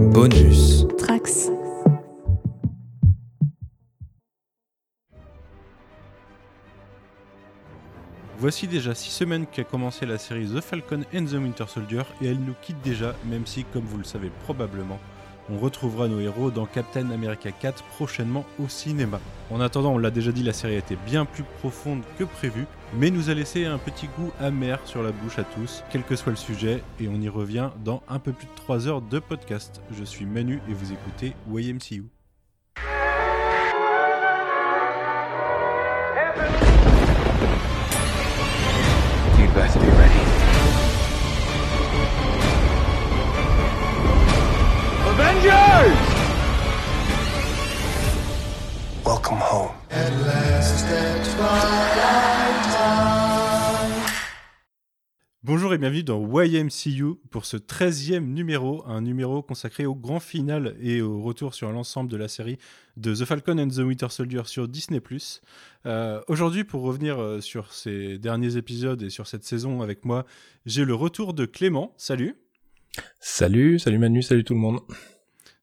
Bonus. Trax. Voici déjà 6 semaines qu'a commencé la série The Falcon and the Winter Soldier et elle nous quitte déjà, même si, comme vous le savez probablement, on retrouvera nos héros dans Captain America 4 prochainement au cinéma. En attendant, on l'a déjà dit, la série été bien plus profonde que prévu, mais nous a laissé un petit goût amer sur la bouche à tous, quel que soit le sujet, et on y revient dans un peu plus de 3 heures de podcast. Je suis Manu et vous écoutez YMCU. Avengers! Welcome home. Bonjour et bienvenue dans YMCU pour ce 13e numéro, un numéro consacré au grand final et au retour sur l'ensemble de la série de The Falcon and the Winter Soldier sur Disney+. Euh, Aujourd'hui, pour revenir euh, sur ces derniers épisodes et sur cette saison avec moi, j'ai le retour de Clément, salut, Salut, salut Manu, salut tout le monde.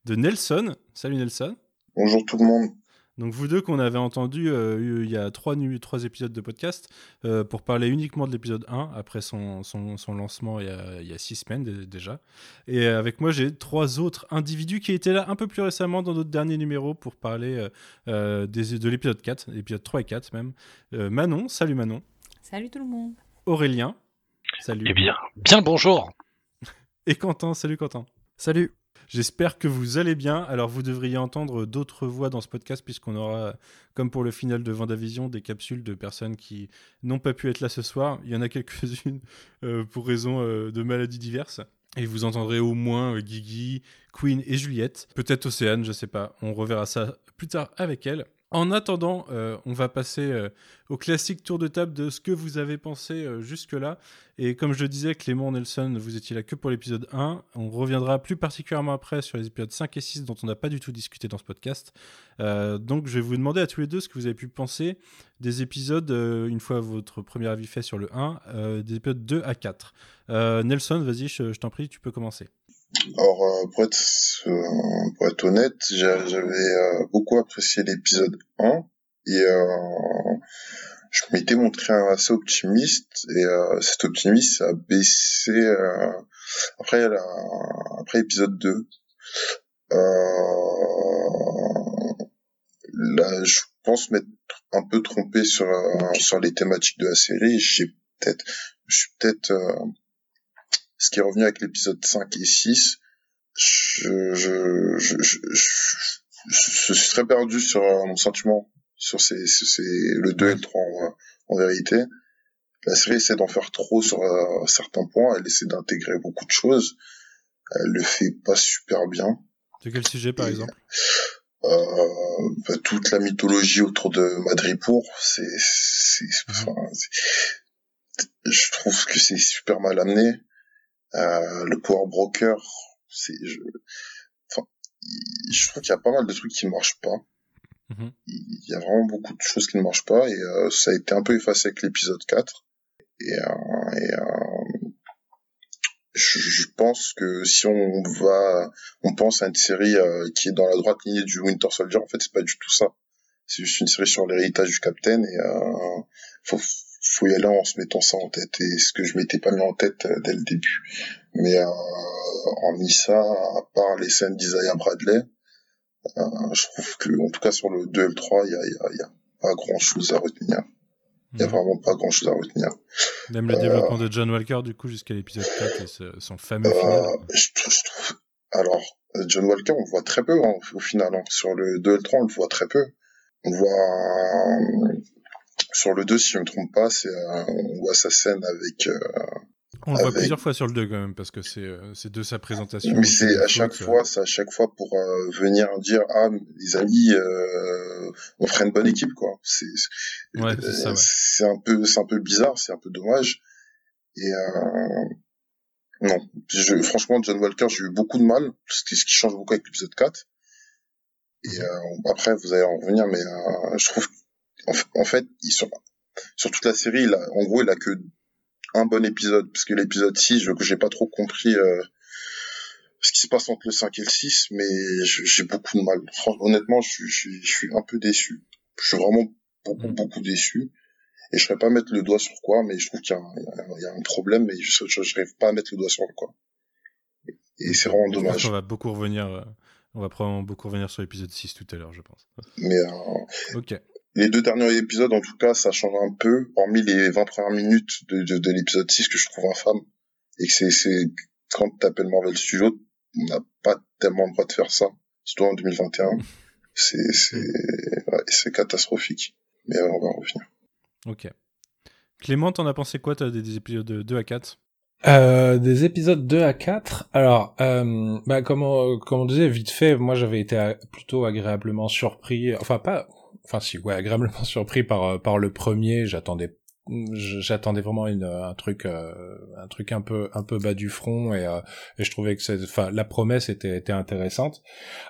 De Nelson, salut Nelson. Bonjour tout le monde. Donc vous deux qu'on avait entendu euh, il y a trois, trois épisodes de podcast euh, pour parler uniquement de l'épisode 1 après son, son, son lancement il y, a, il y a six semaines dé- déjà. Et avec moi j'ai trois autres individus qui étaient là un peu plus récemment dans notre dernier numéro pour parler euh, euh, des, de l'épisode 4, l'épisode 3 et 4 même. Euh, Manon, salut Manon. Salut tout le monde. Aurélien, salut. Eh bien, bien bonjour. Et Quentin, salut Quentin. Salut. J'espère que vous allez bien. Alors, vous devriez entendre d'autres voix dans ce podcast, puisqu'on aura, comme pour le final de Vendavision, des capsules de personnes qui n'ont pas pu être là ce soir. Il y en a quelques-unes euh, pour raison euh, de maladies diverses. Et vous entendrez au moins euh, Guigui, Queen et Juliette. Peut-être Océane, je sais pas. On reverra ça plus tard avec elle. En attendant, euh, on va passer euh, au classique tour de table de ce que vous avez pensé euh, jusque-là. Et comme je le disais, Clément Nelson, vous étiez là que pour l'épisode 1. On reviendra plus particulièrement après sur les épisodes 5 et 6 dont on n'a pas du tout discuté dans ce podcast. Donc je vais vous demander à tous les deux ce que vous avez pu penser des épisodes, une fois votre premier avis fait sur le 1, euh, des épisodes 2 à 4. Euh, Nelson, vas-y, je t'en prie, tu peux commencer. Alors, euh, pour, être, euh, pour être honnête, j'a- j'avais euh, beaucoup apprécié l'épisode 1 et je m'étais montré assez optimiste et cet optimisme a baissé après, la, après l'épisode 2. Euh, là, je pense m'être un peu trompé sur, sur les thématiques de la série. J'ai peut-être, je suis peut-être ce qui est revenu avec l'épisode 5 et 6, je, je, je, je, suis très perdu sur euh, mon sentiment sur ces, ces, ces- le 2 et le 3 en, en vérité. La série essaie d'en faire trop sur euh, certains points, elle essaie d'intégrer beaucoup de choses, elle le fait pas super bien. De quel sujet, par Et- exemple? Euh, bah, toute la mythologie autour de Madripour, c'est, c'est, enfin, c'est- je trouve que c'est super mal amené. Euh, le Power Broker, c'est, je, enfin, je trouve qu'il y a pas mal de trucs qui ne marchent pas. Mhm. Il y a vraiment beaucoup de choses qui ne marchent pas et euh, ça a été un peu effacé avec l'épisode 4. Et, euh, et euh, je, je pense que si on va, on pense à une série qui est dans la droite lignée du Winter Soldier, en fait, c'est pas du tout ça. C'est juste une série sur l'héritage du Captain et euh, faut, faut y aller en se mettant ça en tête. Et ce que je m'étais pas mis en tête euh, dès le début. Mais euh, hormis ça, à part les scènes d'Isaiah Bradley, euh, je trouve que, en tout cas sur le 2 et le 3, il y a, y a- y a pas grand chose à retenir. Il y a Mhm. vraiment pas grand chose à retenir. Même le euh, développement de John Walker, du coup, jusqu'à l'épisode 4 et ce- son fameux Euh, final. je, trou- je trouve. Alors, euh, John Walker, on le voit très peu hein, au final. hein. Sur le 2 et le 3, on le voit très peu. On voit. Sur le 2, si je me trompe pas, c'est euh, on voit sa scène avec. euh, On le voit plusieurs fois sur le 2 quand même, parce que c'est euh, c'est de sa présentation. mais c'est à chaque fois, c'est à chaque fois pour venir dire ah les amis, on ferait une bonne équipe quoi. C'est Ouais, c'est ça, ouais. c'est un peu c'est un peu bizarre, c'est un peu dommage. Et non, je, franchement John Walker, j'ai eu beaucoup de mal, ce qui, ce qui change beaucoup avec l'épisode 4. Et euh, après vous allez en revenir, mais euh, je trouve en, fait ils sont sur toute la série, il a, en gros il a que un bon épisode, parce que l'épisode 6, je j'ai pas trop compris euh, ce qui se passe entre le 5 et le 6, mais j'ai beaucoup de mal. honnêtement, je, je, je, suis un peu déçu. Je suis vraiment beaucoup, mm. beaucoup déçu. Et je ne saurais pas mettre le doigt sur quoi, mais je trouve qu'il y, y, a un problème, mais je n'arrive pas à mettre le doigt sur le quoi. Et c'est vraiment dommage. On va beaucoup revenir, euh, on va probablement beaucoup revenir sur l'épisode 6 tout à l'heure, je pense. Mais euh, ok. Les deux derniers épisodes, en tout cas, ça change un peu, hormis les 20 premières minutes de, de, de l'épisode 6 que je trouve infâme. Et que c'est quand t'appelles Marvel Studios, on n'a pas tellement le droit de faire ça, surtout en 2021. c'est c'est ouais, c'est catastrophique. Mais on va en revenir. Ok. Clément, t'en as pensé quoi T'as des, des épisodes de 2 à 4 euh, des épisodes 2 à 4. Alors, euh, bah, comme, on, comme on disait, vite fait, moi j'avais été plutôt agréablement surpris. Enfin, pas. Enfin, si, ouais, agréablement surpris par, par le premier. J'attendais j'attendais vraiment une, un truc euh, un truc un peu un peu bas du front et, euh, et je trouvais que enfin la promesse était était intéressante.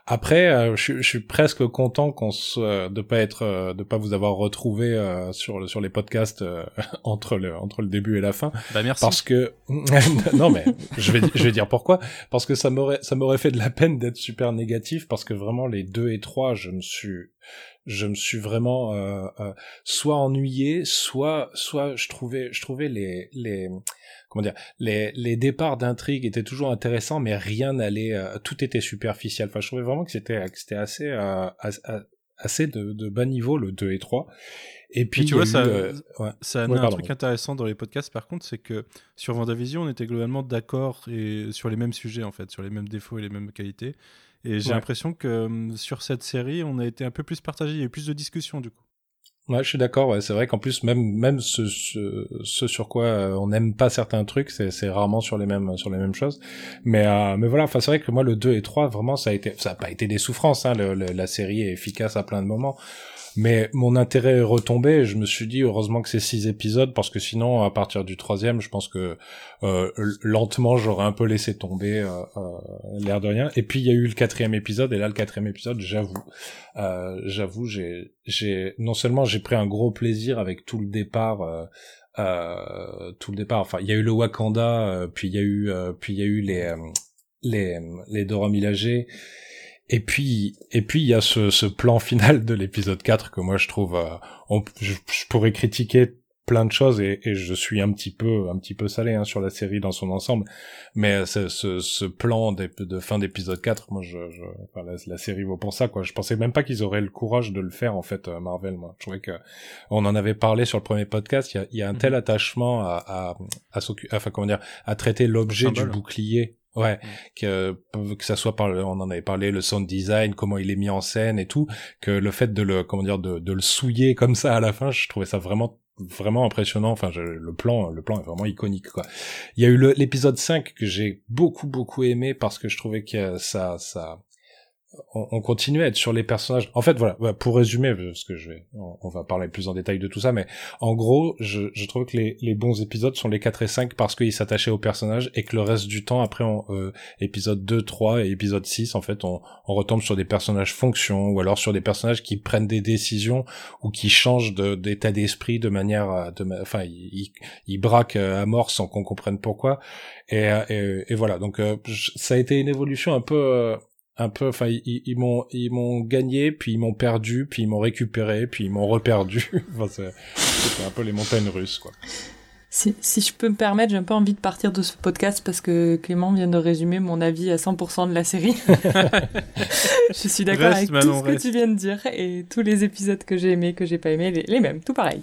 Après euh, je, je, suis presque content qu'on se de pas être de pas vous avoir retrouvé sur sur les podcasts entre le entre le début et la fin. Bah merci. Parce que non mais je vais je vais dire pourquoi. Parce que ça m'aurait ça m'aurait fait de la peine d'être super négatif parce que vraiment les deux et trois je me suis je me suis vraiment euh, euh, soit ennuyé, soit soit je trouvais je trouvais les les comment dire les les départs d'intrigue étaient toujours intéressants, mais rien n'allait, euh, tout était superficiel. Enfin, je trouvais vraiment que c'était c'était assez assez de, de bas niveau le 2 et 3 et puis, tu vois, ça, ça a un truc intéressant dans les podcasts, par contre, c'est que sur Vendavision, on était globalement d'accord et sur les mêmes sujets, en fait, sur les mêmes défauts et les mêmes qualités. Et j'ai l'impression que hum, sur cette série, on a été un peu plus partagé, il y a eu plus de discussions du coup. Ouais, je suis d'accord. Ouais. C'est vrai qu'en plus, même même ce, ce, sur quoi euh, on n'aime pas certains trucs, c'est rarement sur les mêmes sur les mêmes choses. Mais euh, mais voilà. Enfin, c'est vrai que moi, le 2 et 3, vraiment, ça a été, ça a pas été des souffrances. Hein. la série est efficace à plein de moments. Mais mon intérêt est retombé. je me suis dit heureusement que c'est six épisodes parce que sinon, à partir du troisième, je pense que euh, lentement, j'aurais un peu laissé tomber euh, euh, l'air de rien. Et puis il y a eu le quatrième épisode. Et là, le quatrième épisode, j'avoue, euh, j'avoue, j'ai, j'ai non seulement j'ai pris un gros plaisir avec tout le départ. Tout le départ. Enfin, il y a eu le Wakanda, puis il y a eu, puis il y a eu les les les Dora et puis, et puis il y a ce, ce plan final de l'épisode 4 que moi je trouve, euh, on, je, pourrais critiquer plein de choses et, et, je suis un petit peu, un petit peu salé hein, sur la série dans son ensemble. Mais ce, ce, ce plan de, de fin d'épisode 4, moi, je, je enfin, la, série vaut pour ça quoi. Je pensais même pas qu'ils auraient le courage de le faire en fait, euh, Marvel. Moi, je trouvais que on en avait parlé sur le premier podcast. Il y a, y a un tel mhm. attachement à, à, à, enfin comment dire, à traiter l'objet du bouclier Ouais, mm. que que ça soit par on en avait parlé le sound design, comment il est mis en scène et tout, que le fait de le comment dire de, de le souiller comme ça à la fin, je trouvais ça vraiment vraiment impressionnant enfin le plan le plan est vraiment iconique quoi il y a eu l'épisode 5 que j'ai beaucoup beaucoup aimé parce que je trouvais que ça ça on, on continue à être sur les personnages. En fait, voilà, pour résumer, parce que je vais, on, va parler plus en détail de tout ça, mais en gros, je, je trouve que les, les, bons épisodes sont les 4 et 5 parce qu'ils s'attachaient aux personnages et que le reste du temps, après, euh, épisode 2, 3 et épisode 6, en fait, on, on retombe sur des personnages fonction ou alors sur des personnages qui prennent des décisions ou qui changent d'état d'esprit de manière, de, enfin, ils, ils, braquent à mort sans qu'on comprenne pourquoi. Et, et, et, voilà, donc euh, ça a été une évolution un peu euh, un peu enfin ils, m'ont ils m'ont gagné puis ils m'ont perdu puis ils m'ont récupéré puis ils m'ont reperdu enfin, c'est un peu les montagnes russes quoi si, si je peux me permettre, j'ai un peu envie de partir de ce podcast parce que Clément vient de résumer mon avis à 100% de la série. je suis d'accord avec tout ce que tu viens de dire et tous les épisodes que j'ai aimés, que j'ai pas aimés, les, mêmes, tout pareil.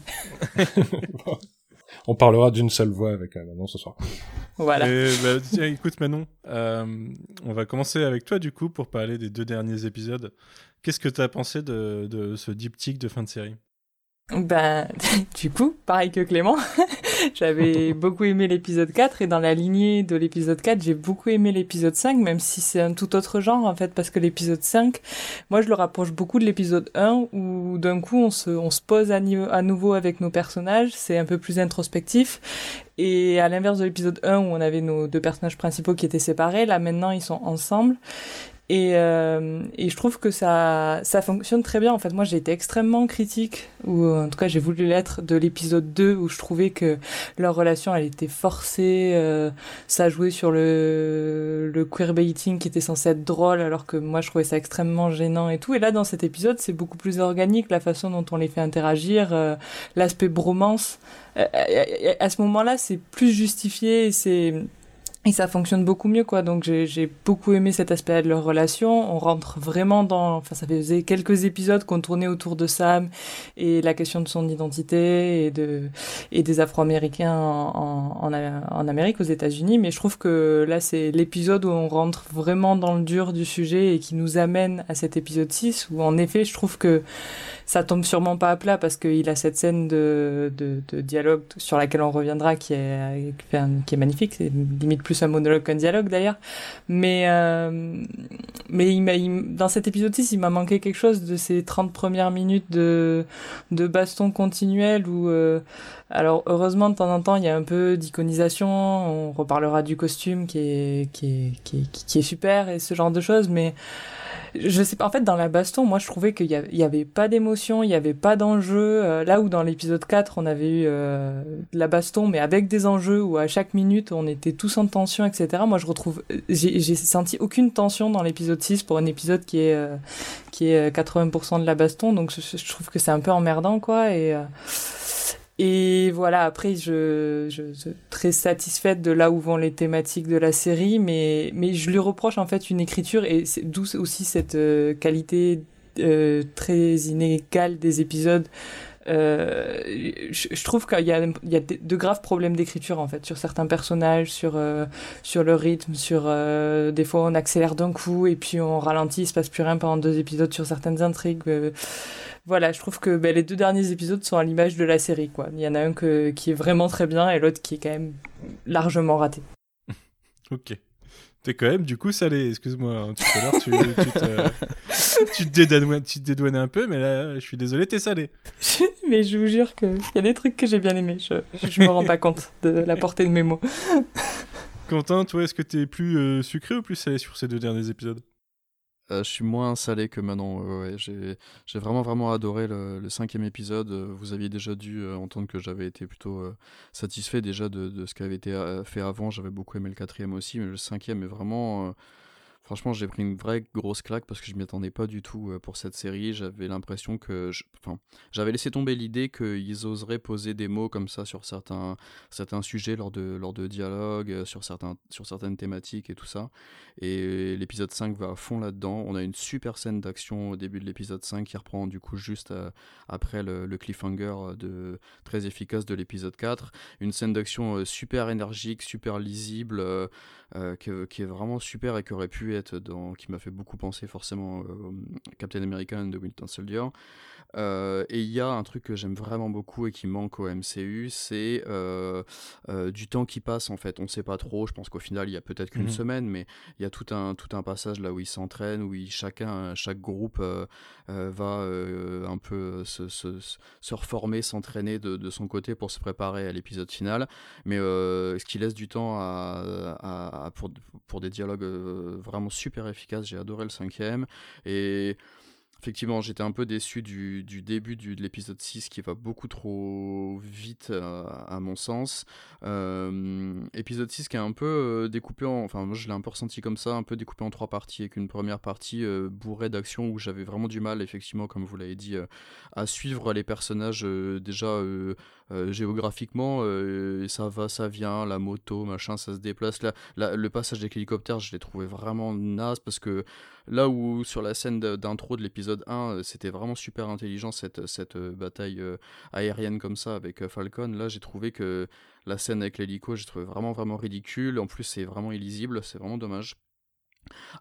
On parlera d'une seule voix avec Manon ce soir. Voilà. Bah, tiens, écoute Manon, euh, on va commencer avec toi du coup pour parler des deux derniers épisodes. Qu'est-ce que tu as pensé de, de ce diptyque de fin de série? Ben, du coup, pareil que Clément, j'avais beaucoup aimé l'épisode 4 et dans la lignée de l'épisode 4, j'ai beaucoup aimé l'épisode 5, même si c'est un tout autre genre en fait, parce que l'épisode 5, moi je le rapproche beaucoup de l'épisode 1 où d'un coup on se, on se pose à, à nouveau avec nos personnages, c'est un peu plus introspectif. Et à l'inverse de l'épisode 1 où on avait nos deux personnages principaux qui étaient séparés, là maintenant ils sont ensemble Et, euh, et je trouve que ça, ça fonctionne très bien. En fait, moi, j'ai été extrêmement critique, ou en tout cas, j'ai voulu l'être, de l'épisode 2, où je trouvais que leur relation, elle était forcée. Euh, ça jouait sur le, le queerbaiting qui était censé être drôle, alors que moi, je trouvais ça extrêmement gênant et tout. Et là, dans cet épisode, c'est beaucoup plus organique, la façon dont on les fait interagir, euh, l'aspect bromance. Euh, à ce moment-là, c'est plus justifié, c'est et ça fonctionne beaucoup mieux, quoi. Donc j'ai beaucoup aimé cet aspect de leur relation. On rentre vraiment dans. Enfin, ça faisait quelques épisodes qu'on tournait autour de Sam et la question de son identité et de et des Afro-Américains en, en, en, Amérique, aux États-Unis. Mais je trouve que là, c'est l'épisode où on rentre vraiment dans le dur du sujet et qui nous amène à cet épisode 6 où, en effet, je trouve que ça tombe sûrement pas à plat parce qu'il a cette scène de, de, de, dialogue sur laquelle on reviendra qui est, qui est magnifique. C'est limite plus un monologue qu'un dialogue d'ailleurs. Mais, euh, mais il dans cet épisode 6, il m'a manqué quelque chose de ces 30 premières minutes de, de baston continuel où, euh, alors heureusement de temps en temps il y a un peu d'iconisation, on reparlera du costume qui est, qui est, qui est, qui est super et ce genre de choses, mais je sais pas. En fait, dans la baston, moi, je trouvais qu'il y, avait, pas d'émotion, il y avait pas d'enjeu. Euh, là où dans l'épisode 4, on avait eu euh, de la baston, mais avec des enjeux où à chaque minute, on était tous en tension, etc. Moi, je retrouve, j'ai senti aucune tension dans l'épisode 6 pour un épisode qui est euh, qui est 80% de la baston. Donc, je, je trouve que c'est un peu emmerdant, quoi. Et et voilà, après, je, je, suis très satisfaite de là où vont les thématiques de la série, mais, mais je lui reproche en fait une écriture, et d'où aussi cette euh, qualité euh, très inégale des épisodes. Euh, je, je, trouve qu'il y a, il y a de, graves problèmes d'écriture en fait sur certains personnages, sur euh, sur le rythme, sur euh, des fois on accélère d'un coup et puis on ralentit, il se passe plus rien pendant deux épisodes sur certaines intrigues voilà, je trouve que ben, les deux derniers épisodes sont à l'image de la série. Quoi. Il y en a un que, qui est vraiment très bien et l'autre qui est quand même largement raté. ok. T'es quand même du coup salé, excuse-moi. Hein, tout à l'heure, tu, tu, te, tu, te dédouanais, un peu, mais là, je suis désolé, t'es salé. mais je vous jure qu'il y a des trucs que j'ai bien aimés. Je, je me rends pas compte de la portée de mes mots. Quentin, toi, est-ce que t'es plus euh, sucré ou plus salé sur ces deux derniers épisodes? Euh, je suis moins salé que. Ouais, j'ai, vraiment vraiment adoré le, cinquième épisode. Vous aviez déjà dû euh, entendre que j'avais été plutôt euh, satisfait déjà de, ce qui avait été fait avant. J'avais beaucoup aimé le quatrième aussi, mais le cinquième est vraiment Franchement, j'ai pris une vraie grosse claque parce que je m'y attendais pas du tout euh, pour cette série. J'avais l'impression que, j'avais laissé tomber l'idée qu'ils oseraient poser des mots comme ça sur certains, certains sujets lors de, dialogues, euh, sur, certaines thématiques et tout ça. Et l'épisode 5 va à fond là-dedans. On a une super scène d'action au début de l'épisode 5 qui reprend du coup juste euh, après le, cliffhanger très efficace de l'épisode 4. Une scène d'action super énergique, super lisible. Qui, est vraiment super et qui aurait pu être dans, qui m'a fait beaucoup penser forcément euh, Captain America and the Winter Soldier. Euh, et il y a un truc que j'aime vraiment beaucoup et qui manque au MCU, c'est euh, euh, du temps qui passe en fait. On sait pas trop. Je pense qu'au final, il y a peut-être qu'une mhm. semaine, mais il y a tout un tout un passage là où ils s'entraînent, où chacun, chaque groupe va un peu se, se, se reformer, s'entraîner de, de, son côté pour se préparer à l'épisode final. Mais ce qui laisse du temps à, à, pour pour des dialogues vraiment super efficaces. J'ai adoré le cinquième et Effectivement, j'étais un peu déçu du, début de l'épisode 6 qui va beaucoup trop vite euh, à, mon sens. Euh, épisode 6 qui est un peu euh, découpé en... Enfin, moi je l'ai un peu ressenti comme ça, un peu découpé en trois parties, avec une première partie bourrée d'action où j'avais vraiment du mal, effectivement, comme vous l'avez dit, à suivre les personnages déjà géographiquement. ça va, ça vient, la moto, machin, ça se déplace. Là, le passage avec l'hélicoptère, je l'ai trouvé vraiment naze parce que Là où sur la scène d'intro de l'épisode 1, euh, c'était vraiment super intelligent cette, cette euh, bataille euh, aérienne comme ça avec Falcon, là j'ai trouvé que la scène avec l'hélico, j'ai trouvé vraiment vraiment ridicule. En plus c'est vraiment illisible, c'est vraiment dommage.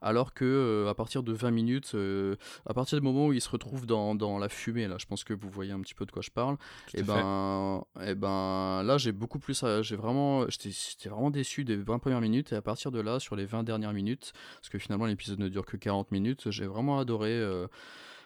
Alors que euh, à partir de 20 minutes, euh, à partir du moment où il se retrouve dans, dans, la fumée, là, je pense que vous voyez un petit peu de quoi je parle. et eh ben, et eh ben, là, j'ai beaucoup plus, euh, j'ai vraiment, j'étais vraiment déçu des 20 premières minutes et à partir de là, sur les 20 dernières minutes, parce que finalement l'épisode ne dure que 40 minutes, j'ai vraiment adoré. euh,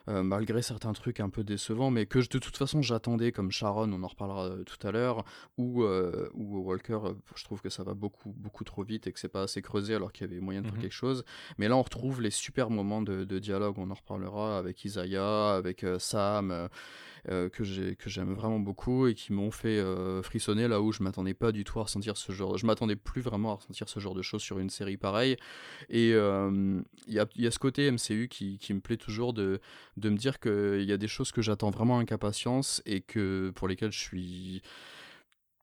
malgré certains trucs un peu décevants, mais que je- de toute façon j'attendais, comme Sharon, on en reparlera euh, tout à l'heure, ou, euh, ou Walker, euh, je trouve que ça va beaucoup, beaucoup trop vite et que c'est pas assez creusé alors qu'il y avait moyen de faire Mhm. quelque chose. Mais là, on retrouve les super moments de, de dialogue, on en reparlera avec Isaiah, avec euh, Sam. Euh, que j'ai que j'aime vraiment beaucoup et qui m'ont fait euh, frissonner là où je m'attendais pas du tout à ressentir ce genre je m'attendais plus vraiment à ressentir ce genre de choses sur une série pareille. Et euh, il y, a, il y a ce côté MCU qui, qui me plaît toujours de, de me dire qu'il y a des choses que j'attends vraiment avec impatience et que pour lesquelles je suis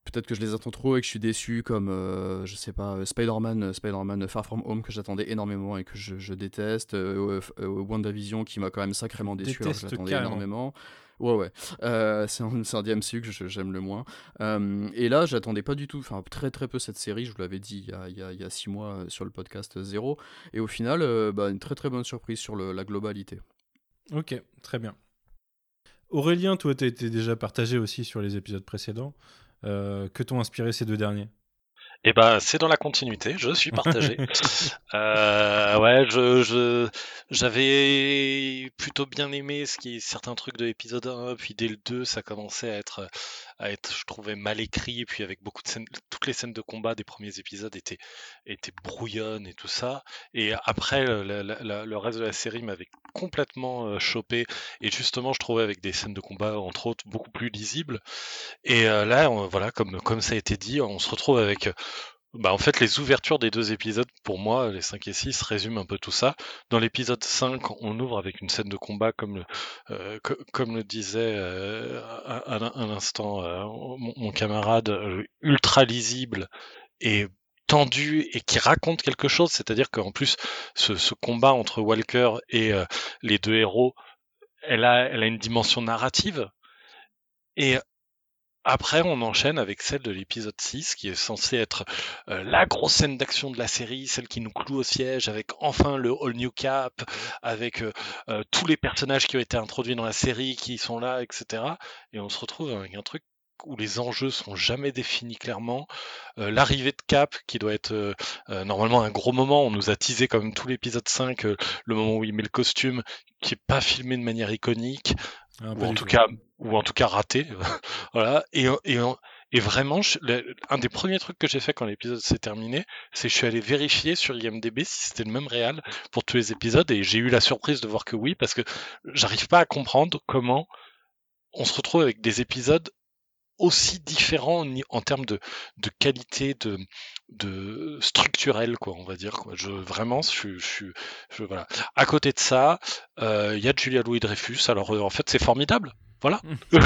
peut-être que je les attends trop et que je suis déçu comme euh, je sais pas Spider-Man Spider-Man Far From Home que j'attendais énormément et que je, je déteste euh, euh, WandaVision qui m'a quand même sacrément déçu alors que je l'attendais énormément ouais ouais. Euh, c'est un, un des MCU que j'aime le moins. Euh, et là j'attendais pas du tout enfin très très peu cette série je vous l'avais dit il y a, six mois euh, sur le podcast Zéro. Et au final bah, une très très bonne surprise sur la globalité. Ok, très bien. Aurélien, toi, tu as été déjà partagé aussi sur les épisodes précédents. Que t'ont inspiré ces deux derniers? Eh ben, c'est dans la continuité, je suis partagé. Euh, ouais, je, je, j'avais plutôt bien aimé ce qui certains trucs de l'épisode 1, puis dès le 2, ça commençait à être, à être, je trouvais, mal écrit, et puis avec beaucoup de scènes, toutes les scènes de combat des premiers épisodes étaient, étaient brouillonnes et tout ça. Et après, le, reste de la série m'avait complètement euh, chopé, et justement, je trouvais avec des scènes de combat, entre autres, beaucoup plus lisibles. Et euh, là, voilà, comme, comme ça a été dit, on se retrouve avec bah, en fait, les ouvertures des deux épisodes, pour moi, les 5 et 6, résument un peu tout ça. Dans l'épisode 5, on ouvre avec une scène de combat, comme le, euh, co- comme le disait euh, à, l'instant euh, mon, camarade, euh, ultra lisible et tendu et qui raconte quelque chose. C'est-à-dire qu'en plus, ce, ce combat entre Walker et les deux héros, elle a, elle a une dimension narrative. Et après, on enchaîne avec celle de l'épisode 6, qui est censée être euh, la grosse scène d'action de la série, celle qui nous cloue au siège, avec enfin le All New Cap, avec euh, euh, tous les personnages qui ont été introduits dans la série, qui sont là, etc. Et on se retrouve avec un truc où les enjeux sont jamais définis clairement. Euh, L'arrivée de Cap, qui doit être euh, euh, normalement un gros moment, on nous a teasé comme tout l'épisode 5, euh, le moment où il met le costume, qui est pas filmé de manière iconique Ah, ou en tout. cas ou en tout cas raté voilà. Et et et vraiment je- le- un des premiers trucs que j'ai fait quand l'épisode s'est terminé c'est que je suis allé vérifier sur IMDb si c'était le même réal pour tous les épisodes et j'ai eu la surprise de voir que oui parce que j'arrive pas à comprendre comment on se retrouve avec des épisodes aussi différents en termes de, de qualité de, de structurel quoi on va dire quoi. Je vraiment je, je, je voilà. À côté de ça euh, il y a Julia Louis Dreyfus alors euh, en fait c'est formidable voilà Ok.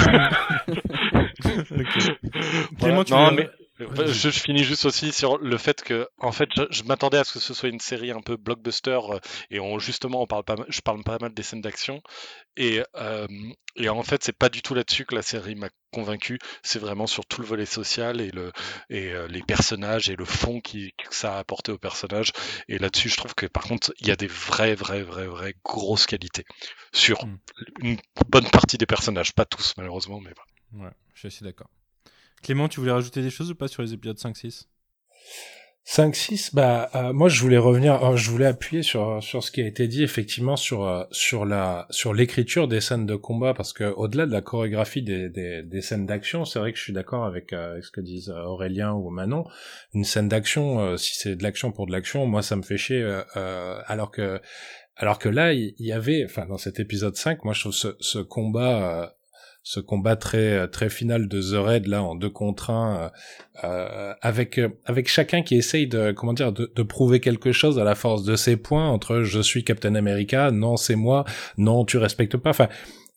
Voilà. Clément, tu Non, veux- mais je, je finis juste aussi sur le fait que, en fait, je, je m'attendais à ce que ce soit une série un peu blockbuster euh, et on justement, on parle pas, je parle pas mal des scènes d'action et euh, et en fait, c'est pas du tout là-dessus que la série m'a convaincu. C'est vraiment sur tout le volet social et le et euh, les personnages et le fond qui que ça a apporté aux personnages. Et là-dessus, je trouve que par contre, il y a des vraies, vraies, vraies, vraies grosses qualités sur Mm. une bonne partie des personnages, pas tous malheureusement, mais voilà. Ouais, je suis d'accord. Clément, tu voulais rajouter des choses ou pas sur les épisodes 5-6 5, 6, bah, euh, moi je voulais revenir, euh, je voulais appuyer sur, sur ce qui a été dit effectivement sur, euh, sur la, sur l'écriture des scènes de combat parce que au-delà de la chorégraphie des, des, scènes d'action, c'est vrai que je suis d'accord avec, euh, ce que disent euh, Aurélien ou Manon. Une scène d'action, euh, si c'est de l'action pour de l'action, moi ça me fait chier, euh, euh, alors que, alors que là, il y, avait, enfin dans cet épisode 5, moi je trouve ce, ce combat, euh, ce combat très très final de The Raid là en deux contre un, euh, euh, avec euh, avec chacun qui essaye de comment dire de, de prouver quelque chose à la force de ses points entre je suis Captain America, non c'est moi, non tu respectes pas. Enfin,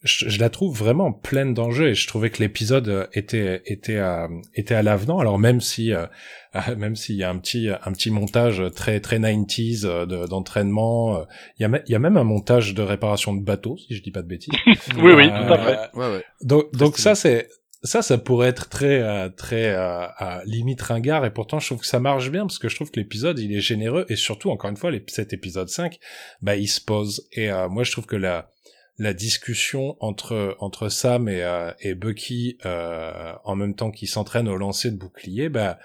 je, je la trouve vraiment pleine d'enjeux et je trouvais que l'épisode euh, était était à était à l'avenant. Alors même si euh, même s'il y a un petit un petit montage très très 90s euh, de- d'entraînement, euh, il y a il y a même un montage de réparation de bateaux si je dis pas de bêtises. Oui, oui, Euh, tout à fait. ouais ouais donc, donc ça c'est ça ça pourrait être très euh, très euh, à limite ringard et pourtant je trouve que ça marche bien parce que je trouve que l'épisode il est généreux et surtout encore une fois cet épisode 5 bah il se pose et euh, moi je trouve que la la discussion entre entre Sam et euh, et Bucky euh, en même temps qu'ils s'entraînent au lancer de bouclier bah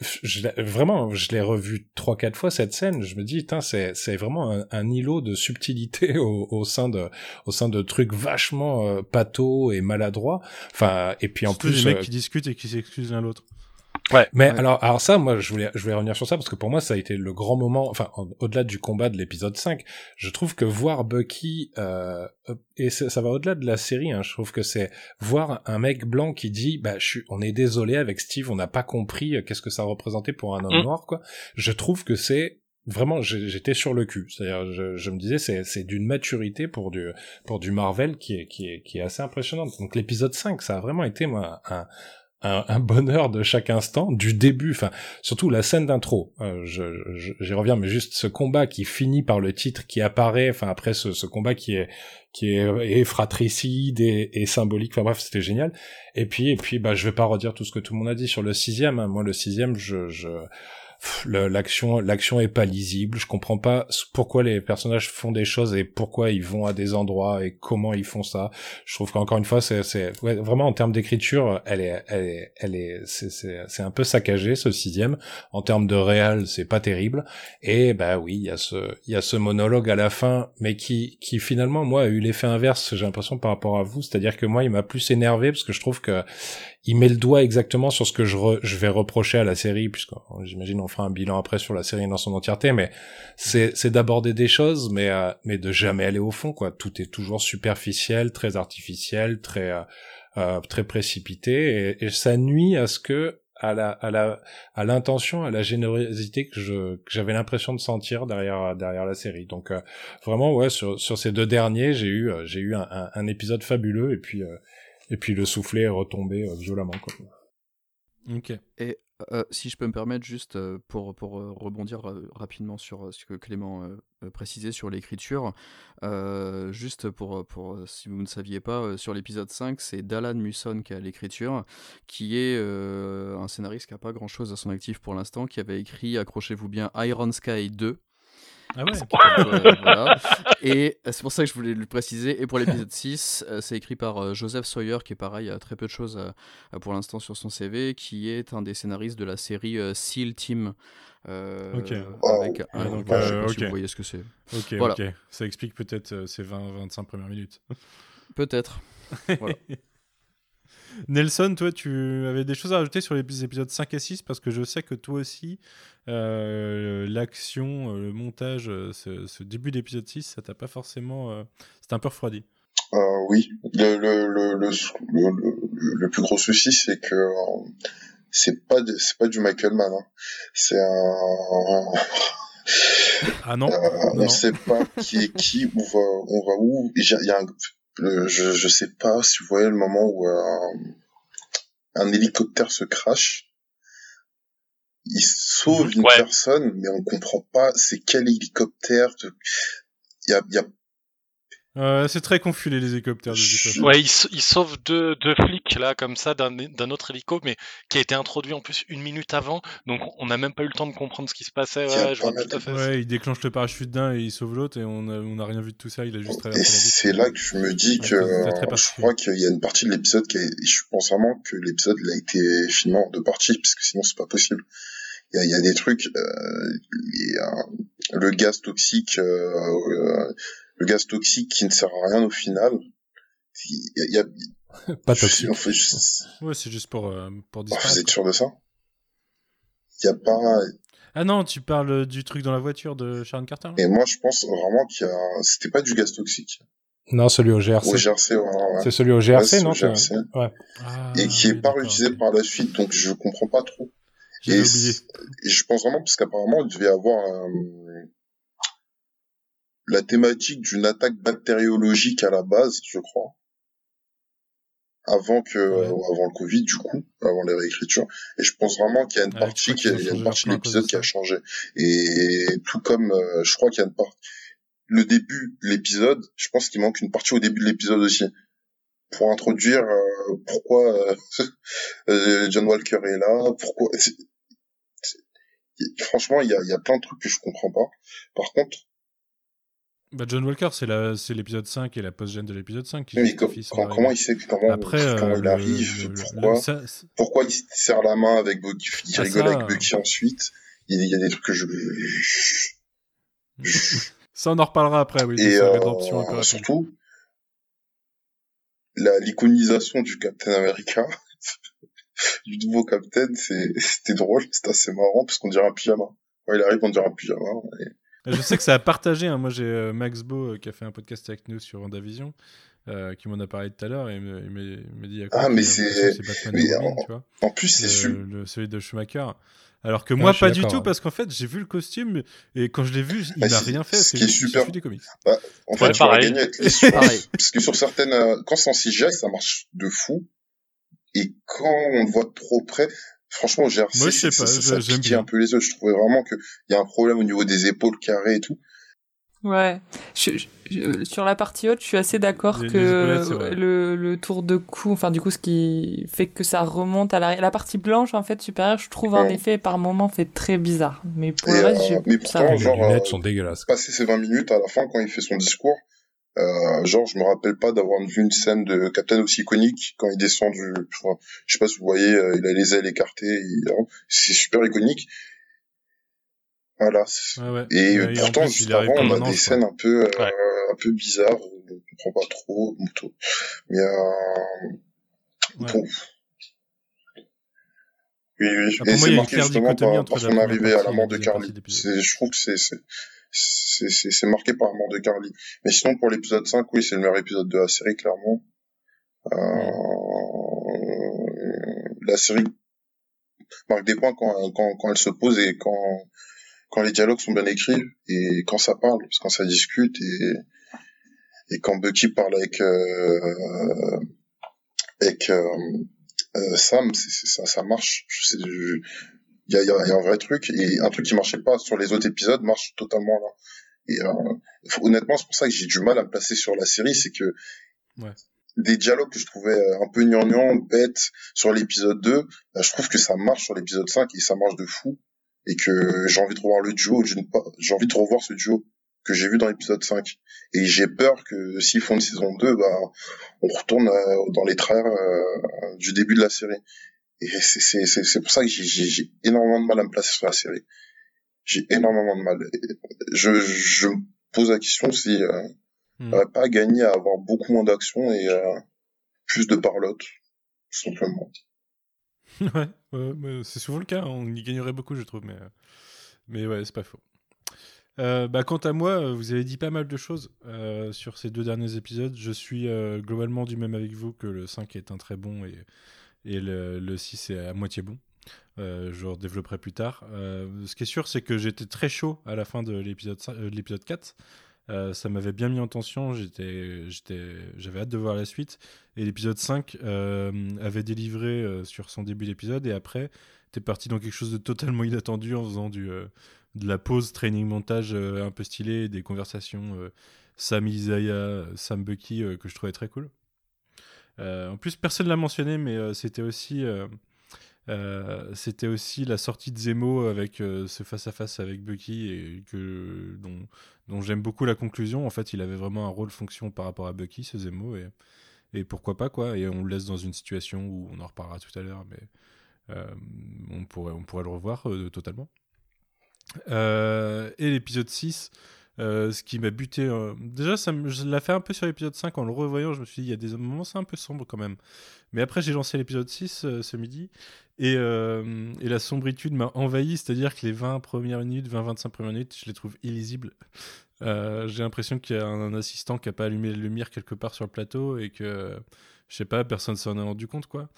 je vraiment, je l'ai revu trois quatre fois cette scène. Je me dis, c'est c'est vraiment un, un, îlot de subtilité au, au, sein de au sein de trucs vachement euh, et maladroits. Enfin, et puis en plus, des mecs qui discutent et qui s'excusent l'un l'autre. Ouais. Mais alors, alors ça, moi, je voulais, je voulais revenir sur ça parce que pour moi, ça a été le grand moment. Enfin, au-delà du combat de l'épisode 5, je trouve que voir Bucky euh, et ça, va au-delà de la série. Hein, je trouve que c'est voir un mec blanc qui dit, bah, je suis, on est désolé avec Steve, on n'a pas compris euh, qu'est-ce que ça représentait pour un homme mm. noir, quoi. Je trouve que c'est vraiment j'étais sur le cul c'est-à-dire je, je, me disais c'est c'est d'une maturité pour du pour du Marvel qui est qui est qui est assez impressionnante donc l'épisode 5 ça a vraiment été moi un un, bonheur de chaque instant, du début, enfin surtout la scène d'intro. Euh, je, j'y reviens, mais juste ce combat qui finit par le titre qui apparaît, enfin après ce, ce combat qui est qui est, fratricide et, symbolique. Enfin bref, c'était génial. Et puis et puis bah je vais pas redire tout ce que tout le monde a dit sur le sixième. Hein. Moi le sixième, je, je l'action l'action est pas lisible. Je comprends pas pourquoi les personnages font des choses et pourquoi ils vont à des endroits et comment ils font ça. Je trouve qu'encore une fois c'est c'est vraiment en termes d'écriture elle est elle est elle est c'est c'est un peu saccagé ce sixième. En termes de réel c'est pas terrible. Et bah oui il y a ce il y a ce monologue à la fin mais qui qui finalement moi a eu l'effet inverse j'ai l'impression par rapport à vous. C'est-à-dire que moi il m'a plus énervé parce que je trouve que il met le doigt exactement sur ce que je, je vais reprocher à la série, puisque j'imagine on fera un bilan après sur la série dans son entièreté, mais c'est d'aborder des choses, mais euh, mais de jamais aller au fond, quoi. Tout est toujours superficiel, très artificiel, très euh, euh très précipité, et, et, ça nuit à ce que à la à la à l'intention, à la générosité que je que j'avais l'impression de sentir derrière derrière la série. Donc euh, vraiment ouais sur sur ces deux derniers, j'ai eu j'ai eu un, un, un, épisode fabuleux et puis et puis le soufflet est retombé euh, violemment. Quoi. Ok. Et euh, si je peux me permettre, juste euh, pour, pour rebondir rapidement sur ce que Clément précisait sur l'écriture, juste pour, pour si vous ne saviez pas, sur l'épisode 5, c'est Dalan Musson qui a l'écriture, qui est un scénariste qui n'a pas grand chose à son actif pour l'instant, qui avait écrit, accrochez-vous bien, Iron Sky 2. Ah ouais. voilà. Et euh, c'est pour ça que je voulais le préciser. Et pour l'épisode 6, euh, c'est écrit par euh, Joseph Sawyer, qui est pareil, a très peu de choses pour l'instant sur son CV, qui est un des scénaristes de la série SEAL Team. ok. Avec un, donc, je sais pas si vous voyez ce que c'est. Ok, voilà. ok. Ça explique peut-être ces 20-25 premières minutes. Peut-être. Voilà. Nelson, toi, tu avais des choses à rajouter sur les épisodes 5 et 6 parce que je sais que toi aussi, euh, l'action, euh, le montage, euh, ce, début d'épisode 6, ça t'a pas forcément. c'est un peu refroidi. oui, le, le, le, le, plus gros souci, c'est que c'est pas c'est pas du Michael Mann, hein. c'est un. Ah non, On sait pas qui est qui, où va, on va où. Il y a un, je, je sais pas si vous voyez le moment où un hélicoptère se crache il sauve une personne, mais on comprend pas c'est quel hélicoptère. Il y a, y a euh, c'est très confus les hélicoptères. Ouais, il, sauve deux, deux flics là comme ça d'un autre hélico, mais qui a été introduit en plus une minute avant, donc on n'a même pas eu le temps de comprendre ce qui se passait. Ouais, je vois tout à fait. Ouais, il déclenche le parachute d'un et il sauve l'autre et on n'a a rien vu de tout ça. Il a juste traversé la C'est là que je me dis que je crois qu'il y a une partie de l'épisode qui est... je pense vraiment que l'épisode a été filmé en deux parties parce que sinon c'est pas possible. Il y a, y a, des trucs, euh, le gaz toxique. Euh, euh le gaz toxique qui ne sert à rien au final. Il y a, pas toxique. Ouais, c'est juste pour euh, pour ah, disparaître. vous êtes sûr de ça? Il y a pas. Ah non, tu parles du truc dans la voiture de Sharon Carter. Et moi, je pense vraiment qu'il y a. C'était pas du gaz toxique. Non, celui au GRC. Au GRC, ouais. C'est celui au GRC, non GRC. Ouais. Ah, et qui est pas réutilisé par la suite, donc je comprends pas trop. Et, oublié. et je pense vraiment parce qu'apparemment il devait avoir un, la thématique d'une attaque bactériologique à la base, je crois. Avant que, avant le Covid, du coup, avant les réécritures. Et je pense vraiment qu'il y a une partie, qui, y a une partie de l'épisode qui a changé. Et tout comme, euh, je crois qu'il y a une partie, le début de l'épisode, je pense qu'il manque une partie au début de l'épisode aussi. Pour introduire euh, pourquoi euh, John Walker est là, pourquoi. franchement, il y a, y a plein de trucs que je comprends pas. Par contre, Bah, John Walker, c'est l'épisode 5 et la post-gène de l'épisode 5 qui Mais justifie com- son comment, il sait comment, Après, comment euh, il arrive, le- pourquoi, le- ça- ça- pourquoi il se serre la main avec Bucky, il Ah, rigole ça, avec Bucky ensuite? Il, il y a des trucs que je. Ça, on en reparlera après, oui, Et sa euh, un peu surtout, la l'iconisation du Captain America, du nouveau Captain, c'était drôle, c'était assez marrant parce qu'on dirait un pyjama. Quand il arrive, on dirait un pyjama. et- Je sais que ça a partagé. hein. Moi, j'ai euh, Max Beau euh, qui a fait un podcast avec nous sur WandaVision, euh, qui m'en a parlé tout à l'heure et il me- il m'a il m'a dit à quoi Ah, mais c'est- c'est en- tu vois. En plus, c'est super. le- celui de Schumacher. Alors que Ouais, moi, pas du tout, ouais. parce qu'en fait, j'ai vu le costume et quand je l'ai vu, il Bah, n'a c'est- rien fait. ce parce qui que est je- je super. des comics. En fait, Ouais, tu vas pareil. gagner avec les sur-. Parce que sur certaines, euh, quand c'est en CGI, ça marche de fou. Et quand on le voit de trop près, franchement, GRC, Moi, je sais c'est- pas, ça, ça bien. un peu les yeux. Je trouvais vraiment qu'il y a un problème au niveau des épaules carrées et tout. Ouais. Je- je- je- sur la partie haute, je suis assez d'accord que le, le tour de cou, enfin du coup ce qui fait que ça remonte à l'arrière. La partie blanche en fait supérieure, je trouve en effet par moment fait très bizarre. Mais pour Et, le reste, euh, j'ai mais ça pourtant, va. Les lunettes euh, sont dégueulasses. Passer ces 20 minutes à la fin, quand il fait son discours, euh, genre, je me rappelle pas d'avoir vu une scène de Captain aussi iconique quand il descend du, enfin, je sais pas si vous voyez, euh, il a les ailes écartées, il- c'est super iconique. Voilà. Ouais, ouais. Et Ouais, en pourtant, plus, juste avant, on un a des quoi. scènes un peu, euh, Ouais. un peu bizarres, on comprend pas trop. Mais, euh, Ouais. bon. Oui, oui. Ah, pour Et moi, il y c'est a une marqué justement par, entre par la son première arrivée à la mort de Carly. je trouve que c'est, c'est, marqué par la mort de Carly. Mais sinon, pour l'épisode 5, oui, c'est le meilleur épisode de la série, clairement. Euh, la série marque des points quand, quand, quand elle se pose et quand, quand les dialogues sont bien écrits et quand ça parle, parce quand ça discute et, et quand Bucky parle avec, euh, avec, euh, euh, Sam, ça, ça marche. Il y a, y, a, y a un vrai truc et un truc qui marchait pas sur les autres épisodes marche totalement là. Et euh, faut- honnêtement, c'est pour ça que j'ai du mal à me placer sur la série, c'est que Ouais. des dialogues que je trouvais euh, un peu gnangnan, bêtes sur l'épisode 2, bah, je trouve que ça marche sur l'épisode 5 et ça marche de fou et que j'ai envie de revoir le duo, j'ai envie de revoir ce duo que j'ai vu dans l'épisode 5 et j'ai peur que s'ils font une saison 2, bah on retourne euh, dans les traits euh, du début de la série. Et c'est pour ça que j'ai énormément de mal à me placer sur la série. J'ai énormément de mal. Je je me pose la question si euh, on n'aurait pas gagné à avoir beaucoup moins d'action et euh, plus de parlotte, tout simplement. ouais, c'est souvent le cas. hein. On y gagnerait beaucoup, je trouve. Mais, euh, mais ouais, c'est pas faux. Euh, bah, quant à moi, vous avez dit pas mal de choses euh, sur ces deux derniers épisodes. Je suis euh, globalement du même avec vous que le 5 est un très bon et, et le, le 6 est à moitié bon. Euh, je redévelopperai plus tard. Euh, ce qui est sûr, c'est que j'étais très chaud à la fin de l'épisode euh, de l'épisode 4. Euh, ça m'avait bien mis en tension, j'avais hâte de voir la suite. Et l'épisode 5 euh, avait délivré sur son début d'épisode, et après, t'es parti dans quelque chose de totalement inattendu en faisant du, de la pause training montage euh, un peu stylé, des conversations Sam Isaiah, Sam Bucky que je trouvais très cool. Euh, en plus, personne l'a mentionné, mais euh, c'était aussi. euh, c'était aussi la sortie de Zemo avec ce face-à-face avec Bucky et que, dont, j'aime beaucoup la conclusion. En fait, il avait vraiment un rôle-fonction par rapport à Bucky, ce Zemo, et, et pourquoi pas, quoi. Et on le laisse dans une situation où on en reparlera tout à l'heure, mais on, pourrait, on pourrait le revoir totalement. Et l'épisode 6, euh, ce qui m'a buté. euh, Déjà, je l'ai fait un peu sur l'épisode 5 en le revoyant. Je me suis dit, il y a des moments, c'est un peu sombre quand même. Mais après, j'ai lancé l'épisode 6 euh, ce midi. Et, la sombritude m'a envahi, c'est-à-dire que les 20 premières minutes, 20-25 premières minutes, je les trouve illisibles. J'ai l'impression qu'il y a un, assistant qui a pas allumé les lumières quelque part sur le plateau et que, je sais pas, personne s'en est rendu compte, quoi.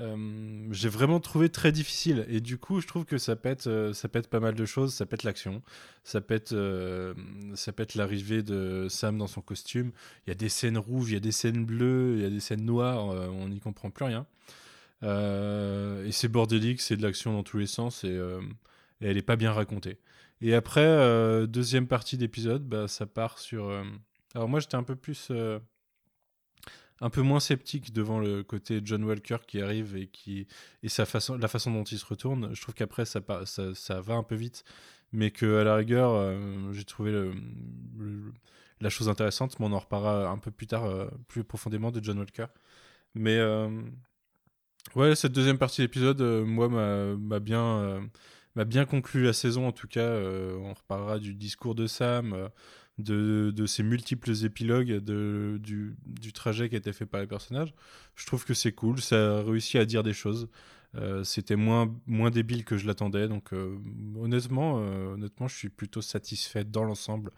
Euh, j'ai vraiment trouvé très difficile. Et du coup je trouve que ça pète euh, ça pète pas mal de choses. Ça pète l'action. Ça pète euh, pète l'arrivée de Sam dans son costume. Il y a des scènes rouges il y a des scènes bleues il y a des scènes noires. On n'y comprend plus rien. Et c'est bordélique c'est de l'action dans tous les sens et, elle est pas bien racontée. Et après deuxième partie d'épisode bah, ça part sur alors moi j'étais un peu plus un peu moins sceptique devant le côté John Walker qui arrive et qui et sa façon la façon dont il se retourne je trouve qu'après ça, ça ça va un peu vite mais que à la rigueur euh, j'ai trouvé la chose intéressante, mais on en reparlera un peu plus tard, plus profondément de John Walker. Mais ouais, cette deuxième partie de l'épisode, moi, m'a bien m'a bien conclu la saison en tout cas. on reparlera du discours de Sam, de, de ces multiples épilogues de, du, du, trajet qui a été fait par les personnages. Je trouve que c'est cool, ça a réussi à dire des choses. Euh, c'était moins, moins débile que je l'attendais, donc euh, honnêtement, euh, honnêtement, je suis plutôt satisfait dans l'ensemble.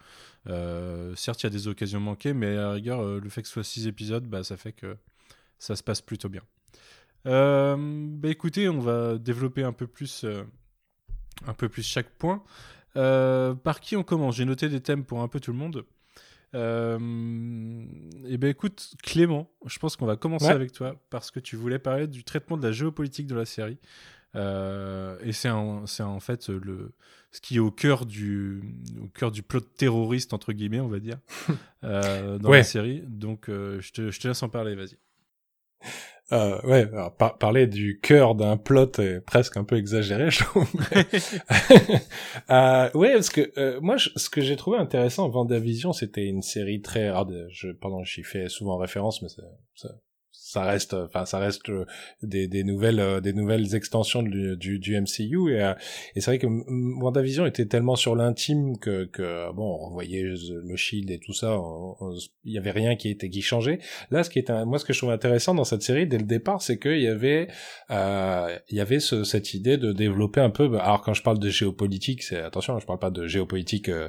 certes, il y a des occasions manquées, mais à rigueur, le fait que ce soit 6 épisodes, bah, ça fait que ça se passe plutôt bien. bah écoutez, on va développer un peu plus, un peu plus chaque point. Euh, par qui on commence? J'ai noté des thèmes pour un peu tout le monde. Euh, eh ben écoute, Clément, je pense qu'on va commencer avec toi parce que tu voulais parler du traitement de la géopolitique de la série. Euh, et c'est en, en fait le, ce qui est au cœur du, au cœur du plot terroriste, entre guillemets, on va dire, dans la série. Donc je, te, je te laisse en parler, vas-y. Euh, ouais, alors, parler du cœur d'un plot est presque un peu exagéré, je trouve. euh, ouais, parce que euh, moi, ce que j'ai trouvé intéressant en Vendavision, c'était une série très... Alors, je, pardon, j'y fais souvent référence, mais ça, ça reste enfin ça reste euh, des, des nouvelles euh, des nouvelles extensions du, du, MCU et, euh, et c'est vrai que WandaVision était tellement sur l'intime que, que bon on voyait le shield et tout ça il y avait rien qui était qui changeait. Là ce qui est moi ce que je trouve intéressant dans cette série dès le départ c'est qu'il y avait euh, il y avait ce, cette idée de développer un peu alors quand je parle de géopolitique c'est attention je parle pas de géopolitique euh,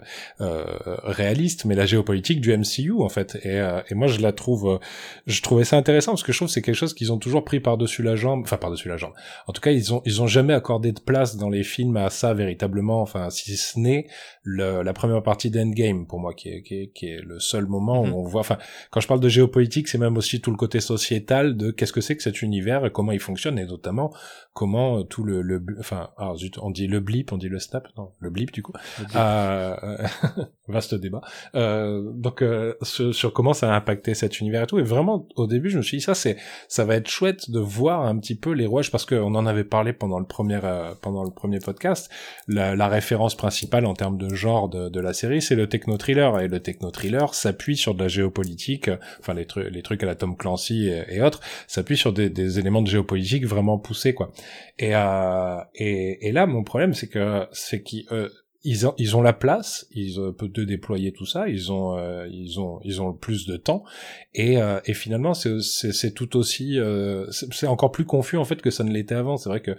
réaliste mais la géopolitique du MCU en fait. Et, et moi je la trouve je trouvais ça intéressant parce que je trouve que c'est quelque chose qu'ils ont toujours pris par-dessus la jambe, enfin par-dessus la jambe. En tout cas, ils ont ils ont jamais accordé de place dans les films à ça véritablement, enfin si ce n'est la première partie d'Endgame pour moi qui est, qui est, qui est le seul moment où mhm. on voit enfin quand je parle de géopolitique, c'est même aussi tout le côté sociétal de qu'est-ce que c'est que cet univers et comment il fonctionne et notamment comment euh, tout le, le enfin ah, zut, on dit le blip, on dit le snap, non, le blip du coup. Euh, vaste débat. Euh, donc euh, sur, sur, comment ça a impacté cet univers et tout et vraiment au début, je me suis dit ça c'est ça va être chouette de voir un petit peu les rouages parce qu'on en avait parlé pendant le premier euh, pendant le premier podcast. La, la, référence principale en termes de genre de, de la série, c'est le techno thriller et le techno thriller s'appuie sur de la géopolitique, enfin les trucs les trucs à la Tom Clancy et, autres, s'appuie sur des, des, éléments de géopolitique vraiment poussés quoi. Et euh, et, et là mon problème c'est que c'est qui euh, ils ont, ils ont la place, ils peuvent déployer tout ça, ils ont, euh, ils ont, ils ont le plus de temps, et, euh, et finalement c'est, tout aussi, euh, c'est encore plus confus en fait que ça ne l'était avant. C'est vrai que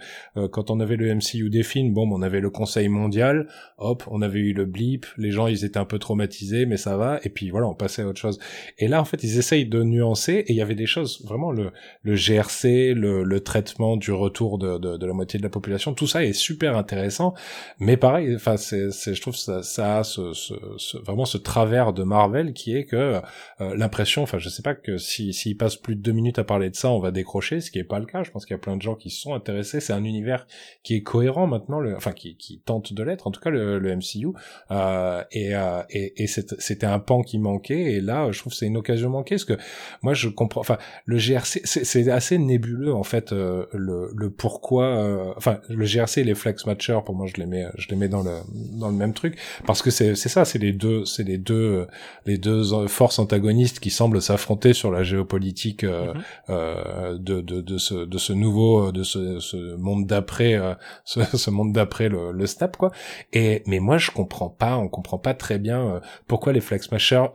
quand on avait le MCU des films, bon, on avait le Conseil mondial, hop, on avait eu le blip, les gens ils étaient un peu traumatisés, mais ça va, et puis voilà, on passait à autre chose. Et là en fait ils essayent de nuancer, et il y avait des choses vraiment le, le GRC, le, le traitement du retour de, de, de la moitié de la population, tout ça est super intéressant, mais pareil, enfin c'est c'est, je trouve ça, ça a ce, ce, vraiment ce travers de Marvel qui est que euh, l'impression, enfin, je sais pas que si s'il passe plus de deux minutes à parler de ça, on va décrocher, ce qui est pas le cas. Je pense qu'il y a plein de gens qui sont intéressés. C'est un univers qui est cohérent maintenant, le, enfin, qui, qui tente de l'être, en tout cas le, le MCU. Euh, et, euh, et, et c'était un pan qui manquait. Et là, je trouve que c'est une occasion manquée, parce que moi, je comprends. Enfin, le GRC, c'est assez nébuleux en fait euh, le, le pourquoi. Euh, enfin, le GRC les flex matchers, pour moi, je les mets, je les mets dans le dans le même truc parce que c'est c'est ça c'est les deux c'est les deux les deux forces antagonistes qui semblent s'affronter sur la géopolitique euh, mhm. euh, de, de de ce de ce nouveau de ce, ce monde d'après euh, ce, ce, monde d'après le, le snap quoi et mais moi je comprends pas on comprend pas très bien pourquoi les flex mashers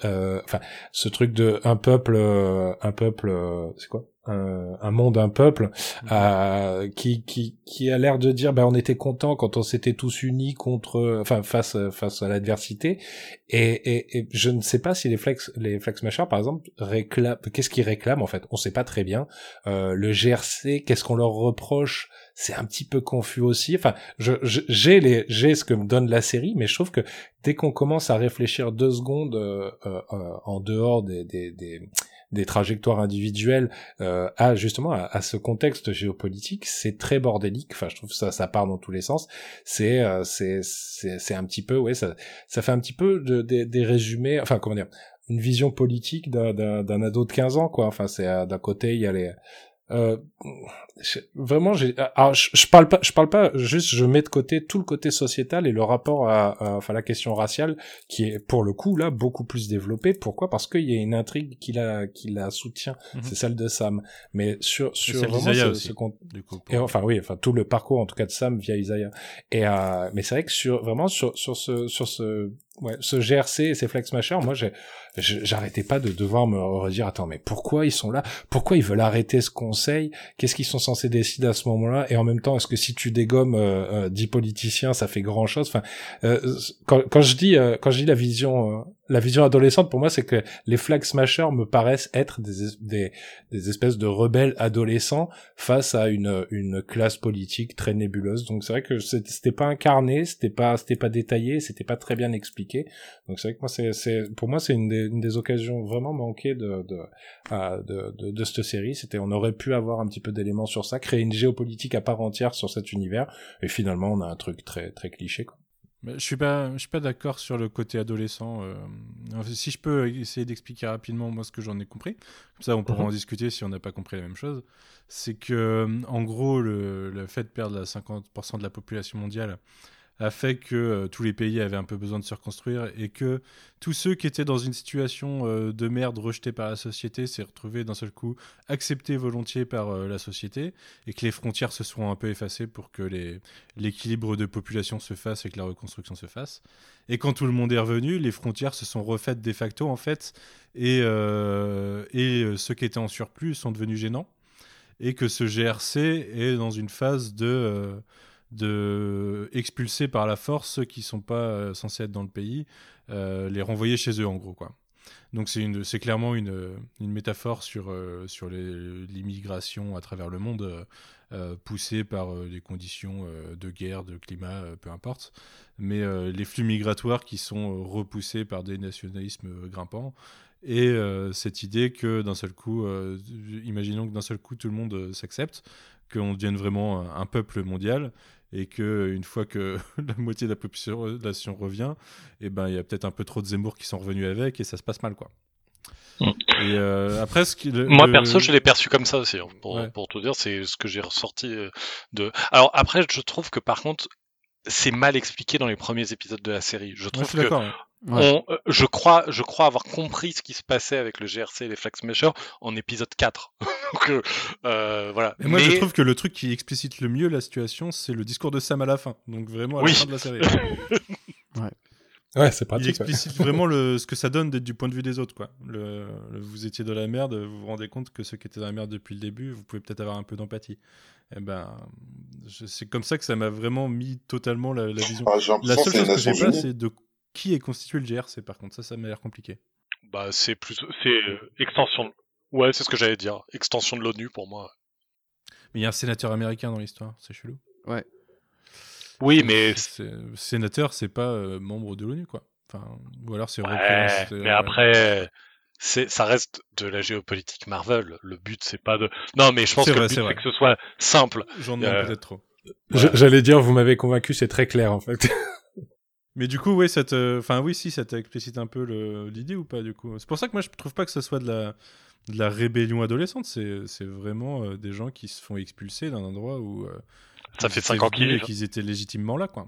enfin ce truc de un peuple un peuple c'est quoi? Un, un, monde, un peuple, mhm. euh, qui, qui, qui a l'air de dire, ben, on était content quand on s'était tous unis contre, enfin, face, face à l'adversité. Et, et, et, je ne sais pas si les flex, les flex machers, par exemple, réclament, qu'est-ce qu'ils réclament, en fait? On sait pas très bien. Euh, le GRC, qu'est-ce qu'on leur reproche? c'est un petit peu confus aussi. Enfin, je, j'ai les, j'ai ce que me donne la série, mais je trouve que dès qu'on commence à réfléchir deux secondes euh, euh, en dehors des, des, des, des trajectoires individuelles euh, à justement à, ce contexte géopolitique, c'est très bordélique. Enfin, je trouve ça ça part dans tous les sens. C'est euh, c'est c'est un petit peu ouais ça ça fait un petit peu de, des résumés. Enfin comment dire une vision politique d'un d'un ado de 15 ans quoi. Enfin c'est euh, d'un côté il y a les euh, vraiment, j'ai, alors je, je, parle pas, je parle pas juste, je mets de côté tout le côté sociétal et le rapport à, enfin la question raciale qui est pour le coup là beaucoup plus développé. Pourquoi? Parce qu'il y a une intrigue qui la, qui la soutient, Mhm. c'est celle de Sam. Mais sur sur celle vraiment d'Isaiah ce- aussi, ce con- Du coup, et enfin oui, enfin tout le parcours en tout cas de Sam via Isaiah. Et euh, mais c'est vrai que sur vraiment sur sur ce sur ce ouais ce GRC et ces flex machers, moi j'ai j'arrêtais pas de devoir me redire attends mais pourquoi ils sont là? Pourquoi ils veulent arrêter ce conseil? Qu'est-ce qu'ils sont censés décider à ce moment-là Et en même temps, est-ce que si tu dégommes euh, euh, 10 politiciens, ça fait grand chose Enfin, euh, quand, quand je dis quand je dis la vision la vision adolescente pour moi, c'est que les flag smashers me paraissent être des, es- des des espèces de rebelles adolescents face à une classe politique très nébuleuse. Donc c'est vrai que c'était pas incarné, c'était pas pas détaillé, c'était pas très bien expliqué. Donc c'est vrai que moi c'est pour moi c'est une des, une des occasions vraiment manquées de de, euh, de de de cette série. C'était on aurait pu avoir un petit peu d'éléments sur ça, créer une géopolitique à part entière sur cet univers et finalement on a un truc très très cliché quoi. Mais je suis pas, je suis pas d'accord sur le côté adolescent. euh. Si je peux essayer d'expliquer rapidement moi ce que j'en ai compris, comme ça on pourra Mhm. en discuter si on n'a pas compris la même chose. C'est que, euh, en gros, le, le fait de perdre la 50% de la population mondiale a fait que euh, tous les pays avaient un peu besoin de se reconstruire et que tous ceux qui étaient dans une situation euh, de merde rejetée par la société s'est retrouvés d'un seul coup acceptés volontiers par euh, la société et que les frontières se sont un peu effacées pour que l'équilibre de population se fasse et que la reconstruction se fasse. Et quand tout le monde est revenu, les frontières se sont refaites de facto en fait, et, et ceux qui étaient en surplus sont devenus gênants, et que ce GRC est dans une phase de, de expulser par la force ceux qui sont pas euh, censés être dans le pays, euh, les renvoyer chez eux en gros quoi. Donc c'est clairement une, une métaphore sur, euh, sur l'immigration à travers le monde. euh, euh, poussée par euh, des conditions euh, de guerre, de climat, euh, peu importe, mais euh, les flux migratoires qui sont euh, repoussés par des nationalismes euh, grimpants. Et euh, cette idée que d'un seul coup, euh, imaginons que d'un seul coup tout le monde euh, s'accepte, qu'on devienne vraiment un peuple mondial, et que une fois que la moitié de la population revient, et ben il y a peut-être un peu trop de Zemmour qui sont revenus avec, et ça se passe mal quoi. Mm. Et euh, après, ce qui, le- Moi le- perso, je l'ai perçu comme ça aussi. hein, pour, Ouais. pour tout dire, c'est ce que j'ai ressorti euh, de. Alors après, je trouve que par contre, c'est mal expliqué dans les premiers épisodes de la série. Je Ouais, trouve je que. Ouais. on- euh, je crois, je crois avoir compris ce qui se passait avec le GRC et les Flag Smashers en épisode 4. Donc euh, euh, voilà. Et moi, je trouve que le truc qui explicite le mieux la situation, c'est le discours de Sam à la fin. Donc vraiment à Oui. la fin de la série. Ouais, c'est Il pratique. ouais. explicite vraiment le, ce que ça donne d'être du point de vue des autres. Quoi. Le, le- vous étiez dans la merde, vous vous rendez compte que ceux qui étaient dans la merde depuis le début, vous pouvez peut-être avoir un peu d'empathie. Et ben, je- c'est comme ça que ça m'a vraiment mis totalement la, la vision. Ah, La seule c'est chose que j'ai pas, c'est de qui est constitué le GRC. Par contre, ça, ça m'a l'air compliqué. Bah, c'est plus, c'est euh, extension. Ouais, c'est ce que j'allais dire. Extension de l'ONU pour moi. Mais il y a un sénateur américain dans l'histoire, c'est chelou. Oui, mais sénateur, c'est pas euh, membre de l'ONU, quoi. Enfin, ou alors c'est Ouais, représente- mais après, c'est, ça reste de la géopolitique Marvel. Le but, c'est pas de. Non, mais je pense C'est que vrai, le but, c'est que ce soit simple. J'en demande Euh, peut-être trop. Je- J'allais dire, vous m'avez convaincu, c'est très clair en fait. Mais du coup, ouais, ça te... Enfin, oui, si, ça t'explicite un peu le- l'idée ou pas, du coup? C'est pour ça que moi, je trouve pas que ce soit de la, de la rébellion adolescente. C'est c'est vraiment euh, des gens qui se font expulser d'un endroit où... euh, Ça ils fait étaient 5 ans qu'ils étaient légitimement là, quoi.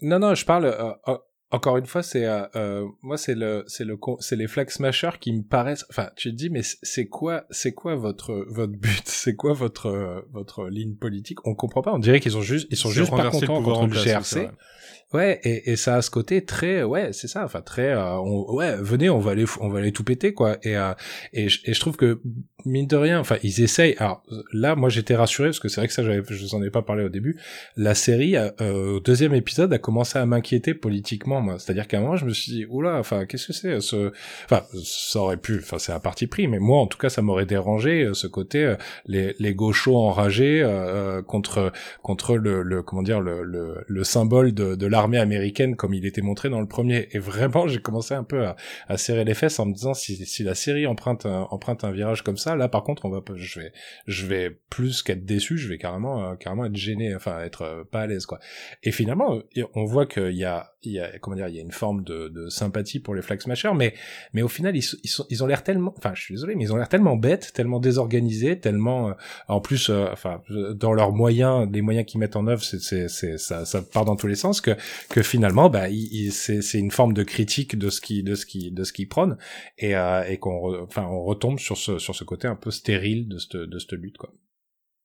Non, non, je parle. euh, euh, encore une fois, c'est euh, euh, moi, c'est le, c'est le, con- c'est les flag smashers qui me paraissent. Enfin, tu te dis, mais c'est- quoi, c'est quoi votre votre but? C'est quoi votre votre ligne politique? On comprend pas. On dirait qu'ils ont juste, ils sont C'est juste pas contents contre le GRC. Ouais, et, et ça a ce côté très, ouais, c'est ça, enfin très, euh, ouais, venez, on va aller, on va aller tout péter, quoi. Et euh, et, je- et je trouve que mine de rien, enfin ils essayent. Alors là, moi j'étais rassuré parce que c'est vrai que ça, je vous en ai pas parlé au début. La série, euh, au deuxième épisode, a commencé à m'inquiéter politiquement, moi. C'est-à-dire qu'à un moment, je me suis dit, oula, enfin qu'est-ce que c'est ce, enfin ça aurait pu, enfin c'est un parti pris, mais moi en tout cas ça m'aurait dérangé euh, ce côté euh, les les gauchos enragés euh, euh, contre contre le, le comment dire le, le, le symbole de, de l'armée américaine comme il était montré dans le premier. Et vraiment j'ai commencé un peu à, à serrer les fesses en me disant si, si la série emprunte un, emprunte un virage comme ça là par contre on va je vais je vais plus qu'être déçu je vais carrément euh, carrément être gêné enfin être euh, pas à l'aise quoi. Et finalement euh, on voit qu'il y a il y a comment dire, il y a une forme de, de sympathie pour les Flag mais mais au final ils, ils, sont, ils ont l'air tellement, enfin je suis désolé, mais ils ont l'air tellement bêtes, tellement désorganisés, tellement, euh, en plus, euh, enfin dans leurs moyens, les moyens qu'ils mettent en œuvre, c'est ça, ça part dans tous les sens que que finalement bah c'est c'est une forme de critique de ce qui de ce qui de ce qu'ils prônent et euh, et qu'on enfin on retombe sur ce sur ce côté un peu stérile de cette de cette lutte quoi.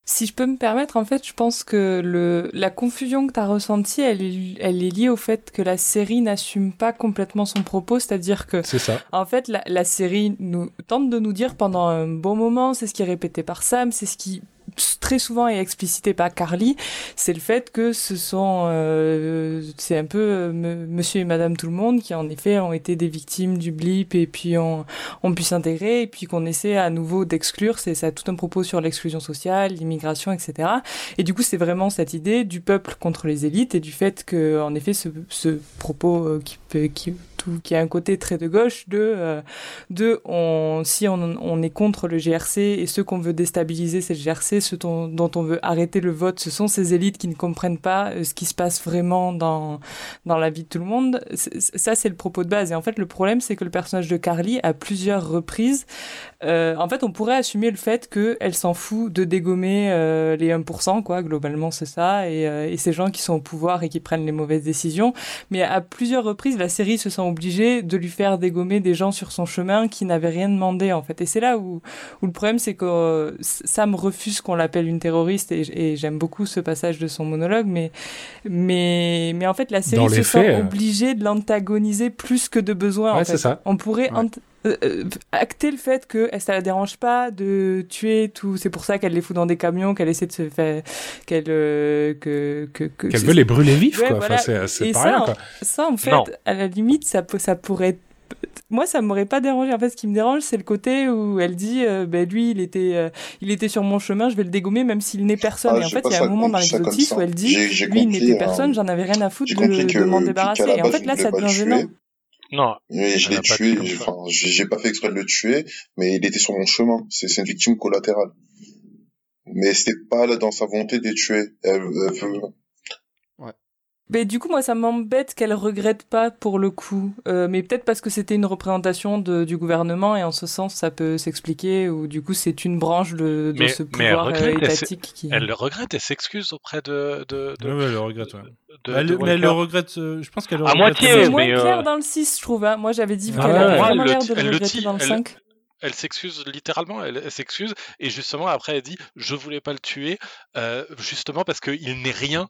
Si je peux me permettre, en fait, je pense que le, la confusion que tu as ressentie, elle est, elle est liée au fait que la série n'assume pas complètement son propos, c'est-à-dire que, ça. en fait, la, la série nous tente de nous dire pendant un bon moment, c'est ce qui est répété par Sam, c'est ce qui très souvent est explicité par Carly, c'est le fait que ce sont, euh, c'est un peu euh, Monsieur et Madame tout le monde qui en effet ont été des victimes du blip et puis ont, ont pu s'intégrer et puis qu'on essaie à nouveau d'exclure. C'est ça tout un propos sur l'exclusion sociale, l'immigration, etc. Et du coup, c'est vraiment cette idée du peuple contre les élites et du fait que, en effet, ce, propos euh, qui qui, tout, qui a un côté très de gauche de, euh, de si on, est contre le GRC et ceux qu'on veut déstabiliser, c'est le GRC, ceux dont, on veut arrêter le vote, ce sont ces élites qui ne comprennent pas euh, ce qui se passe vraiment dans, dans la vie de tout le monde. Ça, c'est le propos de base. Et en fait, le problème, c'est que le personnage de Carly, à plusieurs reprises, euh, en fait, on pourrait assumer le fait qu'elle s'en fout de dégommer les 1%, quoi, globalement, c'est ça, et, et ces gens qui sont au pouvoir et qui prennent les mauvaises décisions. Mais à plusieurs reprises, la série se sent obligée de lui faire dégommer des gens sur son chemin qui n'avaient rien demandé, en fait. Et c'est là où, où le problème, c'est que euh, Sam refuse qu'on l'appelle une terroriste, et, et j'aime beaucoup ce passage de son monologue, mais, mais, mais en fait, la série se sent euh, obligée de l'antagoniser plus que de besoin, en fait. ça. On pourrait Ouais. Euh, euh, acter le fait que ça la dérange pas de tuer tout c'est pour ça qu'elle les fout dans des camions qu'elle essaie de se faire qu'elle euh, que que, que Qu'elle veut les brûler vifs Ouais, quoi. voilà. Enfin, c'est pas ça, rien en- quoi. ça en fait Non. à la limite ça ça pourrait moi ça m'aurait pas dérangé en fait ce qui me dérange c'est le côté où elle dit euh, ben lui il était euh, il était sur mon chemin je vais le dégommer même s'il n'est personne Ah, et en fait il y a un moment dans compris ça l'épisode comme 6 ça. où elle dit lui il n'était euh, personne j'en avais rien à foutre de, que, de m'en débarrasser et en fait là ça devient gênant tuer. Non, Mais je l'ai tué, enfin, j'ai pas fait exprès de le tuer, mais il était sur mon chemin. C'est une victime collatérale. Mais c'était pas là dans sa volonté de les tuer. Elle, elle veut- Mais du coup, moi, ça m'embête qu'elle regrette pas pour le coup. Euh, mais peut-être parce que c'était une représentation de, du gouvernement et en ce sens, ça peut s'expliquer. Ou du coup, c'est une branche de, de Mais- ce mais elle pouvoir euh, elle étatique qui. elle le regrette et s'excuse auprès de. de, de, Ouais, ouais, elle le regrette, ouais. de- Elle- de mais elle le regrette, euh, je pense qu'elle le À regrette. moitié, C'est vraiment. moins mais, euh, clair dans le 6, je trouve. hein. Moi, j'avais dit Ah qu'elle avait vraiment l'air le de regretter dit, dans le elle- 5. Elle s'excuse littéralement, elle, s'excuse, et justement après elle dit Je voulais pas le tuer, euh, justement parce qu'il n'est rien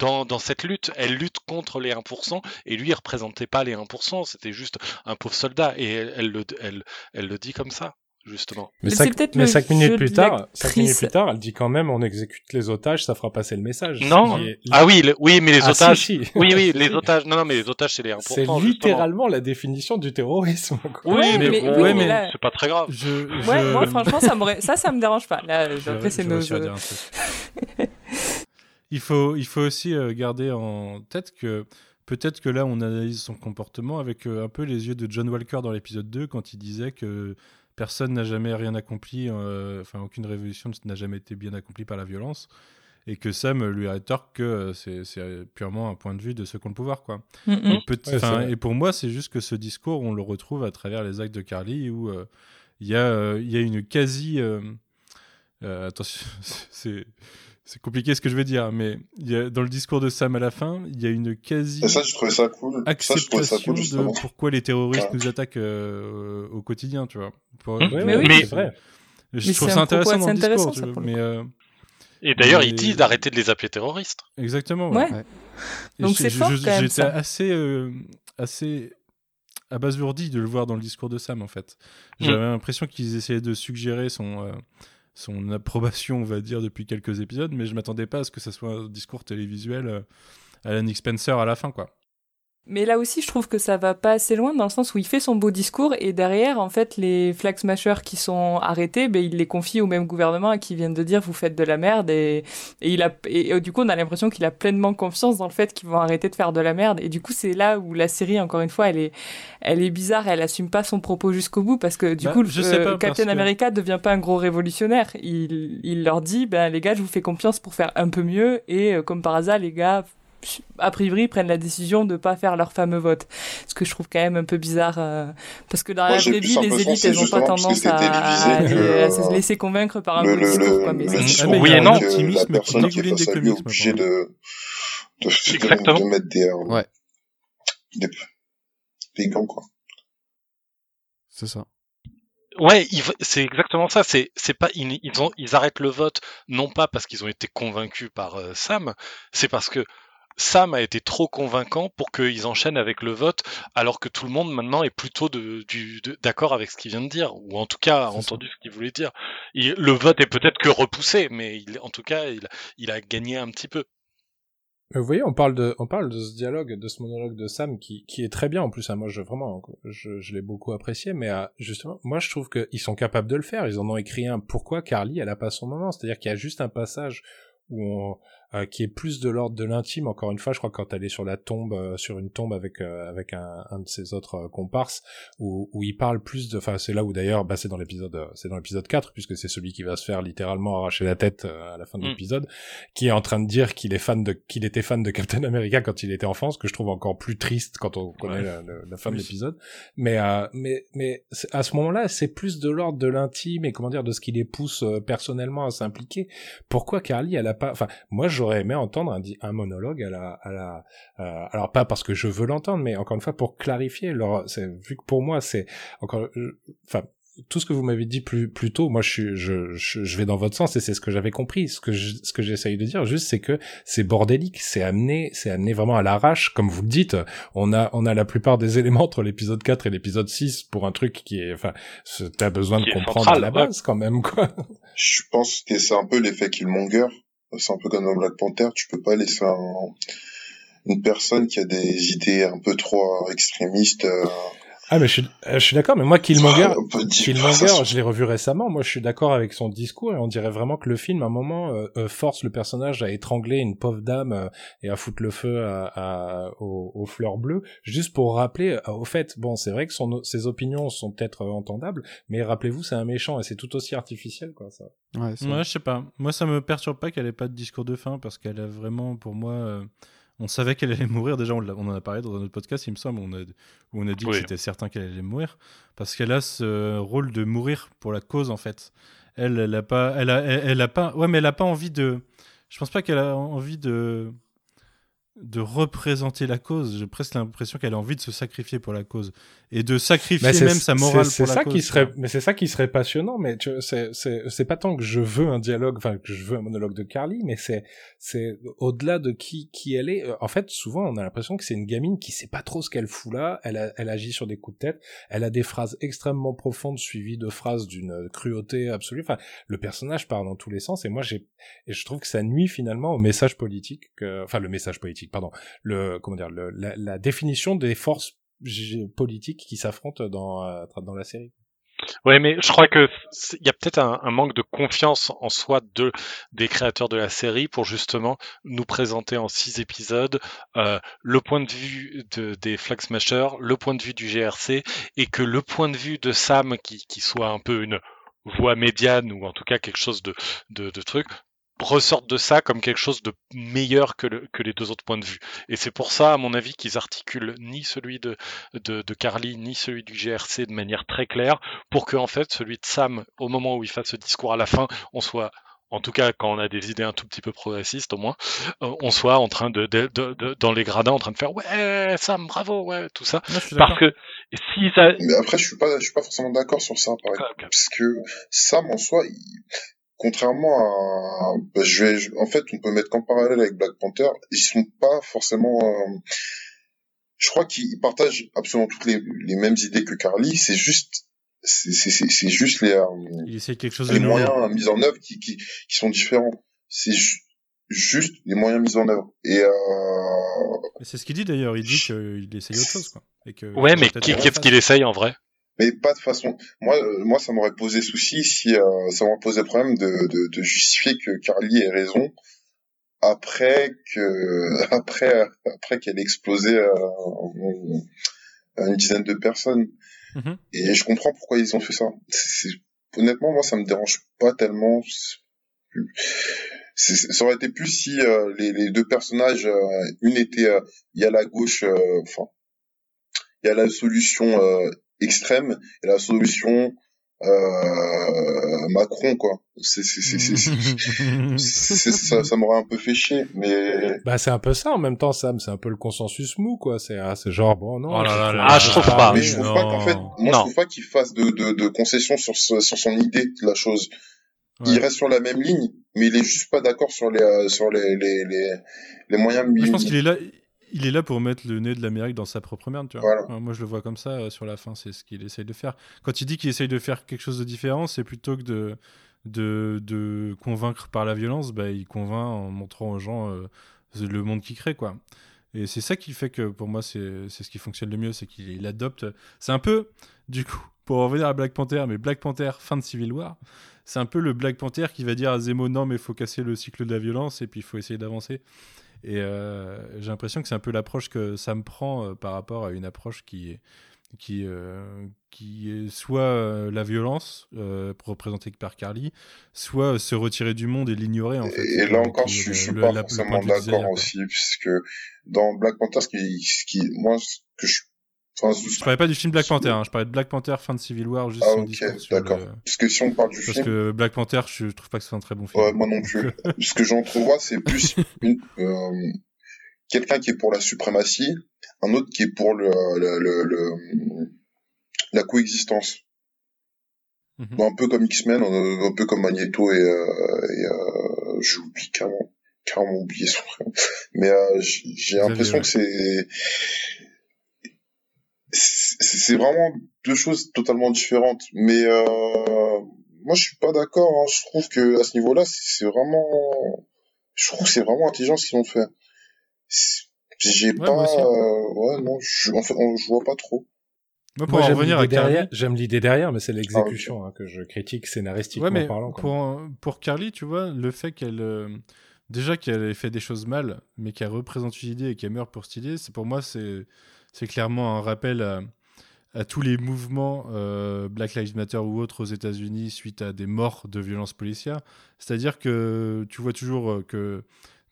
dans, dans cette lutte. Elle lutte contre les 1%, et lui il représentait pas les 1%, c'était juste un pauvre soldat, et elle le, elle, elle le dit comme ça, justement. Mais Mais cinq, c'est peut-être mais cinq minutes plus tard, cinq minutes plus tard, elle dit quand même on exécute les otages, ça fera passer le message. Non. Est- Ah oui, le- oui, mais les Ah, otages. si. Oui, oui, les otages. Non, non, mais les otages, c'est les 1%. C'est justement. littéralement la définition du terrorisme. quoi. Oui, mais, mais- bon, oui, mais mais là- c'est pas très grave. Je, Ouais, je- moi, franchement, ça, m'aurait- ça, ça me dérange pas. Là, je- après, c'est nos. réussis à dire un truc. il faut, il faut aussi euh, garder en tête que peut-être que là, on analyse son comportement avec euh, un peu les yeux de John Walker dans l'épisode 2 quand il disait que personne n'a jamais rien accompli, euh, enfin aucune révolution n'a jamais été bien accomplie par la violence. Et que Sam lui rétorque que euh, c'est c'est purement un point de vue de ceux qui ont le pouvoir, quoi. Mm. Et, Ouais, pour moi, c'est juste que ce discours, on le retrouve à travers les actes de Carly où euh, il y, a, euh, il y a une quasi. euh, euh, attention, c'est. C'est compliqué ce que je veux dire, mais il y a, dans le discours de Sam à la fin, il y a une quasi Et ça, je trouvais ça cool. Ça, je trouvais ça acceptation cool, de pourquoi les terroristes Ouais. nous attaquent euh, au quotidien, tu vois. Pour-. Ouais, Mais oui. c'est vrai. Je Mais trouve c'est ça intéressant dans le assez intéressant, discours, tu ça, vois, pour le mais euh, Et d'ailleurs, ils Mais- disent d'arrêter de les appeler terroristes. exactement. Ouais. Ouais. Et Donc c'est fort, je- quand même, J'étais ça. assez, euh, assez abasourdi de le voir dans le discours de Sam, en fait. Mm. J'avais l'impression qu'ils essayaient de suggérer son, euh, son approbation, on va dire, depuis quelques épisodes, mais je m'attendais pas à ce que ça soit un discours télévisuel euh, à la Nick Spencer à la fin, quoi. Mais là aussi, je trouve que ça va pas assez loin dans le sens où il fait son beau discours et derrière, en fait, les flag smashers qui sont arrêtés, ben, il les confie au même gouvernement qui viennent de dire vous faites de la merde et, et il a et, du coup on a l'impression qu'il a pleinement confiance dans le fait qu'ils vont arrêter de faire de la merde. Et du coup c'est là où la série encore une fois elle est elle est bizarre, elle assume pas son propos jusqu'au bout parce que du Bah, coup je euh, sais pas, parce Captain que- America devient pas un gros révolutionnaire, il il leur dit ben les gars je vous fais confiance pour faire un peu mieux et euh, comme par hasard les gars a priori, prennent la décision de pas faire leur fameux vote. Ce que je trouve quand même un peu bizarre, euh, parce que dans Moi, la vraie vie, les peu élites, elles ont pas tendance à, se euh, laisser convaincre par un le, le, discours. Quoi, mais le discours oui et un non. optimisme qui personne qui est dégouline face à lui est obligée de, de, de, Exactement. de mettre des, euh, Ouais. des, des gants, quoi. C'est ça. Ouais, c'est exactement ça. C'est, c'est pas, ils, ils ont, ils arrêtent le vote non pas parce qu'ils ont été convaincus par euh, Sam, c'est parce que Sam a été trop convaincant pour qu'ils enchaînent avec le vote, alors que tout le monde maintenant est plutôt de, du, de- d'accord avec ce qu'il vient de dire, ou en tout cas a ça. entendu ce qu'il voulait dire. Il- le vote est peut-être que repoussé, mais il, en tout cas, il, il a gagné un petit peu. Vous voyez, on parle de, on parle de ce dialogue, de ce monologue de Sam qui, qui est très bien en plus. hein. moi, je vraiment, je, je l'ai beaucoup apprécié. Mais euh, justement, moi, je trouve qu'ils sont capables de le faire. Ils en ont écrit un. Pourquoi Carly, elle a pas son moment? C'est-à-dire qu'il y a juste un passage où on, euh, qui est plus de l'ordre de l'intime. Encore une fois, je crois quand elle est sur la tombe, euh, sur une tombe avec euh, avec un, un de ses autres euh, comparses, où, où il parle plus de. Enfin, c'est là où d'ailleurs, bah, c'est dans l'épisode, euh, c'est dans l'épisode 4 puisque c'est celui qui va se faire littéralement arracher la tête euh, à la fin de Mm. l'épisode qui est en train de dire qu'il est fan de qu'il était fan de Captain America quand il était enfant, ce que je trouve encore plus triste quand on connaît Ouais. la, la- la fin de l'épisode. Mais euh, mais mais à ce moment-là, c'est plus de l'ordre de l'intime et comment dire de ce qui les pousse euh, personnellement à s'impliquer. Pourquoi Carly elle a pas enfin moi j'aurais aimé entendre un, monologue à la à la euh, alors pas parce que je veux l'entendre mais encore une fois pour clarifier leur c'est vu que pour moi c'est encore euh, enfin tout ce que vous m'avez dit plus plus tôt, moi je suis je, je, je vais dans votre sens et c'est ce que j'avais compris. Ce que je, ce que j'essaye de dire juste c'est que c'est bordélique, c'est amené c'est amené vraiment à l'arrache comme vous le dites. On a on a la plupart des éléments entre l'épisode 4 et l'épisode 6 pour un truc qui est enfin t'as besoin de comprendre central, à la ouais. base quand même quoi. Je pense que c'est un peu l'effet Killmonger. C'est un peu comme dans Black Panther. Tu peux pas laisser un- une personne qui a des idées un peu trop extrémistes. euh, Ah mais je suis, euh, je suis d'accord mais moi Killmonger dire- Killmonger, je l'ai revu récemment. Moi, je suis d'accord avec son discours et on dirait vraiment que le film, à un moment, euh, euh, force le personnage à étrangler une pauvre dame euh, et à foutre le feu à, à- aux, aux fleurs bleues, juste pour rappeler. euh, au fait, bon, c'est vrai que son, ses opinions sont peut-être euh, entendables, mais rappelez-vous, c'est un méchant et c'est tout aussi artificiel, quoi. Ça. Ouais, c'est- Ouais, je sais pas. Moi, ça me perturbe pas qu'elle ait pas de discours de fin parce qu'elle a vraiment, pour moi, euh, on savait qu'elle allait mourir. Déjà, on, en a parlé dans un autre podcast, il me semble, on a, où on a dit que Oui. c'était certain qu'elle allait mourir parce qu'elle a ce rôle de mourir pour la cause, en fait. Elle, elle a pas, elle a, elle, elle a pas, ouais, mais elle a pas envie de. Je pense pas qu'elle a envie de de représenter la cause. J'ai presque l'impression qu'elle a envie de se sacrifier pour la cause et de sacrifier même sa morale pour la ça cause. qui serait, mais c'est ça qui serait passionnant. Mais c'est, pas tant que je veux un dialogue, enfin que je veux un monologue de Carly, mais c'est, c'est au-delà de qui, qui elle est. euh, En fait, souvent, on a l'impression que c'est une gamine qui sait pas trop ce qu'elle fout là. Elle, a- elle agit sur des coups de tête. Elle a des phrases extrêmement profondes suivies de phrases d'une cruauté absolue. Enfin, le personnage part dans tous les sens. Et moi, j'ai, et je trouve que ça nuit finalement au message politique, que, enfin le message politique, pardon, le, comment dire, le, la, la définition des forces politiques qui s'affrontent dans, euh, dans la série. Ouais, mais je crois que c'est- il y a peut-être un, un manque de confiance en soi de des créateurs de la série pour justement nous présenter en six épisodes euh, le point de vue de, des Flag Smashers, le point de vue du GRC, et que le point de vue de Sam, qui, qui soit un peu une voix médiane ou en tout cas quelque chose de, de, de truc, ressortent de ça comme quelque chose de meilleur que, le- que les deux autres points de vue. Et c'est pour ça, à mon avis, qu'ils articulent ni celui de, de, de Carly, ni celui du GRC de manière très claire, pour que en fait celui de Sam, au moment où il fasse ce discours à la fin, on soit en tout cas quand on a des idées un tout petit peu progressistes au moins, euh, on soit en train de, de, de- de- dans les gradins en train de faire ouais Sam bravo ouais tout ça Ouais, parce que si ça Mais après, je suis pas, je suis pas forcément d'accord sur ça, par exemple. Parce que Sam, en soi, il- contrairement à, bah, je vais, je- en fait, on peut mettre qu'en parallèle avec Black Panther, ils sont pas forcément, euh, je crois qu'ils partagent absolument toutes les, les mêmes idées que Carly, c'est juste, c'est, c'est, c'est c'est juste les, euh, Il essaie quelque chose de les nouveau. moyens mis en œuvre qui, qui, qui sont différents. C'est ju- juste les moyens mis en œuvre. Et, euh, C'est ce qu'il dit d'ailleurs. Il dit qu'il essaye autre chose, quoi. Et que ouais mais qui- qu'est-ce qu'il essaye en vrai? Mais pas de façon. Moi, euh, moi, ça m'aurait posé souci si euh, ça m'aurait posé problème de, de, de justifier que Carly ait raison après que après après qu'elle ait explosé euh, une dizaine de personnes. Mhm. Et je comprends pourquoi ils ont fait ça. Honnêtement, moi, ça me dérange pas tellement. ça aurait été plus si euh, les, les deux personnages, euh, une était, il y a la gauche, enfin, il y a la solution extrême et la solution euh, Macron, quoi. C'est, c'est, c'est, c'est, c'est- c'est- ça, ça m'aurait un peu fait chier, mais Bah, c'est un peu ça en même temps, Sam. C'est un peu le consensus mou, quoi. C'est ah, c'est genre, bon, non. Oh là là là Ah, je trouve pas. mais je trouve pas qu'en fait, non. moi je Non. trouve pas qu'il fasse de, de, de concessions sur, ce- sur son idée de la chose. Il Ouais. reste sur la même ligne, mais il est juste pas d'accord sur les, euh, sur les, les, les, les moyens. Je pense qu'il est là. Il est là pour mettre le nez de l'Amérique dans sa propre merde, tu vois. Voilà. Moi, je le vois comme ça euh, sur la fin, c'est ce qu'il essaye de faire. Quand il dit qu'il essaye de faire quelque chose de différent, c'est plutôt que de, de, de convaincre par la violence, bah, il convainc en montrant aux gens euh, le monde qu'il crée, quoi. Et c'est ça qui fait que pour moi, c'est ce qui fonctionne le mieux, c'est qu'il il adopte. C'est un peu, du coup, pour revenir à Black Panther, mais Black Panther, fin de Civil War, c'est un peu le Black Panther qui va dire à Zemo non, mais il faut casser le cycle de la violence et puis il faut essayer d'avancer. Et euh, j'ai l'impression que c'est un peu l'approche que ça me prend euh, par rapport à une approche qui est, qui, euh, qui est soit la violence, représentée par Carly, soit se retirer du monde et l'ignorer en fait. Et là encore, qui je, suis le- pas la- forcément d'accord aussi, puisque dans Black Panther, ce qui, ce qui, moi, ce que je, enfin, Je parlais pas du film Black Panther, hein, je parlais de Black Panther fin de Civil War, juste ah ok, d'accord. le- Parce que si on parle du Parce film, que Black Panther, je trouve pas que c'est un très bon film. ouais, moi non plus. ce que j'entrevois, c'est plus une, euh, quelqu'un qui est pour la suprématie, un autre qui est pour le, le, le, le- la coexistence. Mhm. Un peu comme X-Men, un peu comme Magneto et, euh, et euh, j'oublie carrément, carrément oublié son prénom. Mais euh, j'ai l'impression que c'est c'est vraiment deux choses totalement différentes. Mais euh, moi, je suis pas d'accord. hein. Je trouve que à ce niveau-là, c'est vraiment, je trouve que c'est vraiment intelligent ce qu'ils ont fait. J'ai Ouais, pas, aussi. euh, ouais, non, je, en fait, on- je vois pas trop. Moi, pour Moi, en j'aime revenir à l'idée Carly, derrière, j'aime l'idée derrière, mais c'est l'exécution hein, que je critique scénaristiquement Ouais, mais parlant. pour, pour Carly, tu vois, le fait qu'elle. euh, déjà qu'elle ait fait des choses mal, mais qu'elle représente une idée et qu'elle meurt pour cette idée, c'est pour moi, c'est c'est clairement un rappel à, tous les mouvements euh, Black Lives Matter ou autres aux États-Unis suite à des morts de violences policières. C'est-à-dire que tu vois toujours euh, que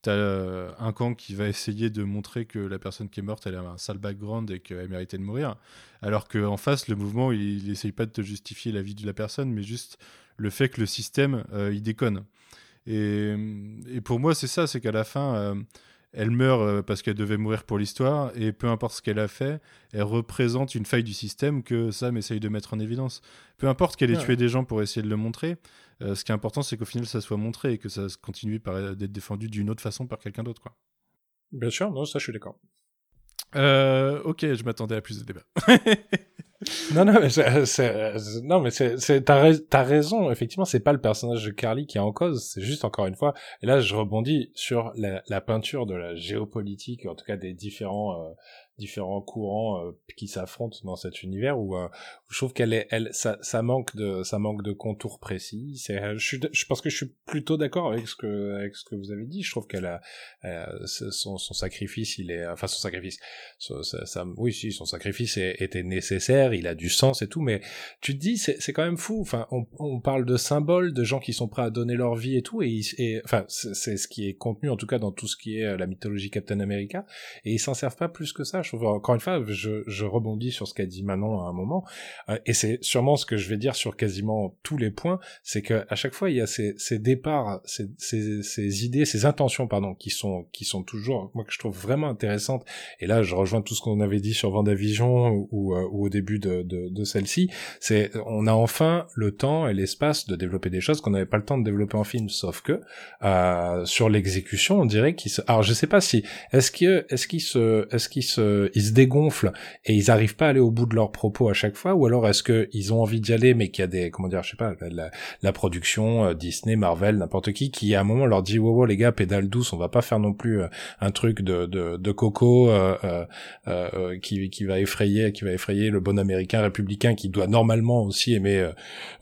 tu as un camp qui va essayer de montrer que la personne qui est morte, elle a un sale background et qu'elle méritait de mourir. Alors qu'en face, le mouvement, il n'essaye pas de te justifier la vie de la personne, mais juste le fait que le système, euh, il déconne. Et, et pour moi, c'est ça, c'est qu'à la fin, euh, elle meurt euh, parce qu'elle devait mourir pour l'histoire, et peu importe ce qu'elle a fait, elle représente une faille du système que Sam essaye de mettre en évidence. Peu importe qu'elle ait Ouais. tué des gens pour essayer de le montrer, euh, ce qui est important, c'est qu'au final, ça soit montré et que ça continue par d'être défendu d'une autre façon par quelqu'un d'autre. quoi. Bien sûr, non, ça je suis d'accord. Euh, ok, je m'attendais à plus de débats. Non, non, mais c'est, non, mais c'est, t'as raison. Effectivement, c'est pas le personnage de Carly qui est en cause. C'est juste encore une fois. Et là, je rebondis sur la, la peinture de la géopolitique, en tout cas des différents, euh, différents courants euh, qui s'affrontent dans cet univers où, euh, je trouve qu'elle est, elle, ça, ça manque de, ça manque de contours précis. C'est, euh, je je pense que je suis plutôt d'accord avec ce que, avec ce que vous avez dit. Je trouve qu'elle a, son, son sacrifice, il est, enfin son sacrifice, ça, oui, si, son sacrifice était nécessaire, il a du sens et tout, mais tu te dis, c'est quand même fou. Enfin, on, parle de symboles, de gens qui sont prêts à donner leur vie et tout, et, enfin, c'est ce qui est contenu en tout cas dans tout ce qui est la mythologie Captain America, et ils s'en servent pas plus que ça. Encore une fois, je, je rebondis sur ce qu'a dit Manon à un moment, euh, et c'est sûrement ce que je vais dire sur quasiment tous les points, c'est que à chaque fois il y a ces, ces départs, ces, ces, ces idées, ces intentions, pardon, qui sont qui sont toujours, moi que je trouve vraiment intéressantes. Et là, je rejoins tout ce qu'on avait dit sur Vendavision ou, euh, au début de, de, de celle-ci. C'est, on a enfin le temps et l'espace de développer des choses qu'on n'avait pas le temps de développer en film. Sauf que euh, sur l'exécution, on dirait qu'ils se, alors je sais pas si est-ce que est-ce qu'ils se, est-ce qu'ils se, ils se dégonflent et ils arrivent pas à aller au bout de leurs propos à chaque fois, ou alors est-ce que ils ont envie d'y aller, mais qu'il y a des, comment dire, je sais pas, la, la, production euh, Disney, Marvel, n'importe qui, qui à un moment leur dit wow, wow les gars, pédale douce, on va pas faire non plus euh, un truc de de, de coco euh, euh, euh, qui qui va effrayer, qui va effrayer le bon américain républicain qui doit normalement aussi aimer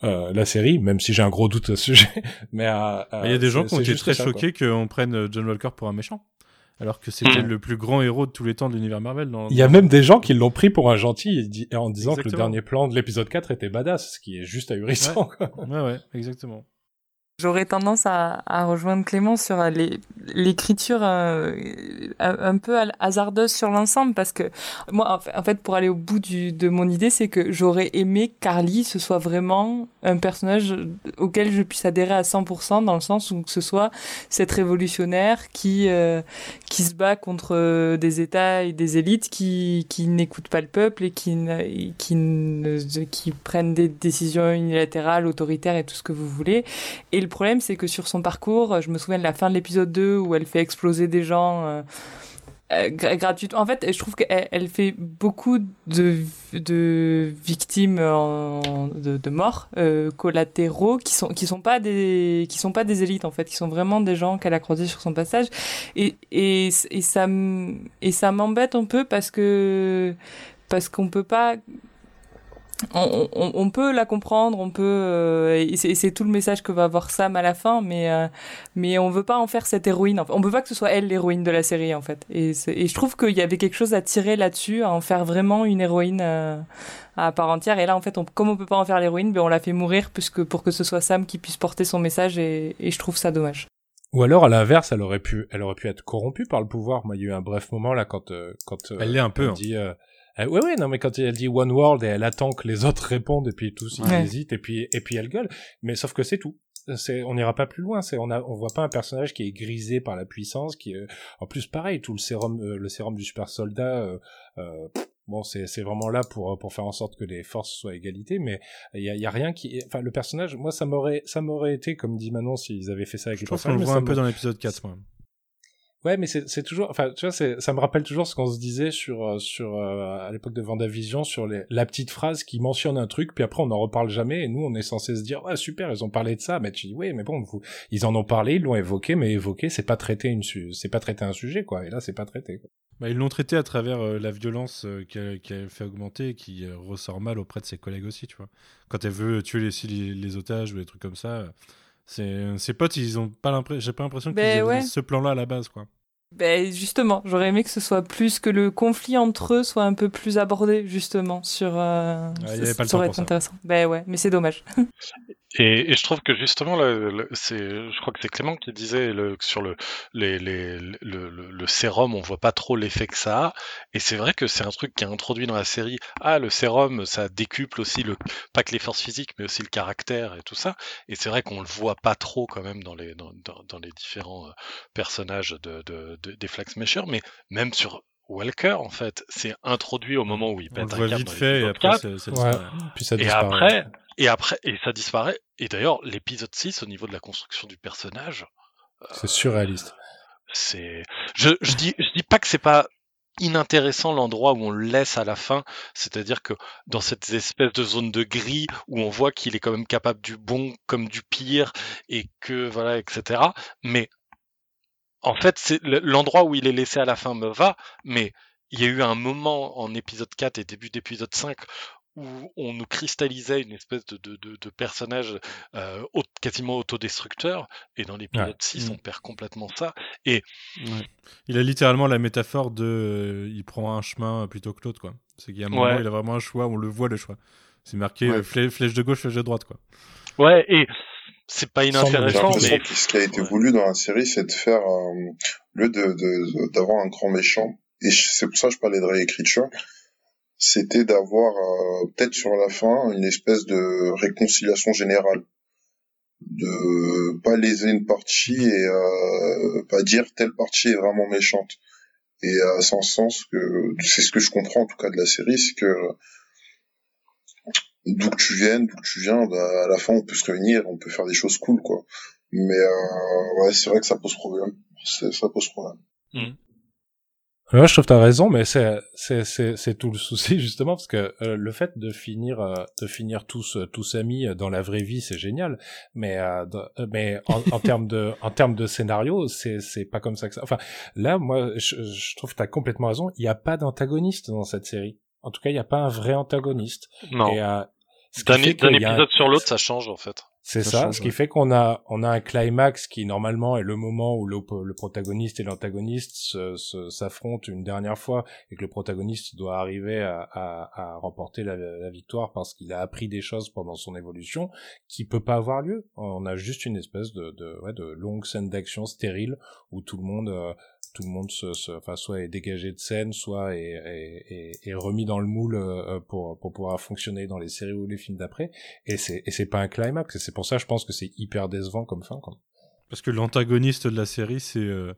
la série, même si j'ai un gros doute à ce sujet. Mais euh, Il y a des gens qui ont été très choqués qu'on prenne John Walker pour un méchant. Alors que c'était Mm. le plus grand héros de tous les temps de l'univers Marvel. Dans... Il y a même des gens qui l'ont pris pour un gentil en disant que le dernier plan de l'épisode 4 était badass, ce qui est juste ahurissant. quoi. Ouais, ouais, exactement. J'aurais tendance à, rejoindre Clément sur l'écriture euh, un peu hasardeuse sur l'ensemble parce que moi, en fait, pour aller au bout de mon idée, c'est que j'aurais aimé Carly ce soit vraiment un personnage auquel je puisse adhérer à 100% dans le sens où ce soit cette révolutionnaire qui euh, qui se bat contre des États et des élites qui qui n'écoutent pas le peuple et qui qui prennent des décisions unilatérales, autoritaires et tout ce que vous voulez. Et problème, c'est que sur son parcours, je me souviens de la fin de l'épisode 2 où elle fait exploser des gens euh, euh, gratuitement. En fait, je trouve qu'elle elle fait beaucoup de, victimes de, morts euh, collatéraux qui sont qui sont pas des qui sont pas des élites en fait, qui sont vraiment des gens qu'elle a croisés sur son passage. Et, et ça et ça m'embête un peu parce que parce qu'on peut pas on, on, on, peut la comprendre, on peut, euh, et c'est tout le message que va avoir Sam à la fin, mais euh, mais on veut pas en faire cette héroïne. On veut pas que ce soit elle l'héroïne de la série en fait. Et, et je trouve qu'il y avait quelque chose à tirer là-dessus, à en faire vraiment une héroïne euh, à part entière. Et là en fait, on, comme on peut pas en faire l'héroïne, ben on la fait mourir puisque pour que ce soit Sam qui puisse porter son message, et, et je trouve ça dommage. Ou alors à l'inverse, elle aurait pu, elle aurait pu être corrompue par le pouvoir. Moi, il y a eu un bref moment là quand quand elle l'est un peu. Elle hein. Euh, ouais, ouais, non, mais quand elle dit One World et elle attend que les autres répondent et puis tous ils hésitent et puis et puis elle gueule. Mais sauf que c'est tout. C'est, on n'ira pas plus loin. C'est, on a, on voit pas un personnage qui est grisé par la puissance, qui, euh, en plus, pareil, tout le sérum, euh, le sérum du super soldat. Euh, bon, c'est, c'est vraiment là pour pour faire en sorte que les forces soient égalité, mais il y a, y a rien qui, enfin, le personnage, moi, ça m'aurait, ça m'aurait été, comme dit Manon, s'ils avaient fait ça avec Je les pense qu'on le voit un peu dans l'épisode 4, moi. Ouais, mais c'est toujours, enfin, tu vois, ça me rappelle toujours ce qu'on se disait sur euh, sur euh, à l'époque de Vendavision sur les, la petite phrase qui mentionne un truc, puis après on n'en reparle jamais, et nous on est censé se dire, ouais super, ils ont parlé de ça, mais tu dis, oui, mais bon, vous, ils en ont parlé, ils l'ont évoqué, mais évoqué, c'est pas traiter une, c'est pas traiter un sujet, quoi, et là c'est pas traité. Quoi. Bah, ils l'ont traité à travers euh, la violence qui a fait augmenter qui ressort mal auprès de ses collègues aussi, tu vois. Quand elle veut tuer les, les, les otages ou des trucs comme ça ses potes, ils ont pas l'impression, j'ai pas l'impression qu'ils ben ouais. ce plan-là à la base, quoi. Ben justement, j'aurais aimé que ce soit plus que le conflit entre eux soit un peu plus abordé justement sur. Euh, ouais, il y avait pas le ça aurait temps été intéressant. Ben ouais, mais c'est dommage. Et, et, je trouve que justement, le, le, c'est, je crois que c'est Clément qui disait le, sur le, les, les, le, le, le, sérum, on voit pas trop l'effet que ça a. Et c'est vrai que c'est un truc qui est introduit dans la série. Ah, le sérum, ça décuple aussi le, pas que les forces physiques, mais aussi le caractère et tout ça. Et c'est vrai qu'on le voit pas trop quand même dans les, dans, dans, dans les différents euh, personnages de, de, de des Flax Meshers, mais même sur Walker, en fait, c'est introduit au moment où il pète on un le voit câble vite fait et après 4. c'est, c'est Ouais. Puis ça Et disparaît. après, et après, et ça disparaît. Et d'ailleurs, l'épisode 6, au niveau de la construction du personnage, C'est surréaliste. c'est, je, je dis, je dis pas que c'est pas inintéressant l'endroit où on le laisse à la fin, c'est-à-dire que dans cette espèce de zone de gris où on voit qu'il est quand même capable du bon comme du pire et que voilà, etc. Mais en fait, c'est le- l'endroit où il est laissé à la fin me va, mais il y a eu un moment en épisode 4 et début d'épisode 5 où on nous cristallisait une espèce de, de, de, de personnage euh, au- quasiment autodestructeur, et dans l'épisode Ouais. 6, Mm. on perd complètement ça. Et Il a littéralement la métaphore de euh, il prend un chemin plutôt que l'autre quoi. C'est qu'il y a un moment Ouais. il a vraiment un choix, on le voit le choix. C'est marqué Ouais. euh, flè- flèche de gauche, flèche de droite quoi. ouais, et c'est pas inintéressant, l'impression mais que ce qui a été voulu dans la série, c'est de faire, euh, au lieu de, de- d'avoir un grand méchant, et c'est pour ça que je parlais de réécriture, c'était d'avoir euh, peut-être sur la fin une espèce de réconciliation générale, de pas léser une partie et euh, pas dire telle partie est vraiment méchante. Et à sans sens que c'est ce que je comprends en tout cas de la série, c'est que d'où que tu viennes, d'où que tu viens, bah, à la fin on peut se réunir, on peut faire des choses cool quoi. Mais euh, ouais, c'est vrai que ça pose problème. Ça pose problème. Ouais, je trouve que t'as raison, mais c'est c'est c'est c'est tout le souci justement parce que euh, le fait de finir euh, de finir tous euh, tous amis euh, dans la vraie vie c'est génial, mais euh, euh, mais en, en termes de en termes de scénario c'est c'est pas comme ça que ça. Enfin là moi je, je trouve que t'as complètement raison. Il y a pas d'antagoniste dans cette série. En tout cas il y a pas un vrai antagoniste. non. Et, euh, D'un un- épisode sur l'autre, ça change en fait. C'est Ça ce qui fait qu'on a on a un climax qui normalement est le moment où le, le protagoniste et l'antagoniste s'affrontent une dernière fois et que le protagoniste doit arriver à, à, à remporter la, la victoire parce qu'il a appris des choses pendant son évolution qui peut pas avoir lieu. On a juste une espèce de de, ouais, de longue scène d'action stérile où tout le monde euh, tout le monde se, se- enfin, soit est dégagé de scène, soit est, est, est- est remis dans le moule euh, pour, pour pouvoir fonctionner dans les séries ou les films d'après. Et c'est, et c'est pas un climax. Et c'est pour ça, je pense que c'est hyper décevant comme fin. Quoi. Parce que l'antagoniste de la série, c'est euh,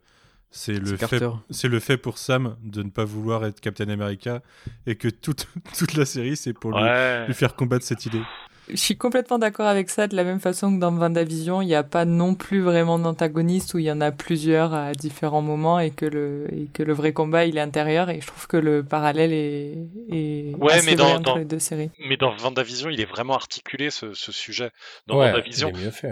c'est le fait c'est le fait pour Sam de ne pas vouloir être Captain America et que toute toute la série c'est pour lui, lui faire combattre cette idée. Je suis complètement d'accord avec ça, de la même façon que dans WandaVision, il n'y a pas non plus vraiment d'antagoniste où il y en a plusieurs à différents moments et que le, et que le vrai combat il est intérieur et je trouve que le parallèle est, est Ouais, assez mais dans- vrai entre dans- les deux séries. Mais dans Vendavision, il est vraiment articulé ce, ce sujet. Dans ouais, Vendavision, il est mieux fait.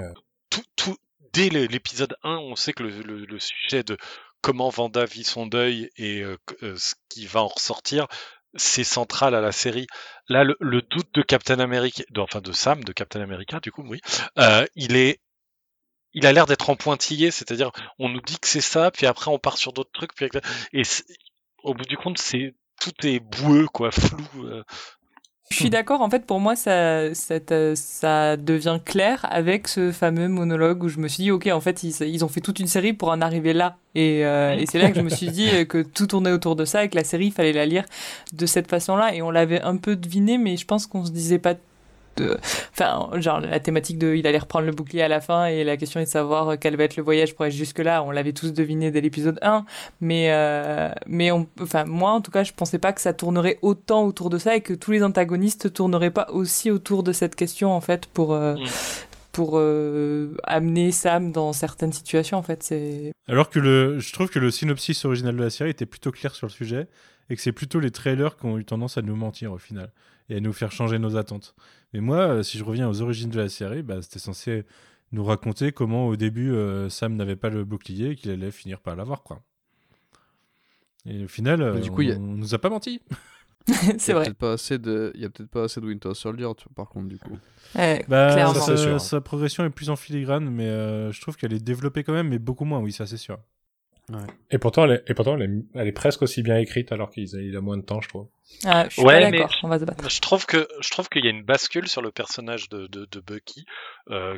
tout, tout, dès l'épisode 1, on sait que le, le- le sujet de comment Vanda vit son deuil et euh, que- euh, ce qui va en ressortir, c'est central à la série. Là, le, le doute de Captain America, enfin de Sam, de Captain America, du coup, oui, euh, il est, il a l'air d'être en pointillé, c'est-à-dire, on nous dit que c'est ça, puis après on part sur d'autres trucs, puis et au bout du compte, c'est tout est boueux, quoi, flou. euh. Je suis d'accord, en fait, pour moi, ça, ça, te- ça devient clair avec ce fameux monologue où je me suis dit, ok, en fait, ils, ont fait toute une série pour en arriver là. Et, euh, c'est là que je me suis dit euh, que tout tournait autour de ça et que la série, il fallait la lire de cette façon-là. Et on l'avait un peu deviné, mais je pense qu'on se disait pas. De... Enfin, genre la thématique de il allait reprendre le bouclier à la fin et la question est de savoir quel va être le voyage pour aller jusque-là. On l'avait tous deviné dès l'épisode 1, mais, euh, mais on, enfin, moi en tout cas, je pensais pas que ça tournerait autant autour de ça et que tous les antagonistes tourneraient pas aussi autour de cette question en fait pour, euh, Mm. pour euh, amener Sam dans certaines situations en fait. C'est Alors que le, je trouve que le synopsis original de la série était plutôt clair sur le sujet et que c'est plutôt les trailers qui ont eu tendance à nous mentir au final et à nous faire changer nos attentes. Mais moi, euh, si je reviens aux origines de la série, bah, c'était censé nous raconter comment au début euh, Sam n'avait pas le bouclier et qu'il allait finir par l'avoir, quoi. Et au final, euh, du coup, on, a- on nous a pas menti. c'est Il y a vrai. peut-être pas assez de, il y a peut-être pas assez de Winter Soldier, tu- par contre, du coup. Ouais, Bah, clairement. ça, c'est sa, progression est plus en filigrane, mais euh, je trouve qu'elle est développée quand même, mais beaucoup moins, oui, ça c'est sûr. Et pourtant, elle est, et pourtant elle, est, elle est presque aussi bien écrite alors qu'il a, il a moins de temps, je trouve. Ah, je suis Ouais, pas mais- d'accord. On va se battre. Je trouve que je trouve qu'il y a une bascule sur le personnage de, de, de Bucky euh,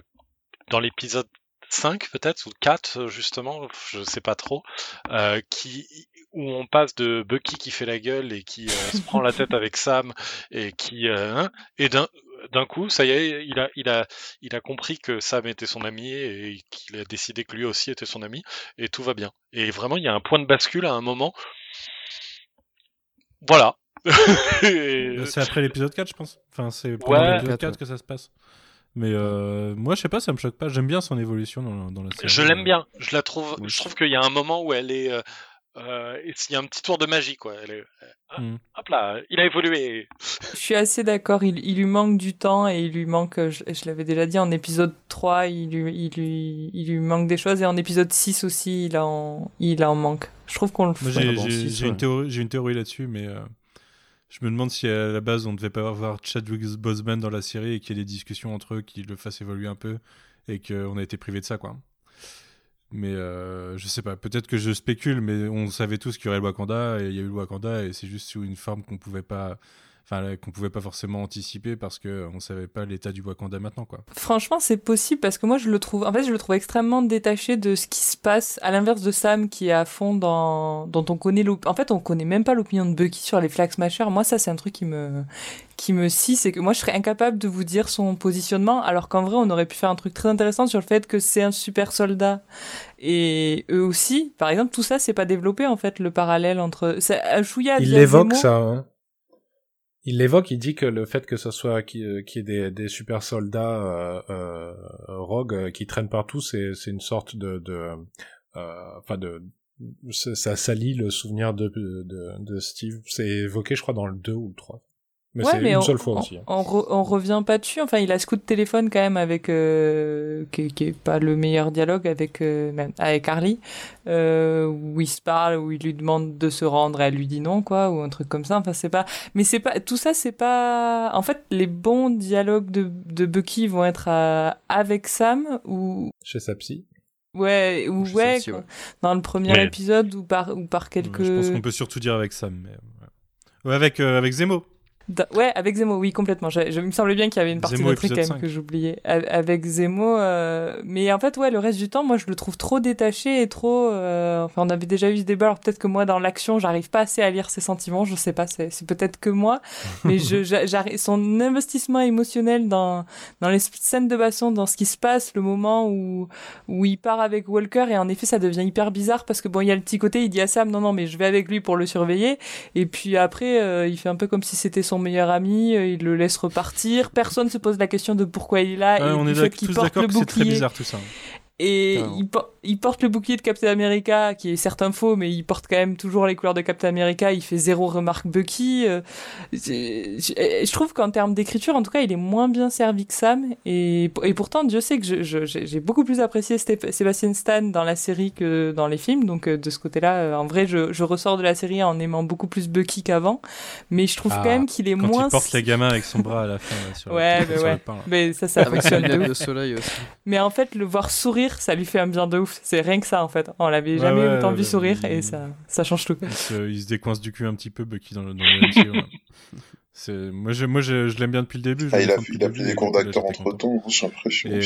dans l'épisode 5 peut-être ou 4 justement, je sais pas trop, euh, qui où on passe de Bucky qui fait la gueule et qui euh, se prend la tête avec Sam et qui euh, hein, et d'un d'un coup, ça y est, il a, il a, il a compris que Sam était son ami et qu'il a décidé que lui aussi était son ami et tout va bien. Et vraiment, il y a un point de bascule à un moment. Voilà. Et- Euh, C'est après l'épisode 4, je pense. Enfin, c'est pendant Ouais. l'épisode 4 4, que ça se passe. Mais euh, moi, je sais pas, ça me choque pas. J'aime bien son évolution dans, dans la série. Je l'aime bien. Je la trouve. Je trouve qu'il y a un moment où elle est. Euh, euh, il y a un petit tour de magie, quoi. Elle est, Mm. hop là, il a évolué. Je suis assez d'accord, il, il lui manque du temps et il lui manque, je, je l'avais déjà dit, en épisode 3, il lui, il, lui, il lui manque des choses et en épisode 6 aussi, il en, il en manque. Je trouve qu'on le fait. j'ai bon, une, théorie- j'ai une théorie là-dessus, mais euh, je me demande si à la base on devait pas avoir Chadwick Boseman dans la série et qu'il y ait des discussions entre eux qui le fassent évoluer un peu et qu'on a été privé de ça, quoi. Mais euh, je sais pas, peut-être que je spécule, mais on savait tous qu'il y aurait le Wakanda et il y a eu le Wakanda et c'est juste sous une forme qu'on pouvait pas, enfin qu'on pouvait pas forcément anticiper parce que on savait pas l'état du Wakanda maintenant, quoi. Franchement, c'est possible parce que moi, je le trouve, en fait, je le trouve extrêmement détaché de ce qui se passe, à l'inverse de Sam qui est à fond dans, dont on connaît l'op- en fait, on connaît même pas l'opinion de Bucky sur les Flag Smashers. Moi, ça, c'est un truc qui me, qui me scie, c'est que moi, je serais incapable de vous dire son positionnement, alors qu'en vrai, on aurait pu faire un truc très intéressant sur le fait que c'est un super soldat. Et eux aussi, par exemple, tout ça, c'est pas développé, en fait, le parallèle entre, c'est un chouïa Il l'évoque ça. Hein. Il l'évoque, il dit que le fait que ce soit qu'il euh, y ait des, des super soldats euh, euh, rogues euh, qui traînent partout, c'est une sorte de de euh, enfin de ça salit le souvenir de de, de Steve. C'est évoqué, je crois, dans le 2 ou le 3. Mais Ouais, c'est mais une on, seule fois on- aussi. hein. on, re- on revient pas dessus. Enfin, il a ce coup de téléphone quand même avec euh, qui, qui est pas le meilleur dialogue avec euh, même avec Harley, euh, où il se parle, où il lui demande de se rendre, et elle lui dit non, quoi, ou un truc comme ça. Enfin, c'est pas. Mais c'est pas tout ça, c'est pas. En fait, les bons dialogues de, de Bucky vont être à- avec Sam ou Chez sa psy. ouais ou ouais, dans le premier Ouais. épisode ou par ou par quelques. Je pense qu'on peut surtout dire avec Sam. Mais... ouais. Ouais, avec, euh, avec Zemo. Ouais, avec Zemo, oui, complètement. Je, je- il me semblait bien qu'il y avait une partie Zemo, de truc quand même 5. que j'oubliais. Avec Zemo, euh, mais en fait, ouais, le reste du temps, moi, je le trouve trop détaché et trop. euh, Enfin, on avait déjà eu ce débat. Alors peut-être que moi, dans l'action, j'arrive pas assez à lire ses sentiments. Je sais pas, c'est peut-être que moi, mais je, j'a- j'arrive- son investissement émotionnel dans dans les scènes de baston, dans ce qui se passe, le moment où où il part avec Walker et en effet, ça devient hyper bizarre parce que bon, il y a le petit côté, il dit à Sam, non, non, mais je vais avec lui pour le surveiller. Et puis après, euh, il fait un peu comme si c'était son meilleur ami, euh, il le laisse repartir. Personne se pose la question de pourquoi il est là Ouais, et on est tous d'accord que c'est très bizarre tout ça. Et il, por- il porte le bouclier de Captain America, qui est certes un faux, mais il porte quand même toujours les couleurs de Captain America. Il fait zéro remarque Bucky. euh, Je je trouve qu'en termes d'écriture, en tout cas, il est moins bien servi que Sam. Et, et pourtant, Dieu sait que je- je- j'ai beaucoup plus apprécié Stéph- Sébastien Stan dans la série que dans les films. Donc euh, de ce côté-là, euh, en vrai, je, je ressors de la série en aimant beaucoup plus Bucky qu'avant. Mais je trouve Ah, quand même qu'il est Quand moins... il porte les gamins avec son bras à la fin. là, sur Ouais, le, mais sur ouais. le pain, là. Mais ça, ça Avec ses fonctionne de de soleil aussi. Mais en fait, le voir sourire, ça lui fait un bien de ouf. C'est rien que ça, en fait. On l'avait Ouais, jamais ouais, autant vu sourire il- et ça, ça change tout. Il se, il se décoince du cul un petit peu, Bucky, dans le, dans le MCU. ouais. C'est- Moi, je, moi je, je l'aime bien depuis le début. je Ah, il, a, il a pris des cours d'acteur entre temps, j'ai l'impression. Et,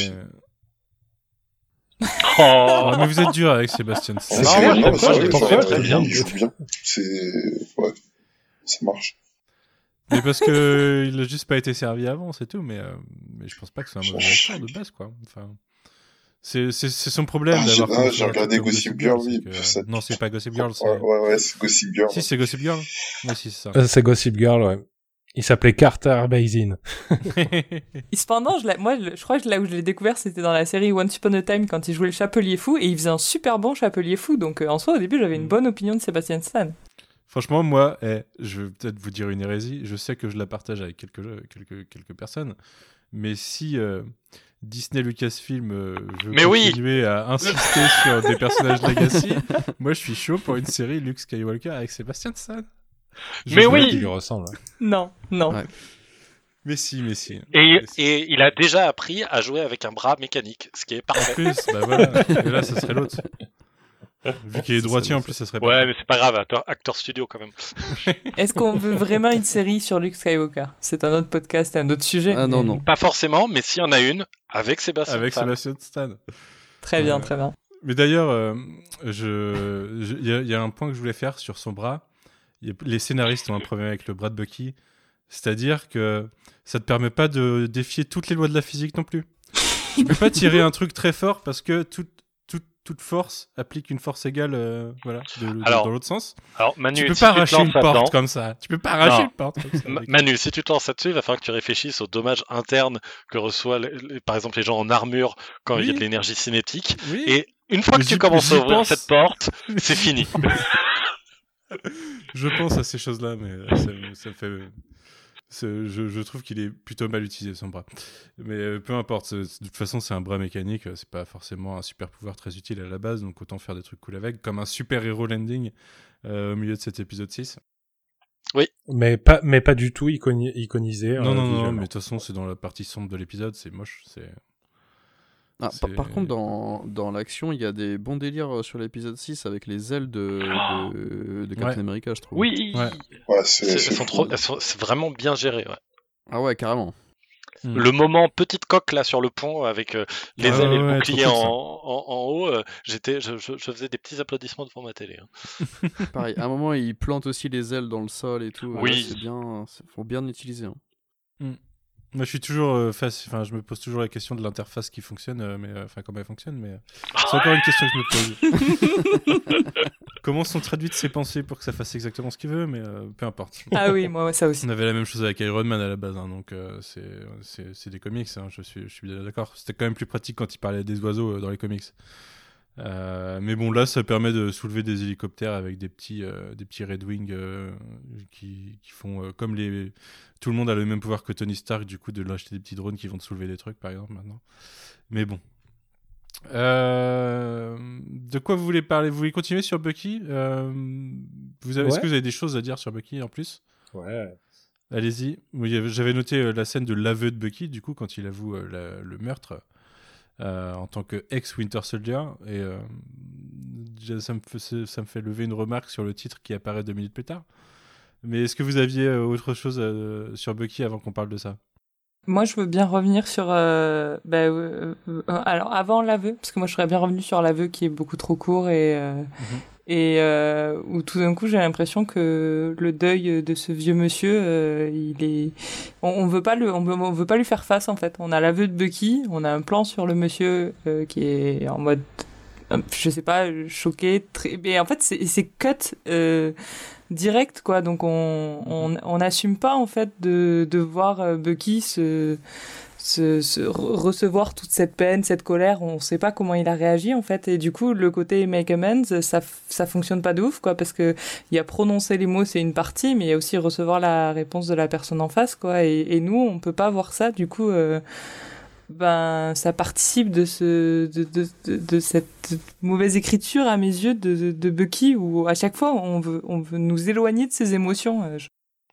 Oh, ouais, mais vous êtes dur avec Sébastien. C'est Non, vrai, non, je le ça, trouve très bien. Il joue bien. C'est. Ouais. Ça marche. Mais parce que il a juste pas été servi avant, c'est tout. Mais, euh, mais je pense pas que c'est un mauvais acteur de base, quoi. Enfin, c'est son problème Ah, j'ai- d'avoir. ah, j'ai à regardé Gossip Girl, oui, que- ça- Non, c'est pas Gossip Girl. c'est- Ouais, ouais, ouais, c'est Gossip Girl. Si, c'est Gossip Girl. Oui, si, c'est ça. Euh, C'est Gossip Girl, ouais. Il s'appelait Carter Bazin. Et cependant, je moi, je, je crois que là où je l'ai découvert, c'était dans la série Once Upon a Time quand il jouait le Chapelier Fou et il faisait un super bon Chapelier Fou. Donc euh, en soi, au début, j'avais une Mm. bonne opinion de Sébastien Stan. Franchement, moi, eh, je vais peut-être vous dire une hérésie. Je sais que je la partage avec quelques, quelques, quelques personnes. Mais si euh, Disney Lucasfilm euh, veut Mais oui continuer à insister sur des personnages legacy, moi je suis chaud pour une série Luke Skywalker avec Sébastien Stan. Mais oui Qui lui ressemble. ouais. Non, non. Ouais. Mais si, mais si. Et, Mais si. et il a déjà appris à jouer avec un bras mécanique, ce qui est En parfait. plus, bah voilà. Et là, ça serait l'autre. Vu qu'il est droitier, en plus, ça serait pas. Ouais, mais c'est pas grave, acteur, studio quand même. Est-ce qu'on veut vraiment une série sur Luke Skywalker? C'est un autre podcast un autre sujet. Ah non, non. Pas forcément, mais s'il y en a une, avec Sébastien. Avec Stan. Sébastien Stan. Très bien, Euh, très bien. Mais d'ailleurs, euh, je- je- il y, a- il y a un point que je voulais faire sur son bras. A- Les scénaristes ont un problème avec le bras de Bucky. C'est-à-dire que ça te permet pas de défier toutes les lois de la physique non plus. tu peux pas tirer un truc très fort parce que toute, toute, force applique une force égale euh, voilà, de- de- Alors, dans l'autre sens. Alors, Manu, tu peux si pas arracher une porte comme ça. Tu peux pas arracher Non. une porte comme ça. Avec- Manu, si tu te lances là-dessus, il va falloir que tu réfléchisses aux dommages internes que reçoivent, les- par exemple, les gens en armure quand il y a de l'énergie cinétique. Oui. Et une fois Mais que tu commences à ouvrir pense. cette porte, c'est fini. Je pense à ces choses-là, mais euh, ça, ça me fait. Je, je trouve qu'il est plutôt mal utilisé son bras. Mais euh, peu importe, de toute façon, c'est un bras mécanique, euh, c'est pas forcément un super pouvoir très utile à la base, donc autant faire des trucs cool avec, comme un super héros landing euh, au milieu de cet épisode 6. Mais pas, mais pas du tout iconi- iconisé. non, euh, non, non, mais de toute façon, c'est dans la partie sombre de l'épisode, c'est moche. c'est Ah, par, contre, dans, dans l'action, il y a des bons délires euh, sur l'épisode 6 avec les ailes de, de, de Captain Ouais. America, je trouve. Oui, Ouais. Ouais, c'est- c'est. elles c'est sont fou. trop, elles sont- c'est vraiment bien géré. ouais. Ah ouais, carrément. Mm. Le moment petite coque là sur le pont avec euh, les Ah ailes et le bouclier en, en, en haut, euh, j'étais, je, je- je faisais des petits applaudissements devant ma télé. hein. Pareil, à un moment, il plante aussi les ailes dans le sol et tout. Oui. Ouais, c'est bien, c'est- faut bien l'utiliser. hein. Moi, je suis toujours euh, face. Enfin, je me pose toujours la question de l'interface qui fonctionne, euh, mais euh, enfin comment elle fonctionne, mais euh, c'est encore une question que je me pose. comment sont traduites ses pensées pour que ça fasse exactement ce qu'il veut, mais euh, peu importe. Ah oui, moi, ouais, ça aussi. On avait la même chose avec Iron Man à la base, hein, donc euh, c'est- des comics, hein, je suis, je suis d'accord. C'était quand même plus pratique quand il parlait des oiseaux euh, dans les comics. Euh, mais bon, là, ça permet de soulever des hélicoptères avec des petits, euh, des petits Red Wing euh, qui, qui font euh, comme les. Tout le monde a le même pouvoir que Tony Stark, du coup, de lui acheter des petits drones qui vont te soulever des trucs, par exemple, maintenant. Mais bon. De quoi vous voulez parler? Vous voulez continuer sur Bucky? Vous avez, Est-ce que vous avez des choses à dire sur Bucky en plus? Ouais. Allez-y. Oui, J'avais noté la scène de l'aveu de Bucky, du coup, quand il avoue la- le meurtre euh, en tant que ex-Winter Soldier. Et euh, ça, me fait, ça me fait lever une remarque sur le titre qui apparaît deux minutes plus tard. Mais est-ce que vous aviez euh, autre chose euh, sur Bucky avant qu'on parle de ça? Moi, je veux bien revenir sur. euh, bah, euh, euh, alors, avant l'aveu, parce que moi, je serais bien revenu sur l'aveu qui est beaucoup trop court et. euh, Et euh, où tout d'un coup j'ai l'impression que le deuil de ce vieux monsieur, euh, il est, on, on veut pas le, on veut, on pas lui faire face en fait. On a l'aveu de Bucky, on a un plan sur le monsieur euh, qui est en mode, euh, je sais pas, choqué, très, mais en fait c'est cut euh, direct quoi. Donc on on on n'assume pas en fait de de voir euh, Bucky se se, se re- recevoir toute cette peine, cette colère, on sait pas comment il a réagi en fait. Et du coup le côté make amends ça ça fonctionne pas de ouf quoi parce que il y a prononcer les mots c'est une partie mais il y a aussi recevoir la réponse de la personne en face quoi. Et, et nous on peut pas voir ça. Du coup euh, ben ça participe de ce de, de, de, cette mauvaise écriture à mes yeux de, Bucky où à chaque fois on veut on veut nous éloigner de ses émotions euh,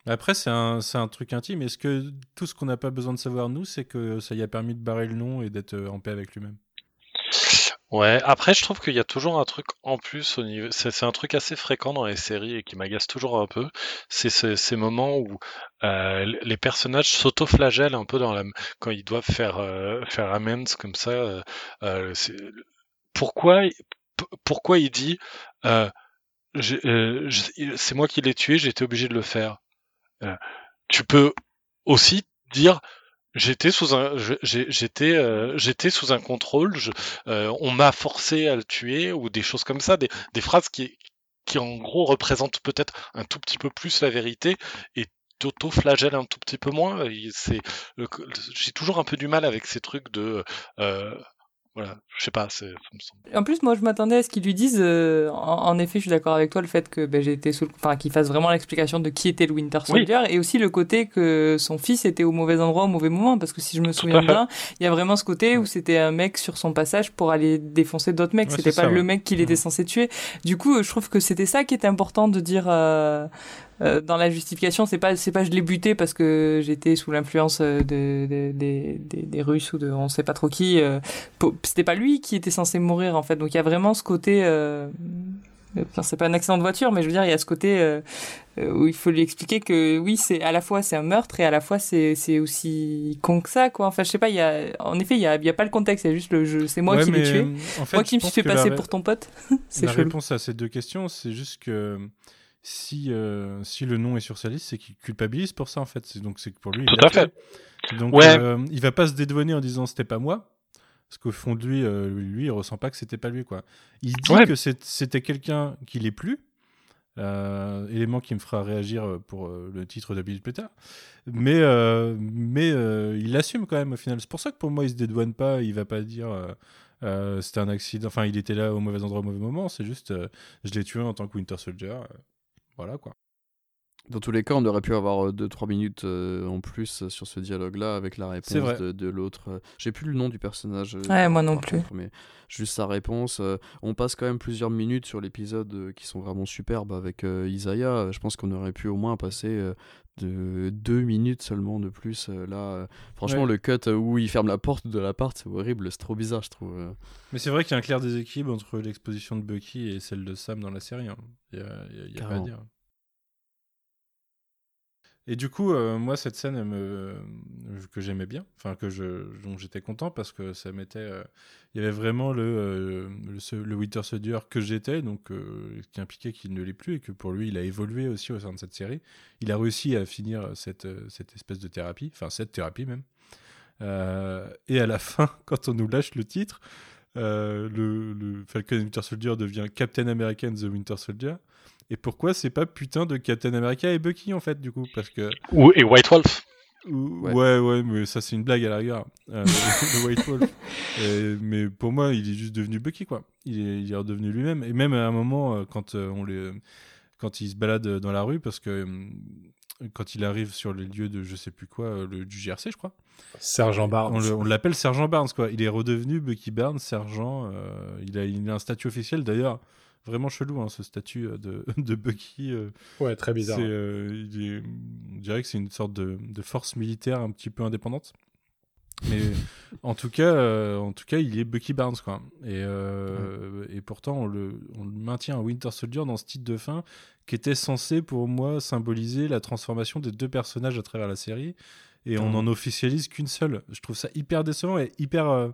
Après, c'est un, un truc intime. Est-ce que tout ce qu'on n'a pas besoin de savoir, nous, c'est que ça lui a permis de barrer le nom et d'être euh, en paix avec lui-même? Ouais, après, je trouve qu'il y a toujours un truc en plus au niveau. C'est un truc assez fréquent dans les séries et qui m'agace toujours un peu. C'est ce- ces moments où euh, les personnages s'auto-flagellent un peu dans la... quand ils doivent faire, euh, faire amends comme ça. pourquoi, pourquoi il dit c'est moi qui l'ai tué, j'étais obligé de le faire. Euh, tu peux aussi dire J'étais sous un, j'étais, euh, j'étais sous un contrôle. euh, on m'a forcé à le tuer ou des choses comme ça, des, des phrases qui, qui en gros représentent peut-être un tout petit peu plus la vérité et t'auto-flagellent un tout petit peu moins. J'ai toujours un peu du mal avec ces trucs de, voilà, je sais pas, ça me semble. En plus, moi, je m'attendais à ce qu'ils lui disent. euh, en, en effet, je suis d'accord avec toi, le fait que ben, j'ai été sous, le- enfin, qu'il fasse vraiment l'explication de qui était le Winter Soldier, et aussi le côté que son fils était au mauvais endroit au mauvais moment, parce que si je me souviens bien, il y a vraiment ce côté où c'était un mec sur son passage pour aller défoncer d'autres mecs. Ouais, c'était pas ça, le ouais. mec qu'il était censé tuer. Du coup, je trouve que c'était ça qui était important de dire. euh, euh, dans la justification, c'est pas c'est pas je l'ai buté parce que j'étais sous l'influence euh, de, de- des- Russes ou de on sait pas trop qui. euh, C'était pas lui qui était censé mourir en fait. Donc il y a vraiment ce côté. euh, Enfin, c'est pas un accident de voiture, mais je veux dire, il y a ce côté où il faut lui expliquer que oui, c'est à la fois c'est un meurtre et à la fois c'est c'est aussi con que ça, quoi. Enfin, je sais pas, il y a, en effet, il y a, il y a pas le contexte, il y a juste le jeu. C'est moi Ouais, qui l'ai tué. en fait, moi qui me suis fait la passer pour ton pote. c'est La chelou. réponse à ces deux questions, c'est juste que si, euh, si le nom est sur sa liste, c'est qu'il culpabilise pour ça en fait. C'est- Donc c'est que pour lui, il Tout à fait. Donc Ouais. euh, il va pas se dédouaner en disant c'était pas moi. Parce qu'au fond de lui, euh, lui, il ressent pas que c'était pas lui quoi. Il dit Ouais. que c'était quelqu'un qui l'est plus. Euh, élément qui me fera réagir pour le titre Bill Peter. Mais, mais il l'assume quand même au final. C'est pour ça que pour moi, il se dédouane pas. Il va pas dire euh, c'était un accident. Enfin, il était là au mauvais endroit au mauvais moment. C'est juste euh, je l'ai tué en tant que Winter Soldier. Voilà quoi. Dans tous les cas, on aurait pu avoir 2-3 minutes euh, en plus sur ce dialogue-là avec la réponse de, de l'autre. euh, J'ai plus le nom du personnage. euh, Ouais, moi non plus. contre, mais juste sa réponse. euh, on passe quand même plusieurs minutes sur l'épisode euh, qui sont vraiment superbes avec euh, Isaiah. Je pense qu'on aurait pu au moins passer euh, de deux minutes seulement de plus. euh, là, euh, franchement, Ouais. le cut euh, où il ferme la porte de l'appart, c'est horrible. C'est trop bizarre, je trouve. euh. Mais c'est vrai qu'il y a un clair déséquilibre entre l'exposition de Bucky et celle de Sam dans la série. hein. Il y a, y a- y a pas à dire. Et du coup, euh, moi, cette scène me... que j'aimais bien, enfin que je... dont j'étais content parce que ça mettait, euh, il y avait vraiment le, euh, le, Winter Soldier que j'étais, donc euh, qui impliquait qu'il ne l'est plus et que pour lui, il a évolué aussi au sein de cette série. Il a réussi à finir cette, euh, cette espèce de thérapie, enfin cette thérapie même. Euh, et à la fin, quand on nous lâche le titre, euh, le, le Falcon Winter Soldier devient Captain American The Winter Soldier. Et pourquoi c'est pas putain de Captain America et Bucky en fait du coup? Parce que Ou, et White Wolf. ou- Ouais. ouais. ouais mais ça c'est une blague à la rigueur. Euh, le White Wolf. Mais pour moi, il est juste devenu Bucky, quoi. Il est, il est redevenu lui-même. Et même à un moment, euh, quand, euh, on les, quand il se balade dans la rue, parce que quand il arrive sur les lieux de je sais plus quoi, le, du GRC, je crois, Sergent Barnes. on le- on l'appelle Sergent Barnes, quoi. Il est redevenu Bucky Barnes, sergent. euh, il, a, il a un statut officiel, d'ailleurs. Vraiment chelou, hein, ce statut euh, de, de Bucky. euh, Ouais, très bizarre. c'est, euh, est- on dirait que c'est une sorte de, de force militaire un petit peu indépendante. Mais en tout cas, euh, en tout cas, il est Bucky Barnes quoi. Et, et pourtant, on le, on le maintient à Winter Soldier dans ce titre de fin qui était censé pour moi symboliser la transformation des deux personnages à travers la série. Et on Mhm. en officialise qu'une seule. Je trouve ça hyper décevant et hyper.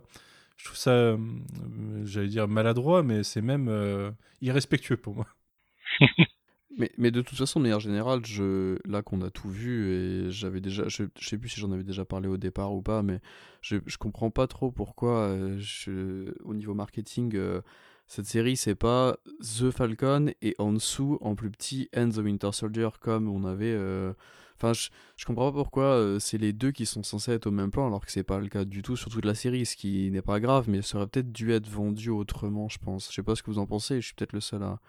Je trouve ça, euh, j'allais dire maladroit, mais c'est même euh, irrespectueux pour moi. Mais, mais de toute façon, de manière générale, je, là qu'on a tout vu, et j'avais déjà, je, je sais plus si j'en avais déjà parlé au départ ou pas, mais je, je comprends pas trop pourquoi, euh, au niveau marketing, cette série, c'est pas The Falcon et en dessous, en plus petit, And the Winter Soldier, comme on avait. Enfin, je, je comprends pas pourquoi euh, c'est les deux qui sont censés être au même plan, alors que c'est pas le cas du tout sur toute la série, ce qui n'est pas grave, mais ça aurait peut-être dû être vendu autrement, je pense. Je sais pas ce que vous en pensez, je suis peut-être le seul à,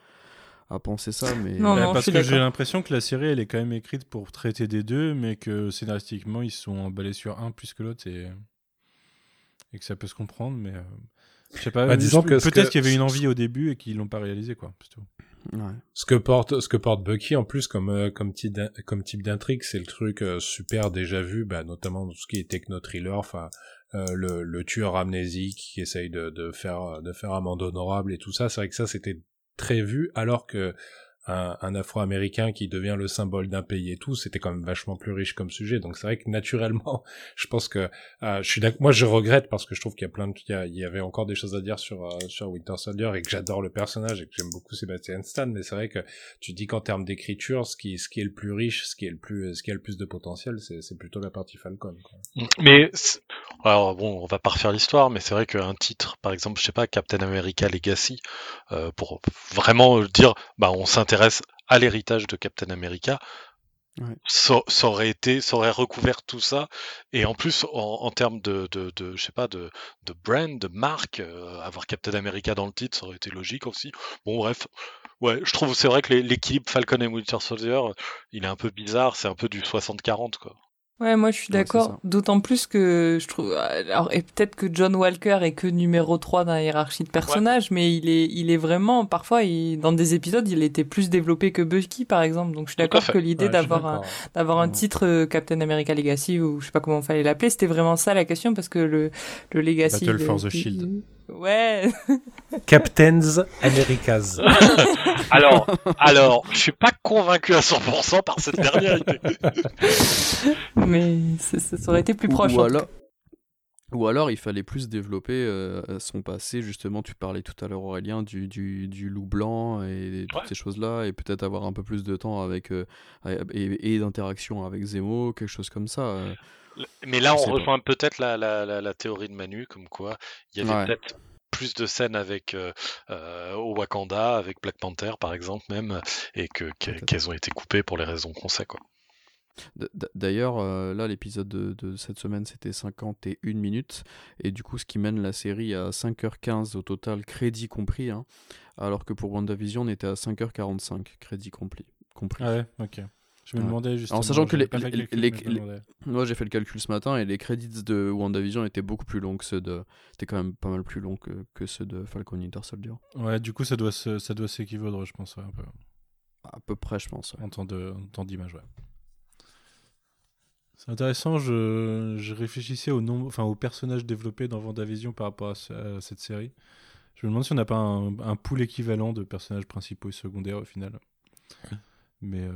à penser ça, mais. Non, Bah, non, parce que j'ai l'impression que la série, elle est quand même écrite pour traiter des deux, mais que scénaristiquement, ils se sont emballés sur un plus que l'autre et... et que ça peut se comprendre, mais euh, je sais pas. Bah, disons que peut-être qu'il y avait une envie au début et qu'ils l'ont pas réalisé, quoi. c'est tout. Ce que porte, ce que porte Bucky en plus comme euh, comme type d'intrigue, c'est le truc euh, super déjà vu, bah, notamment tout ce qui est techno thriller, euh, le, le tueur amnésique qui essaye de, de faire de faire amende honorable et tout ça. C'est vrai que ça c'était très vu, alors que un, un Afro-américain qui devient le symbole d'un pays et tout, c'était quand même vachement plus riche comme sujet. Donc c'est vrai que naturellement, je pense que euh, je suis moi je regrette parce que je trouve qu'il y a plein de il y, a- avait encore des choses à dire sur euh, sur Winter Soldier et que j'adore le personnage et que j'aime beaucoup Sébastien Stan, mais c'est vrai que tu dis qu'en termes d'écriture, ce qui ce qui est le plus riche, ce qui est le plus ce qui a le plus de potentiel, c'est plutôt la partie Falcon. Quoi. Mais alors bon, on va pas refaire l'histoire, mais c'est vrai qu'un titre, par exemple, je sais pas, Captain America Legacy, euh, pour vraiment dire, bah on s'intéresse à l'héritage de Captain America. Ouais. Ça, ça aurait été, ça aurait recouvert tout ça, et en plus en, en termes de, de, de, je sais pas, de, de brand, de marque, euh, avoir Captain America dans le titre, ça aurait été logique aussi. Bon bref, ouais, je trouve c'est vrai que l'équilibre Falcon et Winter Soldier, il est un peu bizarre, c'est un peu du 60-40 quoi. Ouais, moi je suis d'accord. D'autant plus que je trouve. Alors, et peut-être que John Walker est que numéro 3 dans la hiérarchie de personnages, mais il est, il est vraiment. Parfois, il- dans des épisodes, il était plus développé que Bucky, par exemple. Donc je suis d'accord que l'idée Ouais, d'avoir un, d'avoir un titre euh, Captain America Legacy, ou je sais pas comment fallait l'appeler, c'était vraiment ça la question, parce que le, le Legacy. Battle de- for the de- Shield. Ouais. Captains Americas. Alors, alors, je suis pas convaincu à 100% par cette dernière idée. mais ça, ça aurait été plus proche. Ou, alors, ou alors il fallait plus développer euh, son passé, justement, tu parlais tout à l'heure Aurélien du, du, du loup blanc et toutes Ouais. ces choses-là, et peut-être avoir un peu plus de temps avec euh, et, et d'interaction avec Zemo, quelque chose comme ça. euh. Mais là, on rejoint peut-être la, la, la, la théorie de Manu, comme quoi il y avait Ouais. peut-être plus de scènes avec euh, euh, au Wakanda, avec Black Panther par exemple même, et que qu'elles ont été coupées pour les raisons qu'on sait quoi. D'ailleurs, euh, là, l'épisode de, de cette semaine, c'était 51 minutes. Et du coup, ce qui mène la série à 5h15 au total, crédit compris. hein, alors que pour WandaVision, on était à 5h45, crédit compris. compris. Ah ouais, ok. Je me Ouais. demandais justement. sachant que les-. Moi, j'ai fait le calcul ce matin et les crédits de WandaVision étaient beaucoup plus longs que ceux de. C'était quand même pas mal plus long que, que ceux de Falcon Winter Soldier. Ouais, du coup, ça doit se- ça doit s'équivaudre, je pense, ouais, un peu, À peu près, je pense. ouais. en temps de- en temps d'image, ouais. C'est intéressant, je, je réfléchissais au nombre, enfin aux personnages développés dans Vendavision par rapport à, ce- à cette série. Je me demande si on n'a pas un, un pool équivalent de personnages principaux et secondaires au final. Mais euh,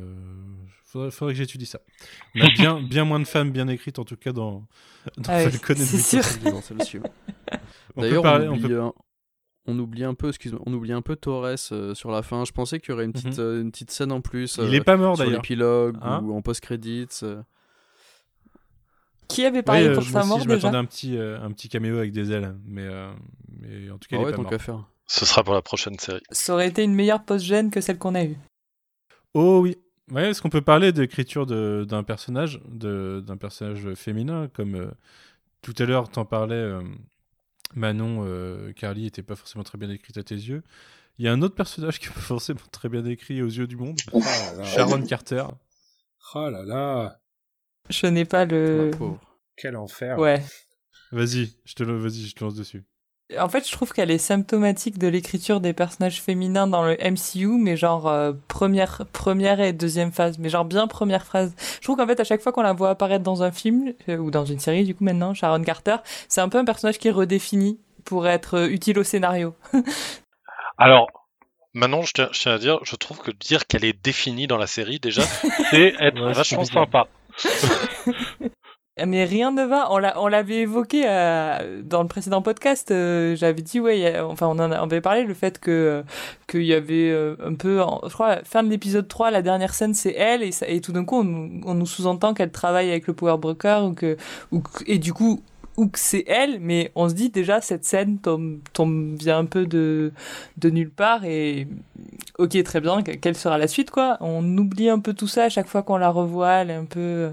faudrait, faudrait que j'étudie ça. On a bien, bien moins de femmes bien écrites en tout cas dans, dans Ah oui, c'est sûr. Ouais. On peut D'ailleurs, on, on oublie, peut- un- on oublie un peu, excuse-moi, on oublie un peu Torres euh, sur la fin. Je pensais qu'il y aurait une petite, Mhm. euh, une petite scène en plus. Il est pas mort sur d'ailleurs. l'épilogue Hein ou en post-credits. euh. Qui avait parlé euh, pour sa aussi, mort je déjà m'attendais à un petit, euh, un petit caméo avec des ailes, mais, euh, mais en tout cas, Ah il est ouais, pas tant mort. qu'à faire. Ce sera pour la prochaine série. Ça aurait été une meilleure post-gène que celle qu'on a eue. Oh oui. Ouais, est-ce qu'on peut parler d'écriture d'un personnage, de- d'un personnage féminin, comme euh, tout à l'heure t'en parlais, euh, Manon, euh, Carly était pas forcément très bien écrite à tes yeux. Il y a un autre personnage qui est pas forcément très bien écrit aux yeux du monde. Ah là là. Sharon Carter. Oh là là, Je n'ai pas le. Pauvre. quel enfer. Ouais. Vas-y, je te le, vas-y, je te lance dessus. En fait, je trouve qu'elle est symptomatique de l'écriture des personnages féminins dans le MCU, mais genre euh, première, première et deuxième phase, mais genre bien première phrase. Je trouve qu'en fait, à chaque fois qu'on la voit apparaître dans un film euh, ou dans une série, du coup maintenant, Sharon Carter, c'est un peu un personnage qui est redéfini pour être euh, utile au scénario. Alors, maintenant, je tiens, je tiens à dire, je trouve que dire qu'elle est définie dans la série, déjà, c'est être Ouais, vachement sympa. Mais rien ne va. On l'a, on l'avait évoqué euh, dans le précédent podcast. euh, j'avais dit ouais, enfin on en avait parlé le fait que euh, qu'il y avait un peu, je crois, fin de l'épisode 3, la dernière scène c'est elle et, tout d'un coup on, nous- sous-entend qu'elle travaille avec le Power Broker ou que, et du coup ou que c'est elle, mais on se dit déjà cette scène tombe, tombe vient un peu de de nulle part et ok très bien que- quelle sera la suite quoi. On oublie un peu tout ça à chaque fois qu'on la revoit, elle est un peu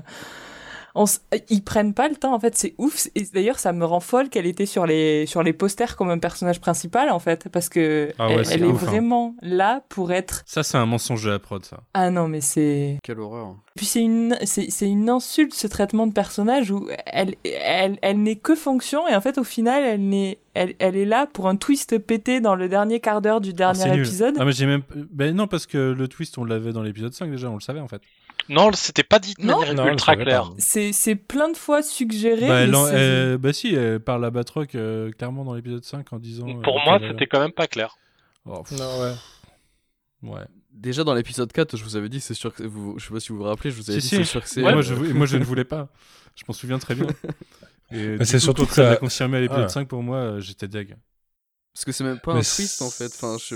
on s- ils prennent pas le temps en fait c'est ouf et d'ailleurs ça me rend folle qu'elle était sur les sur les posters comme un personnage principal en fait parce que Ah ouais, elle, est hein. vraiment là pour être Ça, c'est un mensonge de la prod, ça. ah non mais c'est Quelle horreur. puis c'est une c'est c'est une insulte ce traitement de personnage où elle elle elle n'est que fonction et en fait au final elle n'est elle, elle est là pour un twist pété dans le dernier quart d'heure du Ah, dernier c'est nul. épisode Ah, mais j'ai même. Ben non, parce que le twist, on l'avait dans l'épisode 5 déjà, on le savait en fait. Non, c'était pas dit de Non. manière Non, ultra claire. c'est c'est plein de fois suggéré Bah, mais bah si, elle parle à Batroc euh, clairement dans l'épisode 5 en disant. euh, Pour moi, c'était quand même pas clair. Oh, Non, ouais. ouais. Déjà dans l'épisode 4, je vous avais dit, c'est sûr que vous, je sais pas si vous vous rappelez, je vous avais Si, dit, si. c'est sûr que c'est. Ouais. moi, je, moi, je ne voulais pas. Je m'en souviens très bien. Et du c'est coup, surtout que ça- elle l'a confirmé à l'épisode Ouais. 5 pour moi, euh, j'étais deg. Parce que c'est même pas Mais un twist en fait. Enfin, je...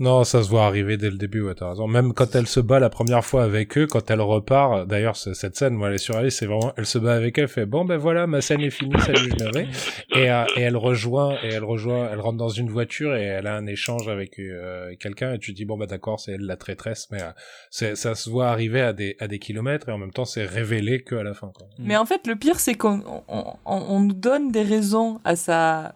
Non, ça se voit arriver dès le début, ouais, t'as raison. Même quand elle se bat la première fois avec eux, quand elle repart, d'ailleurs, cette scène, moi, elle est surréaliste, c'est vraiment, elle se bat avec elle, fait, bon, ben voilà, ma scène est finie, salut, je m'en vais. Et, euh, et elle rejoint, et elle rejoint, elle rentre dans une voiture et elle a un échange avec euh, quelqu'un et tu dis, bon, bah d'accord, c'est elle la traîtresse, mais euh, ça se voit arriver à des, à des kilomètres et en même temps, c'est révélé que à la fin, quoi. Mais en fait, le pire, c'est qu'on on, on- on nous donne des raisons à sa.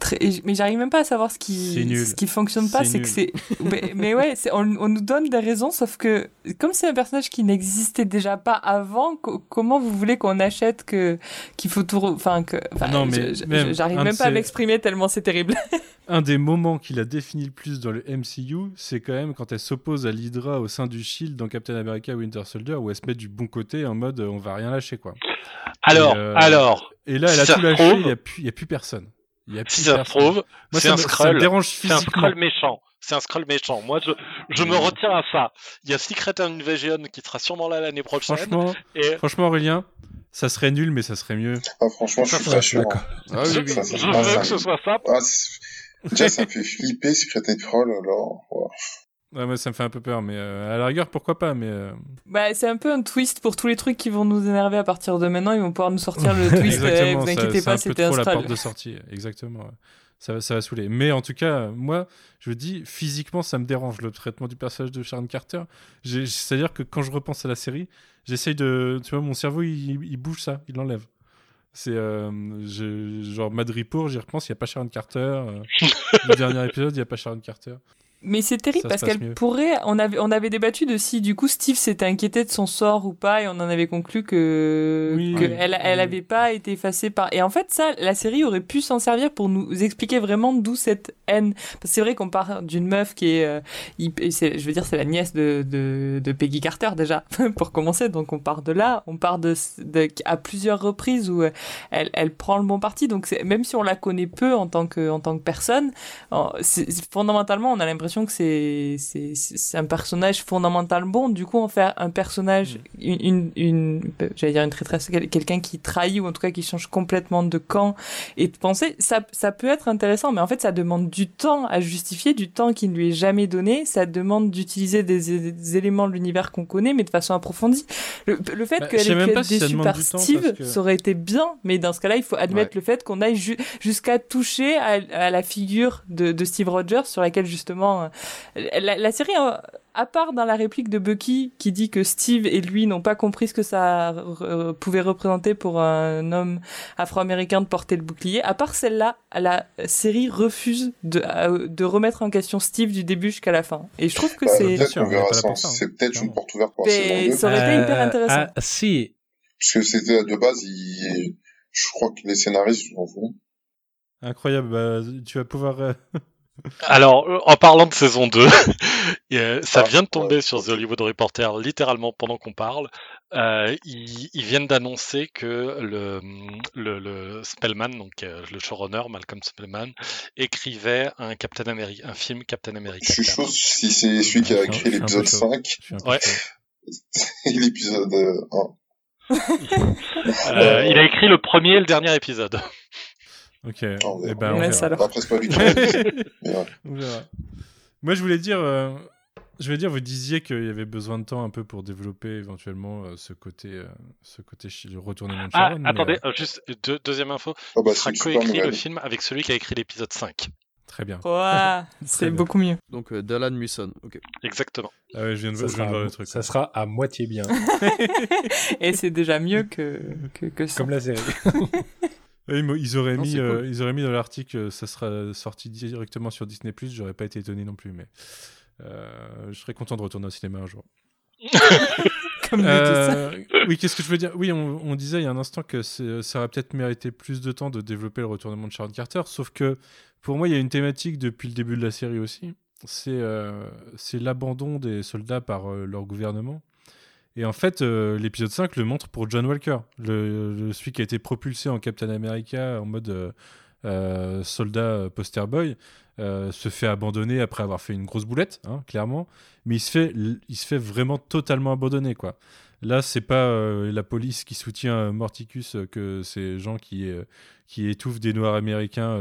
Très- Mais j'arrive même pas à savoir ce qui, C'est nul. ce qui fonctionne pas. C'est C'est que c'est. mais, mais ouais, c'est- on, on nous donne des raisons, sauf que comme c'est un personnage qui n'existait déjà pas avant, co- comment vous voulez qu'on achète que qu'il faut tout. Enfin, que. Non, mais même j'arrive même pas à m'exprimer tellement c'est terrible. Un des moments qui l'a défini le plus dans le MCU, c'est quand même quand elle s'oppose à l'Hydra au sein du Shield dans Captain America Winter Soldier, où elle se met du bon côté en mode on va rien lâcher quoi. Alors, Et, euh, alors, Et là, elle a tout lâché, il n'y a, plus- il y a plus personne. Il y a si ça se trouve, c'est un scroll. C'est un scroll méchant. C'est un scroll méchant. Moi, je, je me retire à ça. Il y a Secret Invasion qui sera sûrement là l'année prochaine. Franchement, Et franchement, Aurélien, ça serait nul, mais ça serait mieux. Ah, franchement, je suis pas sûr. D'accord. Ah oui, oui. Ça, ça, je veux que ce soit ça. ah, Déjà, ça me fait flipper, Secret Troll, alors. ouais. Ouais, moi, ça me fait un peu peur, mais euh, à la rigueur, pourquoi pas, mais. euh, bah, c'est un peu un twist pour tous les trucs qui vont nous énerver à partir de maintenant. Ils vont pouvoir nous sortir le twist. eh, vous inquiétez c'est pas, un peu c'était un trop la porte de sortie. Exactement. Ça va, ça va saouler. Mais en tout cas, moi, je dis, physiquement, ça me dérange le traitement du personnage de Sharon Carter. C'est-à-dire que quand je repense à la série, j'essaye de. Tu vois, mon cerveau, il, il bouge ça, il l'enlève. C'est euh, genre Madripour, j'y repense, il n'y a pas Sharon Carter. euh, le dernier épisode, il n'y a pas Sharon Carter. Mais c'est terrible parce qu'elle pourrait. On avait, on avait débattu de si du coup Steve s'était inquiété de son sort ou pas, et on en avait conclu que, Oui, que oui, elle, elle avait pas été effacée par. Et en fait, ça, la série aurait pu s'en servir pour nous expliquer vraiment d'où cette haine. Parce que c'est vrai qu'on part d'une meuf qui est, euh, je veux dire, c'est la nièce de, de, de Peggy Carter déjà, pour commencer. Donc on part de là, on part de, de à plusieurs reprises où euh, elle, elle prend le bon parti. Donc même si on la connaît peu en tant que, en tant que personne, fondamentalement, on a l'impression que c'est c'est un personnage fondamental bon. Du coup, en faire un personnage, une, une, une- j'allais dire une traîtresse, quel- quelqu'un qui trahit ou en tout cas qui change complètement de camp et de penser, ça, ça peut être intéressant, mais en fait, ça demande du temps à justifier, du temps qui ne lui est jamais donné. Ça demande d'utiliser des, des éléments de l'univers qu'on connaît, mais de façon approfondie. Le, le fait Bah, qu'elle ait pu être si déçue par Steve, que- ça aurait été bien, mais dans ce cas-là, il faut admettre Ouais. le fait qu'on aille ju- jusqu'à toucher à, à la figure de, de Steve Rogers, sur laquelle justement vraiment. La, la série, euh, à part dans la réplique de Bucky qui dit que Steve et lui n'ont pas compris ce que ça euh, pouvait représenter pour un homme afro-américain de porter le bouclier, à part celle-là, la série refuse de, euh, de remettre en question Steve du début jusqu'à la fin. Et je trouve que Bah, c'est. hein. C'est peut-être une porte ouverte pour la Mais saison 2. ça aurait été hyper intéressant. ah, si, Parce que c'était de base, il... je crois que les scénaristes s'en foutent. Incroyable. bah, tu vas pouvoir. Euh, Alors, euh, en parlant de saison 2, euh, ça Ah, vient de tomber sur. The Hollywood Reporter littéralement pendant qu'on parle. Euh, ils, ils viennent d'annoncer que le, le, le Spellman, donc euh, le showrunner Malcolm Spellman, écrivait un Captain America, un film Captain Je America suis 4. chaud si c'est celui qui a Je suis écrit je suis l'épisode chaud. 5 je suis un peu Ouais. et l'épisode euh, 1. Euh, il a écrit le premier et le dernier épisode. Ok. on Eh verra. ben, on Laisse alors. Après, c'est pas ouais. On verra. Moi, je voulais dire, euh, je voulais dire, vous disiez qu'il y avait besoin de temps un peu pour développer éventuellement euh, ce côté, euh, ce côté le retournement de Ah, Sharon. attendez, euh, juste deux- deuxième info. Ah bah, il sera coécrit le film avec celui qui a écrit l'épisode 5. très bien. Ouah, c'est beaucoup mieux. Donc euh, Dallan Musson. Ok. Exactement. Ah ouais, je viens de, ça, je viens de sera, voir le truc. ça sera à moitié bien, Et c'est déjà mieux que, que, que ça. comme la série. Ils auraient Non, mis, euh, ils auraient mis dans l'article, euh, ça sera sorti directement sur Disney+. J'aurais pas été étonné non plus, mais euh, je serais content de retourner au cinéma un jour. Comme. Euh, oui, qu'est-ce que je veux dire? Oui, on, on disait il y a un instant que ça aurait peut-être mérité plus de temps de développer le retournement de Sharon Carter, sauf que pour moi, il y a une thématique depuis le début de la série aussi. C'est euh, l'abandon des soldats par euh, leur gouvernement. Et en fait, euh, l'épisode 5 le montre pour John Walker, le, celui qui a été propulsé en Captain America en mode euh, euh, soldat poster boy, se fait abandonner après avoir fait une grosse boulette, hein, clairement. Mais il se fait, il se fait vraiment totalement abandonner, quoi. Là, c'est pas la police qui soutient Morticus que ces gens qui, étouffent des Noirs américains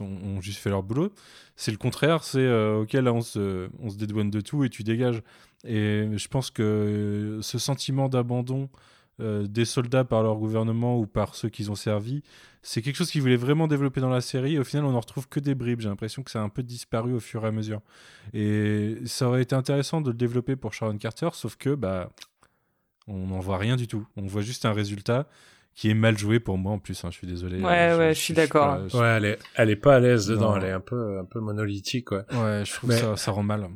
ont juste fait leur boulot. C'est le contraire, c'est ok, là on se dédouane de tout et tu dégages. Et je pense que euh, ce sentiment d'abandon euh, des soldats par leur gouvernement ou par ceux qu'ils ont servi, c'est quelque chose qu'ils voulaient vraiment développer dans la série. Au final, on en retrouve que des bribes. J'ai l'impression que ça a un peu disparu au fur et à mesure. Et ça aurait été intéressant de le développer pour Sharon Carter, sauf que bah on n'en voit rien du tout. On voit juste un résultat qui est mal joué pour moi en plus. hein, je suis désolé. Ouais, ouais, je suis d'accord. je- Ouais, elle est, elle est pas à l'aise dedans, Non. elle est un peu, un peu monolithique, ouais. Ouais, je trouve Mais- que ça, ça rend mal.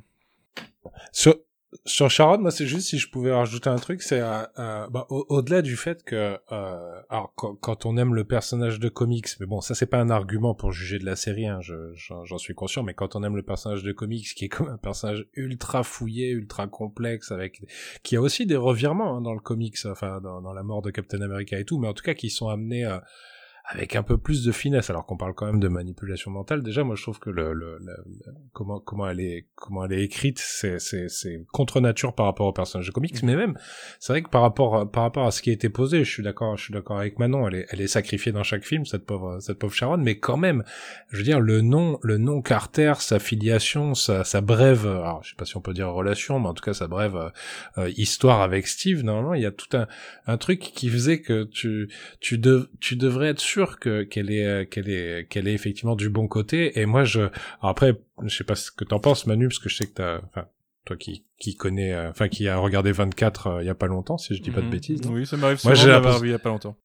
Sur, sur Sharon, moi, c'est juste si je pouvais rajouter un truc, c'est euh, euh, bah, au- au-delà du fait que, euh, alors quand, on aime le personnage de comics, mais bon, ça c'est pas un argument pour juger de la série, hein, je- j'en suis conscient, mais quand on aime le personnage de comics, qui est comme un personnage ultra fouillé, ultra complexe, avec qui a aussi des revirements hein, dans le comics, enfin dans, dans la mort de Captain America et tout, mais en tout cas qui sont amenés euh, avec un peu plus de finesse, alors qu'on parle quand même de manipulation mentale. Déjà, moi, je trouve que le, le, le- le- comment comment elle est comment elle est écrite, c'est c'est c'est contre nature par rapport au personnage de comics, mais même c'est vrai que par rapport par rapport à ce qui a été posé, je suis d'accord, je suis d'accord avec Manon. Elle est elle est sacrifiée dans chaque film, cette pauvre cette pauvre Sharon, mais quand même, je veux dire le nom le nom Carter, sa filiation, sa sa brève, alors je sais pas si on peut dire relation, mais en tout cas sa brève euh, histoire avec Steve. Normalement, il y a tout un un truc qui faisait que tu tu, dev- tu devrais être sûr que qu'elle est euh, qu'elle est qu'elle est effectivement du bon côté et moi je alors après je sais pas ce que t'en penses Manu parce que je sais que t'as enfin toi qui qui connais euh, enfin qui a regardé 24 euh, il y a pas longtemps si je dis pas de Mhm. bêtises Oui, ça m'arrive Moi, souvent j'ai de la l'avoir vu il y a pas longtemps.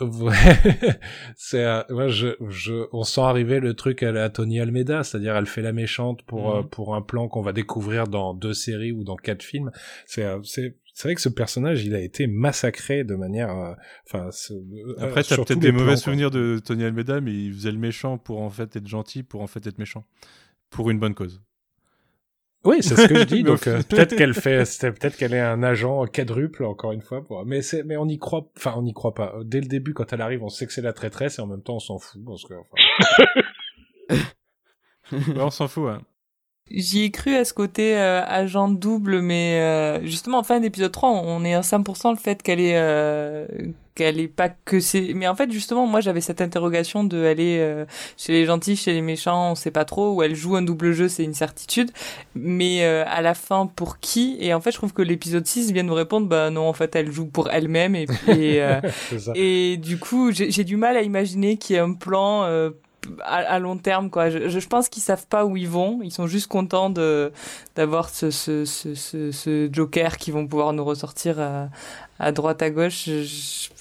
Ouais, c'est euh, moi je je on sent arriver le truc à la Tony Almeida, c'est-à-dire elle fait la méchante pour euh, Mhm. pour un plan qu'on va découvrir dans deux séries ou dans quatre films. C'est euh, c'est c'est vrai que ce personnage, il a été massacré de manière euh, enfin euh, Après, t'as peut-être des mauvais quoi. souvenirs de Tony Almeida, mais il faisait le méchant pour en fait être gentil, pour en fait être méchant. Pour une bonne cause. Oui, c'est ce que je dis. Donc euh, peut-être qu'elle fait, c'était- peut-être qu'elle est un agent quadruple encore une fois. Pour... Mais c'est, mais on y croit. Enfin, on n'y croit pas. Dès le début, quand elle arrive, on sait que c'est la traîtresse et en même temps, on s'en fout parce que. Enfin... Ouais, on s'en fout. Hein. J'y ai cru à ce côté euh, agent double, mais euh, justement en fin d'épisode 3, on est à 100% le fait qu'elle est euh, qu'elle est pas que c'est. Mais en fait justement, moi j'avais cette interrogation de aller euh, chez les gentils, chez les méchants, on sait pas trop. Où elle joue un double jeu, c'est une certitude. Mais euh, à la fin, pour qui? Et en fait, je trouve que l'épisode 6 vient nous répondre, bah non, en fait, elle joue pour elle-même et puis. euh, et du coup, j'ai du mal à imaginer qu'il y ait un plan euh, à, à long terme, quoi. Je, je pense qu'ils savent pas où ils vont. Ils sont juste contents de d'avoir ce, ce, ce, ce, ce Joker qui vont pouvoir nous ressortir à, à droite à gauche. Je,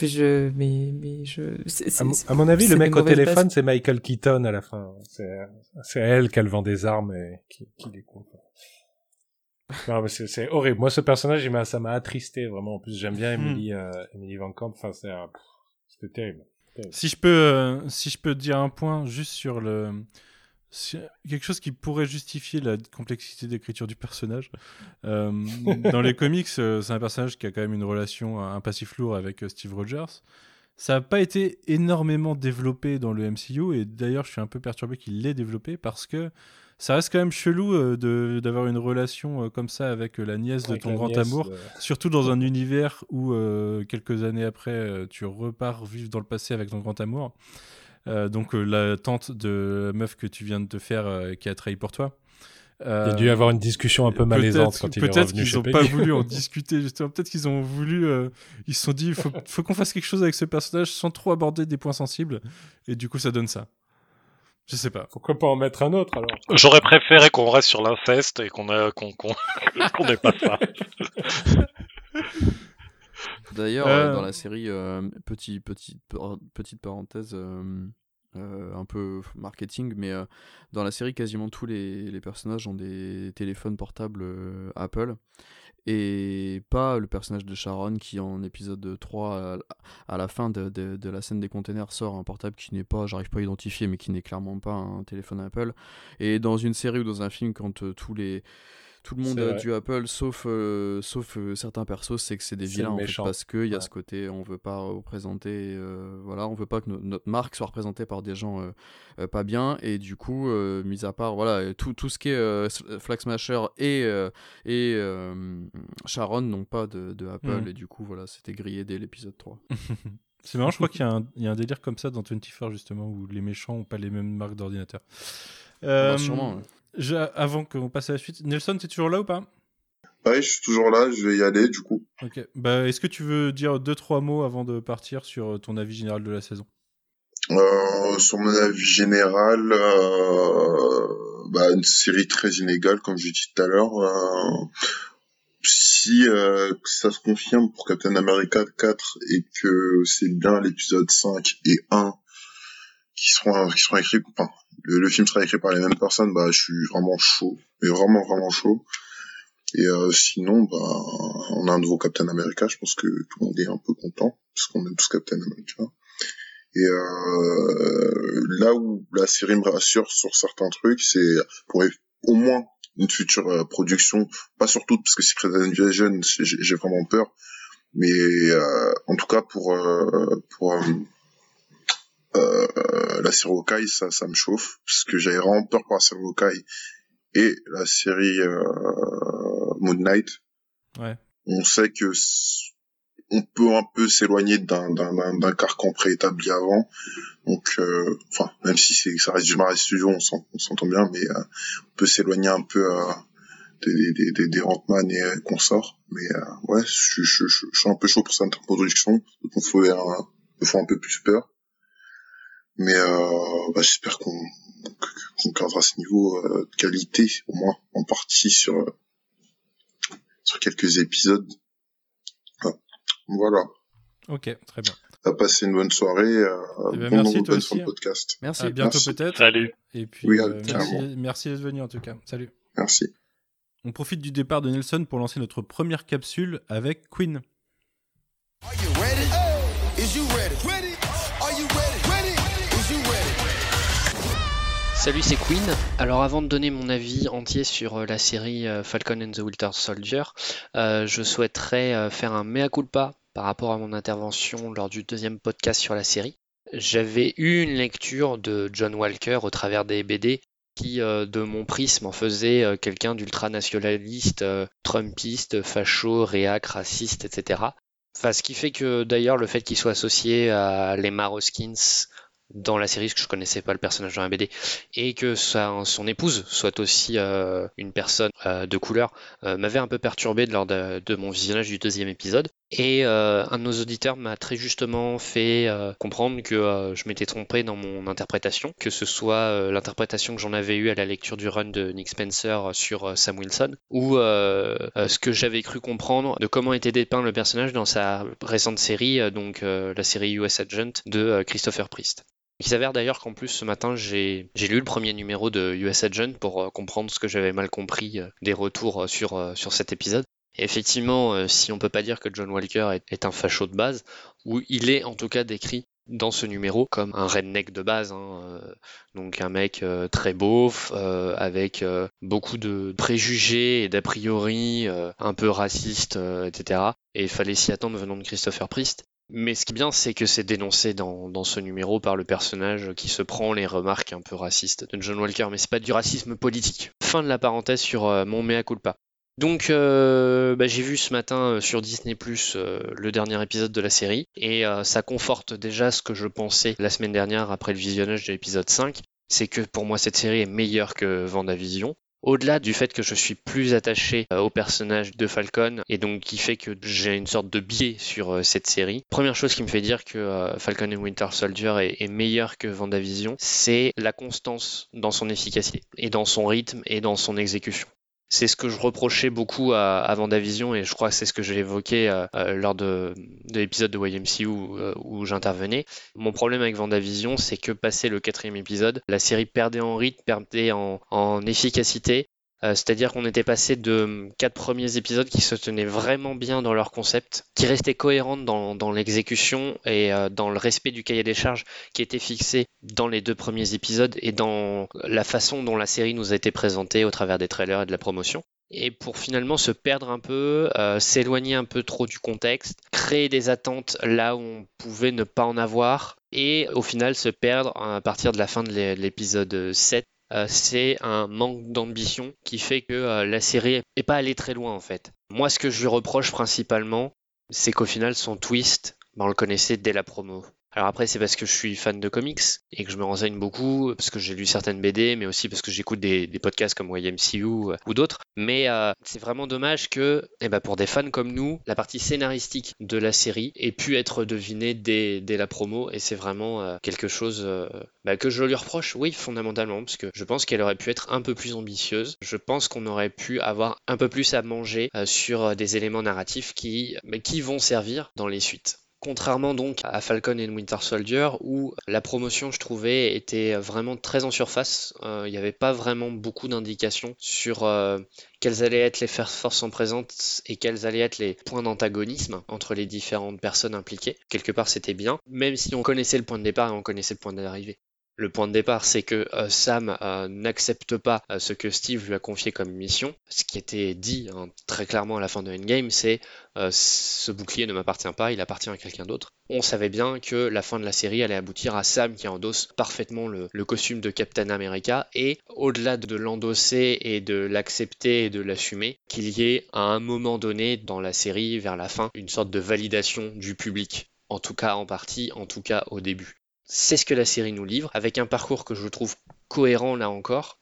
je, mais mais je. À, mon- à mon avis, le mec au téléphone, c'est Michael Keaton à la fin. C'est elle qu'elle vend des armes et qui, qui les. Non, mais c'est horrible. Moi, ce personnage, ça m'a attristé vraiment. En plus, j'aime bien Hmm. Emily, euh, Emily Van Camp. Enfin, c'est c'était terrible. Si je peux, euh, si je peux dire un point juste sur le quelque chose qui pourrait justifier la complexité d'écriture du personnage. Euh, dans les comics, euh, c'est un personnage qui a quand même une relation, un passif lourd avec euh, Steve Rogers. Ça n'a pas été énormément développé dans le MCU et d'ailleurs je suis un peu perturbé qu'il l'ait développé parce que ça reste quand même chelou euh, d'avoir une relation euh, comme ça avec euh, la nièce de ton grand nièce amour. Surtout dans un univers où euh, quelques années après, euh, tu repars vivre dans le passé avec ton grand amour. Euh, donc euh, la tante de la meuf que tu viens de te faire euh, qui a trahi pour toi. Il y a dû y avoir une discussion un peu malaisante quand il est Peut-être revenu qu'ils n'ont pas voulu en discuter justement. Peut-être qu'ils ont voulu. euh, ils se sont dit, il faut, faut qu'on fasse quelque chose avec ce personnage sans trop aborder des points sensibles. Et du coup, ça donne ça. Je sais pas. Pourquoi pas en mettre un autre alors? J'aurais préféré qu'on reste sur l'inceste et qu'on qu'on qu'on qu'on n'ait pas ça. D'ailleurs, Euh. euh, dans la série, euh, petit, petite parenthèse, euh, euh, un peu marketing, mais euh, dans la série, quasiment tous les, les personnages ont des téléphones portables euh, Apple. Et pas le personnage de Sharon qui, en épisode 3, à, à la fin de, de- de la scène des containers, sort un portable qui n'est pas, j'arrive pas à identifier, mais qui n'est clairement pas un téléphone Apple. Et dans une série ou dans un film, quand euh, tous les, tout le monde a du Apple, sauf, euh, sauf euh, certains persos, c'est que c'est des vilains en fait, parce qu'il y a Ouais. ce côté, on veut pas représenter, euh, voilà, on veut pas que no- notre marque soit représentée par des gens pas bien, et du coup, mis à part, voilà, tout, tout ce qui est Flag Smasher et, et Sharon n'ont pas de, de Apple, Mhm. et du coup, voilà, c'était grillé dès l'épisode 3. C'est marrant, je crois qu'il y, a un- il y a un délire comme ça dans 24 justement où les méchants ont pas les mêmes marques d'ordinateur. Ah Euh, bah, sûrement. ouais. Je- avant qu'on passe à la suite, Nelson, t'es toujours là ou pas? Ouais, je suis toujours là, je vais y aller du coup. Ok. Bah, est-ce que tu veux dire deux trois mots avant de partir sur euh, ton avis général de la saison? Euh, sur mon avis général, euh, bah, une série très inégale, comme je dit tout à l'heure. Euh, si ça se confirme pour Captain America 4 et que c'est bien l'épisode 5 et 1 qui seront, qui seront écrits, enfin, le, le film sera écrit par les mêmes personnes, bah, je suis vraiment chaud, mais vraiment, vraiment chaud. Et euh, sinon, bah, on a un nouveau Captain America, je pense que tout le monde est un peu content, parce qu'on aime tous Captain America. Et euh, là où la série me rassure sur certains trucs, c'est pour au moins une future euh, production, pas sur toutes, parce que Secret Invasion, j'ai vraiment peur, mais euh, en tout cas pour euh, pour euh, la série Hawkeye, ça, ça me chauffe, parce que j'avais vraiment peur pour la série Hawkeye et la série euh, Moon Knight. Ouais. On sait que on peut un peu s'éloigner d'un d'un carcan préétabli avant. Donc, euh, enfin, même si c'est ça reste du Marvel Studio, on s'en- on s'entend bien, mais on peut s'éloigner un peu des des des, des Ant-Man et euh, consorts. Mais euh, ouais, je, je, je, je suis un peu chaud pour cette introduction. Donc, on faut un, faut un peu plus peur. Mais euh, bah, j'espère qu'on qu'on gardera ce niveau euh, de qualité, au moins en partie sur euh, sur quelques épisodes. Ah, Voilà. Ok, très bien. À passer une bonne soirée. Euh, Eh ben, bon merci, nombre toi de aussi. sur le podcast. Merci. À bientôt peut-être. Salut. Et puis, Oui, euh, merci, merci d'être venu en tout cas. Salut. Merci. On profite du départ de Nelson pour lancer notre première capsule avec Queen. Are you ready? Is you ready? Ready? Are you ready? Salut, c'est Queen. Alors avant de donner mon avis entier sur euh, la série euh, Falcon and the Winter Soldier, euh, je souhaiterais faire un mea culpa par rapport à mon intervention lors du deuxième podcast sur la série. J'avais eu une lecture de John Walker au travers des BD qui, de mon prisme, en faisait quelqu'un d'ultranationaliste, trumpiste, facho, réac, raciste, etc. Ce qui fait que d'ailleurs le fait qu'il soit associé à les Maroskins dans la série, parce que je connaissais pas le personnage dans la BD, et que son épouse soit aussi euh, une personne euh, de couleur, euh, m'avait un peu perturbé lors de, de mon visionnage du deuxième épisode. Et un de nos auditeurs m'a très justement fait comprendre que je m'étais trompé dans mon interprétation, que ce soit l'interprétation que j'en avais eue à la lecture du run de Nick Spencer sur Sam Wilson, ou ce que j'avais cru comprendre de comment était dépeint le personnage dans sa récente série, donc la série US Agent de Christopher Priest. Il s'avère d'ailleurs qu'en plus ce matin j'ai lu le premier numéro de US Agent pour comprendre ce que j'avais mal compris des retours sur, sur cet épisode effectivement, euh, si on peut pas dire que John Walker est, un facho de base, ou il est en tout cas décrit dans ce numéro comme un redneck de base, hein, euh, donc un mec euh, très beauf, avec beaucoup de préjugés et d'a priori un peu raciste, etc. Et il fallait s'y attendre venant de Christopher Priest. Mais ce qui est bien, c'est que c'est dénoncé dans, ce numéro par le personnage qui se prend les remarques un peu racistes de John Walker, mais c'est pas du racisme politique. Fin de la parenthèse sur mon mea culpa. Donc euh, bah, j'ai vu ce matin euh, sur Disney Plus euh, le dernier épisode de la série et ça conforte déjà ce que je pensais la semaine dernière après le visionnage de l'épisode 5, c'est que pour moi cette série est meilleure que Vendavision. Au-delà du fait que je suis plus attaché au personnage de Falcon et donc qui fait que j'ai une sorte de biais sur cette série, première chose qui me fait dire que Falcon et Winter Soldier est, est meilleur que Vendavision, c'est la constance dans son efficacité et dans son rythme et dans son exécution. C'est ce que je reprochais beaucoup à, à Vendavision et je crois que c'est ce que j'ai évoqué euh, euh, lors de, l'épisode de YMCU où, euh, où j'intervenais. Mon problème avec Vendavision, c'est que passé le quatrième épisode, la série perdait en rythme, perdait en efficacité euh, c'est-à-dire qu'on était passé de hum, quatre premiers épisodes qui se tenaient vraiment bien dans leur concept, qui restaient cohérentes dans, l'exécution et euh, dans le respect du cahier des charges qui était fixé dans les deux premiers épisodes et dans la façon dont la série nous a été présentée au travers des trailers et de la promotion. Et pour finalement se perdre un peu, euh, s'éloigner un peu trop du contexte, créer des attentes là où on pouvait ne pas en avoir, et au final se perdre à partir de la fin de l'épisode 7 euh, c'est un manque d'ambition qui fait que euh, la série n'est pas allée très loin en fait. Moi, ce que je lui reproche principalement, c'est qu'au final, son twist, ben, on le connaissait dès la promo. Alors après, c'est parce que je suis fan de comics et que je me renseigne beaucoup, parce que j'ai lu certaines BD, mais aussi parce que j'écoute des, podcasts comme YMCU euh, ou d'autres. Mais euh, c'est vraiment dommage que, eh ben, pour des fans comme nous, la partie scénaristique de la série ait pu être devinée dès, la promo, et c'est vraiment euh, quelque chose bah, que je lui reproche, oui, fondamentalement, parce que je pense qu'elle aurait pu être un peu plus ambitieuse. Je pense qu'on aurait pu avoir un peu plus à manger sur des éléments narratifs qui vont servir dans les suites. Contrairement donc à Falcon et Winter Soldier, où la promotion, je trouvais, était vraiment très en surface. Euh, il n'y avait pas vraiment beaucoup d'indications sur euh, quelles allaient être les forces en présence et quels allaient être les points d'antagonisme entre les différentes personnes impliquées. Quelque part, c'était bien, même si on connaissait le point de départ et on connaissait le point d'arrivée. Le point de départ, c'est que euh, Sam euh, n'accepte pas euh, ce que Steve lui a confié comme mission. Ce qui était dit hein, très clairement à la fin de Endgame, c'est ce bouclier ne m'appartient pas, il appartient à quelqu'un d'autre. On savait bien que la fin de la série allait aboutir à Sam qui endosse parfaitement le, le costume de Captain America et au-delà de l'endosser et de l'accepter et de l'assumer, qu'il y ait à un moment donné dans la série, vers la fin, une sorte de validation du public. En tout cas en partie, en tout cas au début c'est ce que la série nous livre, avec un parcours que je trouve cohérent là encore.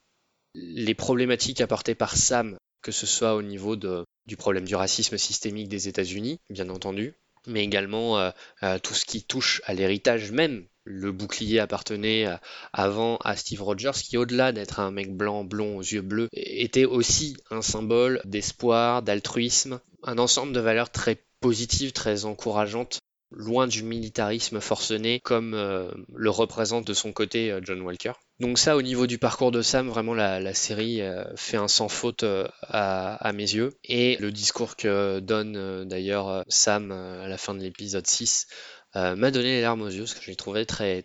Les problématiques apportées par Sam, que ce soit au niveau du problème du racisme systémique des États-Unis, bien entendu, mais également euh, euh, tout ce qui touche à l'héritage même. Le bouclier appartenait euh, avant à Steve Rogers, qui au-delà d'être un mec blanc, blond aux yeux bleus, était aussi un symbole d'espoir, d'altruisme, un ensemble de valeurs très positives, très encourageantes loin du militarisme forcené comme euh, le représente de son côté euh, John Walker. Donc ça, au niveau du parcours de Sam, vraiment la, série euh, fait un sans faute à, mes yeux. Et le discours que donne d'ailleurs Sam à la fin de l'épisode 6 m'a donné les larmes aux yeux, parce que je l'ai trouvé très,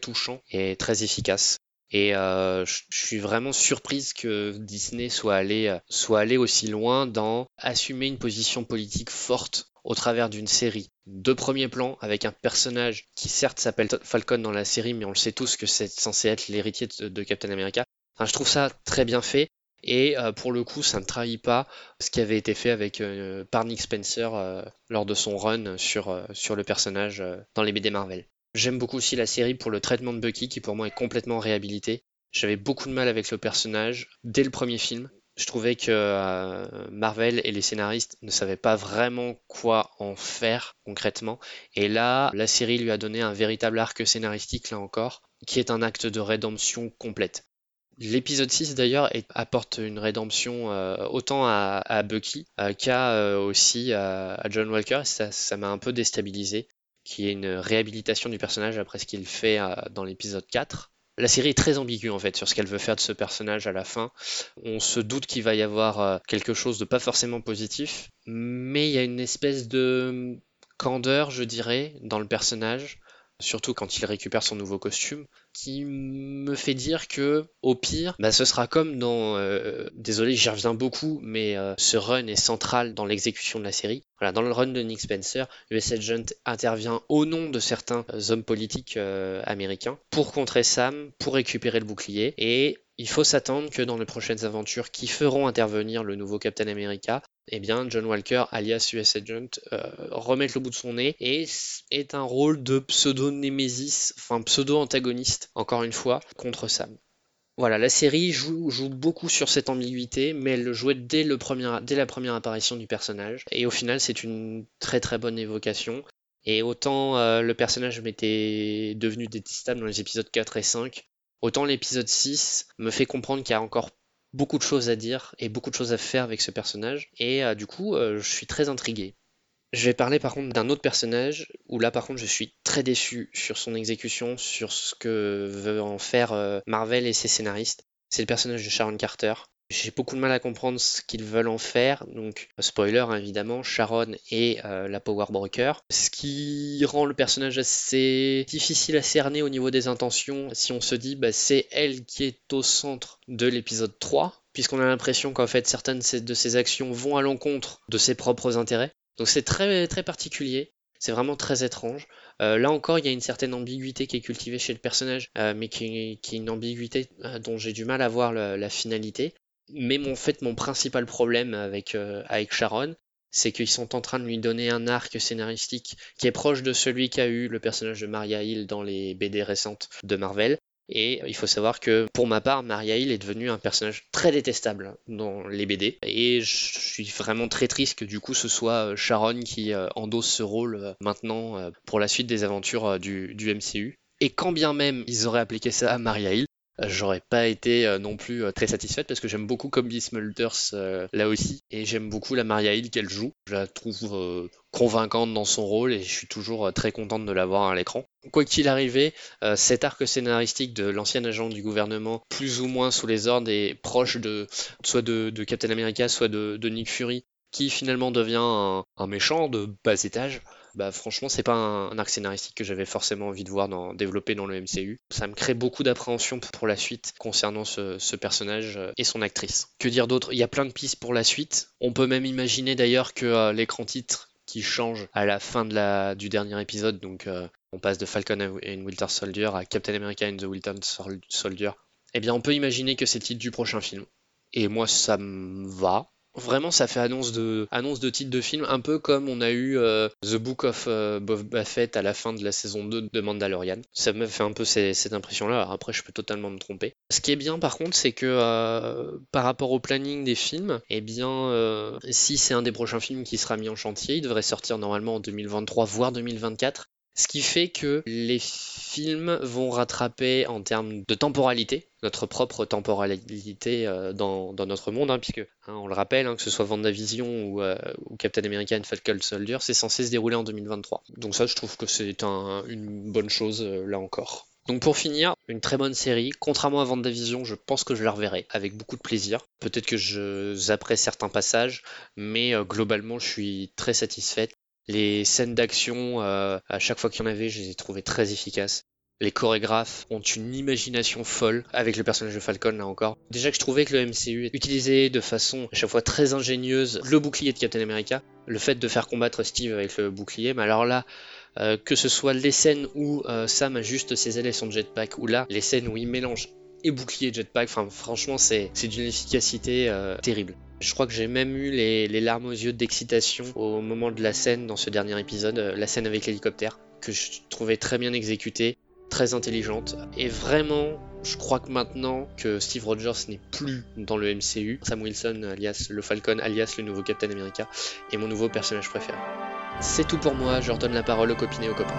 touchant et très efficace. Et je suis vraiment surprise que Disney soit allé, soit allé aussi loin dans assumer une position politique forte au travers d'une série de premier plan avec un personnage qui certes s'appelle Falcon dans la série, mais on le sait tous que c'est censé être l'héritier de, Captain America. je trouve ça très bien fait. Et euh, pour le coup, ça ne trahit pas ce qui avait été fait avec euh, par Nick Spencer euh, lors de son run sur, sur le personnage dans les BD Marvel. J'aime beaucoup aussi la série pour le traitement de Bucky qui pour moi est complètement réhabilité. J'avais beaucoup de mal avec le personnage dès le premier film Je trouvais que euh, Marvel et les scénaristes ne savaient pas vraiment quoi en faire concrètement. Et là, la série lui a donné un véritable arc scénaristique, là encore, qui est un acte de rédemption complète. L'épisode 6 d'ailleurs apporte une rédemption euh, autant à, Bucky euh, qu'à aussi à, John Walker. Ça m'a un peu déstabilisé, qui est une réhabilitation du personnage après ce qu'il fait dans l'épisode 4. La série est très ambiguë en fait sur ce qu'elle veut faire de ce personnage à la fin. On se doute qu'il va y avoir quelque chose de pas forcément positif, mais il y a une espèce de candeur, je dirais, dans le personnage surtout quand il récupère son nouveau costume, qui me fait dire que au pire, bah, ce sera comme dans, euh, désolé, j'y reviens beaucoup, mais euh, ce run est central dans l'exécution de la série. Dans le run de Nick Spencer, US Agent intervient au nom de certains euh, hommes politiques américains pour contrer Sam, pour récupérer le bouclier, et il faut s'attendre que dans les prochaines aventures qui feront intervenir le nouveau Captain America, eh bien, John Walker, alias US Agent, euh, remet le bout de son nez et est un rôle de pseudo-némésis, enfin pseudo-antagoniste, encore une fois, contre Sam. Voilà, la série joue, beaucoup sur cette ambiguïté, mais elle le jouait dès la première apparition du personnage. Et au final, c'est une très très bonne évocation. Et autant euh, le personnage m'était devenu détestable dans les épisodes 4 et 5, Autant l'épisode 6 me fait comprendre qu'il y a encore beaucoup de choses à dire et beaucoup de choses à faire avec ce personnage, et euh, du coup, euh, je suis très intrigué. Je vais parler par contre d'un autre personnage, où là par contre je suis très déçu sur son exécution, sur ce que veut en faire euh, Marvel et ses scénaristes. C'est le personnage de Sharon Carter. J'ai beaucoup de mal à comprendre ce qu'ils veulent en faire. Donc, spoiler hein, évidemment, Sharon est euh, la Power Broker. Ce qui rend le personnage assez difficile à cerner au niveau des intentions. Si on se dit, bah, c'est elle qui est au centre de l'épisode 3, puisqu'on a l'impression qu'en fait certaines de ses actions vont à l'encontre de ses propres intérêts. Donc c'est très très particulier. C'est vraiment très étrange. Euh, là encore, il y a une certaine ambiguïté qui est cultivée chez le personnage, euh, mais qui, est une ambiguïté dont j'ai du mal à voir la finalité. Mais en fait, mon principal problème avec, euh, avec Sharon, c'est qu'ils sont en train de lui donner un arc scénaristique qui est proche de celui qu'a eu le personnage de Maria Hill dans les BD récentes de Marvel. Et il faut savoir que pour ma part, Maria Hill est devenue un personnage très détestable dans les BD. Et je suis vraiment très triste que du coup ce soit euh, Sharon qui euh, endosse ce rôle maintenant pour la suite des aventures du, du MCU. Et quand bien même ils auraient appliqué ça à Maria Hill, j'aurais pas été euh, non plus euh, très satisfaite parce que j'aime beaucoup Combi Smulders euh, là aussi et j'aime beaucoup la Maria Hill qu'elle joue. Je la trouve convaincante dans son rôle et je suis toujours très contente de la voir à l'écran. Quoi qu'il arrive, cet arc scénaristique de l'ancien agent du gouvernement, plus ou moins sous les ordres et proche de soit de, Captain America, soit de, Nick Fury, qui finalement devient un méchant de bas étage, bah franchement c'est pas un, arc scénaristique que j'avais forcément envie de voir dans, développer dans le MCU. Ça me crée beaucoup d'appréhension pour la suite concernant ce, personnage euh, et son actrice. Que dire d'autre? Il y a plein de pistes pour la suite. On peut même imaginer d'ailleurs que euh, l'écran titre qui change à la fin du dernier épisode, donc euh, on passe de Falcon and Winter Soldier à Captain America and the Winter Soldier, eh bien on peut imaginer que c'est le titre du prochain film. Et moi ça me va, Vraiment, ça fait annonce de, titre de film, un peu comme on a eu euh, The Book of euh, Boba Fett à la fin de la saison 2 de Mandalorian. Ça me fait un peu cette impression-là. Après, je peux totalement me tromper. Ce qui est bien, par contre, c'est que euh, par rapport au planning des films, eh bien, si c'est un des prochains films qui sera mis en chantier, il devrait sortir normalement en 2023, voire 2024. Ce qui fait que les films vont rattraper en termes de temporalité, notre propre temporalité euh, dans, notre monde, hein, puisque hein, on le rappelle, hein, que ce soit WandaVision ou, euh, ou Captain America and Falcon Soldier, c'est censé se dérouler en 2023. Donc ça, je trouve que c'est une bonne chose euh, là encore. Donc pour finir, une très bonne série. Contrairement à WandaVision, je pense que je la reverrai avec beaucoup de plaisir. Peut-être que je certains passages, mais globalement, je suis très satisfaite. Les scènes d'action, euh, à chaque fois qu'il y en avait, je les ai trouvées très efficaces. Les chorégraphes ont une imagination folle avec le personnage de Falcon là encore. Déjà que je trouvais que le MCU utilisait de façon à chaque fois très ingénieuse le bouclier de Captain America, le fait de faire combattre Steve avec le bouclier, mais alors là, euh, que ce soit les scènes où euh, Sam ajuste ses ailes et son jetpack, ou là, les scènes où il mélange et bouclier et jetpack, enfin franchement c'est d'une efficacité terrible. Je crois que j'ai même eu les, larmes aux yeux d'excitation au moment de la scène dans ce dernier épisode, euh, la scène avec l'hélicoptère, que je trouvais très bien exécutée. très intelligente. Et vraiment, je crois que maintenant que Steve Rogers n'est plus dans le MCU, Sam Wilson, alias le Falcon, alias le nouveau Captain America, est mon nouveau personnage préféré. C'est tout pour moi, je redonne la parole aux copines et aux copains.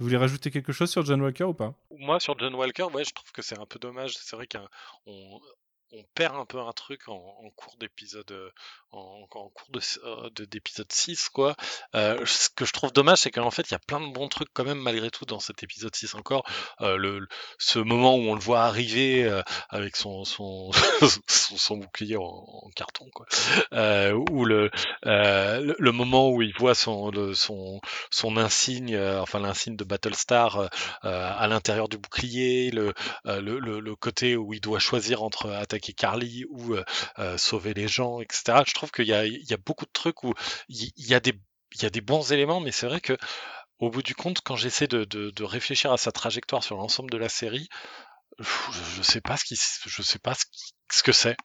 Vous voulez rajouter quelque chose sur John Walker ou pas? Moi, sur John Walker, ouais, je trouve que c'est un peu dommage. C'est vrai qu'on on perd un peu un truc en, cours d'épisode euh, en, cours de euh, d'épisode 6 quoi. Euh, ce que je trouve dommage c'est qu'en fait il y a plein de bons trucs quand même malgré tout dans cet épisode 6 encore. Euh, le, ce moment où on le voit arriver euh, avec son son, son, bouclier en, carton quoi. Ou le, le, moment où il voit son son son insigne enfin l'insigne de Battlestar à l'intérieur du bouclier le, le, le, côté où il doit choisir entre attaquer attaquer Carly ou euh, euh, sauver les gens, etc. Je trouve qu'il y a, beaucoup de trucs où il y, a des, bons éléments, mais c'est vrai que au bout du compte, quand j'essaie de, réfléchir à sa trajectoire sur l'ensemble de la série, je, je sais pas ce qui, je sais pas ce que c'est.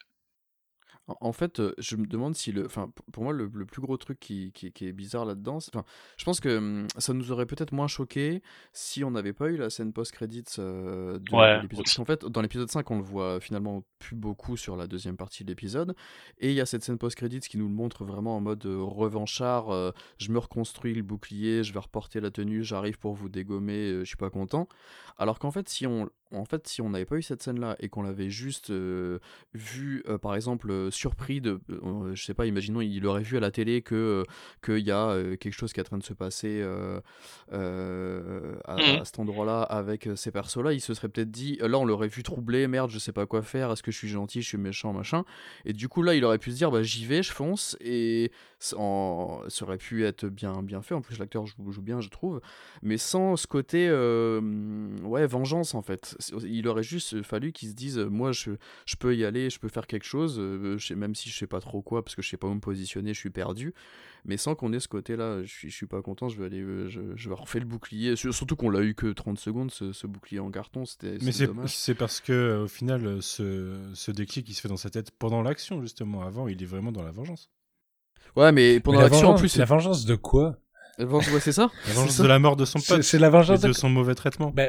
En fait, je me demande si le. Enfin, pour moi, le, le plus gros truc qui, qui, qui est bizarre là-dedans, enfin, je pense que hum, ça nous aurait peut-être moins choqué si on n'avait pas eu la scène post-credits euh, de, ouais, de l'épisode. Qu'en fait, dans l'épisode 5, on le voit finalement plus beaucoup sur la deuxième partie de l'épisode. Et il y a cette scène post-credits qui nous le montre vraiment en mode euh, revanchard. Euh, je me reconstruis le bouclier, je vais reporter la tenue, j'arrive pour vous dégommer, euh, je suis pas content. Alors qu'en fait, si on, en fait, si on n'avait pas eu cette scène-là et qu'on l'avait juste euh, vu, euh, par exemple, surpris de, je sais pas, imaginons, il aurait vu à la télé que qu'il y a quelque chose qui est en train de se passer à, Mmh. à, cet endroit-là avec ces persos-là, il se serait peut-être dit, là, on l'aurait vu troublé, merde, je sais pas quoi faire, est-ce que je suis gentil, je suis méchant, machin. Et du coup, là, il aurait pu se dire, bah, j'y vais, je fonce, et en... ça aurait pu être bien, bien fait. En plus, l'acteur joue, joue, bien, je trouve, mais sans ce côté, ouais, vengeance en fait. Il aurait juste fallu qu'ils se disent moi je, je peux y aller, je peux faire quelque chose, euh, je, même si je sais pas trop quoi, parce que je sais pas où me positionner, je suis perdu, mais sans qu'on ait ce côté-là, je suis, je suis pas content, je vais aller, euh, je, je vais refaire le bouclier, surtout qu'on l'a eu que 30 secondes, ce, ce bouclier en carton, c'était Mais c'est parce que au final, ce, ce déclic, il se fait dans sa tête pendant l'action, justement, avant, il est vraiment dans la vengeance. Ouais, mais pendant l'action, en plus... La vengeance de quoi? Ouais, c'est ça La vengeance de la mort de son pote. C'est la vengeance de... de son mauvais traitement. Bah,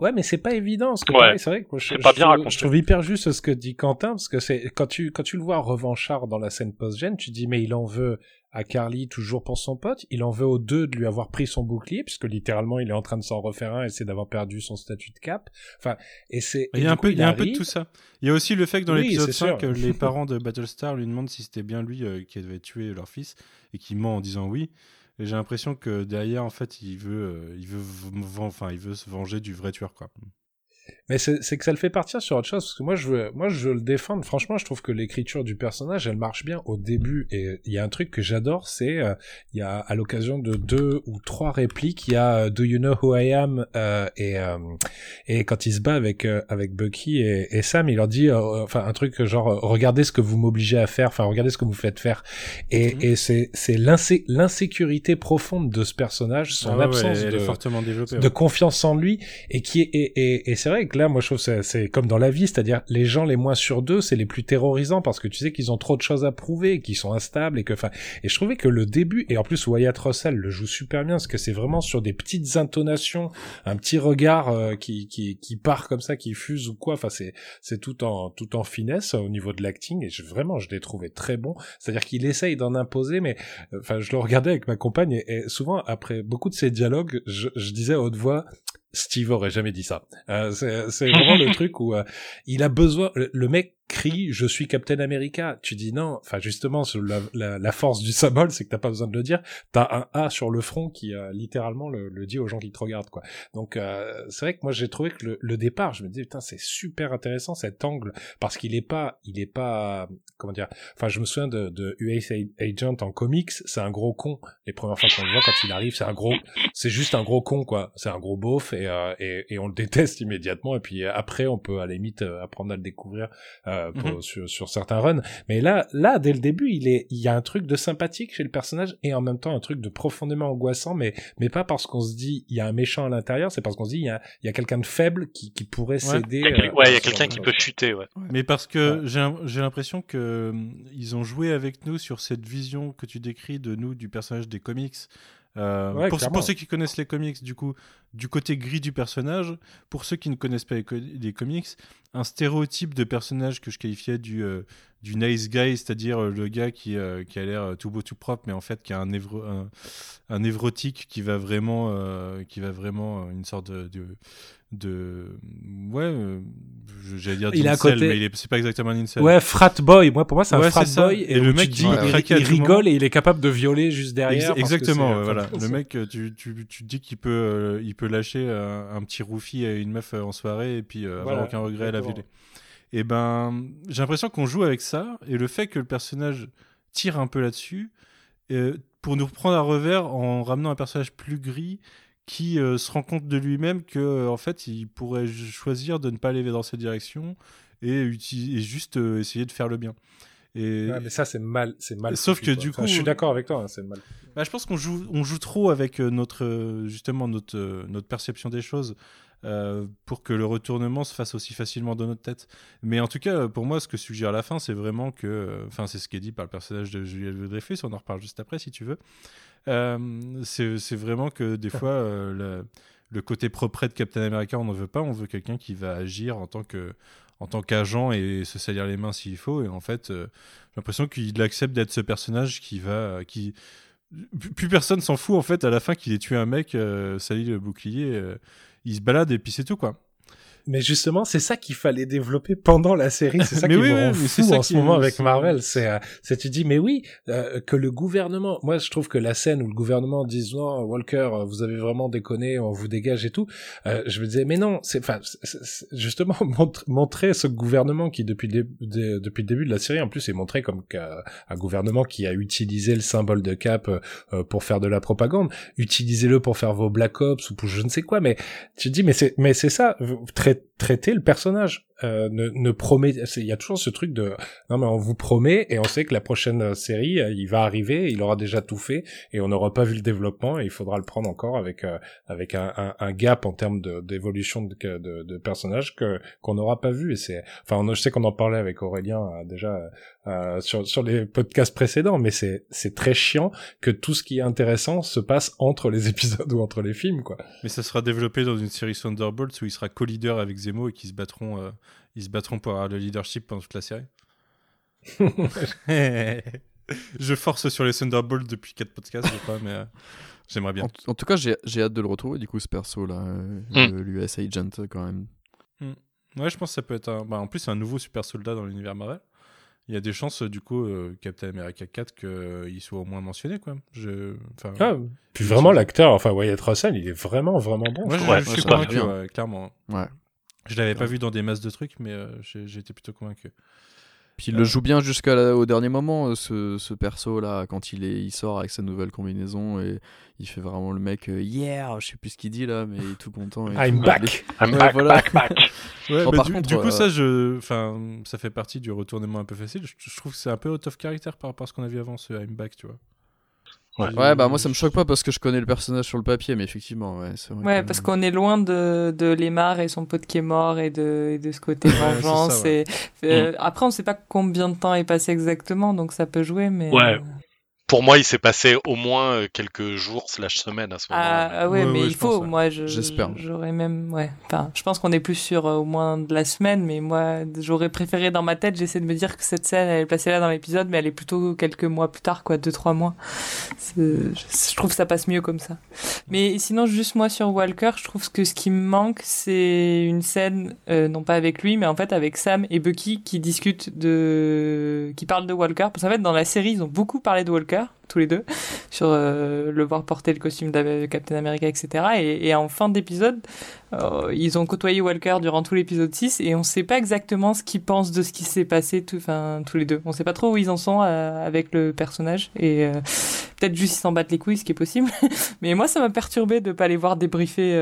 Ouais, mais c'est pas évident. Ce que ouais. c'est vrai que moi, je, pas je, bien je, je trouve hyper juste ce que dit Quentin, parce que c'est quand tu quand tu le vois revanchard dans la scène post-gène, tu dis mais il en veut à Carly toujours pour son pote, il en veut aux deux de lui avoir pris son bouclier, puisque littéralement il est en train de s'en refaire un et c'est d'avoir perdu son statut de cap. Enfin, et c'est. Il y a un peu, il y a un peu de tout ça. Il y a aussi le fait que dans oui, l'épisode 5, sûr. les parents de Battlestar lui demandent si c'était bien lui euh, qui avait tué leur fils et qui ment en disant oui. Et j'ai l'impression que derrière, en fait, il veut, euh, il veut, enfin, il veut se venger du vrai tueur, quoi. Mais c'est que ça le fait partir sur autre chose, parce que moi je veux, moi je veux le défendre. Franchement, je trouve que l'écriture du personnage, elle marche bien au début. Et il y a un truc que j'adore, c'est euh, il y a à l'occasion de deux ou trois répliques, il y a euh, Do you know who I am euh, et et quand il se bat avec avec Bucky et, et, Sam, il leur dit enfin un truc genre regardez ce que vous m'obligez à faire, enfin regardez ce que vous faites faire. Et, mm -hmm. et c'est c'est l'insécurité profonde de ce personnage, son ah ouais, absence ouais, de, fortement de ouais. confiance en lui et qui est et, et, et c'est vrai que là, moi, je trouve que c'est comme dans la vie, c'est-à-dire les gens les moins sur deux, c'est les plus terrorisants parce que tu sais qu'ils ont trop de choses à prouver, qu'ils sont instables et que, enfin, et je trouvais que le début et en plus Wyatt Russell le joue super bien parce que c'est vraiment sur des petites intonations, un petit regard euh, qui, qui qui part comme ça, qui fuse ou quoi. Enfin, c'est c'est tout en tout en finesse au niveau de l'acting et je, vraiment, je l'ai trouvé très bon. C'est-à-dire qu'il essaye d'en imposer, mais enfin, je le regardais avec ma compagne et, et souvent après beaucoup de ces dialogues, je, je disais à haute voix Steve aurait jamais dit ça. Euh, c'est vraiment le truc où euh, il a besoin. Le, le mec crie je suis Captain America. Tu dis non. Enfin justement la, force du symbole c'est que t'as pas besoin de le dire. T'as un A sur le front qui euh, littéralement le, dit aux gens qui te regardent quoi. Donc euh, c'est vrai que moi j'ai trouvé que le, le, départ je me disais putain c'est super intéressant cet angle. Parce qu'il est pas il est pas comment dire enfin je me souviens de, de US Agent en comics c'est un gros con. Les premières fois qu'on le voit quand il arrive c'est un gros c'est juste un gros con quoi. C'est un gros beauf et, euh, et, et on le déteste immédiatement. Et puis après on peut à la limite apprendre à le découvrir euh, euh, pour, Mhm. sur, sur certains runs. Mais là, là, dès le début, il est, il y a un truc de sympathique chez le personnage et en même temps un truc de profondément angoissant, mais, mais pas parce qu'on se dit il y a un méchant à l'intérieur, c'est parce qu'on se dit il y a, il y a quelqu'un de faible qui, qui pourrait céder. Il y a quel- euh, ouais, il y a quelqu'un qui peut chuter, ouais. Mais parce que j'ai l'impression que hum, ils ont joué avec nous sur cette vision que tu décris de nous du personnage des comics. Euh, Ouais, pour, ceux qui connaissent les comics, du coup, du côté gris du personnage, pour ceux qui ne connaissent pas les, co- les comics, un stéréotype de personnage que je qualifiais du, euh, du nice guy, c'est-à-dire euh, le gars qui, qui a l'air tout beau tout propre, mais en fait qui a un, un, un névrotique qui va vraiment, qui va vraiment une sorte de, de, de- ouais, euh, j'allais dire Il côté- mais il est- c'est pas exactement un incel. Ouais, frat boy. Moi, pour moi, c'est un Ouais, frat boy. Et Et, le mec dis, il, rigole et il est capable de violer juste derrière. Ex- exactement, ouais, voilà. Le mec, euh, tu, tu, tu te dis qu'il peut, euh, il peut lâcher euh, un petit roufi à une meuf en soirée et puis avoir Voilà, aucun regret à la violer. Et ben, j'ai l'impression qu'on joue avec ça et le fait que le personnage tire un peu là-dessus pour nous reprendre à revers en ramenant un personnage plus gris qui euh, se rend compte de lui-même que euh, en fait il pourrait choisir de ne pas aller dans cette direction et, juste euh, essayer de faire le bien. Et Ouais, mais ça, c'est mal, c'est mal. Sauf foutu, que quoi. du Enfin, coup- je suis d'accord avec toi, hein, c'est mal. bah, je pense qu'on joue, on joue trop avec notre, justement notre, notre perception des choses euh, pour que le retournement se fasse aussi facilement dans notre tête. Mais en tout cas, pour moi, ce que suggère la fin, c'est vraiment que, enfin, c'est ce qui est dit par le personnage de Julia Dreyfus. On en reparle juste après, si tu veux. Euh, c'est vraiment que des fois, euh, le, le côté propre de Captain America, on n'en veut pas. On veut quelqu'un qui va agir en tant que en tant qu'agent et se salir les mains s'il faut. Et en fait, euh, j'ai l'impression qu'il accepte d'être ce personnage qui va, qui plus personne s'en fout en fait à la fin qu'il ait tué un mec, sali le bouclier, il se balade et puis c'est tout quoi. Mais justement, c'est ça qu'il fallait développer pendant la série. C'est ça qui oui, me rend fou ça en ce moment avec Marvel. C'est, euh, c'est tu dis, mais oui, euh, que le gouvernement. Moi, je trouve que la scène où le gouvernement dise non, Walker, euh, vous avez vraiment déconné, on vous dégage et tout. euh, je me disais, mais non, c'est, enfin, justement montre- montrer ce gouvernement qui depuis le, depuis le début de la série, en plus, est montré comme qu'un- un gouvernement qui a utilisé le symbole de Cap euh, euh, pour faire de la propagande. Utilisez-le pour faire vos Black Ops ou pour je ne sais quoi. Mais tu dis, mais c'est, mais c'est ça, traiter le personnage. Euh, ne, ne promet, il y a toujours ce truc de, non mais on vous promet et on sait que la prochaine euh, série, euh, il va arriver, il aura déjà tout fait et on n'aura pas vu le développement et il faudra le prendre encore avec avec un, un, gap en termes d'évolution de, de, de personnages que qu'on n'aura pas vu et c'est, enfin on, je sais qu'on en parlait avec Aurélien déjà sur sur les podcasts précédents, mais c'est c'est très chiant que tout ce qui est intéressant se passe entre les épisodes ou entre les films quoi. Mais ça sera développé dans une série Thunderbolts où il sera co-leader avec Zemo et qui se battront, ils se battront pour avoir le leadership pendant toute la série. Je force sur les Thunderbolts depuis 4 podcasts, je crois, mais euh, j'aimerais bien. En, en tout cas, j'ai j'ai hâte de le retrouver, du coup, ce perso-là, euh, le- l'US Agent, quand même. Ouais, je pense que ça peut être un. Bah, en plus, c'est un nouveau super soldat dans l'univers Marvel. Il y a des chances, euh, du coup, euh, Captain America 4, qu'il soit au moins mentionné, quoi. Je... Enfin, Ah, puis vraiment l'acteur, enfin Wyatt Russell, il est vraiment vraiment bon. Moi, je je, trouve. je suis convaincu, ouais, clairement. Ouais. Je l'avais pas vu dans des masses de trucs, mais euh, j'ai été plutôt convaincu. Puis il le joue bien jusqu'au dernier moment, euh, ce, ce perso-là, quand il, est, il sort avec sa nouvelle combinaison et il fait vraiment le mec euh, Yeah, je sais plus ce qu'il dit là, mais il est tout content. et I'm tout. back. I'm Ouais, back, voilà. back, back. Ouais, Bon, bah, par du, contre, du coup, euh, ça, je, enfin, ça fait partie du retournement un peu facile. Je, je trouve que c'est un peu out of character par rapport à ce qu'on a vu avant, ce I'm back, tu vois. Ouais. Ouais, bah moi ça me choque pas parce que je connais le personnage sur le papier, mais effectivement, ouais, c'est vrai. Ouais, que- parce qu'on est loin de, de Lemar et son pote qui est mort et de, et de ce côté vengeance. ça, ouais. et, euh, Après, on sait pas combien de temps est passé exactement, donc ça peut jouer, mais. Ouais. Pour moi, il s'est passé au moins euh, quelques jours slash semaines à ce moment-là. Ah, ah ouais, Ouais, mais ouais, il pense, faut. ouais. Moi, je, J'espère. J'aurais même, ouais. Enfin, je pense qu'on est plus sur euh, au moins de la semaine, mais moi, j'aurais préféré dans ma tête. J'essaie de me dire que cette scène, elle est placée là dans l'épisode, mais elle est plutôt quelques mois plus tard, quoi, deux trois mois. Je trouve que ça passe mieux comme ça. Mais sinon, juste moi sur Walker, je trouve que ce qui me manque, c'est une scène, euh, non pas avec lui, mais en fait avec Sam et Bucky qui discutent de, qui parlent de Walker. Parce qu'en fait, dans la série, ils ont beaucoup parlé de Walker, tous les deux, sur euh, le voir porter le costume de Captain America, etc. Et, en fin d'épisode, euh, ils ont côtoyé Walker durant tout l'épisode 6 et on sait pas exactement ce qu'ils pensent de ce qui s'est passé tout, tous les deux. On sait pas trop où ils en sont euh, avec le personnage et peut-être juste ils s'en battent les couilles, ce qui est possible. Mais moi, ça m'a perturbé de pas les voir débriefer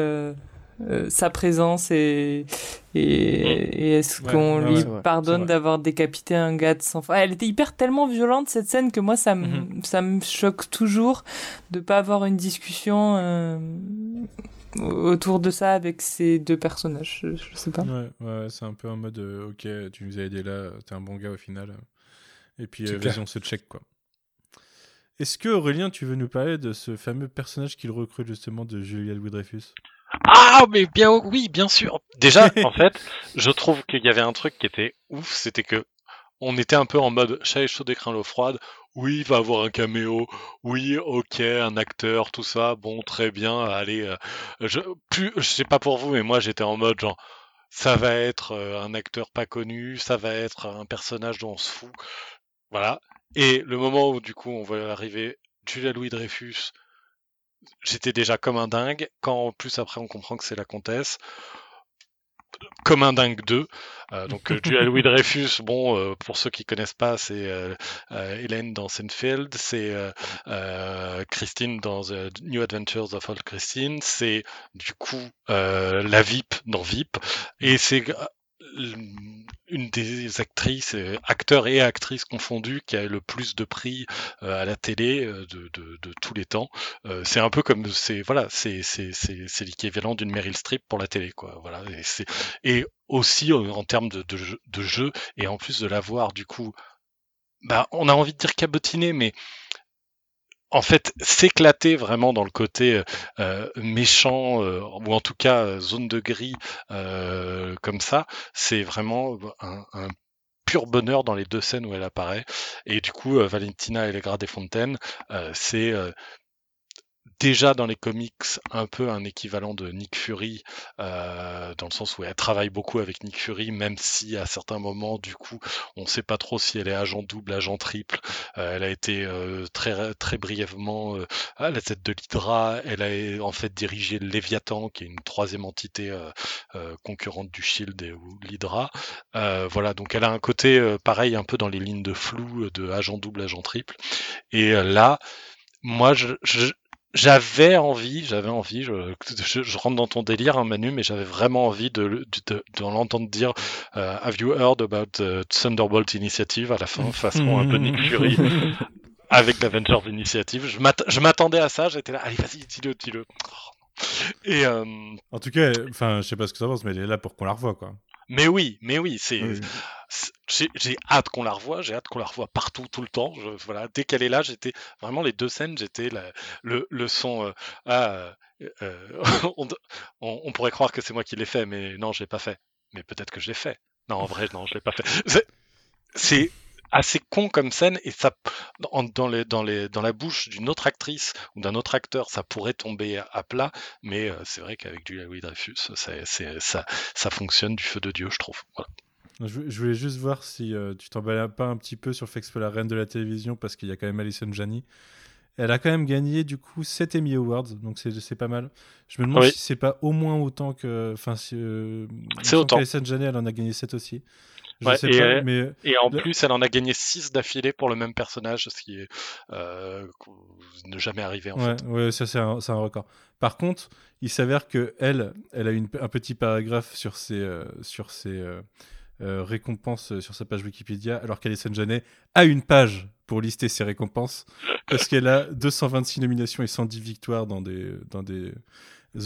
euh, sa présence et, et, et est-ce Ouais, qu'on ouais, lui ouais, pardonne d'avoir décapité un gars de froid. Elle était hyper tellement violente cette scène que moi ça me Mhm. ça me choque toujours de pas avoir une discussion euh, autour de ça avec ces deux personnages. Je, je sais pas. Ouais, ouais, c'est un peu en mode euh, ok, tu nous as aidé là, t'es un bon gars au final. Et puis euh, vas-y, on se check quoi. Est-ce que Aurélien, tu veux nous parler de ce fameux personnage qu'il recrute justement de Julia Louis-Dreyfus? Ah, mais bien oui, bien sûr. Déjà, en fait, je trouve qu'il y avait un truc qui était ouf, c'était que on était un peu en mode chat chaud d'écran l'eau froide. Oui, il va avoir un caméo. Oui, ok, un acteur, tout ça. Bon, très bien. Allez, euh, je, plus, je sais pas pour vous, mais moi j'étais en mode genre, ça va être euh, un acteur pas connu, ça va être un personnage dont on se fout. Voilà. Et le moment où du coup on va arriver, Julia Louis Dreyfus, j'étais déjà comme un dingue. Quand en plus après on comprend que c'est la comtesse, comme un dingue 2. Euh, donc euh, Julia Louis Dreyfus, bon, euh, pour ceux qui connaissent pas, c'est euh, euh, Hélène dans Seinfeld, c'est euh, euh, Christine dans The New Adventures of Old Christine, c'est du coup euh, la VIP dans VIP, et c'est euh, une des actrices, euh, acteurs et actrices confondus, qui a le plus de prix euh, à la télé euh, de, tous les temps. C'est un peu comme c'est voilà, c'est c'est c'est c'est l'équivalent d'une Meryl Streep pour la télé quoi. Voilà, et aussi en termes de, de jeu et en plus de l'avoir du coup, bah on a envie de dire cabotiner, mais en fait, s'éclater vraiment dans le côté euh, méchant euh, ou en tout cas euh, zone de gris euh, comme ça, c'est vraiment un, un pur bonheur dans les deux scènes où elle apparaît. Et du coup, euh, Valentina Allegra des Fontaines, euh, c'est euh, déjà dans les comics un peu un équivalent de Nick Fury, euh, dans le sens où elle travaille beaucoup avec Nick Fury, même si à certains moments, du coup, on ne sait pas trop si elle est agent double, agent triple. Euh, elle a été euh, très très brièvement à la tête de l'Hydra. Elle a en fait dirigé Léviathan, qui est une troisième entité concurrente du Shield et ou l'Hydra. Voilà, donc elle a un côté pareil, un peu dans les lignes de flou de agent double, agent triple. Et là, moi, je j'avais envie, j'avais envie, je, je, je, rentre dans ton délire, hein, Manu, mais j'avais vraiment envie de, de, de, de l'entendre dire euh, Have you heard about the Thunderbolt Initiative à la fin, façon un peu Nick Fury, avec l'Avengers Initiative. Je m'attendais à ça, j'étais là, allez, vas-y, dis-le, dis-le. Et euh... En tout cas, enfin, je sais pas ce que ça pense, mais elle est là pour qu'on la revoie, quoi. Mais oui, mais oui, c'est. Oui. J'ai hâte qu'on la revoie, j'ai hâte qu'on la revoie partout, tout le temps. Je, voilà, dès qu'elle est là, j'étais vraiment les deux scènes, j'étais le, le son. Euh, ah, euh, on, on, on, pourrait croire que c'est moi qui l'ai fait, mais non, je l'ai pas fait. Mais peut-être que je l'ai fait. Non, en vrai, non, je l'ai pas fait. C'est assez con comme scène et ça dans, dans, les, dans, les, dans la bouche d'une autre actrice ou d'un autre acteur ça pourrait tomber à, à plat mais euh, c'est vrai qu'avec Julia Louis Dreyfus ça, ça, ça fonctionne du feu de Dieu je trouve voilà. je, je, voulais juste voir si euh, tu t'emballais pas un petit peu sur le fait que c'est la reine de la télévision parce qu'il y a quand même Alison Janney elle a quand même gagné du coup 7 Emmy Awards, donc c'est pas mal. Je me demande oui. si c'est pas au moins autant que. Enfin, si, euh, c'est autant. Alison Janney, elle en a gagné 7 aussi. Je ouais, sais et, pas, mais... et en plus, elle en a gagné 6 d'affilée pour le même personnage, ce qui est euh, ne jamais arrivé en ouais, fait. Ouais, ça c'est un, un, record. Par contre, il s'avère que elle, elle a une, un petit paragraphe sur ses, euh, sur ses euh, récompenses sur sa page Wikipédia, alors qu'Alison Janney a une page pour lister ses récompenses, parce qu'elle a 226 nominations et 110 victoires dans des, dans des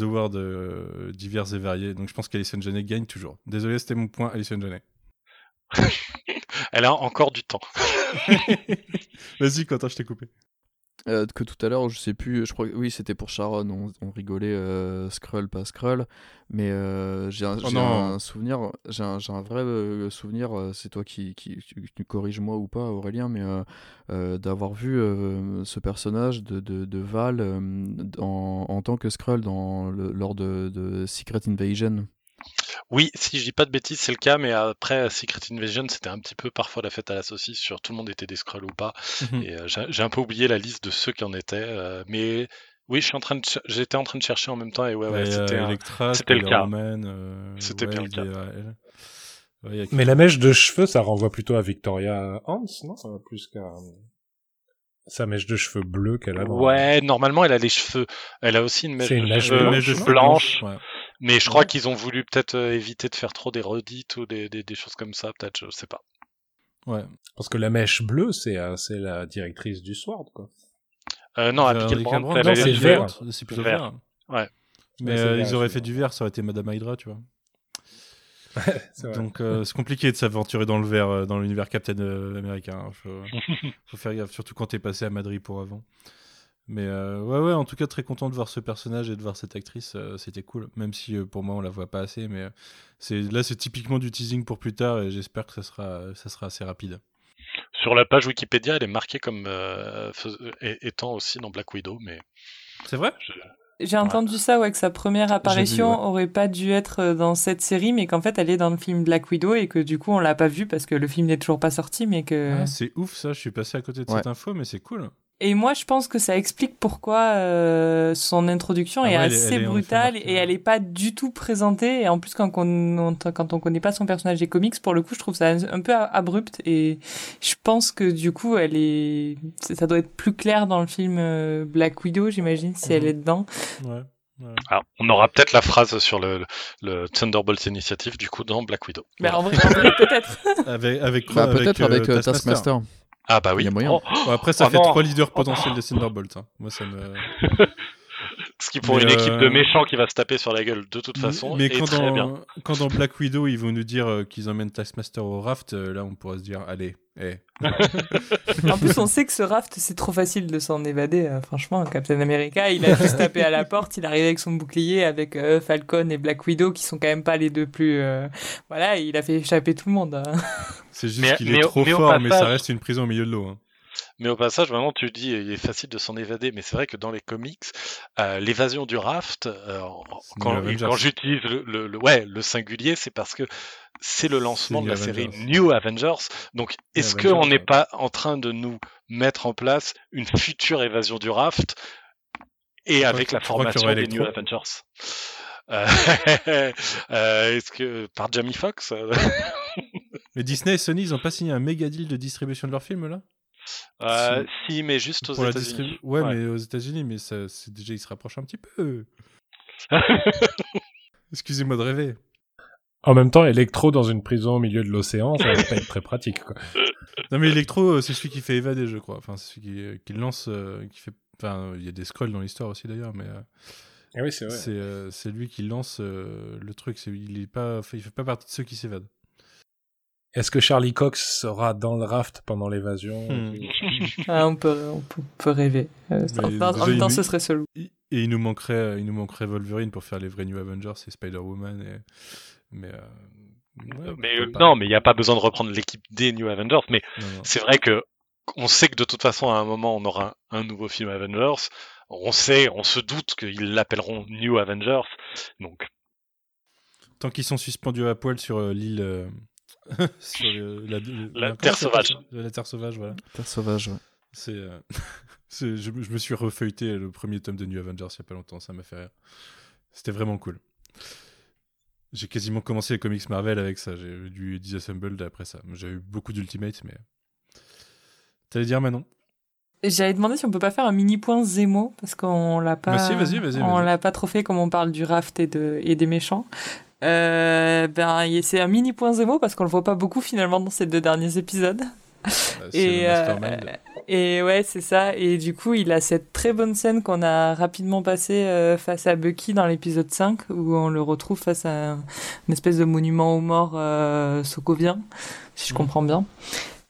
awards euh, divers et variés. Donc je pense qu'Alison Janney gagne toujours. Désolé, c'était mon point, Alison Janney. Elle a encore du temps. Vas-y, Quentin, je t'ai coupé. Euh, que tout à l'heure, je sais plus, je crois que oui, c'était pour Sharon, on, on rigolait euh, Skrull, pas Skrull, mais euh, j'ai un, oh un, souvenir, j'ai un, un, vrai euh, souvenir, c'est toi qui, qui, qui corrige-moi ou pas, Aurélien, mais euh, d'avoir vu ce personnage de, de, de Val en, en, tant que Skrull dans le, lors de, de Secret Invasion. Oui, si je dis pas de bêtises, c'est le cas, mais après Secret Invasion, c'était un petit peu parfois la fête à la saucisse sur tout le monde était des Skrulls ou pas. Mhm. Et euh, j'ai un peu oublié la liste de ceux qui en étaient, euh, mais oui, je suis en train de j'étais en train de chercher en même temps et ouais, ouais, c'était euh, le cas. c'était bien le cas. Ouais, mais la mèche de cheveux, ça renvoie plutôt à Victoria Hans, non? Plus qu'à sa mèche de cheveux bleus qu'elle a. Ouais, normalement, elle a les cheveux. Elle a aussi une mèche, une de, mèche cheveux blanche. Ouais. Mais je crois qu'ils ont voulu peut-être euh, éviter de faire trop des redites ou des, des, des choses comme ça, peut-être, je sais pas. Ouais. Parce que la mèche bleue, c'est euh, c'est la directrice du Sword, quoi. Euh, non, Abigail Brandt, Brandt, elle c'est vert. C'est plutôt Vert. vert. Ouais. Mais euh, vert, ils auraient fait du vert, ça aurait été Madame Hydra, tu vois. Donc euh, c'est compliqué de s'aventurer dans le vert, dans l'univers Captain euh, américain. hein. Faut, faut faire gaffe, surtout quand t'es passé à Madrid pour avant. Mais euh, ouais, ouais, en tout cas très content de voir ce personnage et de voir cette actrice, euh, c'était cool. Même si euh, pour moi on la voit pas assez, mais euh, c'est là c'est typiquement du teasing pour plus tard et j'espère que ça sera, ça sera assez rapide. Sur la page Wikipédia, elle est marquée comme euh, étant aussi dans Black Widow, mais C'est vrai? je- J'ai entendu ça, ouais, que sa première apparition ouais. aurait pas dû être dans cette série, mais qu'en fait elle est dans le film Black Widow et que du coup on l'a pas vu parce que le film n'est toujours pas sorti, mais que. Ah, c'est ouf ça, je suis passé à côté de Ouais. cette info, mais c'est cool. Et moi, je pense que ça explique pourquoi euh, son introduction Ah est ouais, elle est- assez elle brutale et elle est pas du tout présentée. Et en plus, quand on, on- quand on connaît pas son personnage des comics, pour le coup, je trouve ça un, un peu abrupt. Et je pense que du coup, elle est, ça doit être plus clair dans le film euh, Black Widow, j'imagine, si elle Mhm. est dedans. Ouais. ouais. Ah, on aura peut-être la phrase sur le, le Thunderbolt Initiative du coup dans Black Widow. Mais Voilà. en vrai, en vrai, peut-être. Avec, avec, Bah, peut-être euh, avec euh, Taskmaster. Ah bah oui. Il y a moyen. Oh, Bon, après, ça Oh fait non. trois leaders potentiels de Thunderbolt. hein. Moi, ça me. ce qui pour Mais, une équipe de euh, méchants qui va se taper sur la gueule de toute façon mais est quand très dans, bien. quand dans Black Widow, ils vont nous dire euh, qu'ils emmènent Taskmaster au raft, euh, là, on pourra se dire, allez, eh. En plus, on sait que ce raft, c'est trop facile de s'en évader. euh, franchement, Captain America, il a juste tapé à la porte, il arrive avec son bouclier, avec euh, Falcon et Black Widow, qui sont quand même pas les deux plus. euh, Voilà, il a fait échapper tout le monde. hein. C'est juste qu'il est trop mais fort, mais ça reste une prison au milieu de l'eau. hein. Mais au passage, vraiment, tu dis, il est facile de s'en évader, mais c'est vrai que dans les comics, euh, l'évasion du raft, euh, quand, j'utilise le, le- le- ouais, le singulier, c'est parce que c'est le lancement de la New série Avengers. New Avengers. Donc, est-ce qu'on n'est ouais. pas en train de nous mettre en place une future évasion du raft et avec que- la formation des New Avengers? Euh, euh, Est-ce que par Jamie Foxx? Mais Disney et Sony, ils ont pas signé un méga deal de distribution de leur film, là? Euh, Si, mais juste aux États-Unis. ouais, Ouais. mais aux États-Unis, mais ça, c'est déjà, ils se rapprochent un petit peu. Excusez-moi de rêver. En même temps, Electro dans une prison au milieu de l'océan, ça va pas être très pratique, quoi. Non, mais Electro, euh, c'est celui qui fait évader, je crois. Enfin, c'est celui qui, euh, qui lance, euh, qui fait. Enfin, il y a des scrolls dans l'histoire aussi d'ailleurs, mais euh, Ah oui, c'est vrai. c'est euh, lui qui lance euh, le truc. C'est il est pas, il fait pas partie de ceux qui s'évadent. Est-ce que Charlie Cox sera dans le raft pendant l'évasion Hmm. Ah, on, peut, on peut, rêver. Euh, en même temps, ce serait selon. Et il nous manquerait, euh, il nous manquerait Wolverine pour faire les vrais New Avengers et Spider-Woman. Et... Mais, euh, ouais, Mais pourquoi euh, non, mais il n'y a pas besoin de reprendre l'équipe des New Avengers. Mais c'est vrai que on sait que de toute façon, à un moment, on aura un, nouveau film Avengers. On sait, on se doute qu'ils l'appelleront New Avengers. Donc, Tant qu'ils sont suspendus à poil sur euh, l'île. sur le- la, Terre sauvage. La Terre sauvage, voilà. Terre sauvage, ouais. C'est, euh, c'est- je, je me suis refeuilleté le premier tome de New Avengers il y a pas longtemps, ça m'a fait rire. C'était vraiment cool. J'ai quasiment commencé les comics Marvel avec ça. J'ai eu du Disassembled après ça. J'ai eu beaucoup d'Ultimate, mais. T'allais dire Manon? J'avais demandé si on peut pas faire un mini point Zemo parce qu'on l'a pas. Bah si, vas-y, vas-y, On vas-y. l'a pas trop fait comme on parle du raft et, de, et des méchants. Euh, ben, c'est un mini point Zemo parce qu'on le voit pas beaucoup finalement dans ces deux derniers épisodes. C'est Et, le euh, et ouais, c'est ça. Et du coup, il a cette très bonne scène qu'on a rapidement passée euh, face à Bucky dans l'épisode 5, où on le retrouve face à un- une espèce de monument aux morts euh, sokovien, si je Mhm. comprends bien.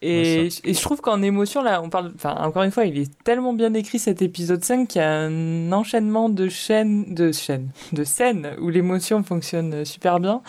Et, et je trouve qu'en émotion, là, on parle, enfin, encore une fois, il est tellement bien écrit cet épisode 5 qu'il y a un enchaînement de chaînes, de chaînes, de scènes où l'émotion fonctionne super bien.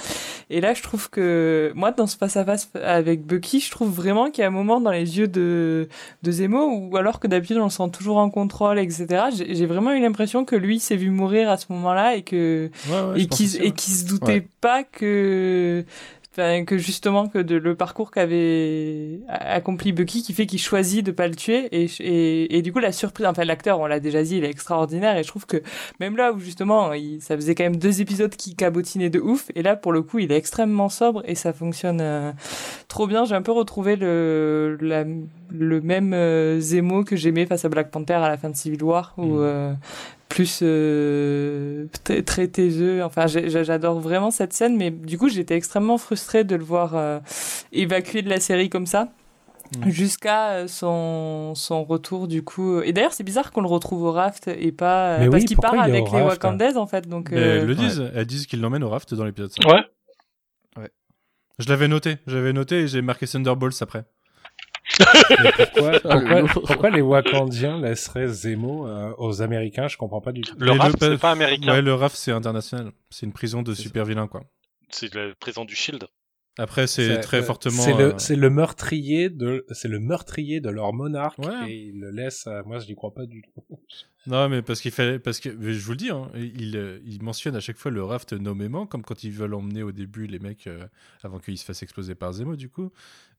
Et là, je trouve que, moi, dans ce face-à-face avec Bucky, je trouve vraiment qu'il y a un moment dans les yeux de, de Zemo où, alors que d'habitude, on le sent toujours en contrôle, etc., j'ai vraiment eu l'impression que lui s'est vu mourir à ce moment-là et que, Ouais, ouais, je et pense qui aussi, et ouais. qui se doutait pas que enfin, que justement que de, le parcours qu'avait accompli Bucky qui fait qu'il choisit de pas le tuer et, et, et du coup la surprise enfin l'acteur on l'a déjà dit il est extraordinaire et je trouve que même là où justement il, ça faisait quand même deux épisodes qui cabotinaient de ouf et là pour le coup il est extrêmement sobre et ça fonctionne euh, trop bien j'ai un peu retrouvé le la, le même euh, Zemo que j'aimais face à Black Panther à la fin de Civil War où Mhm. Euh, plus euh, très, très taiseux. Enfin, j'adore vraiment cette scène, mais du coup, j'étais extrêmement frustrée de le voir euh, évacuer de la série comme ça. Mm. Jusqu'à euh, son, son retour du coup. Et d'ailleurs, c'est bizarre qu'on le retrouve au raft et pas. euh, Mais parce oui, qu'il part avec les raft, hein Wakandais en fait. Donc, Mais euh, elles le disent, elles disent qu'ils l'emmènent au raft dans l'épisode 5. Ouais. Je l'avais noté, j'avais noté et j'ai marqué Thunderbolts après. Pourquoi, Ah, pourquoi, les Wakandiens laisseraient Zemo euh, aux Américains? Je comprends pas du tout. Le RAF, c'est pas américain. Ouais, le RAF c'est international. C'est une prison de super vilains quoi. C'est le président du Shield. Après c'est très euh, fortement. C'est le, euh, c'est le meurtrier de, c'est le meurtrier de leur monarque Ouais. et il le laisse. à- moi, je n'y crois pas du tout. Non, mais parce qu'il fallait, parce que je vous le dis, hein, il, il mentionne à chaque fois le raft nommément, comme quand ils veulent emmener au début les mecs euh, avant qu'ils se fassent exploser par Zemo, du coup.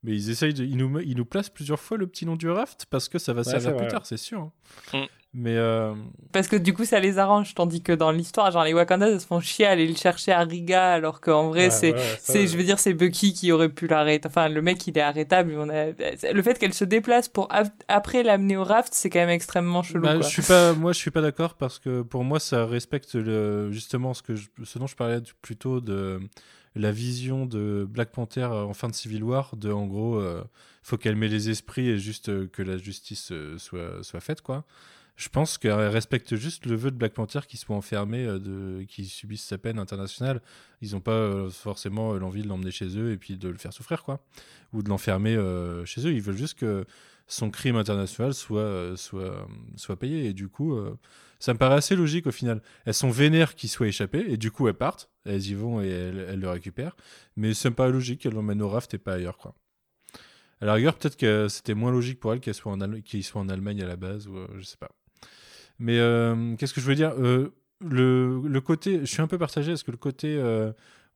Mais ils essayent, de, ils nous, ils nous placent plusieurs fois le petit nom du raft parce que ça va Ouais, servir plus tard, c'est sûr. hein. Mm. Mais euh, Parce que du coup, ça les arrange. Tandis que dans l'histoire, genre les Wakandais, se font chier à aller le chercher à Riga, alors qu'en vrai, Ouais, c'est. ouais, C'est, je veux dire, c'est Bucky qui aurait pu l'arrêter. Enfin, le mec, il est arrêtable. On a... Le fait qu'elle se déplace pour ap- après l'amener au raft, c'est quand même extrêmement chelou. bah, quoi. je suis pas, moi, je suis pas d'accord parce que pour moi, ça respecte le, justement ce que je- ce dont je parlais du- plutôt de la vision de Black Panther euh, en fin de Civil War, de en gros, euh, faut calmer les esprits et juste euh, que la justice euh, soit soit faite, quoi. Je pense qu'elle respecte juste le vœu de Black Panther qui soit enfermé, de, qui subisse sa peine internationale. Ils n'ont pas forcément l'envie de l'emmener chez eux et puis de le faire souffrir, quoi. Ou de l'enfermer chez eux. Ils veulent juste que son crime international soit, soit, soit payé. Et du coup, ça me paraît assez logique au final. Elles sont vénères qu'il soit échappé et du coup, elles partent. Elles y vont et elles, elles le récupèrent. Mais ça me paraît logique qu'elles l'emmènent au raft et pas ailleurs, quoi. À la peut-être que c'était moins logique pour elle qu'elle soit en Allemagne à la base, ou euh, je sais pas. Mais euh, qu'est-ce que je veux dire? Euh, le, côté, je suis un peu partagé parce que le côté,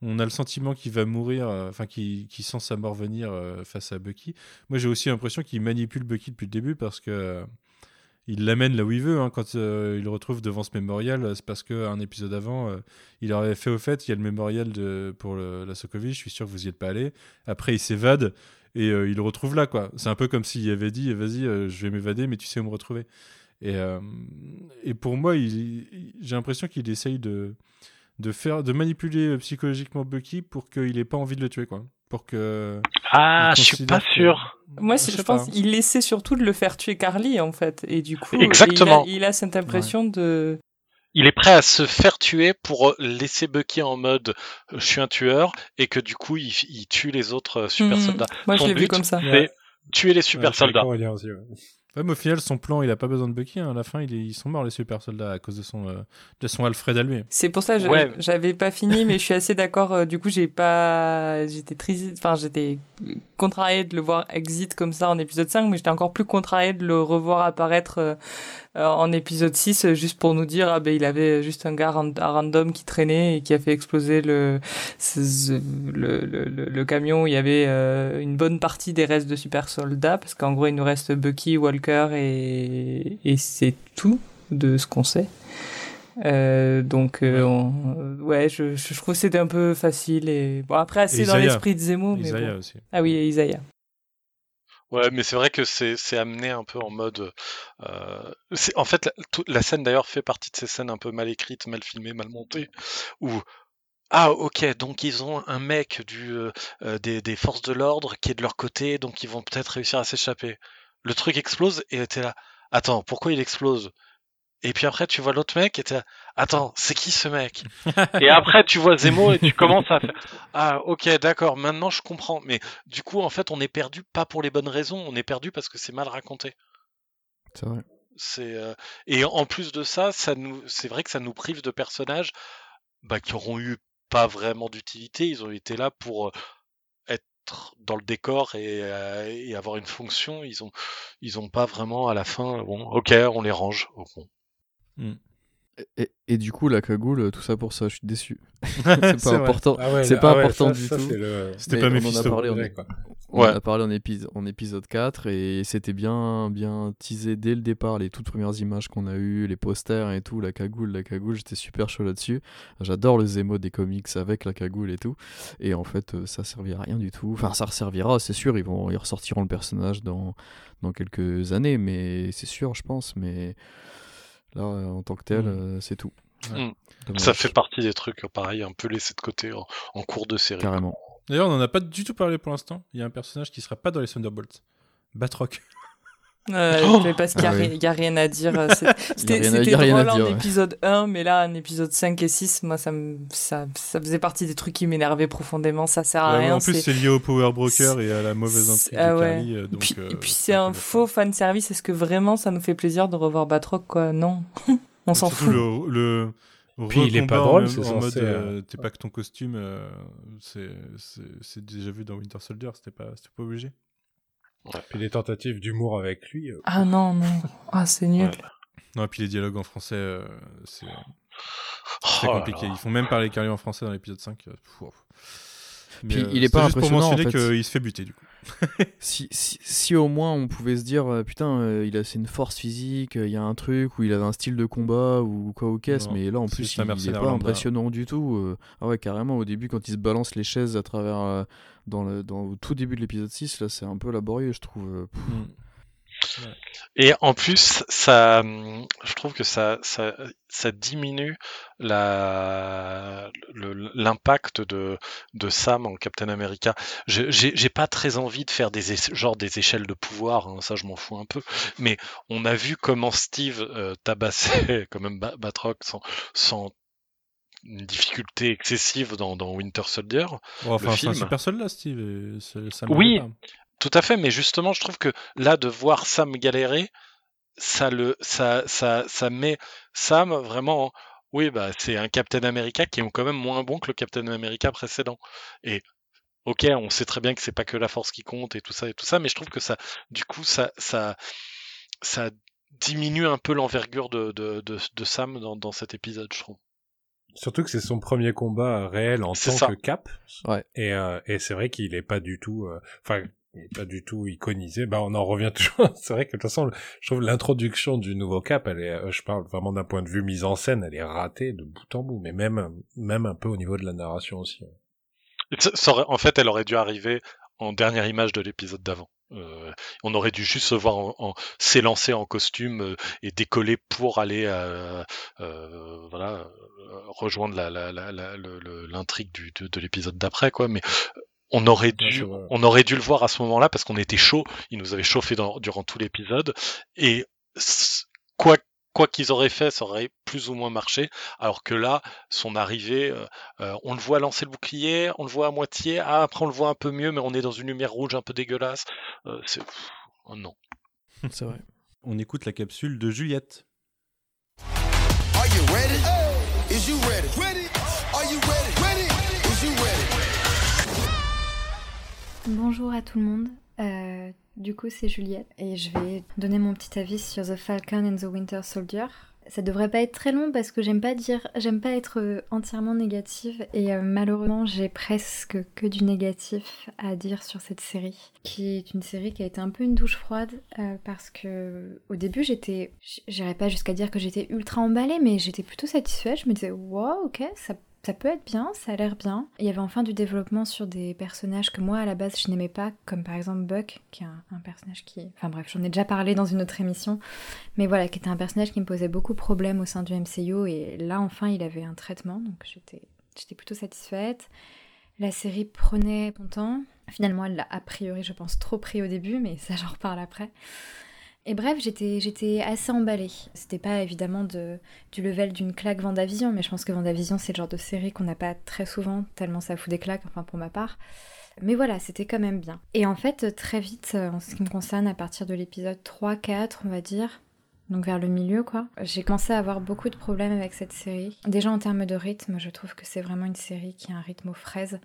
on a le sentiment qu'il va mourir, enfin qu'il sent sa mort venir face à Bucky. Moi, j'ai aussi l'impression qu'il manipule Bucky depuis le début parce que il l'amène là où il veut. hein. quand euh, il le retrouve devant ce mémorial, euh, c'est parce qu'un épisode avant, euh, il aurait fait au fait, il y a le mémorial pour la Sokovie, je suis sûr que vous y êtes pas allé. Après, il s'évade et il le retrouve là, quoi. C'est un peu comme s'il avait dit, vas-y, je vais m'évader, mais tu sais où me retrouver. Et, et pour moi, j'ai l'impression qu'il essaye de, de, faire, de manipuler psychologiquement Bucky pour qu'il ait pas envie de le tuer, quoi. Pour que. Ah, je suis pas que- sûr. Moi, Je pense qu'il essaie surtout de le faire tuer Carly, en fait. Et du coup, Exactement. Il, a, il a cette impression de. Il est prêt à se faire tuer pour laisser Bucky en mode euh, je suis un tueur et que du coup il, il tue les autres euh, super Mhm. soldats. Moi, je l'ai vu comme ça. C'est Ouais. tuer les Ouais, super soldats. Mais au final, son plan, il a pas besoin de Bucky. hein. À la fin, il est- ils sont morts, les super soldats, à cause de son, euh, de son Alfred à lui. C'est pour ça que Ouais. j'avais pas fini, mais je suis assez d'accord. euh, Du coup, j'ai pas, j'étais triste, enfin, j'étais contrarié de le voir exit comme ça en épisode 5, mais j'étais encore plus contrarié de le revoir apparaître euh, en épisode 6, euh, juste pour nous dire, ah ben, il avait juste un gars un random qui traînait et qui a fait exploser le, le, le, le- camion où il y avait euh, une bonne partie des restes de super soldats, parce qu'en gros, il nous reste Bucky, Walker et, et c'est tout de ce qu'on sait. Euh, donc euh, on- euh, ouais, je, je trouve que c'était un peu facile et bon après assez Et dans l'esprit de Zemo, mais Isaiah bon. aussi. Ah oui, et Isaiah. Ouais, mais c'est vrai que c'est amené un peu en mode. euh, en fait, la, la scène d'ailleurs fait partie de ces scènes un peu mal écrites, mal filmées, mal montées, où ah ok, donc ils ont un mec du euh, euh, des, des forces de l'ordre qui est de leur côté, donc ils vont peut-être réussir à s'échapper. Le truc explose et t'es là. Attends, pourquoi il explose? Et puis après, tu vois l'autre mec et t'es. Attends, c'est qui ce mec? Et après, tu vois Zemo et tu commences à faire. Ah, ok, d'accord, maintenant je comprends. Mais du coup, en fait, on est perdu pas pour les bonnes raisons, on est perdu parce que c'est mal raconté. C'est vrai. C'est euh, et en plus de ça, ça nous, c'est vrai que ça nous prive de personnages bah, qui auront eu pas vraiment d'utilité. Ils ont été là pour euh, être dans le décor et, euh, et avoir une fonction. Ils ont, ils ont pas vraiment à la fin. Bon, ok, on les range. Oh, bon. Et, et- et du coup, la cagoule, tout ça pour ça, je suis déçu. c'est pas vrai. important. Ah ouais, c'est pas ah ouais, important ça- du ça, tout. le- C'était pas on en a Mephisto. parlé quoi. on Ouais. a parlé en, épis- en épisode 4 et c'était bien, bien teasé dès le départ. Les toutes premières images qu'on a eues, les posters et tout, la cagoule, la cagoule, j'étais super chaud là-dessus. J'adore le Zemo des comics avec la cagoule et tout. Et en fait, euh, ça servira à rien du tout. Enfin, ça resservira, c'est sûr. Ils, vont, ils ressortiront le personnage dans, dans quelques années, mais c'est sûr, je pense. Mais Là, euh, en tant que tel, Mm. euh, c'est tout. Mm. Ça fait partie des trucs, euh, pareil, un peu laissés de côté en, en cours de série. Carrément. D'ailleurs, on n'en a pas du tout parlé pour l'instant. Il y a un personnage qui sera pas dans les Thunderbolts. Batroc. Euh, Oh mais parce qu'il n'y a, Ah rien à dire. euh, C'était drôle en dire, ouais. épisode 1, mais là, en épisode 5 et 6, moi, ça, me, ça, ça faisait partie des trucs qui m'énervaient profondément. Ça sert à Ouais, rien. en plus, c'est- lié au Power Broker et à la mauvaise intrigue ah de. Carly. euh, Et donc, puis, euh, et puis c'est un faux fan service. Est-ce que vraiment ça nous fait plaisir de revoir Batroc, quoi? Non. On s'en Surtout fout. Le, le Puis il est pas drôle, c'est en mode euh, euh, t'es pas que ton costume, euh, c'est c'est- c'est déjà vu dans Winter Soldier, c'était pas, c'était pas obligé. Puis les tentatives d'humour avec lui. euh, Ah non, non. Ah, c'est nul. Ouais. Non, et puis les dialogues en français, euh, c'est Oh très là compliqué. là. Ils font même parler Carly en français dans l'épisode 5. euh, pff, Mais, Puis euh, il est pas juste pour impressionnant, en mentionner fait. qu'il se fait buter du coup. Si, si, si au moins on pouvait se dire, euh, putain, euh, il a c'est une force physique, euh, il y a un truc, où il avait un style de combat, ou quoi ou qu'est-ce, mais là en plus il, il est mercenaire pas impressionnant du tout. euh. Ah ouais, carrément, au début, quand il se balance les chaises à travers. dans, le, dans au tout début de l'épisode 6, là c'est un peu laborieux, je trouve. Et en plus, ça, je trouve que ça, ça, ça diminue l'impact de, de Sam en Captain America. J'ai pas très envie de faire des éche- genre des échelles de pouvoir, hein, ça je m'en fous un peu. Mais on a vu comment Steve euh, tabassait quand même Ba- Batroc sans, sans une difficulté excessive dans, dans Winter Soldier. Bon, enfin, c'est un super soldat, Steve. ça- ça Oui. Tout à fait, mais justement, je trouve que là, de voir Sam galérer, ça le, ça, ça, ça met Sam vraiment. en- Oui, bah, c'est un Captain America qui est quand même moins bon que le Captain America précédent. Et ok, on sait très bien que c'est pas que la force qui compte et tout ça et tout ça, mais je trouve que ça, du coup, ça, ça, ça diminue un peu l'envergure de, de, de, de Sam dans, dans cet épisode, je trouve. Surtout que c'est son premier combat euh, réel en tant ça. que Cap. Ouais. Et, euh, et c'est vrai qu'il est pas du tout, euh, enfin, pas du tout iconisé. Bah, on en revient toujours. c'est vrai que de toute façon, je trouve l'introduction du nouveau Cap, elle est, euh, je parle vraiment d'un point de vue mise en scène, elle est ratée de bout en bout, mais même, même un peu au niveau de la narration aussi. Aurait- en fait, elle aurait dû arriver en dernière image de l'épisode d'avant. Euh, on aurait dû juste se voir s'élancer en costume euh, et décoller pour aller voilà rejoindre la, la, la, la- l'intrigue de, de l'épisode d'après quoi. Mais on aurait dû c'est vrai. on aurait dû le voir à ce moment-là parce qu'on était chaud. Il nous avait chauffé dans- durant tout l'épisode et quoi quoi qu'ils auraient fait, ça aurait plus ou moins marché. Alors que là, son arrivée, euh, euh, on le voit lancer le bouclier, on le voit à moitié, ah, après on le voit un peu mieux, mais on est dans une lumière rouge un peu dégueulasse. Euh, c'est oh non. C'est vrai. On écoute la capsule de Juliette. Are you ready? Is you ready? Ready? Bonjour à tout le monde. Euh, du coup, c'est Juliette et je vais donner mon petit avis sur The Falcon and the Winter Soldier. Ça devrait pas être très long parce que j'aime pas dire, j'aime pas être euh, entièrement négative et euh, malheureusement j'ai presque que du négatif à dire sur cette série, qui est une série qui a été un peu une douche froide parce que au début j'étais, j'irais pas jusqu'à dire que j'étais ultra emballée, mais j'étais plutôt satisfaite. Je me disais wow, ok, ça ça peut être bien, ça a l'air bien. Il y avait enfin du développement sur des personnages que moi à la base je n'aimais pas, comme par exemple Buck, qui est un, personnage qui... Enfin bref, j'en ai déjà parlé dans une autre émission, mais voilà, qui était un personnage qui me posait beaucoup de problèmes au sein du MCU, et là enfin il avait un traitement, donc j'étais j'étais plutôt satisfaite. La série prenait son temps. Finalement, elle l'a a priori, je pense, trop pris au début, mais ça j'en reparle après. Et bref, j'étais, assez emballée. C'était pas évidemment de, du level d'une claque Vendavision, mais je pense que Vendavision, c'est le genre de série qu'on n'a pas très souvent, tellement ça fout des claques, enfin pour ma part. Mais voilà, c'était quand même bien. Et en fait, très vite, en ce qui me concerne, à partir de l'épisode 3-4, on va dire, donc vers le milieu quoi, j'ai commencé à avoir beaucoup de problèmes avec cette série. Déjà en termes de rythme, je trouve que c'est vraiment une série qui a un rythme aux fraises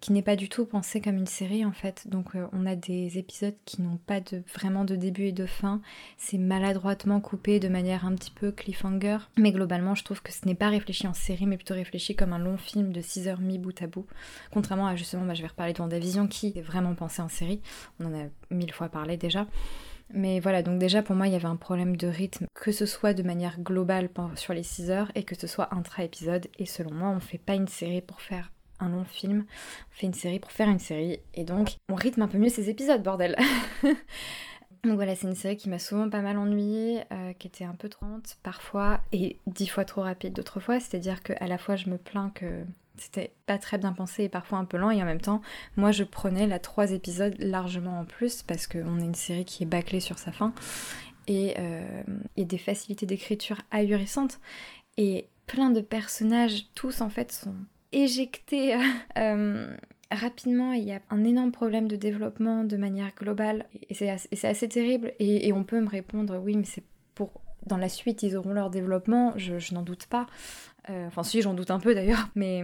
qui n'est pas du tout pensée comme une série en fait. Donc euh, on a des épisodes qui n'ont pas vraiment de début et de fin. C'est maladroitement coupé de manière un petit peu cliffhanger. Mais globalement, je trouve que ce n'est pas réfléchi en série, mais plutôt réfléchi comme un long film de 6 heures mis bout à bout. Contrairement à justement, bah, je vais reparler de Vendavision qui est vraiment pensé en série. On en a mille fois parlé déjà. Mais voilà, donc déjà pour moi il y avait un problème de rythme, que ce soit de manière globale sur les 6 heures et que ce soit intra-épisode. Et selon moi, on fait pas une série pour faire un long film, on fait une série pour faire une série, et donc on rythme un peu mieux ces épisodes, bordel. Donc voilà, c'est une série qui m'a souvent pas mal ennuyée, euh, qui était un peu trop lente parfois et dix fois trop rapide d'autres fois. C'est-à-dire qu'à la fois je me plains que c'était pas très bien pensé et parfois un peu lent et en même temps moi je prenais la trois épisodes largement en plus parce qu'on est une série qui est bâclée sur sa fin et euh, a des facilités d'écriture ahurissantes et plein de personnages tous en fait sont éjectés euh, rapidement il y a un énorme problème de développement de manière globale et c'est assez, terrible et, on peut me répondre oui mais c'est pour dans la suite ils auront leur développement je, n'en doute pas. Euh, enfin, si, j'en doute un peu d'ailleurs, mais,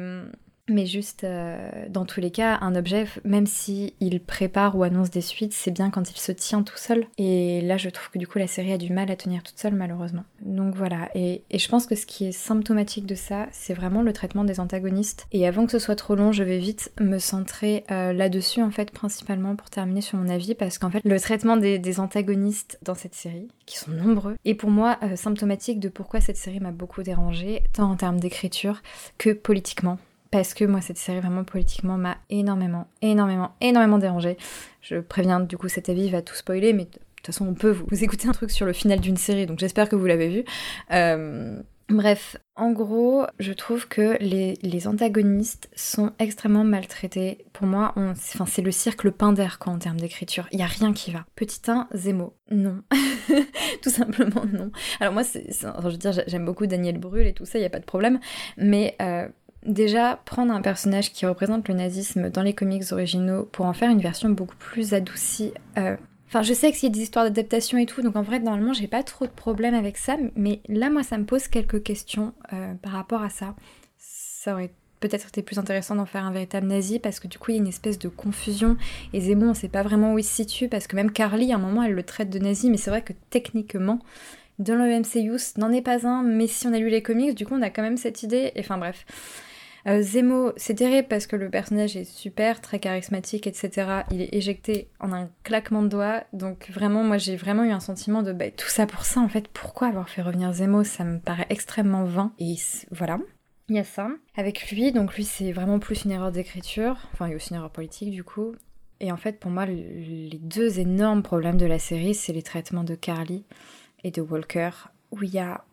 mais juste euh, dans tous les cas, un objet, même si il prépare ou annonce des suites, c'est bien quand il se tient tout seul. Et là, je trouve que du coup, la série a du mal à tenir toute seule, malheureusement. Donc voilà, et, je pense que ce qui est symptomatique de ça, c'est vraiment le traitement des antagonistes. Et avant que ce soit trop long, je vais vite me centrer euh, là-dessus, en fait, principalement pour terminer sur mon avis, parce qu'en fait, le traitement des, des, antagonistes dans cette série, qui sont nombreux, est pour moi euh, symptomatique de pourquoi cette série m'a beaucoup dérangée, tant en termes d'écriture que politiquement parce que moi cette série vraiment politiquement m'a énormément, énormément, énormément dérangée. Je préviens du coup cet avis va tout spoiler, mais de toute façon on peut vous, écouter un truc sur le final d'une série, donc j'espère que vous l'avez vu. Euh, bref, en gros, je trouve que les, antagonistes sont extrêmement maltraités. Pour moi, c'est le pain d'air quoi en termes d'écriture. Il y a rien qui va. Petit 1, Zemo. Non. tout simplement non. Alors moi, je veux dire, j'aime beaucoup Daniel Brühl et tout ça, il n'y a pas de problème. Mais euh, Déjà, prendre un personnage qui représente le nazisme dans les comics originaux pour en faire une version beaucoup plus adoucie. Euh... Enfin, je sais qu'il y a des histoires d'adaptation et tout, donc en vrai, normalement, j'ai pas trop de problèmes avec ça, mais là, moi, ça me pose quelques questions euh, par rapport à ça. Ça aurait peut-être été plus intéressant d'en faire un véritable nazi parce que du coup il y a une espèce de confusion et Zemo on sait pas vraiment où il se situe parce que même Carly à un moment elle le traite de nazi mais c'est vrai que techniquement dans le MCU n'en est pas un mais si on a lu les comics du coup on a quand même cette idée et enfin bref euh, Zemo, c'est terrible parce que le personnage est super, très charismatique, etc. Il est éjecté en un claquement de doigts. Donc vraiment, moi j'ai vraiment eu un sentiment de bah, tout ça pour ça en fait. Pourquoi avoir fait revenir Zemo? Ça me paraît extrêmement vain. Et voilà. Il y a ça. Avec lui, donc lui c'est vraiment plus une erreur d'écriture. Enfin, il y a aussi une erreur politique du coup. Et en fait, pour moi, les deux énormes problèmes de la série, c'est les traitements de Carly et de Walker, où il y a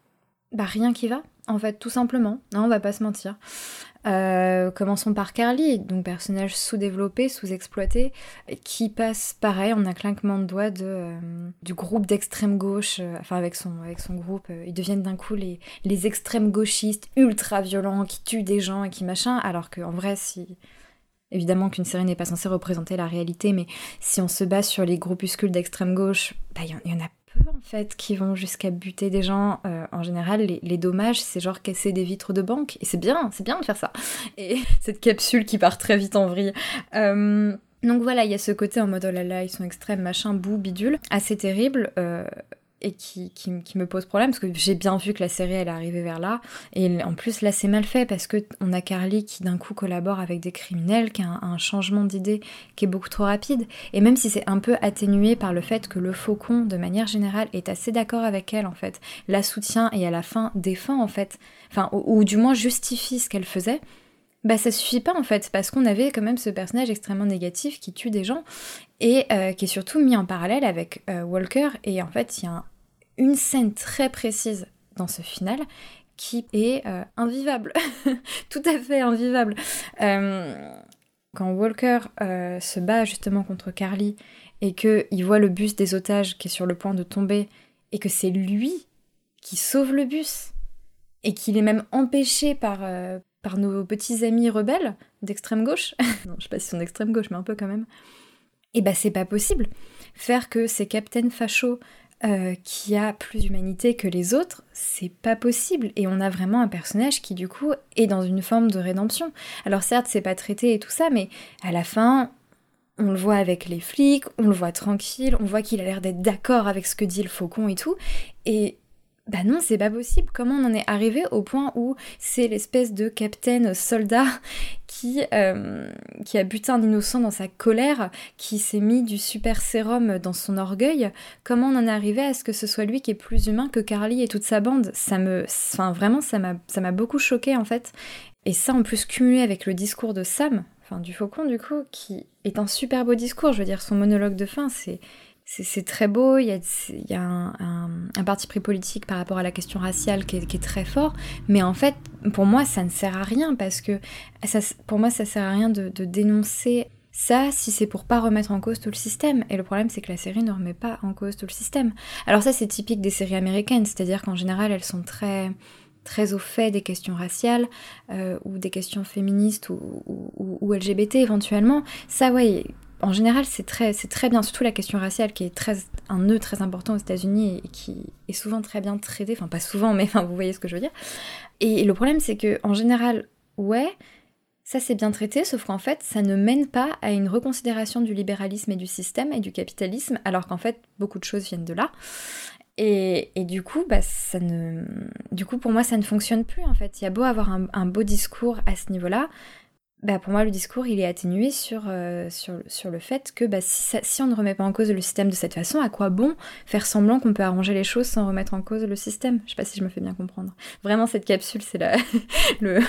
bah, rien qui va, en fait, tout simplement. Non, on va pas se mentir. Euh, commençons par Carly, donc personnage sous-développé, sous-exploité, qui passe pareil en un clinquement de doigts euh, du groupe d'extrême gauche, euh, enfin avec son, groupe, ils deviennent d'un coup les, les extrêmes gauchistes ultra violents qui tuent des gens et qui machin, alors qu'en vrai, si. Évidemment qu'une série n'est pas censée représenter la réalité, mais si on se base sur les groupuscules d'extrême gauche, bah, il y, en a en fait qui vont jusqu'à buter des gens. Euh, en général, les, dommages, c'est genre casser des vitres de banque. Et c'est bien, c'est bien de faire ça. Et cette capsule qui part très vite en vrille. Euh, donc voilà, il y a ce côté en mode oh là là, ils sont extrêmes, machin, bout, bidule, assez terrible. Euh, et qui, qui, me pose problème parce que j'ai bien vu que la série elle est arrivée vers là. Et en plus là c'est mal fait parce que on a Carly qui d'un coup collabore avec des criminels qui a un, changement d'idée qui est beaucoup trop rapide. Et même si c'est un peu atténué par le fait que le faucon de manière générale est assez d'accord avec elle en fait la soutient et à la fin défend en fait enfin ou, ou du moins justifie ce qu'elle faisait bah ça suffit pas en fait, parce qu'on avait quand même ce personnage extrêmement négatif qui tue des gens et euh, qui est surtout mis en parallèle avec euh, Walker. Et en fait, il y a une scène très précise dans ce final qui est euh, invivable, tout à fait invivable. quand Walker se bat justement contre Carly et qu'il voit le bus des otages qui est sur le point de tomber et que c'est lui qui sauve le bus et qu'il est même empêché par, par nos petits amis rebelles d'extrême gauche. non, je sais pas si sont d'extrême gauche, mais un peu quand même. Et bah c'est pas possible. Faire que ces captains fachos euh, qui a plus d'humanité que les autres, c'est pas possible. Et on a vraiment un personnage qui du coup est dans une forme de rédemption. Alors certes, c'est pas traité et tout ça, mais à la fin, on le voit avec les flics, on le voit tranquille, on voit qu'il a l'air d'être d'accord avec ce que dit le faucon et tout. Et bah non, c'est pas possible. Comment on en est arrivé au point où c'est l'espèce de capitaine soldat qui, euh, qui a buté un innocent dans sa colère, qui s'est mis du super sérum dans son orgueil Comment on en est arrivé à ce que ce soit lui qui est plus humain que Carly et toute sa bande? Ça me... Enfin, vraiment, ça m'a beaucoup choqué en fait. Et ça, en plus, cumulé avec le discours de Sam, enfin du faucon du coup, qui est un super beau discours. Je veux dire, son monologue de fin, c'est c'est très beau, il y a, un, parti pris politique par rapport à la question raciale qui est, très fort, mais en fait, pour moi, ça ne sert à rien parce que pour moi, ça sert à rien de, dénoncer ça si c'est pour pas remettre en cause tout le système. Et le problème, c'est que la série ne remet pas en cause tout le système. Alors ça, c'est typique des séries américaines, c'est-à-dire qu'en général, elles sont très au fait des questions raciales euh, ou des questions féministes ou, LGBT éventuellement. Ça, ouais, en général, c'est très, très bien, surtout la question raciale qui est très, un nœud très important aux États-Unis et qui est souvent très bien traité, enfin pas souvent, mais enfin, vous voyez ce que je veux dire. Et le problème, c'est que en général, ouais, ça c'est bien traité, sauf qu'en fait, ça ne mène pas à une reconsidération du libéralisme et du système et du capitalisme, alors qu'en fait, beaucoup de choses viennent de là. Et, du coup, bah, ça ne, du coup, pour moi, ça ne fonctionne plus en fait. Il y a beau avoir un beau discours à ce niveau-là, bah pour moi, le discours, il est atténué sur, euh, sur, sur, le fait que bah, si, si, on ne remet pas en cause le système de cette façon, à quoi bon faire semblant qu'on peut arranger les choses sans remettre en cause le système? Je sais pas si je me fais bien comprendre. Vraiment, cette capsule, c'est le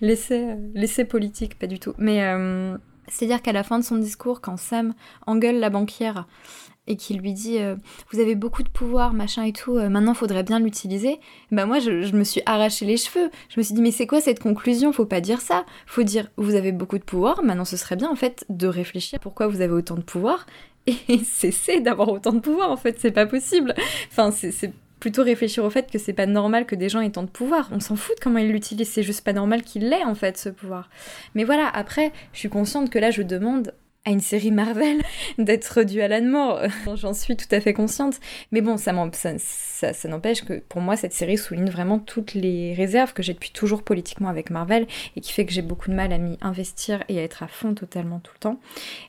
l'essai politique, pas du tout. Mais euh, c'est-à-dire qu'à la fin de son discours, quand Sam engueule la banquière et qui lui dit euh, vous avez beaucoup de pouvoir machin et tout euh, maintenant faudrait bien l'utiliser bah moi je, me suis arraché les cheveux. Je me suis dit mais c'est quoi cette conclusion? Faut pas dire ça. Faut dire vous avez beaucoup de pouvoir. Maintenant ce serait bien en fait de réfléchir pourquoi vous avez autant de pouvoir et cesser d'avoir autant de pouvoir en fait. C'est pas possible. Enfin c'est plutôt réfléchir au fait que c'est pas normal que des gens aient tant de pouvoir. On s'en fout de comment ils l'utilisent, c'est juste pas normal qu'il l'ait en fait ce pouvoir. Mais voilà, après, je suis consciente que là je demande à une série Marvel d'être due à la mort. J'en suis tout à fait consciente. Mais bon, ça, n'empêche que pour moi, cette série souligne vraiment toutes les réserves que j'ai depuis toujours politiquement avec Marvel et qui fait que j'ai beaucoup de mal à m'y investir et à être à fond totalement tout le temps.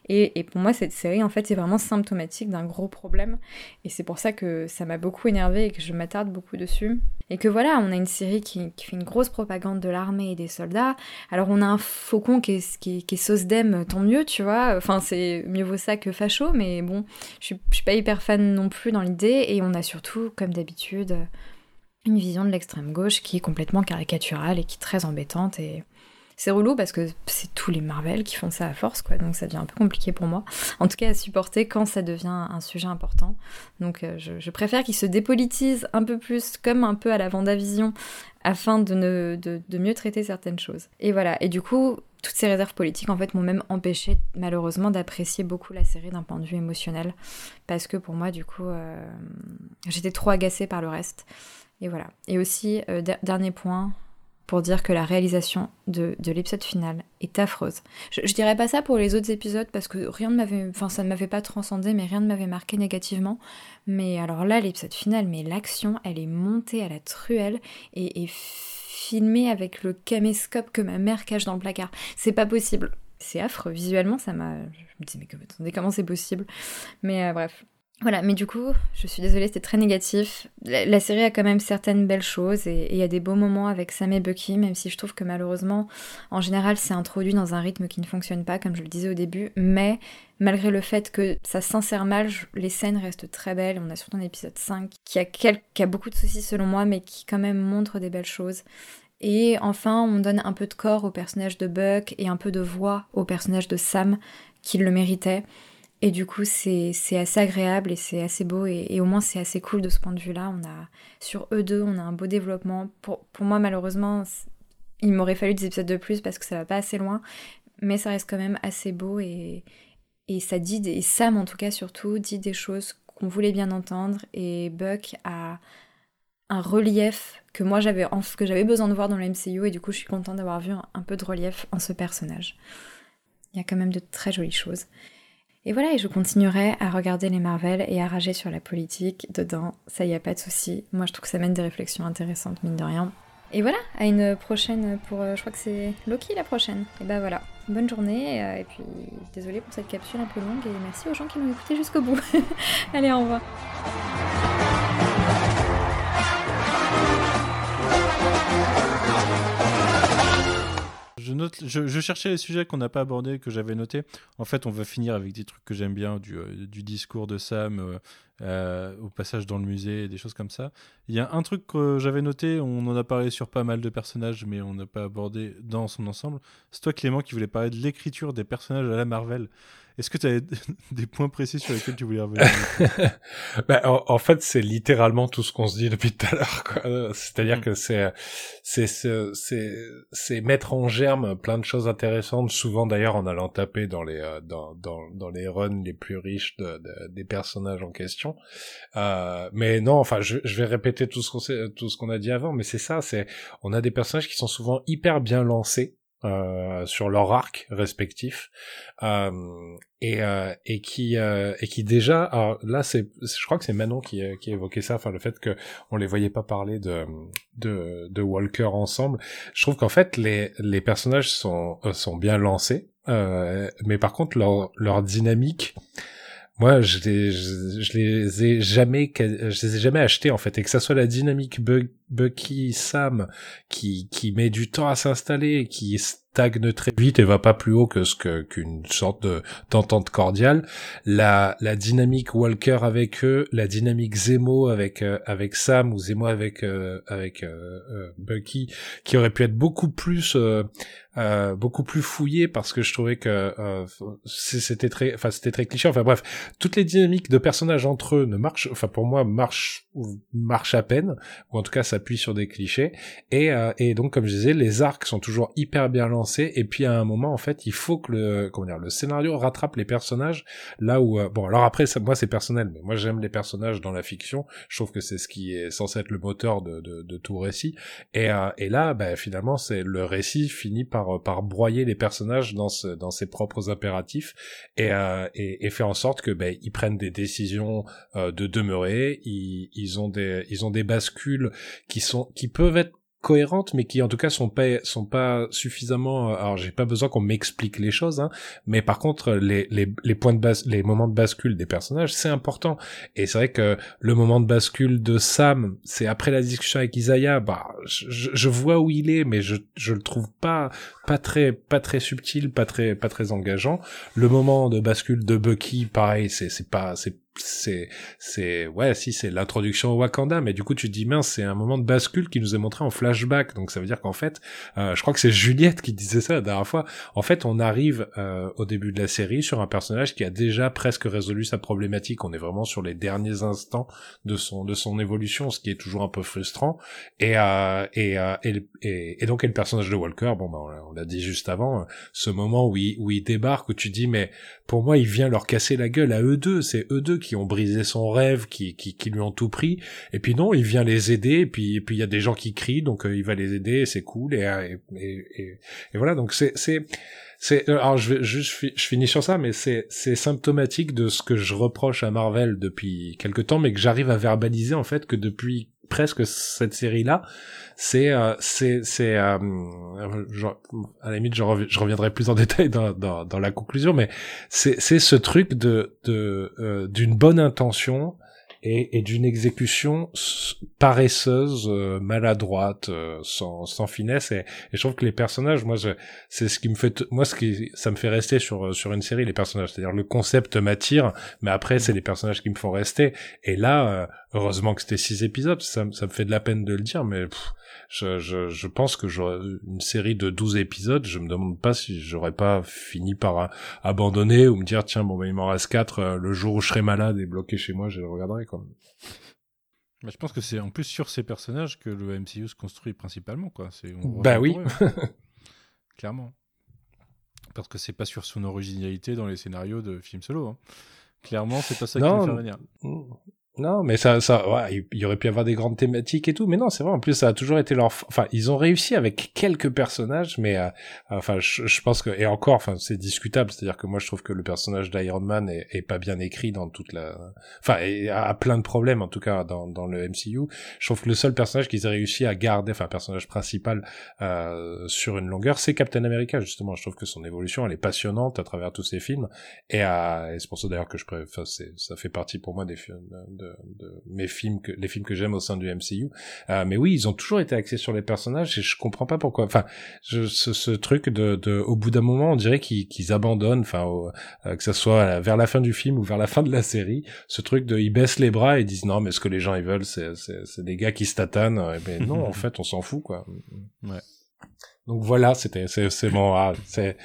Et, pour moi, cette série, en fait, c'est vraiment symptomatique d'un gros problème. Et c'est pour ça que ça m'a beaucoup énervé et que je m'attarde beaucoup dessus. Et que voilà, on a une série qui, fait une grosse propagande de l'armée et des soldats. Alors on a un faucon qui est, qui sauce d'em, tant mieux, tu vois Enfin, c'est mieux vaut ça que facho, mais bon, je suis, suis pas hyper fan non plus dans l'idée. Et on a surtout, comme d'habitude, une vision de l'extrême gauche qui est complètement caricaturale et qui est très embêtante. Et c'est relou parce que c'est tous les Marvel qui font ça à force, quoi. Donc ça devient un peu compliqué pour moi. En tout cas, à supporter quand ça devient un sujet important. Donc euh, je, préfère qu'ils se dépolitisent un peu plus, comme un peu à la Vendavision, afin de mieux traiter certaines choses. Et voilà. Et du coup, toutes ces réserves politiques en fait m'ont même empêché malheureusement d'apprécier beaucoup la série d'un point de vue émotionnel parce que pour moi du coup euh, j'étais trop agacée par le reste et voilà et aussi euh, dernier point pour dire que la réalisation de, de l'épisode final est affreuse. Je, dirais pas ça pour les autres épisodes parce que rien ne m'avait, enfin ça ne m'avait pas transcendé, mais rien ne m'avait marqué négativement. Mais alors là, l'épisode final, mais l'action, elle est montée à la truelle et, et filmé avec le caméscope que ma mère cache dans le placard. C'est pas possible. C'est affreux. Visuellement, ça m'a. Je me dis, mais comment c'est possible? Mais euh, bref. Voilà, mais du coup, je suis désolée, c'était très négatif. La, série a quand même certaines belles choses et il y a des beaux moments avec Sam et Bucky, même si je trouve que malheureusement, en général, c'est introduit dans un rythme qui ne fonctionne pas, comme je le disais au début. Mais malgré le fait que ça s'insère mal, les scènes restent très belles. On a surtout un épisode 5 qui a, qui a beaucoup de soucis selon moi, mais qui quand même montre des belles choses. Et enfin, on donne un peu de corps au personnage de Buck et un peu de voix au personnage de Sam, qui le méritait. Et du coup, c'est assez agréable et c'est assez beau et, au moins c'est assez cool de ce point de vue-là. On a sur eux deux, on a un beau développement. Pour, pour moi, malheureusement, il m'aurait fallu des épisodes de plus parce que ça va pas assez loin, mais ça reste quand même assez beau et, et ça dit, et Sam en tout cas surtout, dit des choses qu'on voulait bien entendre et Buck a un relief que moi j'avais que j'avais besoin de voir dans le MCU et du coup je suis contente d'avoir vu un peu de relief en ce personnage. Il y a quand même de très jolies choses. Et voilà, et je continuerai à regarder les Marvel et à rager sur la politique dedans, ça y a pas de souci. Moi je trouve que ça mène des réflexions intéressantes, mine de rien. Et voilà, à une prochaine pour. je crois que c'est Loki la prochaine. Et bah voilà, bonne journée, et, puis désolée pour cette capsule un peu longue, et merci aux gens qui m'ont écouté jusqu'au bout. Allez, au revoir. Je, cherchais les sujets qu'on n'a pas abordés, que j'avais notés. En fait, on va finir avec des trucs que j'aime bien, du, euh, discours de Sam euh, euh, au passage dans le musée, des choses comme ça. Il y a un truc que j'avais noté, on en a parlé sur pas mal de personnages, mais on n'a pas abordé dans son ensemble. C'est toi, Clément, qui voulait parler de l'écriture des personnages à la Marvel. Est-ce que tu as des points précis sur lesquels tu voulais revenir? Bah, en, en, fait, c'est littéralement tout ce qu'on se dit depuis tout à l'heure. C'est-à-dire mm. que c'est c'est c'est c'est mettre en germe plein de choses intéressantes. Souvent, d'ailleurs, en allant taper dans les euh, dans dans dans les runs les plus riches de, de, des personnages en question. Euh, mais non, enfin, je, je vais répéter tout ce qu'on tout ce qu'on a dit avant. Mais c'est ça, c'est on a des personnages qui sont souvent hyper bien lancés euh, sur leur arc respectif euh, et euh, et qui euh, et qui déjà alors là c'est je crois que c'est Manon qui qui évoquait ça enfin le fait que on les voyait pas parler de de de Walker ensemble. Je trouve qu'en fait les les personnages sont sont bien lancés mais par contre leur leur dynamique moi je les je, les ai jamais je les ai jamais achetés en fait. Et que ça soit la dynamique Bucky Sam qui qui met du temps à s'installer qui stagne très vite et va pas plus haut que ce que qu'une sorte de d'entente cordiale. La la dynamique Walker avec eux la dynamique Zemo avec euh, avec Sam ou Zemo avec euh, avec euh, Bucky qui aurait pu être beaucoup plus euh, beaucoup plus fouillé parce que je trouvais que euh, c'était très enfin c'était très cliché. Enfin bref toutes les dynamiques de personnages entre eux ne marchent enfin pour moi marchent marchent à peine ou en tout cas s'appuient sur des clichés. Et euh, et donc comme je disais les arcs sont toujours hyper bien lancés. Et puis à un moment en fait il faut que le comment dire le scénario rattrape les personnages là où bon alors après ça, moi c'est personnel mais moi j'aime les personnages dans la fiction. Je trouve que c'est ce qui est censé être le moteur de, de, tout récit. Et et là bah, finalement c'est le récit finit par par broyer les personnages dans ce, dans ses propres impératifs et euh, et, faire en sorte que ben ils prennent des décisions euh, de demeurer ils, ils ont des ils ont des bascules qui sont qui peuvent être cohérentes mais qui en tout cas sont pas sont pas suffisamment euh, alors j'ai pas besoin qu'on m'explique les choses hein, mais par contre les, les, les points de base les moments de bascule des personnages c'est important. Et c'est vrai que le moment de bascule de Sam c'est après la discussion avec Isaiah bah je, je vois où il est mais je je le trouve pas pas très pas très subtil pas très pas très engageant. Le moment de bascule de Bucky pareil c'est c'est pas c'est c'est c'est ouais si c'est l'introduction au Wakanda mais du coup tu dis mince c'est un moment de bascule qui nous est montré en flashback. Donc ça veut dire qu'en fait euh, je crois que c'est Juliette qui disait ça la dernière fois. En fait on arrive euh, au début de la série sur un personnage qui a déjà presque résolu sa problématique. On est vraiment sur les derniers instants de son de son évolution ce qui est toujours un peu frustrant. Et euh, et, euh, et, et, donc et le personnage de Walker bon bah on l'a dit juste avant ce moment où il où il débarque où tu dis mais pour moi il vient leur casser la gueule à eux deux. C'est eux deux qui ont brisé son rêve, qui, qui, qui lui ont tout pris. Et puis non, il vient les aider. Et puis, et puis il y a des gens qui crient, donc euh, il va les aider. C'est cool. Et, et, et, voilà. Donc c'est, c'est, c'est. Alors je vais juste, je finis sur ça, mais c'est, c'est symptomatique de ce que je reproche à Marvel depuis quelque temps, mais que j'arrive à verbaliser en fait que depuis presque cette série là c'est euh, c'est c'est euh, à la limite je, reviendrai plus en détail dans, dans, dans la conclusion mais c'est c'est ce truc de de euh, d'une bonne intention et, et d'une exécution paresseuse, euh, maladroite, euh, sans, sans finesse. Et, et, je trouve que les personnages, moi, c'est ce qui me fait, moi, ce qui, ça me fait rester sur sur une série, les personnages. C'est-à-dire le concept m'attire, mais après, c'est les personnages qui me font rester. Et là, euh, heureusement que c'était six épisodes, ça, ça me fait de la peine de le dire, mais je, je, je, pense que j'aurais une série de 12 épisodes, je me demande pas si j'aurais pas fini par abandonner ou me dire tiens bon bah il m'en reste 4 euh, le jour où je serai malade et bloqué chez moi, je le regarderai quand même. je pense que c'est en plus sur ces personnages que le MCU se construit principalement quoi, c'est Bah oui. Clairement. Parce que c'est pas sur son originalité dans les scénarios de films solo. Hein. Clairement, c'est pas ça qui me fait venir. Non, mais ça, ça, ouais, il y aurait pu avoir des grandes thématiques et tout, mais non, c'est vrai. En plus, ça a toujours été leur, enfin, ils ont réussi avec quelques personnages, mais euh, enfin, je, pense que et encore, enfin, c'est discutable. C'est-à-dire que moi, je trouve que le personnage d'Iron Man est, pas bien écrit dans toute la, enfin, et a plein de problèmes en tout cas dans, dans le MCU. Je trouve que le seul personnage qu'ils aient réussi à garder, enfin, personnage principal euh, sur une longueur, c'est Captain America justement. Je trouve que son évolution, elle est passionnante à travers tous ces films, et, euh, et c'est pour ça d'ailleurs que je préfère, ça fait partie pour moi des films de, de mes films que les films que j'aime au sein du MCU. Euh, mais oui, ils ont toujours été axés sur les personnages et je comprends pas pourquoi. Enfin, je, ce, ce, truc de, de, au bout d'un moment, on dirait qu'ils abandonnent. Enfin, euh, que ça soit vers la fin du film ou vers la fin de la série, ce truc de ils baissent les bras et disent non, mais ce que les gens ils veulent, c'est c'est des gars qui se tatanent. Et ben non, en fait, on s'en fout quoi. Ouais. Donc voilà, c'était c'est c'est bon, ah, c'est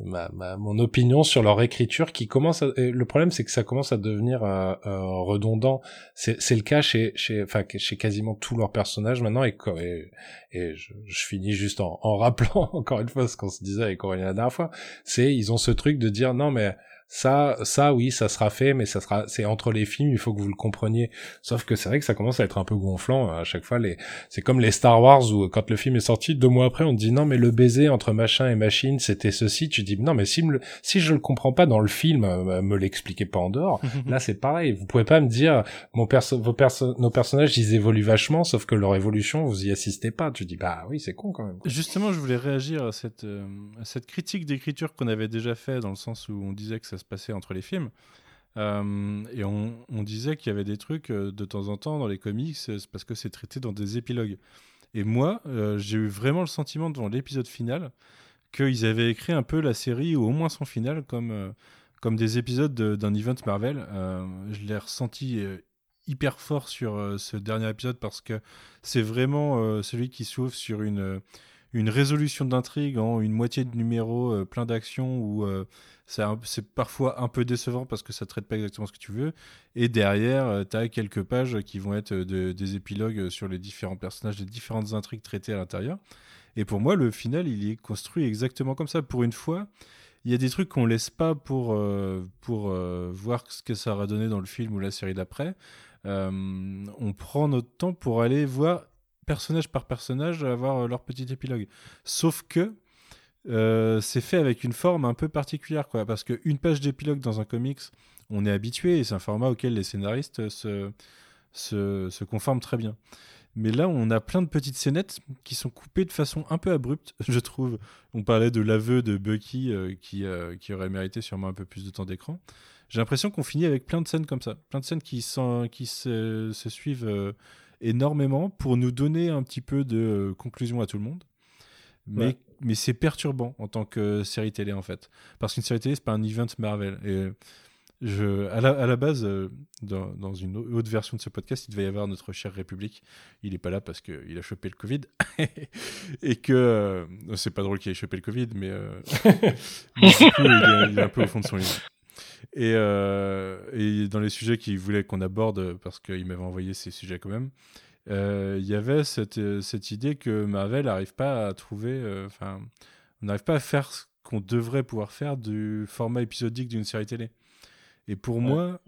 ma, ma, mon opinion sur leur écriture qui commence à, le problème c'est que ça commence à devenir euh, euh, redondant. C'est le cas chez chez enfin chez quasiment tous leurs personnages maintenant et et, et je, je, finis juste en, en rappelant encore une fois ce qu'on se disait avec Aurélien la dernière fois. C'est ils ont ce truc de dire non mais ça, ça, oui, ça sera fait, mais ça sera, c'est entre les films, il faut que vous le compreniez. Sauf que c'est vrai que ça commence à être un peu gonflant à chaque fois. Les, c'est comme les Star Wars où quand le film est sorti, deux mois après, on dit non, mais le baiser entre machin et machine, c'était ceci. Tu dis non, mais si, me, si je le comprends pas dans le film, euh, me l'expliquez pas en dehors. Là, c'est pareil. Vous pouvez pas me dire mon perso, vos perso nos personnages, ils évoluent vachement, sauf que leur évolution, vous y assistez pas. Tu dis bah oui, c'est con quand même. Justement, je voulais réagir à cette, euh, à cette critique d'écriture qu'on avait déjà fait dans le sens où on disait que ça se passait entre les films. Euh, et on, disait qu'il y avait des trucs euh, de temps en temps dans les comics, c'est parce que c'est traité dans des épilogues. Et moi, euh, j'ai eu vraiment le sentiment devant l'épisode final qu'ils avaient écrit un peu la série, ou au moins son final, comme, comme des épisodes d'un event Marvel. je l'ai ressenti hyper fort sur ce dernier épisode parce que c'est vraiment celui qui s'ouvre sur une, une résolution d'intrigue en une moitié de numéro plein d'actions où c'est parfois un peu décevant parce que ça traite pas exactement ce que tu veux. Et derrière, euh, tu as quelques pages qui vont être des épilogues sur les différents personnages, les différentes intrigues traitées à l'intérieur. Et pour moi, le final, il est construit exactement comme ça. Pour une fois, il y a des trucs qu'on laisse pas pour, euh, pour euh, voir ce que ça aura donné dans le film ou la série d'après. on prend notre temps pour aller voir personnage par personnage avoir leur petit épilogue. Sauf que euh, c'est fait avec une forme un peu particulière, quoi, parce qu'une page d'épilogue dans un comics, on est habitué et c'est un format auquel les scénaristes se, se, se, conforment très bien. Mais là, on a plein de petites scénettes qui sont coupées de façon un peu abrupte, je trouve. On parlait de l'aveu de Bucky euh, qui, euh, qui aurait mérité sûrement un peu plus de temps d'écran. J'ai l'impression qu'on finit avec plein de scènes comme ça, plein de scènes qui, qui se, se suivent énormément pour nous donner un petit peu de conclusion à tout le monde. Mais mais c'est perturbant en tant que série télé en fait. Parce qu'une série télé, c'est pas un event Marvel. Et je, à, la, à la base, euh, dans, dans, une autre version de ce podcast, il devait y avoir notre cher République. Il n'est pas là parce qu'il a chopé le Covid. et que. Euh, c'est pas drôle qu'il ait chopé le Covid, mais. Euh, du coup, il est, un peu au fond de son lit. Et, et dans les sujets qu'il voulait qu'on aborde, parce qu'il m'avait envoyé ces sujets quand même, euh, il y avait cette, euh, cette idée que Marvel n'arrive pas à trouver, euh, enfin, on n'arrive pas à faire ce qu'on devrait pouvoir faire du format épisodique d'une série télé. Et pour moi,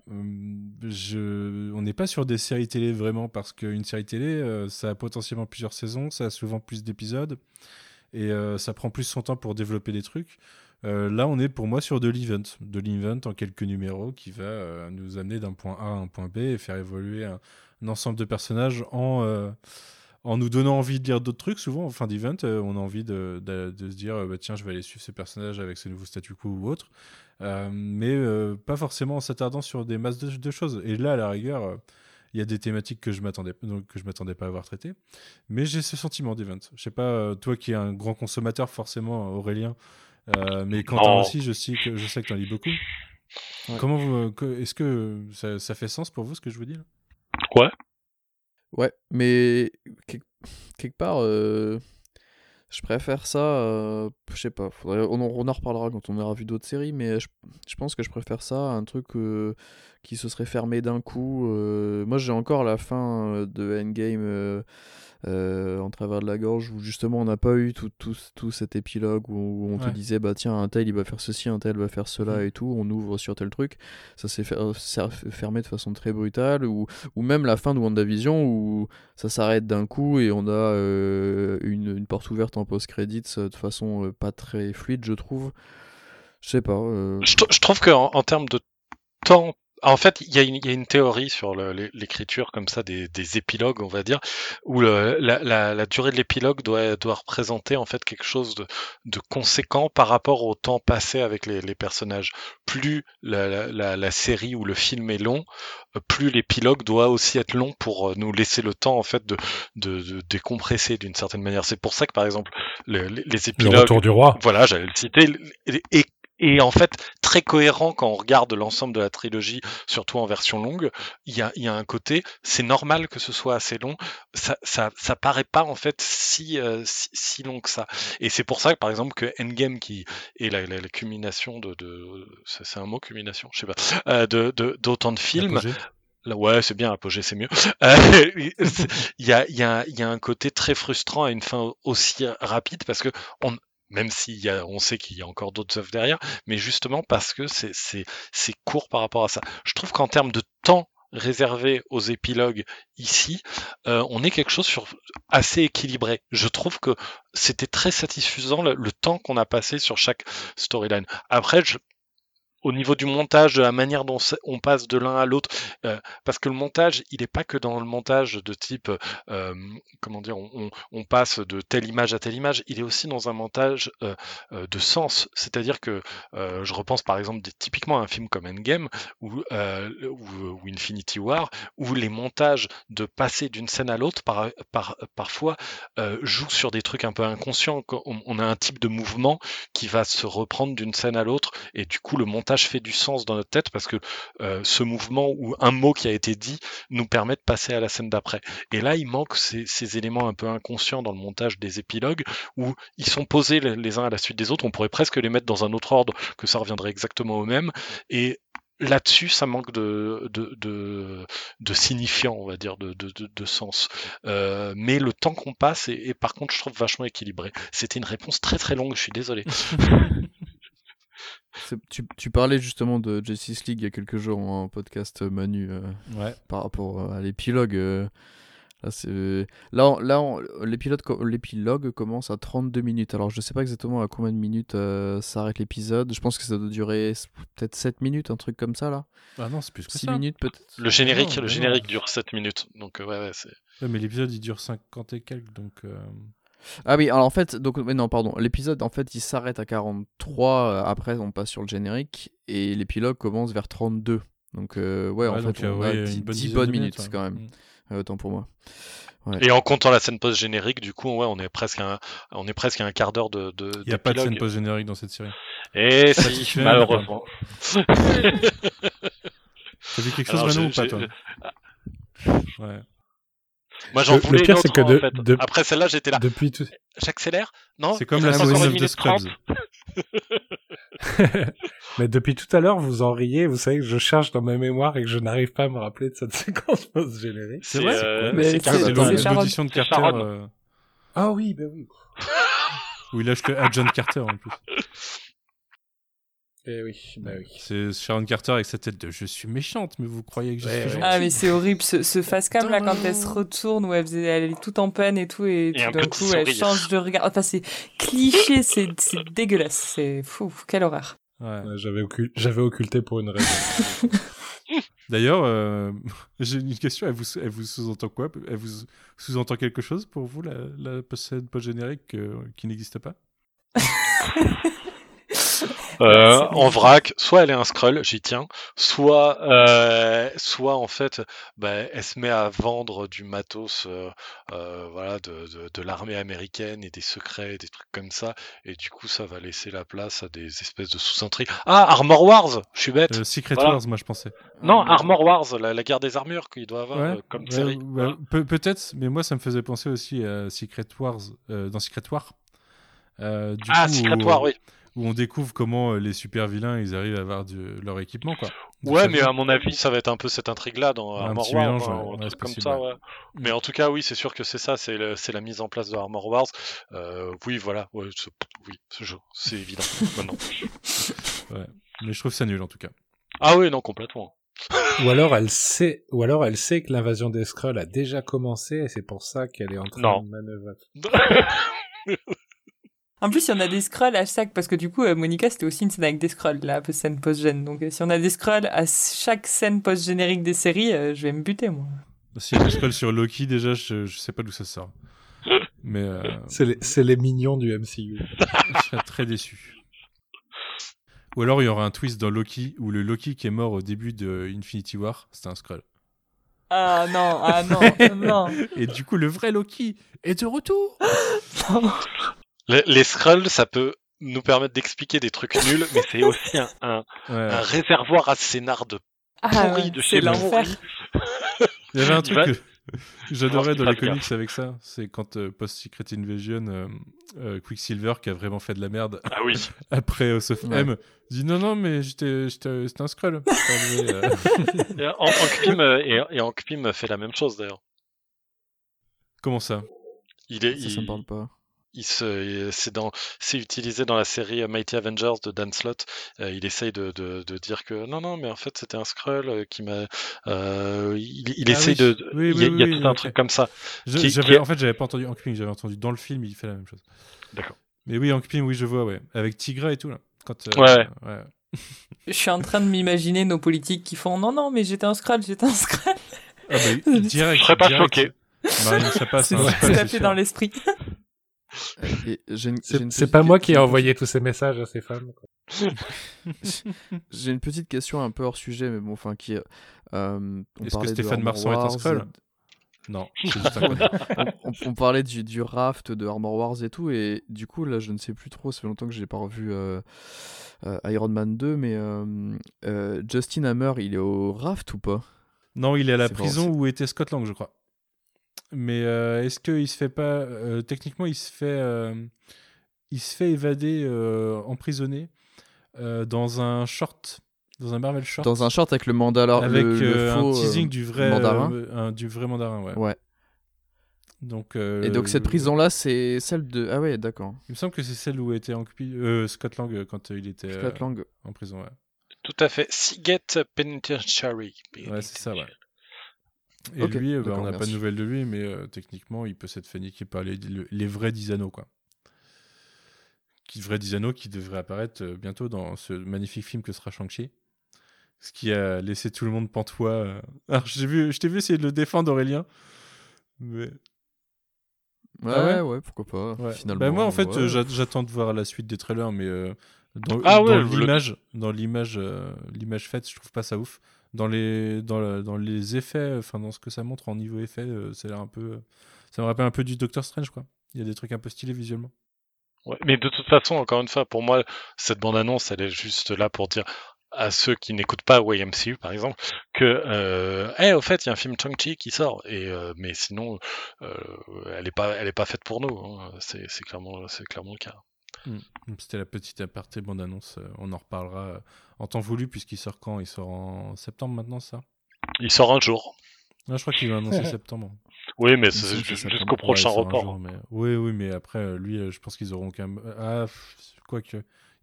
je... on n'est pas sur des séries télé vraiment, parce qu'une série télé, ça a potentiellement plusieurs saisons, ça a souvent plus d'épisodes, et ça prend plus son temps pour développer des trucs. là, on est pour moi sur de l'event, de l'event en quelques numéros qui va nous amener d'un point A à un point B et faire évoluer un, un ensemble de personnages en, euh, en nous donnant envie de lire d'autres trucs. Souvent, en fin d'event, euh, on a envie de, de, se dire euh, bah, tiens, je vais aller suivre ce personnage avec ce nouveau statu quo ou autre. mais pas forcément en s'attardant sur des masses de, choses. Et là, à la rigueur, il y a des thématiques que je m'attendais que je m'attendais pas à avoir traitées. Mais j'ai ce sentiment d'event. Je sais pas, toi qui es un grand consommateur, forcément, Aurélien. mais Quentin aussi, je sais que je sais que tu en lis beaucoup. Comment vous, est-ce que ça, ça, fait sens pour vous ce que je vous dis là? Ouais. Ouais, mais quelque part, euh, je préfère ça. Euh, je sais pas, on, en, reparlera quand on aura vu d'autres séries, mais je, pense que je préfère ça à un truc euh, qui se serait fermé d'un coup. moi, j'ai encore la fin de Endgame euh, en travers de la gorge, où justement on n'a pas eu tout, tout, tout, cet épilogue où, on te disait bah tiens un tel il va faire ceci, un tel va faire cela mm. et tout, on ouvre sur tel truc, ça s'est fermé de façon très brutale, ou, ou même la fin de WandaVision où ça s'arrête d'un coup et on a euh, une, une, porte ouverte en post-credits de façon euh, pas très fluide je trouve. Je sais pas. Je, je, trouve qu'en en termes de temps en fait, il y, a une théorie sur l'écriture comme ça des, épilogues, on va dire, où la, durée de l'épilogue doit, représenter en fait quelque chose de, conséquent par rapport au temps passé avec les, personnages. Plus la, série ou le film est long, plus l'épilogue doit aussi être long pour euh, nous laisser le temps en fait de, décompresser d'une certaine manière. C'est pour ça que par exemple les, épilogues, le retour du roi, voilà, j'allais le citer, et en fait très cohérent quand on regarde l'ensemble de la trilogie, surtout en version longue. Il y a, il y a un côté, c'est normal que ce soit assez long. Ça, ça, ça paraît pas en fait si, euh, si, si long que ça. Et c'est pour ça que par exemple que Endgame qui est la, la, la culmination de, de c'est un mot culmination, je sais pas, euh, de de- d'autant de films. Là, ouais, c'est bien, apogée, c'est mieux. Euh, Il y, a, il y, a, il y a un côté très frustrant à une fin aussi rapide parce que on, même a, on sait qu'il y a encore d'autres œuvres derrière, mais justement parce que c'est court par rapport à ça. Je trouve qu'en termes de temps réservé aux épilogues ici, euh, on est quelque chose sur assez équilibré. Je trouve que c'était très satisfaisant le, le temps qu'on a passé sur chaque storyline. Après, je, au niveau du montage, de la manière dont on passe de l'un à l'autre, euh, parce que le montage, il n'est pas que dans le montage de type, euh, comment dire, on, passe de telle image à telle image, il est aussi dans un montage euh, de sens. C'est-à-dire que je repense par exemple typiquement à un film comme Endgame ou, ou, Infinity War, où les montages de passer d'une scène à l'autre, par, par- parfois, jouent sur des trucs un peu inconscients. On, on a un type de mouvement qui va se reprendre d'une scène à l'autre, et du coup le montage fait du sens dans notre tête parce que euh, ce mouvement ou un mot qui a été dit nous permet de passer à la scène d'après. Et là, il manque ces, éléments un peu inconscients dans le montage des épilogues où ils sont posés les, uns à la suite des autres. On pourrait presque les mettre dans un autre ordre que ça reviendrait exactement au même. Et là-dessus, ça manque de, signifiant, on va dire, de sens. Euh, mais le temps qu'on passe est, est, par contre, je trouve vachement équilibré. C'était une réponse très très longue, je suis désolé. Tu, tu, parlais justement de Justice League il y a quelques jours en podcast Manu euh, ouais. par rapport à l'épilogue. Euh, là, l'épilogue, l'épilogue commence à 32 minutes. Alors je sais pas exactement à combien de minutes euh, s'arrête l'épisode. Je pense que ça doit durer peut-être 7 minutes, un truc comme ça là. Ah non, c'est plus que 6 ça. minutes peut-être. Le générique, non, le générique dure 7 minutes. Donc ouais, ouais c'est. Ouais, mais l'épisode il dure 50 et quelques donc. Euh, Ah oui, alors en fait, donc mais non, pardon, l'épisode en fait il s'arrête à 43, euh, après on passe sur le générique et l'épilogue commence vers 32. Donc euh, ouais, ouais, en donc, fait, on ouais, a une 10, bonne 10 dizaine bonnes minutes, minutes, quand même. Mm. Euh, autant pour moi. Ouais. Et en comptant la scène post-générique, du coup, ouais, on est presque à un, on est presque à un quart d'heure de, de. Il n'y a pas de scène post-générique dans cette série. Et si, malheureusement. T'as vu quelque chose, Manu, ou pas, toi? Ouais. Moi j'en voulais le pire, une c'est que de, en fait. de, Après celle-là, j'étais là. Depuis tout... J'accélère Non C'est comme la série de Scrubs. Mais depuis tout à l'heure, vous en riez. Vous savez que je cherche dans ma mémoire et que je n'arrive pas à me rappeler de cette séquence post-générique. C'est vrai euh, Mais C'est c'est- l'audition de C'est Carter. Euh, Ah oui, bah oui. Où il lâche à John Carter en plus. Eh oui, bah oui. C'est Sharon Carter avec sa tête de je suis méchante, mais vous croyez que je Ouais, suis ouais. gentille Ah mais c'est horrible ce, ce face cam là quand elle se retourne où elle, faisait, elle est toute en peine et tout et, tout d'un coup elle change de regard. Enfin c'est cliché, c'est c'est dégueulasse, c'est fou, quelle horreur. Ouais. Ouais, J'avais occul- j'avais occulté pour une raison. D'ailleurs, euh, j'ai une question. Elle vous, elle vous sous-entend quoi? Elle vous sous-entend quelque chose pour vous, la, la scène post-générique euh, qui n'existe pas? Euh, en vrac, soit elle est un scroll, j'y tiens, soit, euh, soit en fait, bah, elle se met à vendre du matos, euh, euh, voilà, de, de, de l'armée américaine et des secrets, des trucs comme ça, et du coup, ça va laisser la place à des espèces de sous-intrigues. Ah, Armor Wars, je suis bête. euh, Secret Voilà. Wars, moi je pensais. Non, Armor Wars, la, la guerre des armures qu'il doit avoir euh, comme ouais, série. ouais, Voilà. peut- Peut-être, mais moi ça me faisait penser aussi à Secret Wars, euh, dans Secret War. Euh, du Ah, coup, Secret War, oui. Où on découvre comment euh, les super vilains ils arrivent à avoir du, leur équipement, quoi. Donc, Ouais, mais à mon avis, ça va être un peu cette intrigue-là dans Un Armor Wars, mélange, hein, ouais. un Ouais, comme possible, ça, ouais. Mais en tout cas, oui, c'est sûr que c'est ça, c'est la mise en place de Armor Wars. Euh, oui, voilà, oui, c'est je- c'est évident maintenant. Ouais. Mais je trouve ça nul en tout cas. Ah oui, non, complètement. ou alors elle sait, ou alors elle sait que l'invasion des Skrulls a déjà commencé et c'est pour ça qu'elle est en train Non. de manœuvrer. En plus, il y en a des scrolls à chaque, parce que du coup, euh, Monica, c'était aussi une scène avec des scrolls, la scène post-gène. Donc, euh, si on a des scrolls à chaque scène post-générique des séries, euh, je vais me buter, moi. S'il y a des scrolls sur Loki, déjà, je, je sais pas d'où ça sort. Mais euh, C'est les, mignons du MCU. je serais très déçu. Ou alors il y aura un twist dans Loki où le Loki qui est mort au début de Infinity War, c'était un scroll. Ah non, ah non, non. Et du coup, le vrai Loki est de retour. Les, les Skrulls, ça peut nous permettent d'expliquer des trucs nuls, mais c'est aussi un, un, Ouais. un réservoir à scénar de Ah, pourri de chez l'enfer. pourri. Il y avait un Il truc va- que j'adorais dans pas les comics avec ça. C'est quand euh, post-Secret Invasion, euh, euh, Quicksilver, qui a vraiment fait de la merde Ah oui. après House of Ouais. M, dit non, non, mais j'étais, c'était un euh. Et euh, et, Pym fait la même chose d'ailleurs. Comment ça? Il est, Ça, ça me il, parle pas. Il se, c'est dans, c'est utilisé dans la série Mighty Avengers de Dan Slott. Euh, il essaye de, de, de dire que non, non, mais en fait c'était un Skrull euh, qui m'a, euh, il, il Ah essaye oui. de, Oui, il y a, oui, il y a oui, tout un truc comme ça. Je- Qui- j'avais, qui est- En fait, j'avais pas entendu Hank Pym, j'avais entendu dans le film, il fait la même chose. D'accord. Mais oui, Hank Pym, oui, je vois, ouais. Avec Tigra et tout, là. Quand, euh, Ouais, ouais. Je suis en train de m'imaginer nos politiques qui font non, non, mais j'étais un Skrull, j'étais un Skrull. Ah bah, direct. Je serais pas direct. choqué. Marine, ça passe. C'est hein, dans l'esprit. C'est une c'est pas moi qui ai envoyé tous ces messages à ces femmes. J'ai une petite question un peu hors sujet, mais bon, enfin, qui. euh, Est-ce que Stéphane Marsan est un Skrull et- Non. c'est juste un connard. on, on- on parlait du, du raft de Armor Wars et tout, et du coup, là, je ne sais plus trop, ça fait longtemps que j'ai pas revu euh, euh, Iron Man 2, mais euh, euh, Justin Hammer, il est au raft ou pas? Non, il est à la prison où était Scott Lang, je crois. Mais euh, est-ce qu'il se fait pas. euh, techniquement, il se fait, euh, il se fait évader, euh, emprisonné, euh, dans un short. Dans un Marvel short? Dans un short avec le mandala, Avec le, le faux, un euh, teasing du vrai, mandarin. euh, un- du vrai mandarin, ouais. Ouais. Donc, euh, Et donc cette prison-là, c'est celle de... Ah ouais, d'accord. Il me semble que c'est celle où était euh, Scott Lang quand il était euh, Scott Lang. en prison, ouais. Tout à fait. Seagate Penitentiary. Ouais, c'est ça, ouais. Et lui, euh, bah, on n'a pas de nouvelles de lui, mais euh, techniquement, il peut s'être fait niquer par les, le- les vrais 10 anneaux, quoi. Qui, vrais 10 anneaux qui devraient apparaître euh, bientôt dans ce magnifique film que sera Shang-Chi. Ce qui a laissé tout le monde pantois. Alors, j'ai vu, je t'ai vu essayer de le défendre, Aurélien. Mais... Ouais, Ah ouais, pourquoi pas, Ouais. finalement. Bah, moi, en fait, ouais. j'attends de voir la suite des trailers, mais euh, dans, Ah le- l'image, dans l'image, l'image faite, je trouve pas ça ouf. Dans les, dans, la- dans les effets, enfin dans ce que ça montre en niveau effet, euh, ça a l'air un peu, ça me rappelle un peu du Doctor Strange, quoi. Il y a des trucs un peu stylés visuellement. Ouais, mais de toute façon, encore une fois, pour moi, cette bande-annonce, elle est juste là pour dire à ceux qui n'écoutent pas YMCU, par exemple, que, euh, Eh, au fait, il y a un film Chang-Chi qui sort, et, euh, mais sinon, euh, elle n'est pas, elle est pas faite pour nous. hein. C'est clairement, c'est clairement le cas. Mm. C'était la petite aparté bande-annonce. euh, on en reparlera euh, en temps voulu, puisqu'il sort quand? Il sort en septembre maintenant, ça? Il sort un jour. Non, je crois qu'il va annoncer septembre. Oui, mais c'est que jusqu'au prochain Ouais, report. jour, mais... Oui, oui, mais après, euh, lui, je pense qu'ils auront quand même. Ah, pff, quoique.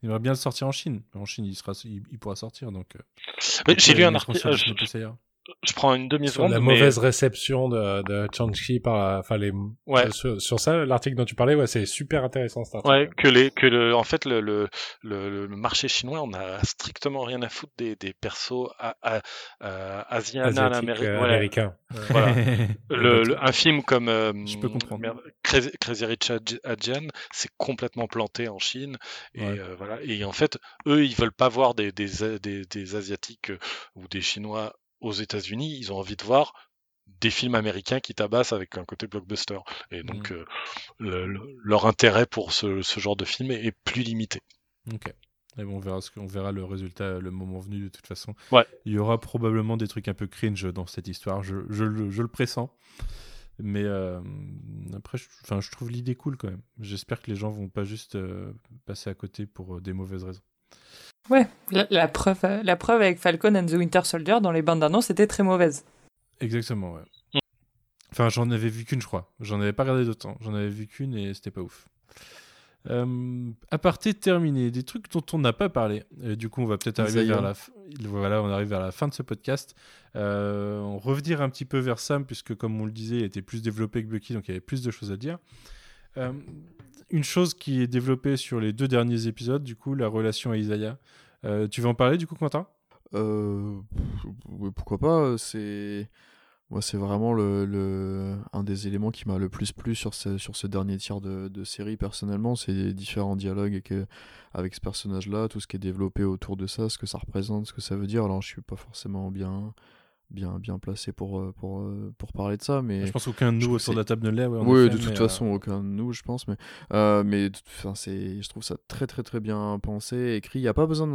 Il aimerait bien le sortir en Chine. En Chine, il, sera... il, il pourra sortir. Donc, Mais J'ai lu un article. Je, prends une demi-seconde. la mais- mauvaise réception de, de Chang-Chi par, enfin les, Ouais. sur, sur ça, l'article dont tu parlais, ouais, c'est super intéressant cet article. Ouais, que les, que le, en fait, le, le, le, le marché chinois, on a strictement rien à foutre des, des persos à, à, asiana, euh, ouais. américain. Voilà. Le Le, un film comme euh, Je peux comprendre. merde, Crazy, Crazy Rich Asi- Asian, c'est complètement planté en Chine et euh, voilà. Et en fait, eux, ils veulent pas voir des, des, des, des asiatiques euh, ou des chinois aux États-Unis. Ils ont envie de voir des films américains qui tabassent avec un côté blockbuster. Et donc, Mm. euh, le- le- leur intérêt pour ce, ce genre de film est, est plus limité. Ok. Et bon, on, verra ce qu'on verra le résultat le moment venu, de toute façon. Ouais. Il y aura probablement des trucs un peu cringe dans cette histoire. Je, je, le- je le pressens. Mais euh, après, je, enfin, je trouve l'idée cool quand même. J'espère que les gens vont pas juste euh, passer à côté pour des mauvaises raisons. Ouais, la, la preuve, euh, la preuve avec Falcon and the Winter Soldier dans les bandes annonces était très mauvaise. Exactement, ouais. Enfin, j'en avais vu qu'une, je crois. J'en avais pas regardé d'autres. J'en avais vu qu'une et c'était pas ouf. Euh, aparté terminé, des trucs dont on n'a pas parlé. Et du coup, on va peut-être arriver Isaiah. vers la fin. Voilà, on arrive vers la fin de ce podcast. Euh, on revenir un petit peu vers Sam, puisque comme on le disait, il était plus développé que Bucky, donc il y avait plus de choses à dire. Euh, une chose qui est développée sur les deux derniers épisodes, du coup, la relation à Isaiah. Euh, tu veux en parler, du coup, Quentin? Euh, pourquoi pas C'est moi, c'est vraiment le, un des éléments qui m'a le plus plu sur ce, sur ce dernier tiers de, série personnellement. C'est différents dialogues avec, avec ce personnage-là, tout ce qui est développé autour de ça, ce que ça représente, ce que ça veut dire. Alors, je suis pas forcément bien bien, bien placé pour, euh, pour, euh, pour parler de ça. Mais Je pense qu'aucun de nous autour de la table ne l'est. ouais, oui, de toute euh, façon, aucun de nous, je pense. Mais, euh, mais enfin, c'est, je trouve ça très, très, très bien pensé, écrit. Il y a pas besoin de,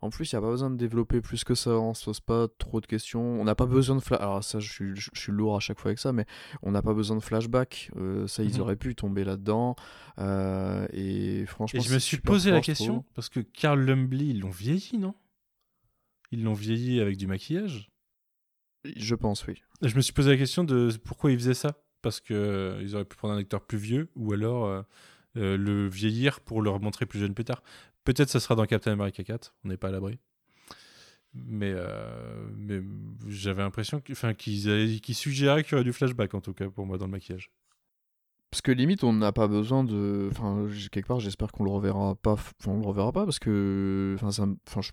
en plus, il n'y a pas besoin de développer plus que ça. On se pose pas trop de questions. On n'a pas besoin de flash. Alors, ça, je suis, je, je suis lourd à chaque fois avec ça, mais on n'a pas besoin de flashback. Euh, ça, ils Mhm. auraient pu tomber là-dedans. Euh, et franchement, Et je me suis posé fort, la question parce que Carl Lumbly, ils l'ont vieilli, non? Ils l'ont vieilli avec du maquillage? Je pense, oui. Et je me suis posé la question de pourquoi ils faisaient ça. Parce que euh, ils auraient pu prendre un acteur plus vieux ou alors euh, euh, le vieillir pour le remontrer plus jeune plus tard. Peut-être ça sera dans Captain America 4, on n'est pas à l'abri. Mais, euh, mais j'avais l'impression qu'ils qu'ils suggéraient qu'il y aurait du flashback en tout cas pour moi dans le maquillage. Parce que limite, on n'a pas besoin de. Enfin, quelque part, j'espère qu'on le reverra pas. Enfin, on le reverra pas parce que. Enfin, ça enfin, je-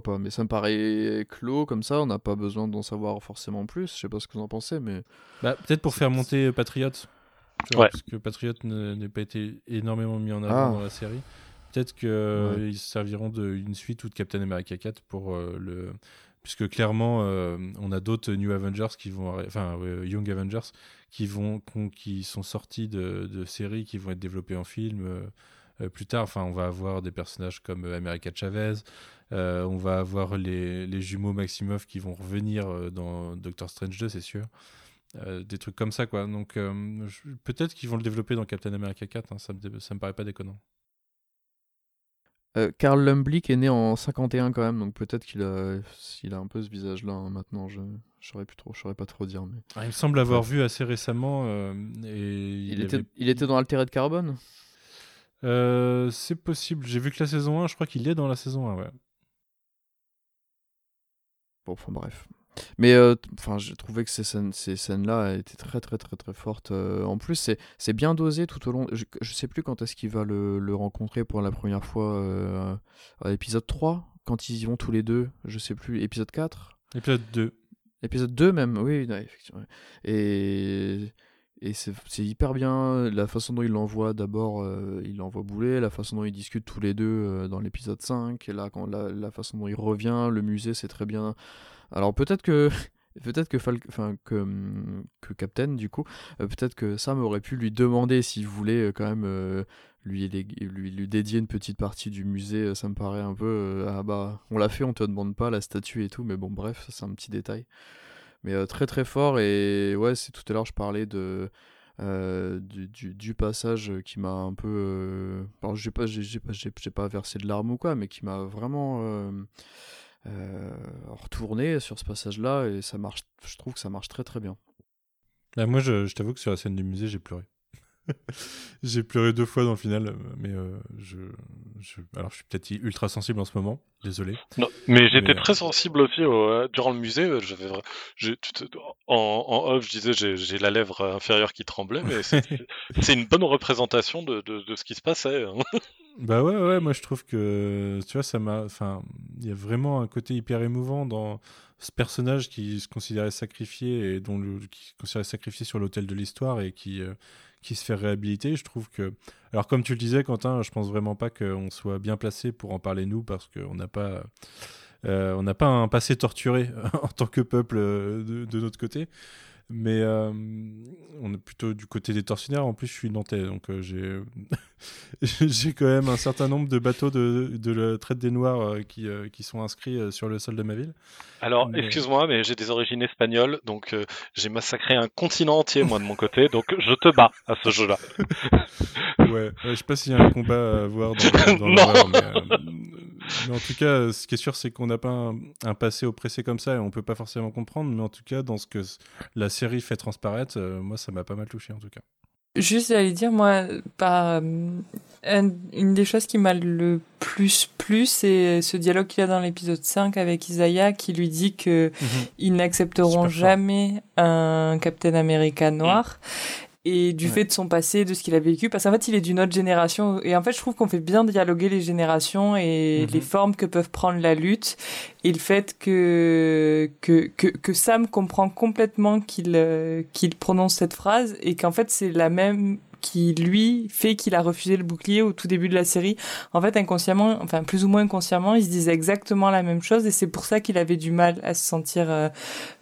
pourquoi pas. Mais ça me paraît clos comme ça. On n'a pas besoin d'en savoir forcément plus. Je sais pas ce que vous en pensez, mais. Bah, Peut-être pour faire monter Patriot. vois, Ouais. Parce que Patriot n'est pas été énormément mis en avant Ah. dans la série. Peut-être qu'ils serviront d'une suite ou de Captain America 4 pour euh, le. Puisque clairement, euh, on a d'autres New Avengers qui vont. arri- Enfin, euh, Young Avengers qui, vont, qui sont sortis de, de séries qui vont être développées en film. Euh, plus tard, enfin, on va avoir des personnages comme euh, America Chavez, euh, on va avoir les, les jumeaux Maximoff qui vont revenir dans Doctor Strange 2, c'est sûr. Des trucs comme ça, quoi. Donc, peut-être qu'ils vont le développer dans Captain America 4, hein, ça, me, ça me paraît pas déconnant. Euh, Karl Lumblick est né en 51 quand même, donc peut-être qu'il a, il a un peu ce visage-là hein, maintenant. Je plus trop, saurais pas trop dire. Mais... Ah, il me semble l'avoir Bref. vu assez récemment. euh, et Il, il, était, avait- il était dans Altered Carbone Euh, c'est possible. J'ai vu que la saison 1, je crois qu'il est dans la saison 1, ouais. Bon, enfin bref. Mais euh, enfin, j'ai trouvé que ces scènes, ces scènes-là étaient très très très très fortes. Euh, en plus, c'est c'est bien dosé tout au long. Je, je sais plus quand est-ce qu'il va le, le rencontrer pour la première fois. Euh, à l'épisode 3, quand ils y vont tous les deux. Je sais plus. Épisode 4 Épisode 2. Épisode 2 même, oui, ouais, effectivement. Et, et c'est hyper bien la façon dont il l'envoie d'abord, euh, il l'envoie bouler, la façon dont ils discutent tous les deux euh, dans l'épisode 5, et là, quand la, la façon dont il revient, le musée, c'est très bien. Alors peut-être que. Peut-être que, Fal- que, hum, que Captain, du coup, euh, peut-être que Sam aurait pu lui demander s'il voulait euh, quand même euh, lui, lui, lui dédier une petite partie du musée. euh, Ça me paraît un peu. euh, ah bah, on l'a fait, on te demande pas la statue et tout, mais bon, bref, c'est un petit détail. Mais très très fort, et ouais, c'est tout à l'heure, je parlais de. du, du, passage qui m'a un peu. euh, alors, j'ai pas, pas, pas versé de larmes ou quoi, mais qui m'a vraiment. retourné sur ce passage-là et ça marche. Je trouve que ça marche très très bien. Bah, moi, je t'avoue que sur la scène du musée, j'ai pleuré. j'ai pleuré deux fois dans le final, euh, mais euh, je, je- alors je suis peut-être ultra sensible en ce moment, désolé. Non, mais j'étais Mais, très sensible aussi au- euh, durant le musée. euh, J'avais en, en off, je disais j'ai la lèvre inférieure qui tremblait, mais c'est une bonne représentation de, de, de ce qui se passait. hein. Bah ouais, ouais, moi je trouve que, tu vois, ça m'a. Enfin, il y a vraiment un côté hyper émouvant dans ce personnage qui se considérait sacrifié et dont le, qui se considérait sacrifié sur l'autel de l'histoire et qui, euh, qui se fait réhabiliter. Je trouve que. Alors, comme tu le disais, Quentin, je pense vraiment pas qu'on soit bien placé pour en parler nous parce qu'on n'a pas. euh, n'a pas un passé torturé en tant que peuple euh, de notre côté. Mais euh, on est plutôt du côté des tortionnaires. En plus, je suis nantais, donc euh, j'ai j'ai quand même un certain nombre de bateaux de, de la traite des Noirs euh, qui, qui sont inscrits sur le sol de ma ville. Alors, Mais- excuse-moi, mais j'ai des origines espagnoles, donc j'ai massacré un continent entier, moi, de mon côté, donc je te bats à ce jeu-là. Ouais, je sais pas s'il y a un combat à voir dans, dans Non. mais, mais en tout cas, euh, ce qui est sûr, c'est qu'on n'a pas un, un passé oppressé comme ça et on peut pas forcément comprendre. Mais en tout cas, dans ce que la série fait transparaître, euh, moi, ça m'a pas mal touché en tout cas. Juste, j'allais dire, moi, par, euh, un- une des choses qui m'a le plus plu, c'est ce dialogue qu'il y a dans l'épisode 5 avec Isaiah qui lui dit que ils n'accepteront jamais un Captain America noir. Et du Ouais. fait de son passé, de ce qu'il a vécu, parce qu'en fait, il est d'une autre génération. Et en fait, je trouve qu'on fait bien dialoguer les générations et Mhm. les formes que peuvent prendre la lutte. Et le fait que, que, que, que Sam comprend complètement qu'il euh, qu'il prononce cette phrase et qu'en fait, c'est la même qui lui fait qu'il a refusé le bouclier au tout début de la série. En fait, inconsciemment, enfin plus ou moins inconsciemment, il se disait exactement la même chose et c'est pour ça qu'il avait du mal à se sentir euh,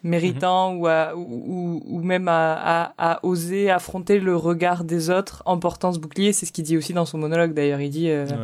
méritant ou, à, ou, ou même à, à, à, oser affronter le regard des autres en portant ce bouclier. C'est ce qu'il dit aussi dans son monologue d'ailleurs. Il dit. Euh, ouais,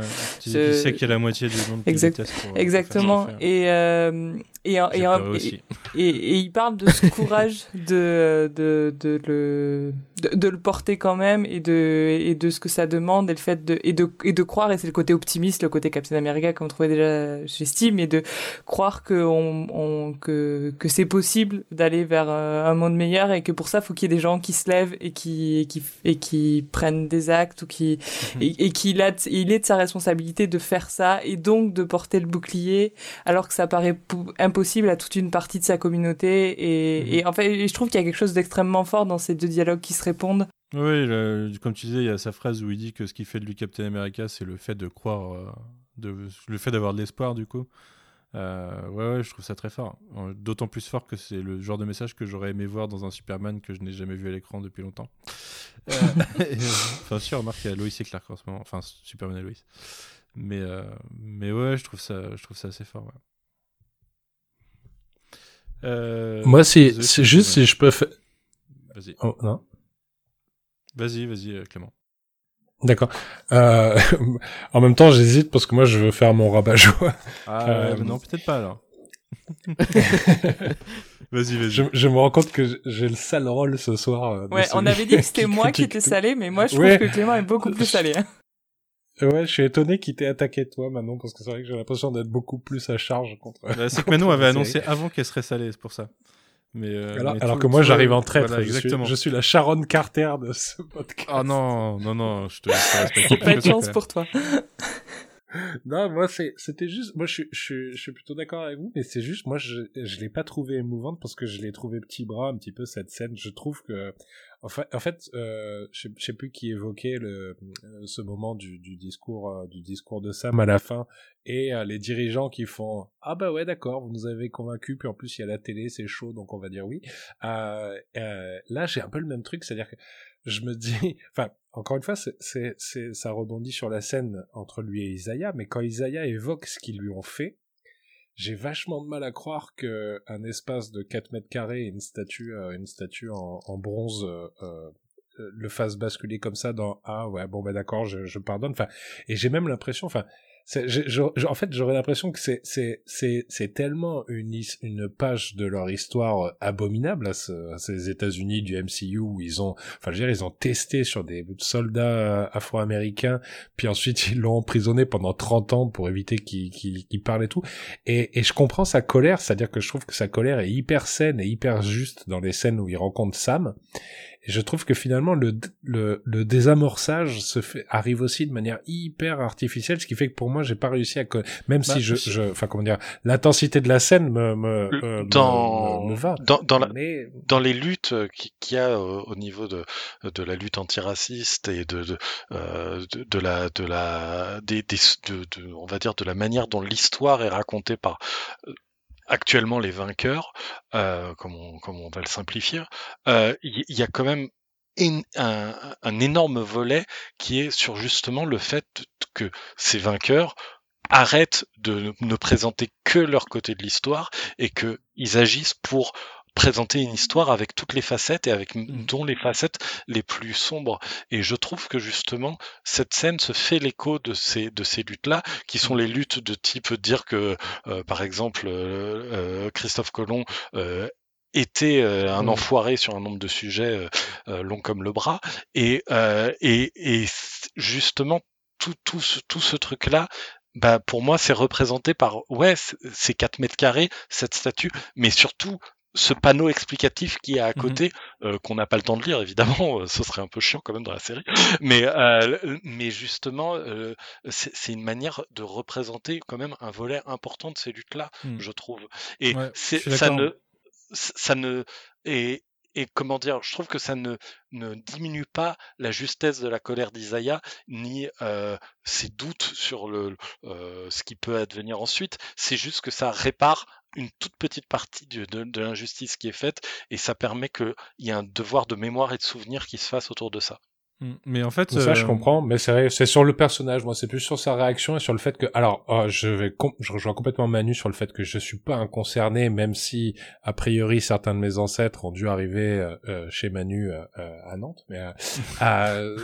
il sait qu'il y a la moitié du monde qui exact, pour, Exactement. Pour et, euh, et, et, et, et, et, il parle de ce courage de, de, de, le, de, de, le porter quand même et de, et de ce que ça demande et le fait de, et de, et de croire, et c'est le côté optimiste, le côté Captain America comme on trouvait déjà chez Steam, et de croire que, on, on, que, que c'est possible d'aller vers un monde meilleur et que pour ça, faut qu'il y ait des gens qui se lèvent et qui, et qui, et qui prennent des actes ou qui, et, et qu'il a, il est de sa responsabilité de faire ça et donc de porter le bouclier alors que ça paraît impossible à toute une partie de sa communauté et, mmh. et en fait, je trouve qu'il y a quelque chose d'extrêmement fort dans ces deux dialogues qui se répondent. Oui, le, comme tu disais, il y a sa phrase où il dit que ce qui fait de lui Captain America, c'est le fait de croire, euh, de, le fait d'avoir de l'espoir, du coup. Euh, ouais, ouais, je trouve ça très fort. D'autant plus fort que c'est le genre de message que j'aurais aimé voir dans un Superman que je n'ai jamais vu à l'écran depuis longtemps. euh, enfin, si, remarque, il y a Lois et Clark en ce moment. Enfin, Superman et Lois. Mais, euh, mais ouais, je trouve ça, je trouve ça assez fort. Ouais. Euh, Moi, c'est juste si je peux faire. Vas-y. Oh, non. Vas-y, vas-y, Clément. D'accord. Euh, en même temps, j'hésite parce que moi, je veux faire mon rabat-joie. Ah, euh... non, peut-être pas alors. vas-y, vas-y. Je, je, me rends compte que j'ai le sale rôle ce soir. Euh, ouais, on avait dit que c'était moi qui étais salé, mais moi, je trouve ouais. que Clément est beaucoup plus salé. Hein. Ouais, je suis étonné qu'il t'ait attaqué toi, Manon, parce que c'est vrai que j'ai l'impression d'être beaucoup plus à charge contre. Bah, c'est que Manon avait annoncé avant qu'elle serait salée, c'est pour ça. Mais, euh, alors, mais alors tout, que moi, j'arrive en traître. Voilà, je, exactement. suis, je suis la Sharon Carter de ce podcast. Ah non, non, non, je te laisse pas de chance pour toi. non, moi c'est c'était juste moi je suis je suis je suis plutôt d'accord avec vous mais c'est juste moi je je l'ai pas trouvé émouvante parce que je l'ai trouvé petit bras un petit peu cette scène, je trouve que en fait, en fait euh, je, sais plus qui évoquait le, ce moment du, du discours euh, du discours de Sam à la fin et euh, les dirigeants qui font ah bah ouais d'accord vous nous avez convaincu puis en plus il y a la télé c'est chaud donc on va dire oui. Euh, là j'ai un peu le même truc c'est à dire que je me dis enfin encore une fois ça rebondit sur la scène entre lui et Isaiah mais quand Isaiah évoque ce qu'ils lui ont fait j'ai vachement de mal à croire que un espace de 4 mètres carrés et une statue, euh, une statue en, bronze euh, euh, le fasse basculer comme ça dans ah ouais bon bah d'accord je, je pardonne. Enfin et j'ai même l'impression enfin en fait, j'aurais l'impression que c'est c'est c'est c'est tellement une une page de leur histoire abominable à, ce, à ces États-Unis du MCU où ils ont, enfin, je veux dire, ils ont testé sur des soldats afro-américains, puis ensuite ils l'ont emprisonné pendant 30 ans pour éviter qu'il qu'il qu'il parle et tout. Et et je comprends sa colère, c'est-à-dire que je trouve que sa colère est hyper saine et hyper juste dans les scènes où il rencontre Sam. Et je trouve que finalement le, le, le désamorçage se fait arrive aussi de manière hyper artificielle, ce qui fait que pour moi j'ai pas réussi à même bah, si je, je enfin comment dire l'intensité de la scène me me, euh, dans, me, me va. dans dans, la, mais... dans les luttes qu'il y a au, au niveau de de la lutte antiraciste et de de, euh, de, de la de la des, des de, de, on va dire de la manière dont l'histoire est racontée par actuellement les vainqueurs, euh, comme, on, va le simplifier, il euh, y, y, a quand même un, énorme volet qui est sur justement le fait que ces vainqueurs arrêtent de ne présenter que leur côté de l'histoire et qu'ils agissent pour présenter une histoire avec toutes les facettes et avec mmh. dont les facettes les plus sombres. Et je trouve que justement cette scène se fait l'écho de ces de ces luttes-là, qui sont les luttes de type dire que euh, par exemple euh, Christophe Colomb euh, était euh, un enfoiré sur un nombre de sujets euh, longs comme le bras et et, et justement tout tout ce, tout ce truc là bah pour moi c'est représenté par ouais ces 4 mètres carrés cette statue mais surtout ce panneau explicatif qui est à côté, mmh euh, qu'on n'a pas le temps de lire, évidemment, ce serait un peu chiant quand même dans la série, mais, euh, mais justement, euh, c'est une manière de représenter quand même un volet important de ces luttes-là, mmh. je trouve. Et ouais, ça ne, ça ne, et, et comment dire, je trouve que ça ne, ne diminue pas la justesse de la colère d'Isaiah, ni euh, ses doutes sur le, euh, ce qui peut advenir ensuite. C'est juste que ça répare une toute petite partie de, l'injustice qui est faite, et ça permet qu'il y ait un devoir de mémoire et de souvenir qui se fasse autour de ça. Mm. Mais en fait, ça je euh, comprends, mais c'est c'est sur le personnage, moi c'est plus sur sa réaction et sur le fait que, alors, oh, je vais, je rejoins complètement Manu sur le fait que je suis pas un concerné, même si a priori certains de mes ancêtres ont dû arriver euh, euh, chez Manu euh, à Nantes, mais euh, euh,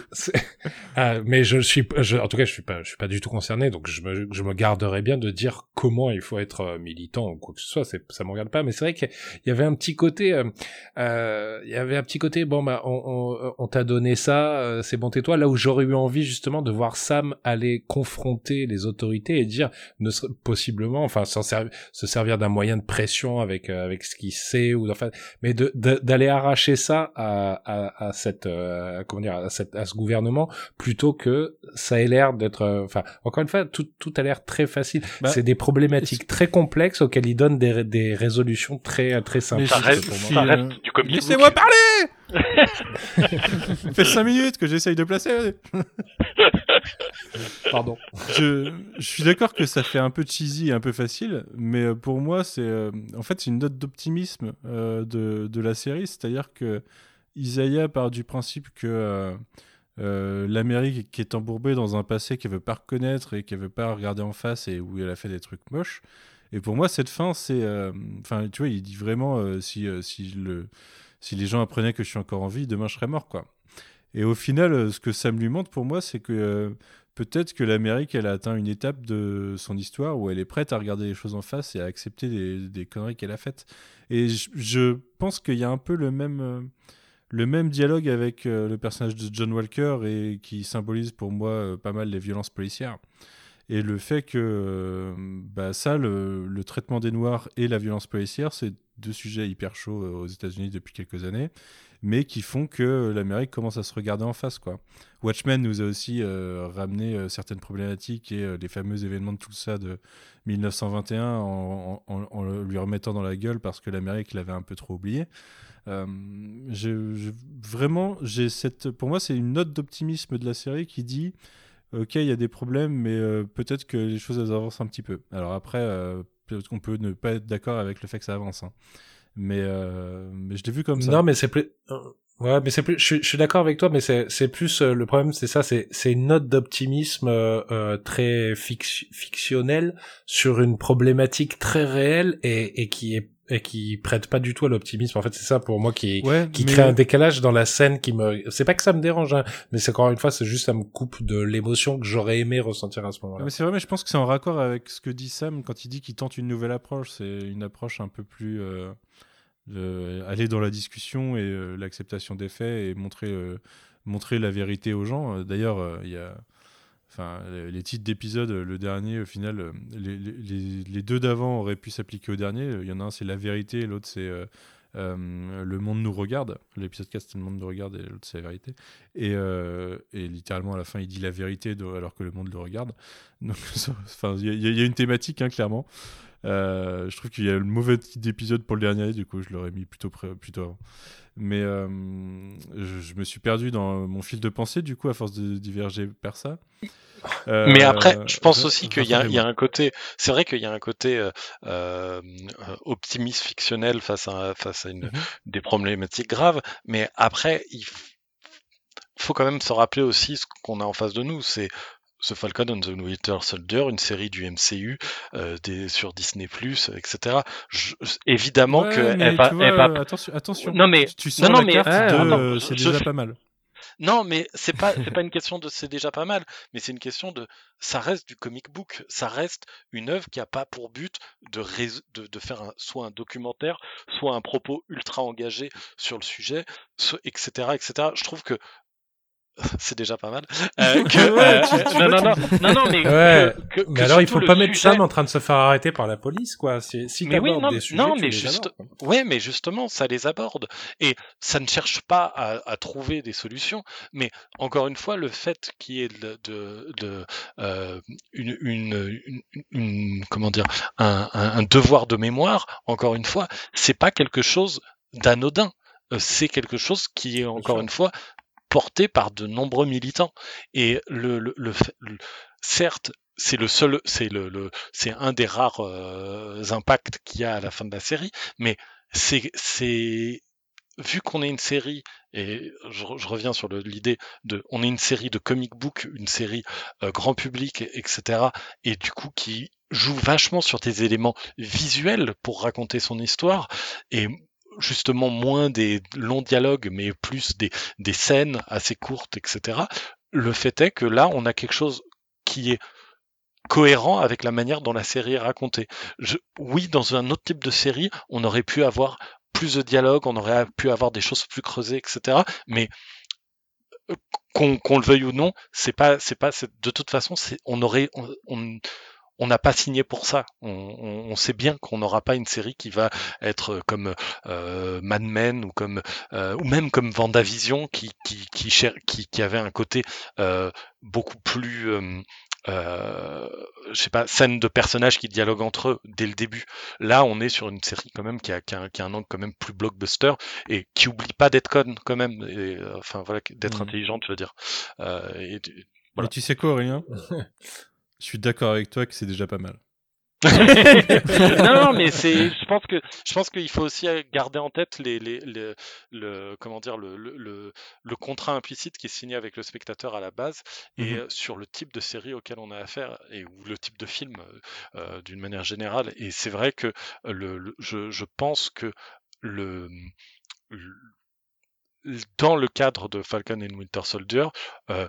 euh, mais je suis, je, en tout cas je suis pas, je suis pas du tout concerné, donc je me, je me garderai bien de dire comment il faut être militant ou quoi que ce soit, c'est, ça me regarde pas, mais c'est vrai qu'il y avait un petit côté, il y avait un petit côté, bon bah on, on, on t'a donné ça, euh, c'est bon tais-toi. Là où j'aurais eu envie justement de voir Sam aller confronter les autorités et dire, ne serait- possiblement, enfin serv- se servir d'un moyen de pression avec euh, avec ce qu'il sait ou enfin, mais de de- d'aller arracher ça à à, à cette euh, comment dire à, cette, à ce gouvernement plutôt que ça ait l'air d'être, euh, enfin encore une fois tout tout a l'air très facile. Bah, c'est des problématiques très complexes auxquelles il donne des des résolutions très très simples. Mais Ça je- reste, pour moi. ça Si, reste du comic book. Laissez-moi parler Ça fait 5 minutes que j'essaye de placer. Pardon. je, je suis d'accord que ça fait un peu cheesy et un peu facile, mais euh, pour moi, c'est euh, en fait c'est une note d'optimisme euh, de, de la série, c'est-à-dire que Isaiah part du principe que euh, l'Amérique qui est embourbée dans un passé qu'elle veut pas reconnaître et qu'elle veut pas regarder en face et où elle a fait des trucs moches. Et pour moi, cette fin, c'est, enfin, tu vois, il dit vraiment si si le si les gens apprenaient que je suis encore en vie, demain je serais mort, quoi. Et au final, euh, ce que ça me lui montre pour moi, c'est que euh, peut-être que l'Amérique, elle a atteint une étape de son histoire où elle est prête à regarder les choses en face et à accepter des, conneries qu'elle a faites. Et je, pense qu'il y a un peu le même, euh, le même dialogue avec le personnage de John Walker et qui symbolise pour moi pas mal les violences policières. Et le fait que bah, ça, le, le traitement des Noirs et la violence policière, c'est deux sujets hyper chauds euh, aux États-Unis depuis quelques années, mais qui font que l'Amérique commence à se regarder en face. Quoi. Watchmen nous a aussi euh, ramené euh, certaines problématiques et euh, les fameux événements de tout ça de 1921 en, lui remettant dans la gueule parce que l'Amérique l'avait un peu trop oublié. Euh, vraiment, j'ai cette, pour moi, c'est une note d'optimisme de la série qui dit Ok, il y a des problèmes, mais euh, peut-être que les choses avancent un petit peu. Alors après, euh, peut-être qu'on peut ne pas être d'accord avec le fait que ça avance. hein. Mais, euh, mais je l'ai vu comme ça. Non, mais c'est plus. euh, Ouais, mais c'est plus. Je, suis- d'accord avec toi, mais c'est c'est plus euh, le problème, c'est ça, c'est c'est une note d'optimisme euh, euh, très fic- fictionnelle sur une problématique très réelle et et qui est et qui prête pas du tout à l'optimisme. En fait, c'est ça pour moi qui Ouais, qui crée un décalage dans la scène qui me. C'est pas que ça me dérange, hein, mais c'est encore une fois, c'est juste ça me coupe de l'émotion que j'aurais aimé ressentir à ce moment-là. mais c'est vrai, mais je pense que c'est en raccord avec ce que dit Sam quand il dit qu'il tente une nouvelle approche. C'est une approche un peu plus. euh, de aller dans la discussion et euh, l'acceptation des faits et montrer, euh, montrer la vérité aux gens. Euh, D'ailleurs, euh, il y a. Les- titres d'épisodes, euh, le dernier, au final, euh, les, deux d'avant auraient pu s'appliquer au dernier. Il y en a un, c'est la vérité, l'autre, c'est euh, le monde nous regarde. L'épisode 4, c'est le monde nous regarde, et l'autre, c'est la vérité. Et, littéralement, à la fin, il dit la vérité alors que le monde le regarde. Donc, il y a une thématique, hein, clairement. Euh, je trouve qu'il y a le mauvais titre d'épisode pour le dernier, du coup, je l'aurais mis plutôt, plutôt avant. Mais euh, je, je me suis perdu dans mon fil de pensée, du coup, à force de diverger vers ça. Euh, Mais après, je pense aussi qu'il y, a- y un côté, c'est vrai qu'il y a un côté euh, optimiste fictionnel face à, face à une, Mhm. des problématiques graves, mais après, il faut quand même se rappeler aussi ce qu'on a en face de nous, c'est The Falcon and the Winter Soldier, une série du MCU euh, des, sur Disney+, etc. Je- évidemment Ouais, que mais elle va, tu vois, elle va- attention, attention. Non mais, Tu- tu sens non, non, la mais, de, euh, c'est déjà je- pas mal. non, mais c'est pas c'est pas une question de c'est déjà pas mal, mais c'est une question de ça reste du comic book, ça reste une œuvre qui a pas pour but de rés- de, de faire un- soit un documentaire, soit un propos ultra engagé sur le sujet, so- etc., etc. Je trouve que c'est déjà pas mal. euh, que, euh, tu- tu non, non, non, non, non, mais Ouais. que- que- mais que alors il faut pas mettre sujet- Sam en train de se faire arrêter par la police, quoi. Si, si mais oui, non, des mais- sujets, non, tu mais les juste, abordes, ouais, mais justement, ça les aborde et ça ne cherche pas à, à trouver des solutions. Mais encore une fois, le fait qu'il y ait de, de, de, euh, une, une, une- une- comment dire, un, un- un devoir de mémoire, encore une fois, c'est pas quelque chose d'anodin. C'est quelque chose qui est encore une fois porté par de nombreux militants. Et le, le, le le- certes, c'est le seul, c'est le, le- c'est un des rares euh, impacts qu'il y a à la fin de la série, mais c'est, c'est, vu qu'on est une série, et je, je reviens sur l'idée de, on est une série de comic book, une série euh, grand public, etc., et du coup qui joue vachement sur des éléments visuels pour raconter son histoire, et justement moins des longs dialogues, mais plus des, des scènes assez courtes, etc. Le fait est que là, on a quelque chose qui est cohérent avec la manière dont la série est racontée. Oui, dans un autre type de série, on aurait pu avoir plus de dialogue, on aurait pu avoir des choses plus creusées, etc. Mais euh, qu'on le veuille ou non, c'est pas, c'est pas, de toute façon, on aurait, on- on n'a pas signé pour ça. On, on- on sait bien qu'on n'aura pas une série qui va être comme euh, Mad Men ou comme euh, ou même comme Vendavision qui qui qui, cher- qui, qui avait un côté euh, beaucoup plus euh, euh, je sais pas, scène de personnages qui dialoguent entre eux dès le début. Là, on est sur une série quand même qui a, qui a, un- qui a un angle quand même plus blockbuster et qui oublie pas d'être conne quand même, et, euh, enfin voilà, d'être Mhm. intelligente, je veux dire. Euh, et, et- Mais tu sais quoi, Aurélien? Je suis d'accord avec toi que c'est déjà pas mal. non, non, mais c'est, je pense que, je pense qu'il faut aussi garder en tête les, les, les- le, comment dire, le, le, le, contrat implicite qui est signé avec le spectateur à la base et Mhm. sur le type de série auquel on a affaire et ou le type de film euh, d'une manière générale. Et c'est vrai que le, le- je, je pense que le, dans le cadre de Falcon and Winter Soldier, euh,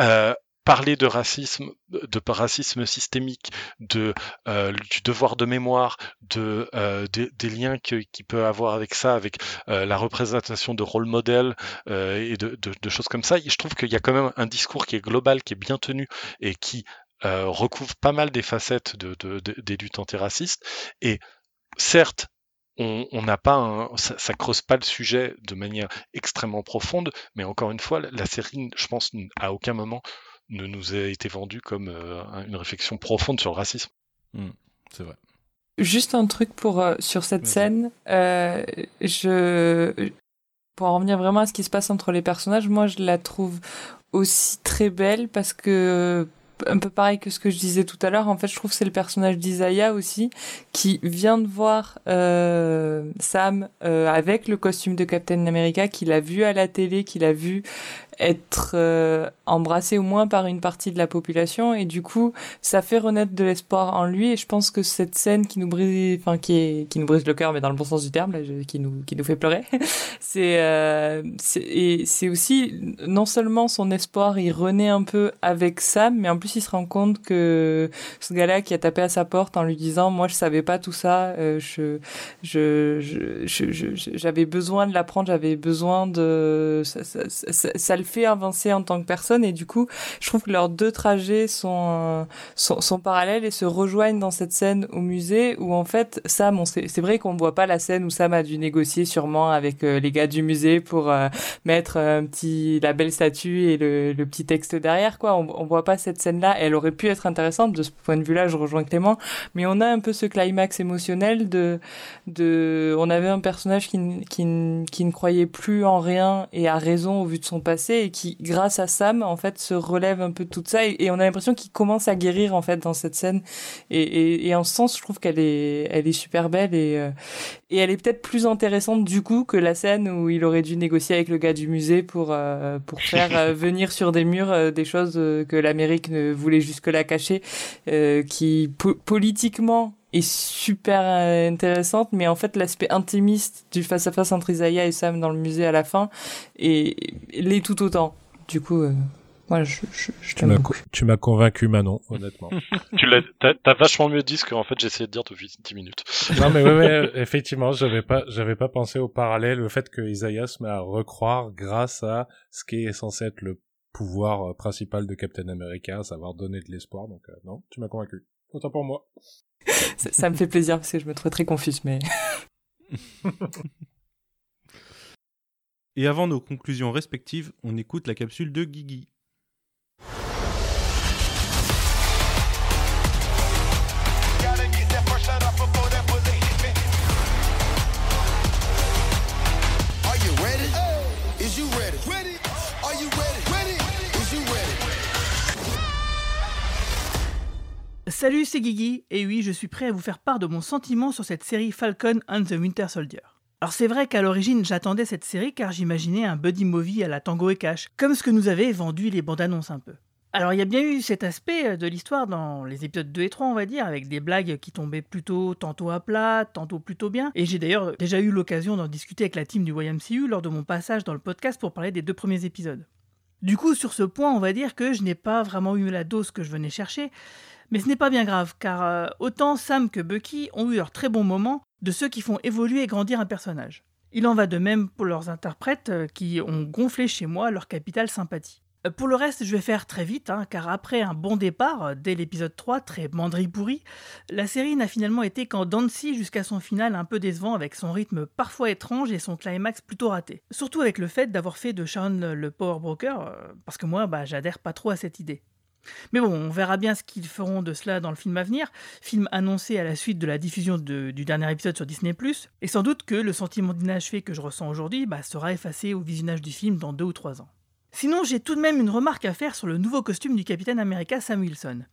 euh, parler de racisme, de racisme systémique, de euh, du devoir de mémoire, de euh, des, liens qu'il peut avoir avec ça, avec euh, la représentation de rôle modèle et de, de- choses comme ça. Je trouve qu'il y a quand même un discours qui est global, qui est bien tenu et qui recouvre pas mal des facettes de, de- de- des luttes antiracistes. Et certes, on n'a pas ça, ça creuse pas le sujet de manière extrêmement profonde, mais encore une fois, la, série, je pense, à aucun moment ne nous a été vendue comme euh, un- une réflexion profonde sur le racisme. c'est vrai. Juste un truc pour euh, sur cette scène, euh, je pour en revenir vraiment à ce qui se passe entre les personnages, moi je la trouve aussi très belle parce que un peu pareil que ce que je disais tout à l'heure, en fait je trouve que c'est le personnage d'Isaiah aussi qui vient de voir euh, Sam euh, avec le costume de Captain America, qu'il a vu à la télé, qu'il a vu être euh, embrassé au moins par une partie de la population. Et du coup ça fait renaître de l'espoir en lui. Et je pense que cette scène qui nous brise enfin qui est qui nous brise le cœur mais dans le bon sens du terme là, qui nous qui nous fait pleurer c'est euh, et c'est aussi non seulement son espoir il renaît un peu avec Sam mais en plus il se rend compte que ce gars-là qui a tapé à sa porte en lui disant moi je savais pas tout ça euh, je je j'avais besoin de l'apprendre j'avais besoin de ça, ça, ça- ça le fait avancer en tant que personne et du coup je trouve que leurs deux trajets sont euh, sont, parallèles et se rejoignent dans cette scène au musée où en fait Sam c'est vrai qu'on voit pas la scène où Sam a dû négocier sûrement avec euh, les gars du musée pour euh, mettre un petit la belle statue et le, petit texte derrière quoi. On, on voit pas cette scène là elle aurait pu être intéressante. De ce point de vue là je rejoins Clément. Mais on a un peu ce climax émotionnel de de on avait un personnage qui, qui, qui ne croyait plus en rien et a raison au vu de son passé et qui grâce à Sam en fait se relève un peu de tout ça et, et on a l'impression qu'il commence à guérir en fait dans cette scène. Et, et, et en ce sens je trouve qu'elle est elle est super belle et euh, et elle est peut-être plus intéressante du coup que la scène où il aurait dû négocier avec le gars du musée pour euh, pour faire euh, venir sur des murs des choses que l'Amérique ne voulait jusque-là cacher, qui po- politiquement est super euh, intéressante, mais en fait l'aspect intimiste du face-à-face entre Isaiah et Sam dans le musée à la fin est l'est tout autant. Du coup, euh, moi je, je, je Tu t'aime m'as, tu convaincu, Manon, honnêtement. tu l'as, t'as, t'as vachement mieux dit ce qu'en fait j'essayais de dire depuis 10 minutes. non, mais ouais, ouais, effectivement, j'avais pas, j'avais pas pensé au parallèle, le fait que Isaiah se met à recroire grâce à ce qui est censé être le pouvoir euh, principal de Captain America, à savoir donner de l'espoir. Donc, euh, non, tu m'as convaincu. Autant pour moi. Ça, me fait plaisir parce que je me trouvais très confuse, mais Et avant nos conclusions respectives, on écoute la capsule de Guigui. Salut, c'est Guigui, et oui, je suis prêt à vous faire part de mon sentiment sur cette série Falcon and the Winter Soldier. Alors c'est vrai qu'à l'origine j'attendais cette série car j'imaginais un buddy movie à la Tango et Cash, comme ce que nous avaient vendu les bandes annonces un peu. Alors il y a bien eu cet aspect euh, de l'histoire dans les épisodes 2 et 3 on va dire, avec des blagues qui tombaient plutôt tantôt à plat, tantôt plutôt bien, et j'ai d'ailleurs déjà eu l'occasion d'en discuter avec la team du YMCU lors de mon passage dans le podcast pour parler des deux premiers épisodes. Du coup sur ce point on va dire que je n'ai pas vraiment eu la dose que je venais chercher, mais ce n'est pas bien grave, car euh, autant Sam que Bucky ont eu leurs très bons moments de ceux qui font évoluer et grandir un personnage. Il en va de même pour leurs interprètes euh, qui ont gonflé chez moi leur capital sympathie. Euh, Pour le reste, je vais faire très vite, hein, car après un bon départ, dès l'épisode 3, très mandri pourri, la série n'a finalement été qu'en Dancy jusqu'à son final un peu décevant avec son rythme parfois étrange et son climax plutôt raté. Surtout avec le fait d'avoir fait de Sharon le Power Broker, parce que moi, bah, j'adhère pas trop à cette idée. Mais bon, on verra bien ce qu'ils feront de cela dans le film à venir, film annoncé à la suite de la diffusion du dernier épisode sur Disney ⁇ et sans doute que le sentiment d'inachevé que je ressens aujourd'hui bah, sera effacé au visionnage du film dans deux ou trois ans. Sinon, j'ai tout de même une remarque à faire sur le nouveau costume du Capitaine America Sam Wilson.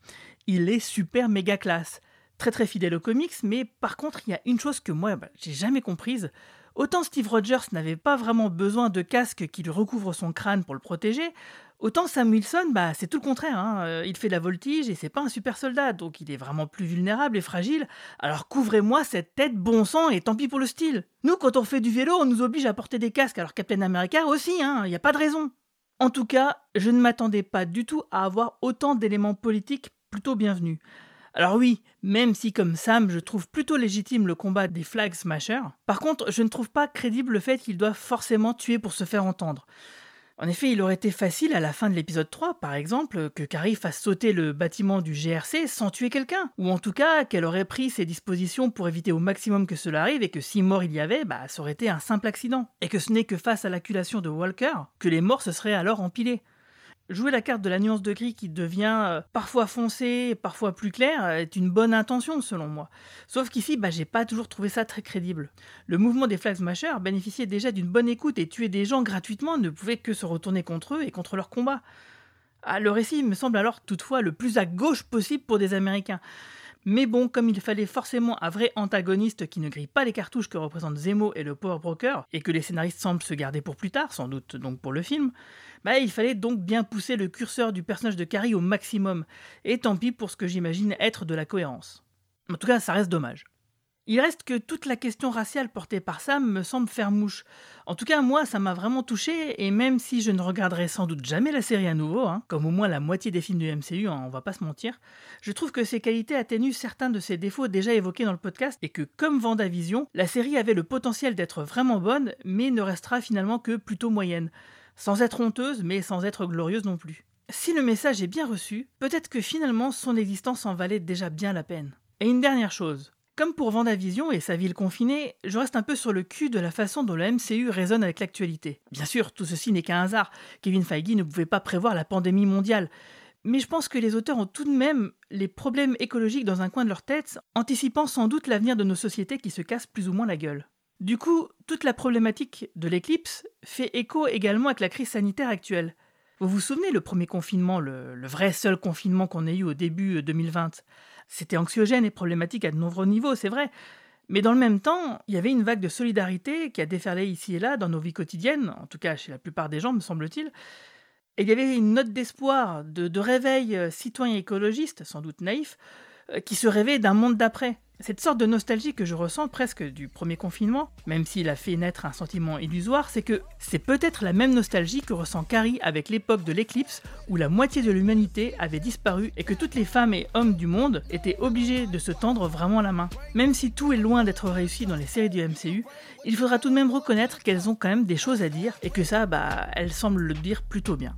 Il est super méga classe, très très fidèle aux comics, mais par contre, il y a une chose que moi, bah, j'ai jamais comprise. Autant Steve Rogers n'avait pas vraiment besoin de casque qui lui recouvre son crâne pour le protéger, autant Sam Wilson, bah, c'est tout le contraire. hein. Euh, Il fait de la voltige et c'est pas un super soldat, donc il est vraiment plus vulnérable et fragile. Alors couvrez-moi cette tête bon sang et tant pis pour le style. Nous, quand on fait du vélo, on nous oblige à porter des casques, alors Captain America aussi, il n'y a pas de raison. En tout cas, je ne m'attendais pas du tout à avoir autant d'éléments politiques plutôt bienvenus. Alors oui, même si comme Sam, je trouve plutôt légitime le combat des Flag Smashers, par contre, je ne trouve pas crédible le fait qu'ils doivent forcément tuer pour se faire entendre. En effet, il aurait été facile à la fin de l'épisode 3, par exemple, que Carrie fasse sauter le bâtiment du GRC sans tuer quelqu'un, ou en tout cas qu'elle aurait pris ses dispositions pour éviter au maximum que cela arrive et que si mort il y avait, bah ça aurait été un simple accident, et que ce n'est que face à l'acculation de Walker que les morts se seraient alors empilés. Jouer la carte de la nuance de gris qui devient euh, parfois foncé, parfois plus clair, euh, est une bonne intention selon moi. Sauf qu'ici, bah, j'ai pas toujours trouvé ça très crédible. Le mouvement des Flag Smashers bénéficiait déjà d'une bonne écoute et tuer des gens gratuitement ne pouvait que se retourner contre eux et contre leur combat. Ah, le récit me semble alors toutefois le plus à gauche possible pour des Américains. Mais bon, comme il fallait forcément un vrai antagoniste qui ne grille pas les cartouches que représentent Zemo et le Power Broker, et que les scénaristes semblent se garder pour plus tard, sans doute donc pour le film, bah il fallait donc bien pousser le curseur du personnage de Carrie au maximum, et tant pis pour ce que j'imagine être de la cohérence. En tout cas, ça reste dommage. Il reste que toute la question raciale portée par Sam me semble faire mouche. En tout cas, moi, ça m'a vraiment touché, et même si je ne regarderai sans doute jamais la série à nouveau, hein, comme au moins la moitié des films du MCU, hein, on va pas se mentir, je trouve que ses qualités atténuent certains de ses défauts déjà évoqués dans le podcast, et que, comme Vendavision, la série avait le potentiel d'être vraiment bonne, mais ne restera finalement que plutôt moyenne. Sans être honteuse, mais sans être glorieuse non plus. Si le message est bien reçu, peut-être que finalement son existence en valait déjà bien la peine. Et une dernière chose. Comme pour Vendavision et sa ville confinée, je reste un peu sur le cul de la façon dont le MCU résonne avec l'actualité. Bien sûr, tout ceci n'est qu'un hasard. Kevin Feige ne pouvait pas prévoir la pandémie mondiale. Mais je pense que les auteurs ont tout de même les problèmes écologiques dans un coin de leur tête, anticipant sans doute l'avenir de nos sociétés qui se cassent plus ou moins la gueule. Du coup, toute la problématique de l'éclipse fait écho également avec la crise sanitaire actuelle. Vous vous souvenez le premier confinement, le, le vrai seul confinement qu'on ait eu au début 2020 C'était anxiogène et problématique à de nombreux niveaux, c'est vrai. Mais dans le même temps, il y avait une vague de solidarité qui a déferlé ici et là dans nos vies quotidiennes, en tout cas chez la plupart des gens, me semble-t-il. Et il y avait une note d'espoir, de, réveil euh, citoyen écologiste, sans doute naïf, euh, qui se rêvait d'un monde d'après. Cette sorte de nostalgie que je ressens presque du premier confinement, même s'il a fait naître un sentiment illusoire, c'est que c'est peut-être la même nostalgie que ressent Carrie avec l'époque de l'éclipse où la moitié de l'humanité avait disparu et que toutes les femmes et hommes du monde étaient obligés de se tendre vraiment la main. Même si tout est loin d'être réussi dans les séries du MCU, il faudra tout de même reconnaître qu'elles ont quand même des choses à dire et que ça, bah, elles semblent le dire plutôt bien.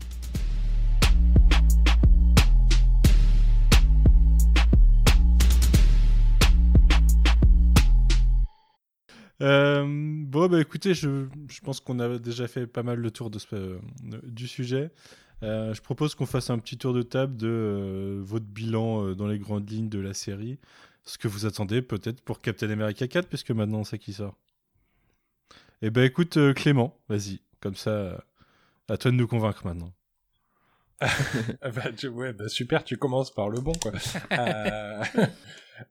Euh, bon, bah écoutez, je, je pense qu'on a déjà fait pas mal le tour de ce, euh, du sujet. Euh, je propose qu'on fasse un petit tour de table de euh, votre bilan euh, dans les grandes lignes de la série. Ce que vous attendez peut-être pour Captain America 4, puisque maintenant on sait qui sort. Eh ben écoute, euh, Clément, vas-y. Comme ça, euh, à toi de nous convaincre maintenant. bah, tu- ouais, bah, super, tu commences par le bon, quoi.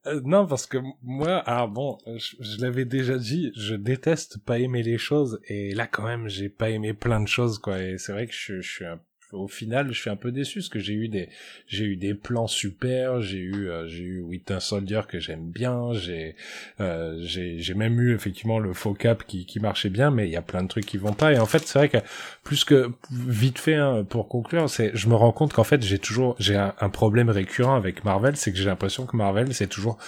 Euh, non, parce que moi, alors bon, je, je l'avais déjà dit, je déteste pas aimer les choses, et là quand même, j'ai pas aimé plein de choses, quoi. Et c'est vrai que je, je suis un au final, je suis un peu déçu parce que j'ai eu des j'ai eu des plans super, j'ai eu euh, j'ai eu Winter Soldier que j'aime bien, j'ai euh, j'ai même eu effectivement le faux cap qui qui marchait bien, mais il y a plein de trucs qui vont pas. Et en fait, c'est vrai que plus que vite fait hein, pour conclure, c'est je me rends compte qu'en fait j'ai toujours j'ai un, un, problème récurrent avec Marvel, c'est que j'ai l'impression que Marvel c'est toujours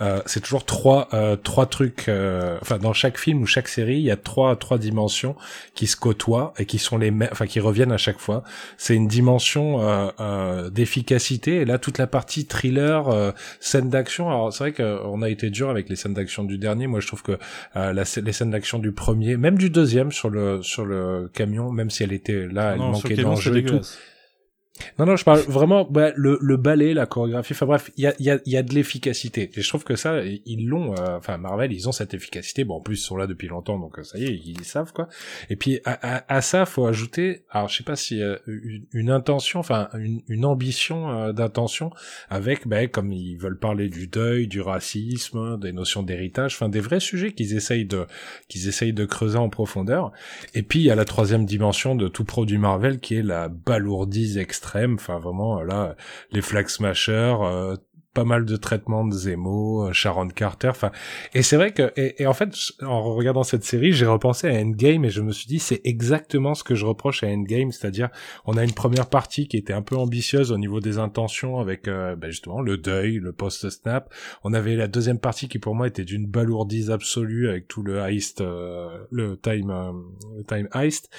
euh, c'est toujours trois euh, trois trucs. Euh, enfin, dans chaque film ou chaque série, il y a trois trois dimensions qui se côtoient et qui sont les mêmes, enfin qui reviennent à chaque fois c'est une dimension euh, euh, d'efficacité. Et là, toute la partie thriller, euh, scène d'action. Alors c'est vrai qu'on a été dur avec les scènes d'action du dernier. Moi, je trouve que la, les scènes d'action du premier, même du deuxième sur le sur le camion, même si elle était là, elle manquait d'enjeu et tout. Non, non, je parle vraiment bah, le, le ballet, la chorégraphie. Enfin bref, il y a, y, a, y a de l'efficacité. Et je trouve que ça, ils l'ont. Euh, enfin, Marvel, ils ont cette efficacité. Bon, en plus, ils sont là depuis longtemps, donc euh, ça y est, ils, savent quoi. Et puis à, à, à, ça, faut ajouter. Alors, je sais pas si euh, une, une, intention, enfin une, une ambition d'intention avec, ben, comme ils veulent parler du deuil, du racisme, des notions d'héritage, enfin des vrais sujets qu'ils essayent de qu'ils essayent de creuser en profondeur. Et puis il y a la troisième dimension de tout produit Marvel qui est la balourdise extrême Enfin, vraiment, là, les Flag euh, pas mal de traitements de Zemo, euh, Sharon Carter, enfin, et c'est vrai que, et, en fait, en regardant cette série, j'ai repensé à Endgame et je me suis dit, c'est exactement ce que je reproche à Endgame, c'est-à-dire, on a une première partie qui était un peu ambitieuse au niveau des intentions avec, euh, ben justement, le deuil, le post-snap. On avait la deuxième partie qui pour moi était d'une balourdise absolue avec tout le heist, le time, le time heist.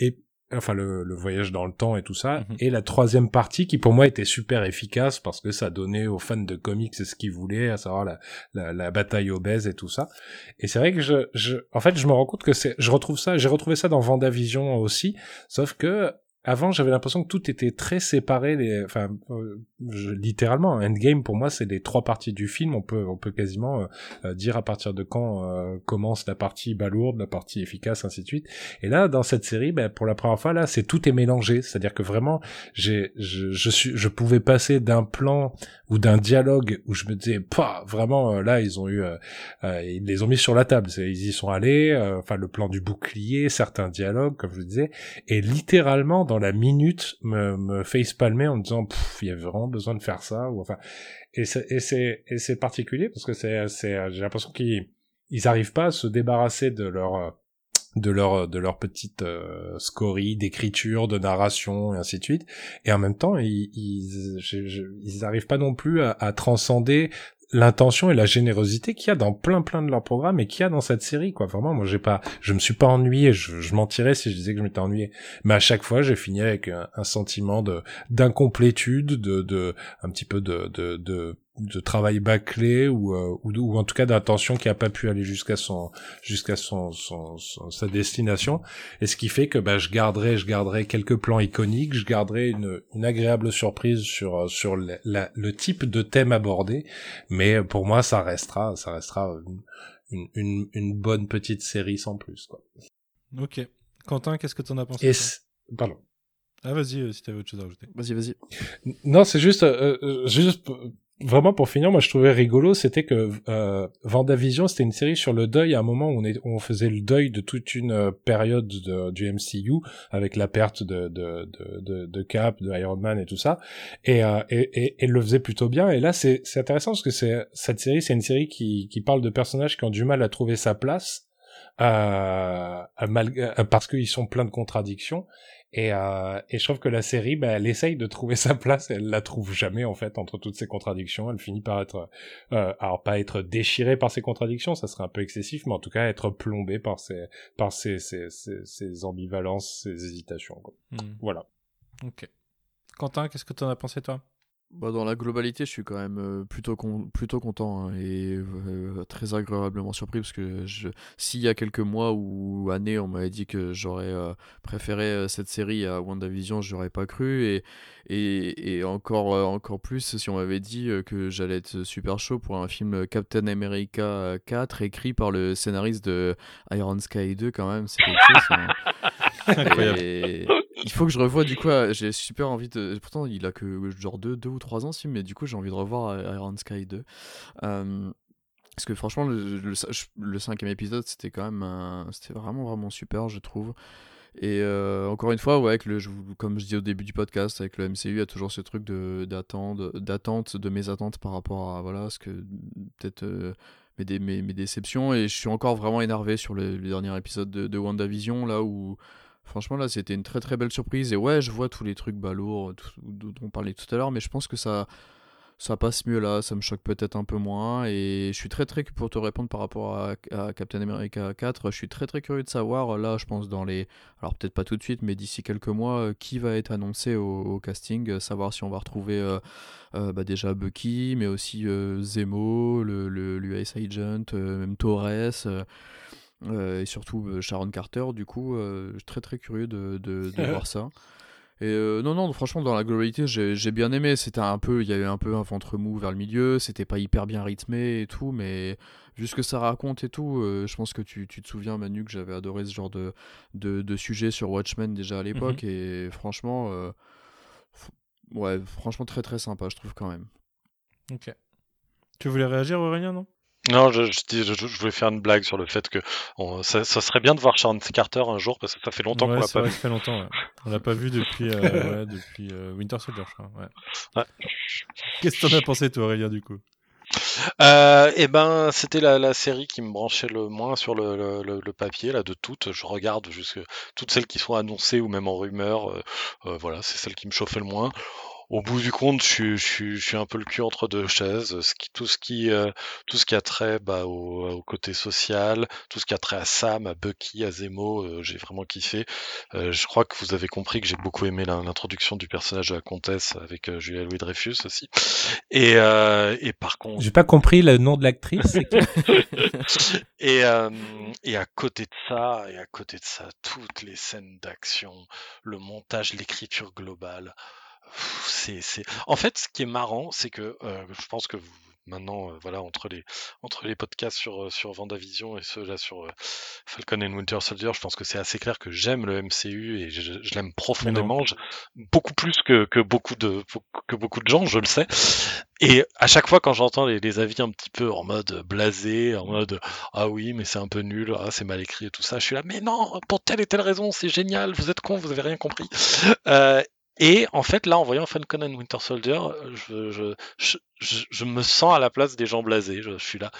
Et enfin le, le, voyage dans le temps et tout ça, mhm. et la troisième partie qui pour moi était super efficace parce que ça donnait aux fans de comics ce qu'ils voulaient, à savoir la, la, la, bataille obèse et tout ça. Et c'est vrai que je, je, en fait, je me rends compte que c'est, je retrouve ça, j'ai retrouvé ça dans Vendavision aussi, sauf que avant j'avais l'impression que tout était très séparé les enfin euh, littéralement Endgame pour moi c'est les trois parties du film. On peut on peut quasiment euh, euh, dire à partir de quand commence la partie balourde la partie efficace ainsi de suite. Et là dans cette série ben, pour la première fois là c'est tout est mélangé. C'est-à-dire que vraiment j'ai je, je suis je pouvais passer d'un plan ou d'un dialogue où je me disais pas vraiment là ils ont eu ils les ont mis sur la table. Ils y sont allés enfin le plan du bouclier certains dialogues comme je le disais et littéralement dans la minute me, me face palmer en me disant il y avait vraiment besoin de faire ça ou enfin et c'est et c'est et c'est particulier parce que c'est c'est j'ai l'impression qu'ils ils arrivent pas à se débarrasser de leur de leur de leur petite euh, scorie d'écriture de narration et ainsi de suite. Et en même temps ils ils, ils arrivent pas non plus à, à transcender l'intention et la générosité qu'il y a dans plein plein de leurs programmes et qu'il y a dans cette série quoi. Vraiment moi j'ai pas je me suis pas ennuyé. Je, je mentirais si je disais que je m'étais ennuyé. Mais à chaque fois j'ai fini avec un, un sentiment de d'incomplétude de de un petit peu de de, de de travail bâclé ou, euh, ou, ou, en tout cas d'intention qui a pas pu aller jusqu'à son jusqu'à son, son, sa destination. Et ce qui fait que bah, je garderai je garderai quelques plans iconiques je garderai une, une agréable surprise sur sur le, le type de thème abordé. Mais pour moi ça restera ça restera une, une, une bonne petite série sans plus quoi. Ok. Quentin qu'est-ce que tu en as pensé pardon. Ah vas-y euh, si t'avais autre chose à rajouter. Vas-y vas-y. Non c'est juste euh, juste vraiment pour finir, moi je trouvais rigolo, c'était que euh, Vendavision, c'était une série sur le deuil à un moment où on, faisait le deuil de toute une euh, période de, du MCU avec la perte de, de, de, de, Cap, de Iron Man et tout ça, et, euh, et, et, le faisait plutôt bien. Et là, c'est intéressant parce que c'est cette série, c'est une série qui, qui parle de personnages qui ont du mal à trouver sa place. Euh, parce qu'ils sont pleins de contradictions et, euh, et je trouve que la série, bah, elle essaye de trouver sa place, et elle la trouve jamais en fait entre toutes ces contradictions. Elle finit par être, euh, alors pas être déchirée par ces contradictions, ça serait un peu excessif, mais en tout cas être plombée par ces, par ces, ces, ces, ces ambivalences, ces hésitations. Quoi. Hmm. Voilà. Ok. Quentin, qu'est-ce que tu en as pensé toi? Bah, dans la globalité, je suis quand même euh, plutôt, plutôt content hein, et euh, très agréablement surpris parce que s'il y a quelques mois ou années, on m'avait dit que j'aurais euh, préféré cette série à WandaVision, j'aurais pas cru et, et, et encore, encore plus si on m'avait dit que j'allais être super chaud pour un film Captain America 4 écrit par le scénariste de Iron Sky 2 quand même, c'est quelque chose. Il faut que je revoie du coup. euh, J'ai super envie de. Pourtant, il a que genre 2 deux, ou 3 ans, si, mais du coup, j'ai envie de revoir euh, Iron Sky 2. Euh, parce que franchement, le, cinquième épisode, c'était quand même. C'était vraiment, vraiment super, je trouve. Et euh, encore une fois, ouais, avec le, comme je dis au début du podcast, avec le MCU, il y a toujours ce truc de d'attente, d'attente, de mes attentes par rapport à voilà, ce que peut-être mes, mes, mes déceptions. Et je suis encore vraiment énervé sur le, le dernier épisode de, de WandaVision, là où franchement là c'était une très très belle surprise. Et ouais, je vois tous les trucs balourds tout- dont on parlait tout à l'heure, mais je pense que ça ça passe mieux là, ça me choque peut-être un peu moins. Et je suis très très, pour te répondre par rapport à, Captain America 4, je suis très très curieux de savoir, là je pense dans les... Alors peut-être pas tout de suite, mais d'ici quelques mois, euh, qui va être annoncé au, casting, euh, savoir si on va retrouver euh, euh, bah, déjà Bucky, mais aussi euh, Zemo, le, le, l'US Agent, euh, même Torres. Euh, et surtout euh, Sharon Carter, du coup, euh, très très curieux de, de, de voir ça. Et euh, non, non, franchement, dans la globalité, j'ai bien aimé. C'était un peu, il y avait un peu un ventre mou vers le milieu. C'était pas hyper bien rythmé et tout, mais vu ce que ça raconte et tout, euh, je pense que tu, tu te souviens, Manu, que j'avais adoré ce genre de, de, de sujet sur Watchmen déjà à l'époque. Et franchement, euh, ouais, franchement, très très sympa, je trouve quand même. Ok. Tu voulais réagir, Aurélien, non? Non, je, je, dis- je- je voulais faire une blague sur le fait que on- ça, ça serait bien de voir Sharon Carter un jour parce que ça fait longtemps Ouais, qu'on l'a pas vrai vu. ça fait longtemps. ouais. On l'a pas vu depuis, euh, ouais, depuis euh, Winter Soldier, je crois. Qu'est-ce que t'en as pensé, toi, Aurélien, du coup? Euh, et ben, c'était la, la série qui me branchait le moins sur le, le- le- le papier là de toutes. Je regarde jusque toutes celles qui sont annoncées ou même en rumeur. euh, voilà, c'est celle qui me chauffait le moins. Au bout du compte, je suis, je je suis un peu le cul entre deux chaises. Ce qui, tout ce qui, euh, tout ce qui a trait bah, au, au côté social, tout ce qui a trait à Sam, à Bucky, à Zemo, euh, j'ai vraiment kiffé. Euh, je crois que vous avez compris que j'ai beaucoup aimé l'introduction du personnage de la comtesse avec euh, Julia Louis Dreyfus aussi. Et, euh, et par contre, J'ai pas compris le nom de l'actrice. et, euh, et à côté de ça, et à côté de ça, toutes les scènes d'action, le montage, l'écriture globale, c'est, c'est... En fait, ce qui est marrant, c'est que euh, je pense que vous, maintenant, euh, voilà, entre les, entre les podcasts sur, euh, sur Vendavision et ceux-là sur euh, Falcon and Winter Soldier, je pense que c'est assez clair que j'aime le MCU et je, je l'aime profondément, je- beaucoup plus que, que, beaucoup de, que beaucoup de gens, je le sais. Et à chaque fois, quand j'entends les, les avis un petit peu en mode blasé, en mode ah oui, mais c'est un peu nul, ah c'est mal écrit et tout ça, je suis là, mais non, pour telle et telle raison, c'est génial, vous êtes con, vous avez rien compris. Euh, et en fait, là, en voyant Falcon and Winter Soldier, je, je, me sens à la place des gens blasés. Je, suis là,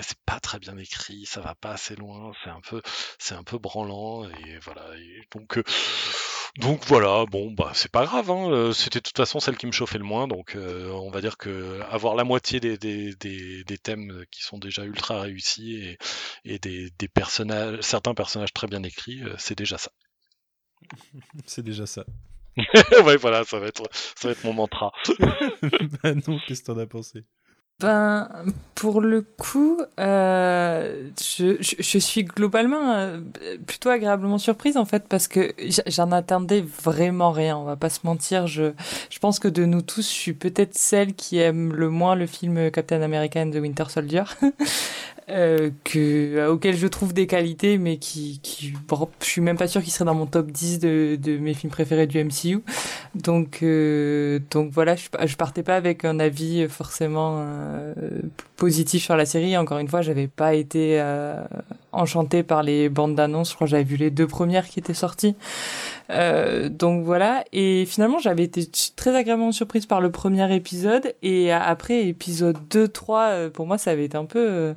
c'est pas très bien écrit, ça va pas assez loin, c'est un peu, c'est un peu branlant, et voilà. Donc, euh, donc voilà, bon, bah c'est pas grave, hein, euh, c'était de toute façon celle qui me chauffait le moins, donc euh, on va dire que avoir la moitié des, des, des, thèmes qui sont déjà ultra réussis et, et des, des personnages, certains personnages très bien écrits, euh, c'est déjà ça. C'est déjà ça. ouais, voilà, ça va être, ça va être mon mantra. bah non, qu'est-ce que t'en as pensé? Ben, pour le coup, euh, je, je, je suis globalement euh, plutôt agréablement surprise en fait parce que j'en attendais vraiment rien, on va pas se mentir. Je, je pense que de nous tous, je suis peut-être celle qui aime le moins le film Captain America and the Winter Soldier. euh, que, auquel je trouve des qualités, mais qui, qui bon, je suis même pas sûr qu'il serait dans mon top 10 de, de mes films préférés du MCU. Donc, euh, donc voilà, je, je partais pas avec un avis forcément euh, positif sur la série. Encore une fois, j'avais pas été euh, enchantée par les bandes d'annonces. Je crois que j'avais vu les deux premières qui étaient sorties. Euh, donc voilà, et finalement j'avais été très agréablement surprise par le premier épisode, et après épisode 2-3, euh, pour moi ça avait été un peu,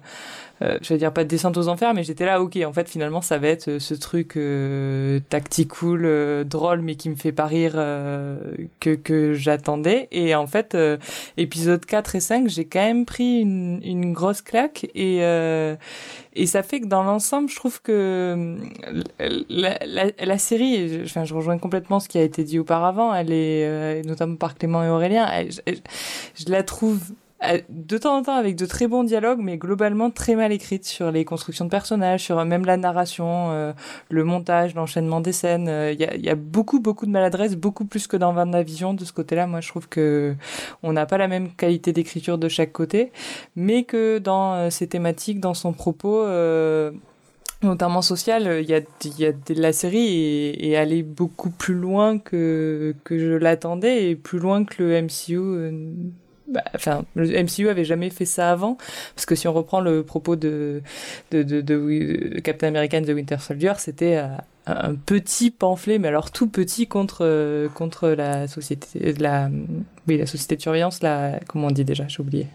euh, je vais dire pas de descente aux enfers, mais j'étais là, ok, en fait finalement ça va être euh, ce truc euh, tacticool, euh, drôle, mais qui me fait pas rire euh, que, que j'attendais, et en fait euh, épisode 4 et 5, j'ai quand même pris une, une grosse claque, et, et ça fait que dans l'ensemble, je trouve que la, la, la série, je, enfin, je rejoins complètement ce qui a été dit auparavant, elle est, notamment par Clément et Aurélien, elle- je, je la trouve de temps en temps avec de très bons dialogues, mais globalement très mal écrite sur les constructions de personnages, sur euh, même la narration, euh, le montage, l'enchaînement des scènes. euh, Il y, a, y a beaucoup, beaucoup de maladresse, beaucoup plus que dans Vision de ce côté-là. Moi, je trouve que on n'a pas la même qualité d'écriture de chaque côté, mais que dans euh, ses thématiques, dans son propos, euh, notamment social, il y a, il y a de la série et, et aller beaucoup plus loin que, que je l'attendais et plus loin que le MCU. Bah, Enfin, le MCU avait jamais fait ça avant, parce que si on reprend le propos de, de, Captain America the Winter Soldier, c'était euh, un petit pamphlet, mais alors tout petit contre, euh, contre la société, oui, la société de surveillance, la, comment on dit déjà, j'ai oublié.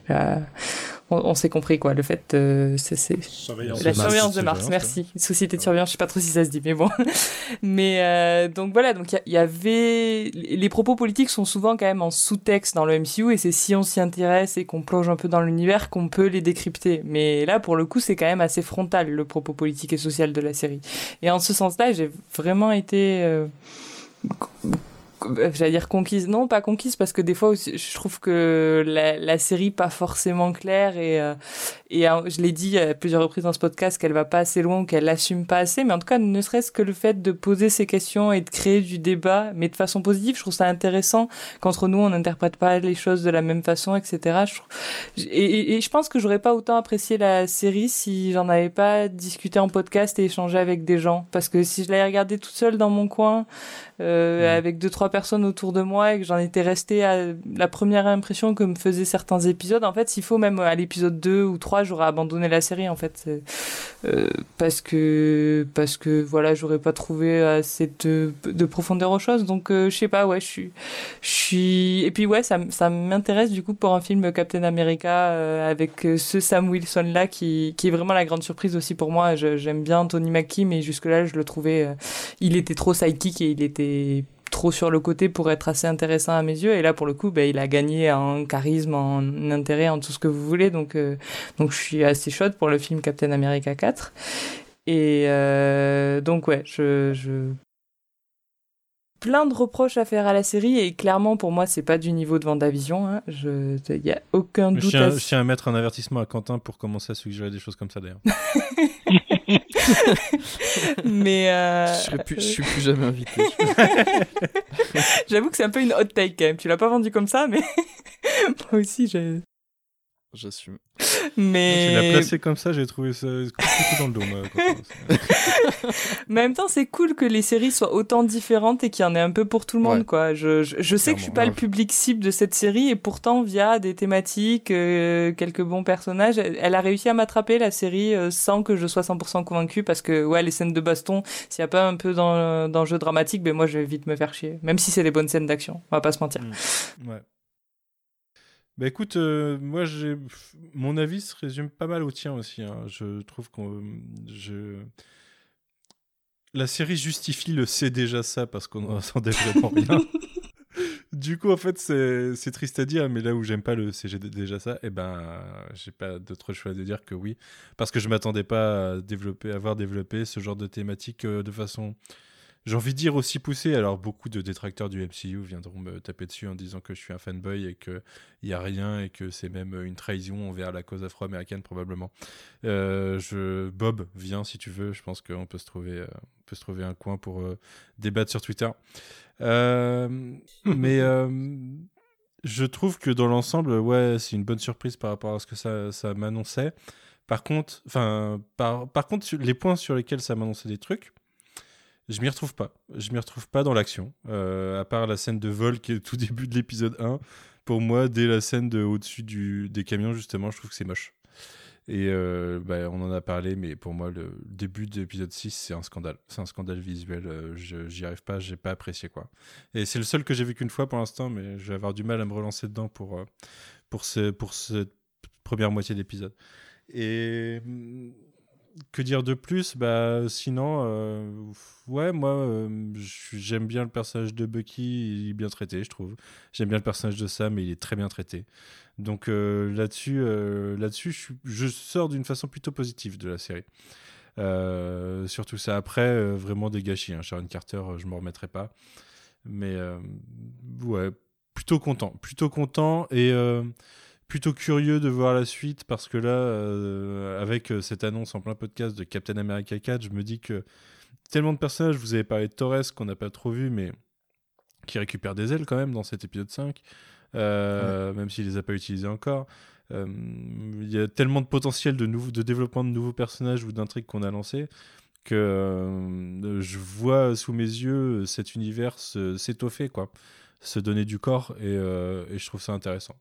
On, on s'est compris quoi, le fait, euh, c'est, c'est, Surveillance la surveillance de Mars, Surveillance, merci. Société de surveillance, je sais pas trop si ça se dit, mais bon. mais euh, donc voilà, donc il y avait les propos politiques sont souvent quand même en sous-texte dans le MCU et c'est si on s'y intéresse et qu'on plonge un peu dans l'univers qu'on peut les décrypter. Mais là, pour le coup, c'est quand même assez frontal le propos politique et social de la série. Et en ce sens-là, j'ai vraiment été euh, j'allais dire conquise. Non pas conquise parce que des fois aussi, je trouve que la, la série pas forcément claire et euh, et euh, je l'ai dit à plusieurs reprises dans ce podcast qu'elle va pas assez loin ou qu'elle l'assume pas assez mais en tout cas ne serait-ce que le fait de poser ces questions et de créer du débat mais de façon positive je trouve ça intéressant qu'entre nous on n'interprète pas les choses de la même façon etc je trouve- et, et- et je pense que j'aurais pas autant apprécié la série si j'en avais pas discuté en podcast et échangé avec des gens. Parce que si je l'avais regardé toute seule dans mon coin euh, avec deux trois personnes autour de moi et que j'en étais resté à la première impression que me faisaient certains épisodes en fait s'il faut même à l'épisode 2 ou 3 j'aurais abandonné la série en fait. Euh, parce que parce que voilà j'aurais pas trouvé assez de, de profondeur aux choses. Donc euh, je sais pas ouais je suis je suis et puis ouais ça, ça m'intéresse du coup pour un film Captain America euh, avec ce Sam Wilson là qui, qui est vraiment la grande surprise aussi pour moi. J'aime bien Tony Mackie mais jusque là je le trouvais il était trop sidekick et il était trop sur le côté pour être assez intéressant à mes yeux. Et là pour le coup ben, il a gagné en charisme en intérêt en tout ce que vous voulez. Donc euh, donc je suis assez chaude pour le film Captain America 4 et euh, donc ouais je, je plein de reproches à faire à la série et clairement pour moi c'est pas du niveau de Vendavision hein. je il y a aucun Je doute tiens, à je tiens à mettre un avertissement à Quentin pour commencer à suggérer des choses comme ça d'ailleurs. mais euh, Je, serai plus- je suis plus jamais invité. j'avoue que c'est un peu une hot take quand même tu l'as pas vendu comme ça mais moi aussi j'ai J'assume. mais Tu l'as placé comme ça, j'ai trouvé ça dans le dos. moi, Quentin. Mais en même temps, c'est cool que les séries soient autant différentes et qu'il y en ait un peu pour tout le monde, Ouais. quoi. Je, je, je sais que je suis pas le public cible de cette série et pourtant, via des thématiques, euh, quelques bons personnages, elle, elle a réussi à m'attraper la série euh, sans que je sois 100% convaincu parce que, ouais, les scènes de baston, s'il y a pas un peu dans, d'enjeu dramatique, ben moi, je vais vite me faire chier. Même si c'est des bonnes scènes d'action. On va pas se mentir. Ouais. Bah écoute, euh, moi j'ai mon avis se résume pas mal au tien aussi. hein. Je trouve qu'on je la série justifie le c'est déjà ça parce qu'on n'en attendait vraiment rien. du coup en fait c'est c'est triste à dire mais là où j'aime pas le c'est déjà ça et ben j'ai pas d'autre choix de dire que oui parce que je m'attendais pas à développer à voir développer ce genre de thématique euh, de façon j'ai envie de dire aussi poussé. Alors, beaucoup de détracteurs du MCU viendront me taper dessus en disant que je suis un fanboy et qu'il n'y a rien et que c'est même une trahison envers la cause afro-américaine, probablement. Euh, je... Bob, viens si tu veux. Je pense qu'on peut, se trouver, euh, on peut se trouver un coin pour euh, débattre sur Twitter. Mais. je trouve que dans l'ensemble, ouais, c'est une bonne surprise par rapport à ce que ça, ça m'annonçait. Par contre, enfin, par, par contre, les points sur lesquels ça m'annonçait des trucs, je m'y retrouve pas. Je m'y retrouve pas dans l'action. Euh, à part la scène de vol qui est au tout début de l'épisode 1. Pour moi, dès la scène de au-dessus du, des camions, justement, je trouve que c'est moche. Et euh, bah, on en a parlé, mais pour moi, le début de l'épisode 6, c'est un scandale. C'est un scandale visuel. euh, J'y arrive pas, j'ai pas apprécié quoi. Et c'est le seul que j'ai vu qu'une fois pour l'instant, mais je vais avoir du mal à me relancer dedans pour, euh, pour, ce, pour cette première moitié d'épisode. Et hum, que dire de plus? Bah sinon, euh, ouais, moi euh, j'aime bien le personnage de Bucky, il est bien traité, je trouve. J'aime bien le personnage de Sam, il est très bien traité. Donc euh, là-dessus, là-dessus, je, sors d'une façon plutôt positive de la série. Surtout ça après, vraiment des gâchis. Hein. Sharon Carter, je m'en remettrai pas. Mais ouais, plutôt content, plutôt content et plutôt curieux de voir la suite parce que là, euh, avec euh, cette annonce en plein podcast de Captain America 4, je me dis que tellement de personnages, vous avez parlé de Torres qu'on n'a pas trop vu, mais qui récupère des ailes quand même dans cet épisode 5, euh, même s'il les a pas utilisées encore. il y a tellement de potentiel de, de développement de nouveaux personnages ou d'intrigues qu'on a lancé que je vois sous mes yeux cet univers s'étoffer, quoi, se donner du corps, et je trouve ça intéressant.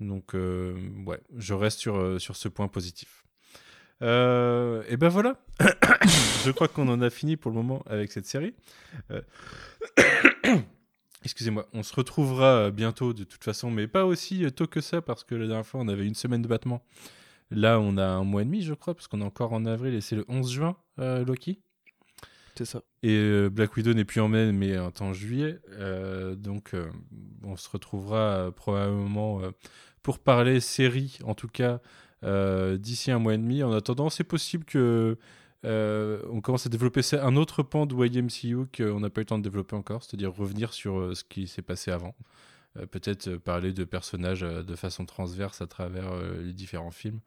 Donc, euh, ouais, je reste sur, euh, ce point positif. Euh, et ben voilà, je crois qu'on en a fini pour le moment avec cette série. Excusez-moi, on se retrouvera bientôt de toute façon, mais pas aussi tôt que ça, parce que la dernière fois on avait une semaine de battement. Là, on a un mois et demi, je crois, parce qu'on est encore en avril et c'est le 11 juin, Loki. Et euh, Black Widow n'est plus en mai, mais en en juillet. Euh, donc, euh, on se retrouvera probablement pour parler série, en tout cas, d'ici un mois et demi. En attendant, c'est possible que on commence à développer un autre pan de YMCU qu'on n'a pas eu le temps de développer encore, c'est-à-dire revenir sur ce qui s'est passé avant. Peut-être parler de personnages de façon transverse à travers les différents films.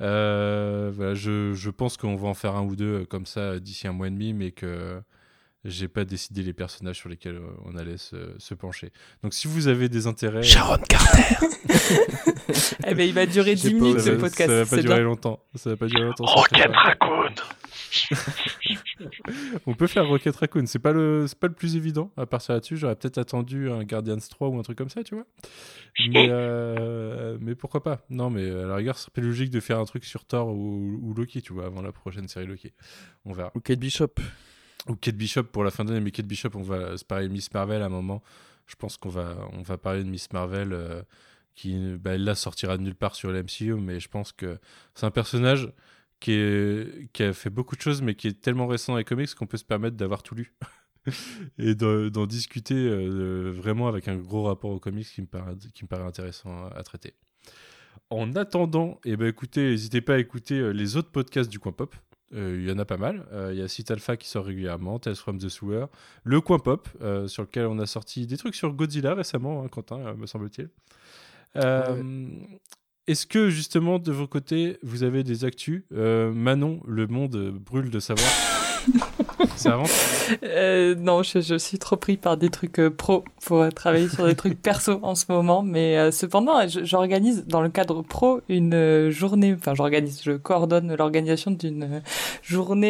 Euh, voilà, je, je pense qu'on va en faire un ou deux euh, comme ça euh, d'ici un mois et demi, mais que j'ai pas décidé les personnages sur lesquels euh, on allait se, se pencher. Donc si vous avez des intérêts... Sharon Carter Eh ben, il va durer 10 J'ai pas- minutes ce podcast. Ça va pas durer bien. longtemps. Ça va pas durer longtemps. Rocket. Raccoon On peut faire Rocket Raccoon. C'est pas le, c'est pas le plus évident. À partir là-dessus, j'aurais peut-être attendu un Guardians 3 ou un truc comme ça, tu vois. Mais, euh, mais pourquoi pas? Non, mais à la rigueur, ce serait plus logique de faire un truc sur Thor ou, ou Loki, tu vois, avant la prochaine série Loki. On verra. Ou Kate Bishop. Ou Kate Bishop pour la fin d'année. Mais Kate Bishop, on va, c'est pareil, Miss Marvel à un moment. Je pense qu'on va, on va parler de Miss Marvel. euh, qui bah, là sortira de nulle part sur la MCU, mais je pense que c'est un personnage qui, a fait beaucoup de choses, mais qui est tellement récent dans les comics qu'on peut se permettre d'avoir tout lu et de- d'en discuter euh, vraiment avec un gros rapport aux comics qui me paraît, intéressant à, à traiter. En attendant, eh ben, écoutez, n'hésitez pas à écouter euh, les autres podcasts du Coin Pop. Euh, Il y en a pas mal. Euh, Il y a Site Alpha qui sort régulièrement, Tales from the Sewer, le Coin Pop, euh, sur lequel on a sorti des trucs sur Godzilla récemment, hein, Quentin, euh, me semble-t-il. Euh, Est-ce que justement de vos côtés vous avez des actus? Euh, Manon, le monde brûle de savoir. Ça avance Euh, non, je, je suis trop pris par des trucs euh, pro pour euh, travailler sur des trucs perso en ce moment. Mais euh, cependant, j'organise dans le cadre pro une euh, journée. Enfin, j'organise, je coordonne l'organisation d'une journée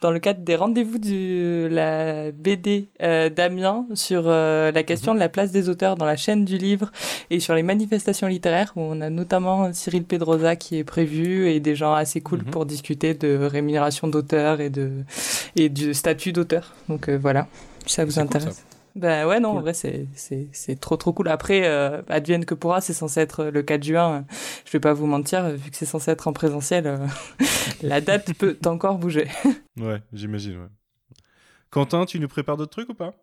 dans le cadre des rendez-vous de la BD d'Amiens sur la question de la place des auteurs dans la chaîne du livre et sur les manifestations littéraires où on a notamment Cyril Pedrosa qui est prévu et des gens assez cool pour discuter de rémunération d'auteur et de et du statut d'auteur. Donc euh, voilà, si ça vous intéresse. ça. Ben ouais, non, en vrai, c'est, c'est, c'est trop trop cool. Après, euh, advienne que pourra, c'est censé être le 4 juin. Euh, Je vais pas vous mentir, euh, vu que c'est censé être en présentiel, euh, la date peut encore bouger. Ouais, j'imagine, ouais. Quentin, tu nous prépares d'autres trucs ou pas?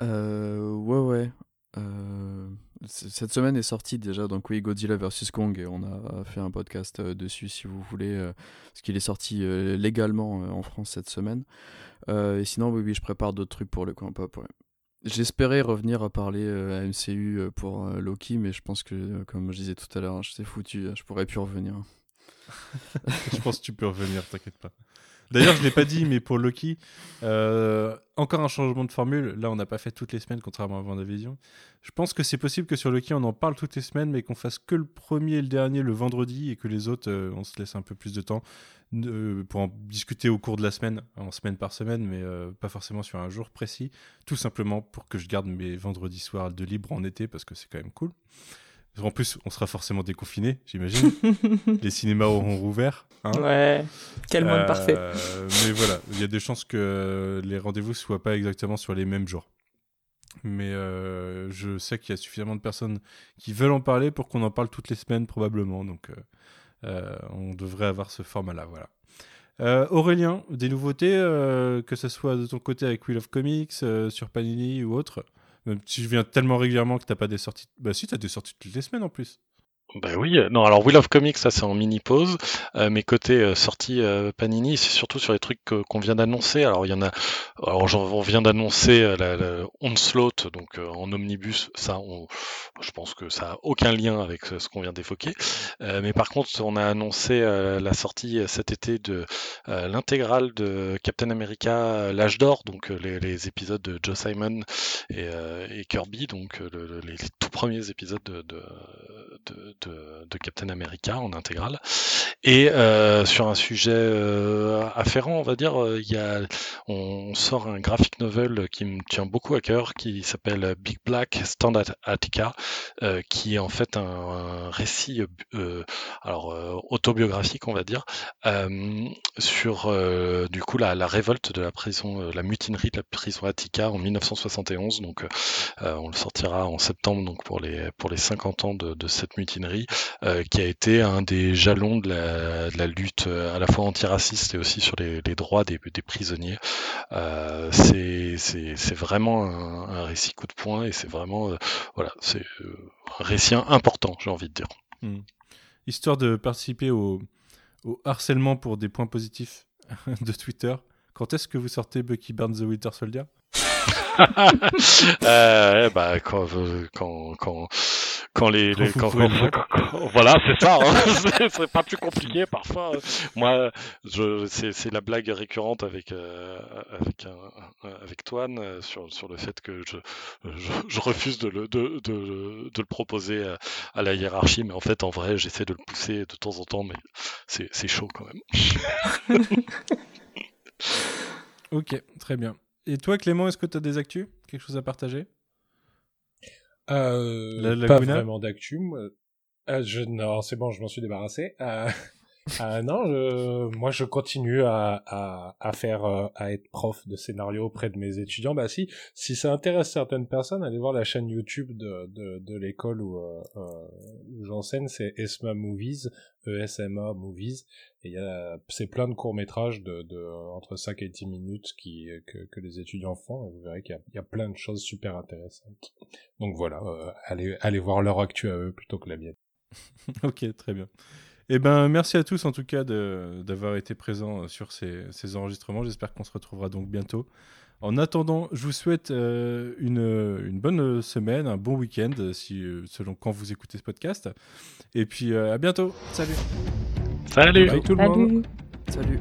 Euh, ouais, ouais. Euh, cette semaine est sortie déjà, donc oui, Godzilla vs Kong, et on a fait un podcast euh, dessus si vous voulez, euh, parce qu'il est sorti euh, légalement euh, en France cette semaine. Euh, et sinon, oui, oui, je prépare d'autres trucs pour le coin pop. J'espérais revenir à parler euh, à MCU euh, pour euh, Loki, mais je pense que, euh, comme je disais tout à l'heure, je sais foutu, je pourrais plus revenir. Je pense que tu peux revenir, t'inquiète pas. D'ailleurs, je l'ai pas dit, mais pour Loki, euh, encore un changement de formule. Là, on n'a pas fait toutes les semaines, contrairement à Vendavision. Je pense que c'est possible que sur Loki, on en parle toutes les semaines, mais qu'on fasse que le premier et le dernier le vendredi, et que les autres, euh, on se laisse un peu plus de temps euh, pour en discuter au cours de la semaine, en semaine par semaine, mais pas forcément sur un jour précis. Tout simplement pour que je garde mes vendredis soirs de libre en été, parce que c'est quand même cool. En plus, on sera forcément déconfiné, j'imagine. les cinémas auront rouvert. hein. Ouais, quel monde parfait. Mais voilà, il y a des chances que les rendez-vous soient pas exactement sur les mêmes jours. Mais euh, je sais qu'il y a suffisamment de personnes qui veulent en parler pour qu'on en parle toutes les semaines probablement. Donc euh, euh, on devrait avoir ce format-là. Voilà. Euh, Aurélien, des nouveautés, euh, que ce soit de ton côté avec Wheel of Comics, euh, sur Panini ou autre? Même si je viens tellement régulièrement que t'as pas des sorties. Bah si, t'as des sorties toutes les semaines en plus. Ben oui, euh, non, alors Wheel of Comics, ça c'est en mini-pause. Euh, mais côté euh, sortie euh, Panini, c'est surtout sur les trucs qu'on vient d'annoncer. Alors il y en a, alors on vient d'annoncer euh, la, la Onslaught, donc euh, en omnibus, ça, on, je pense que ça a aucun lien avec ce qu'on vient d'évoquer. Mais par contre, on a annoncé la sortie cet été de l'intégrale de Captain America, l'âge d'or, donc les, les épisodes de Joe Simon et, et Kirby, donc le- le- les, les tout premiers épisodes de, de, de, de- Captain America en intégrale. Et sur un sujet afférent, on va dire, il y a, on sort un graphic novel qui me tient beaucoup à cœur, qui s'appelle Big Black Stand at Attica, qui est en fait un, récit alors autobiographique, on va dire, sur du coup la, révolte de la prison, la mutinerie de la prison Attica en 1971. Donc, on le sortira en septembre donc pour les pour les 50 ans de cette mutinerie, qui a été un des jalons de la, de la, lutte à la fois antiraciste et aussi sur les, les droits des, des prisonniers. c'est vraiment un, un, récit coup de poing et c'est vraiment voilà, c'est un récit important, j'ai envie de dire. Mmh. Histoire de participer au, au harcèlement pour des points positifs de Twitter. Quand est-ce que vous sortez Bucky Barnes the Winter Soldier? Euh, bah, quand, quand, quand, quand les, les quand, voilà c'est ça hein. c'est pas plus compliqué parfois moi je c'est la blague récurrente avec euh, avec un, avec Toine euh, sur, sur le fait que je, je, je refuse de le de, de, de, le proposer à, la hiérarchie mais en fait en vrai j'essaie de le pousser de temps en temps mais c'est chaud quand même. Ok très bien. Et toi Clément est-ce que tu as des actus? Quelque chose à partager? Euh, pas vraiment d'actu. Euh, je, non, c'est bon, je m'en suis débarrassé. Euh, euh, non, je, moi je continue à, à, à faire, euh, à être prof de scénario auprès de mes étudiants. Bah si, si ça intéresse certaines personnes, allez voir la chaîne YouTube de, de, de l'école où, euh, où j'enseigne, c'est ESMA Movies, ESMA Movies. Et il y a, c'est plein de courts métrages de, de entre 5 et 10 minutes qui, que, que les étudiants font. Et vous verrez qu'il y y a plein de choses super intéressantes. Donc voilà, allez, allez voir leur actu à eux plutôt que la mienne. ok, très bien. Eh ben, merci à tous en tout cas d'avoir été présents sur ces, ces enregistrements. J'espère qu'on se retrouvera donc bientôt. En attendant, je vous souhaite euh, une, une, bonne semaine, un bon week-end, si, selon quand vous écoutez ce podcast. Et puis euh, à bientôt. Salut. Salut. Bye tout le monde. Salut.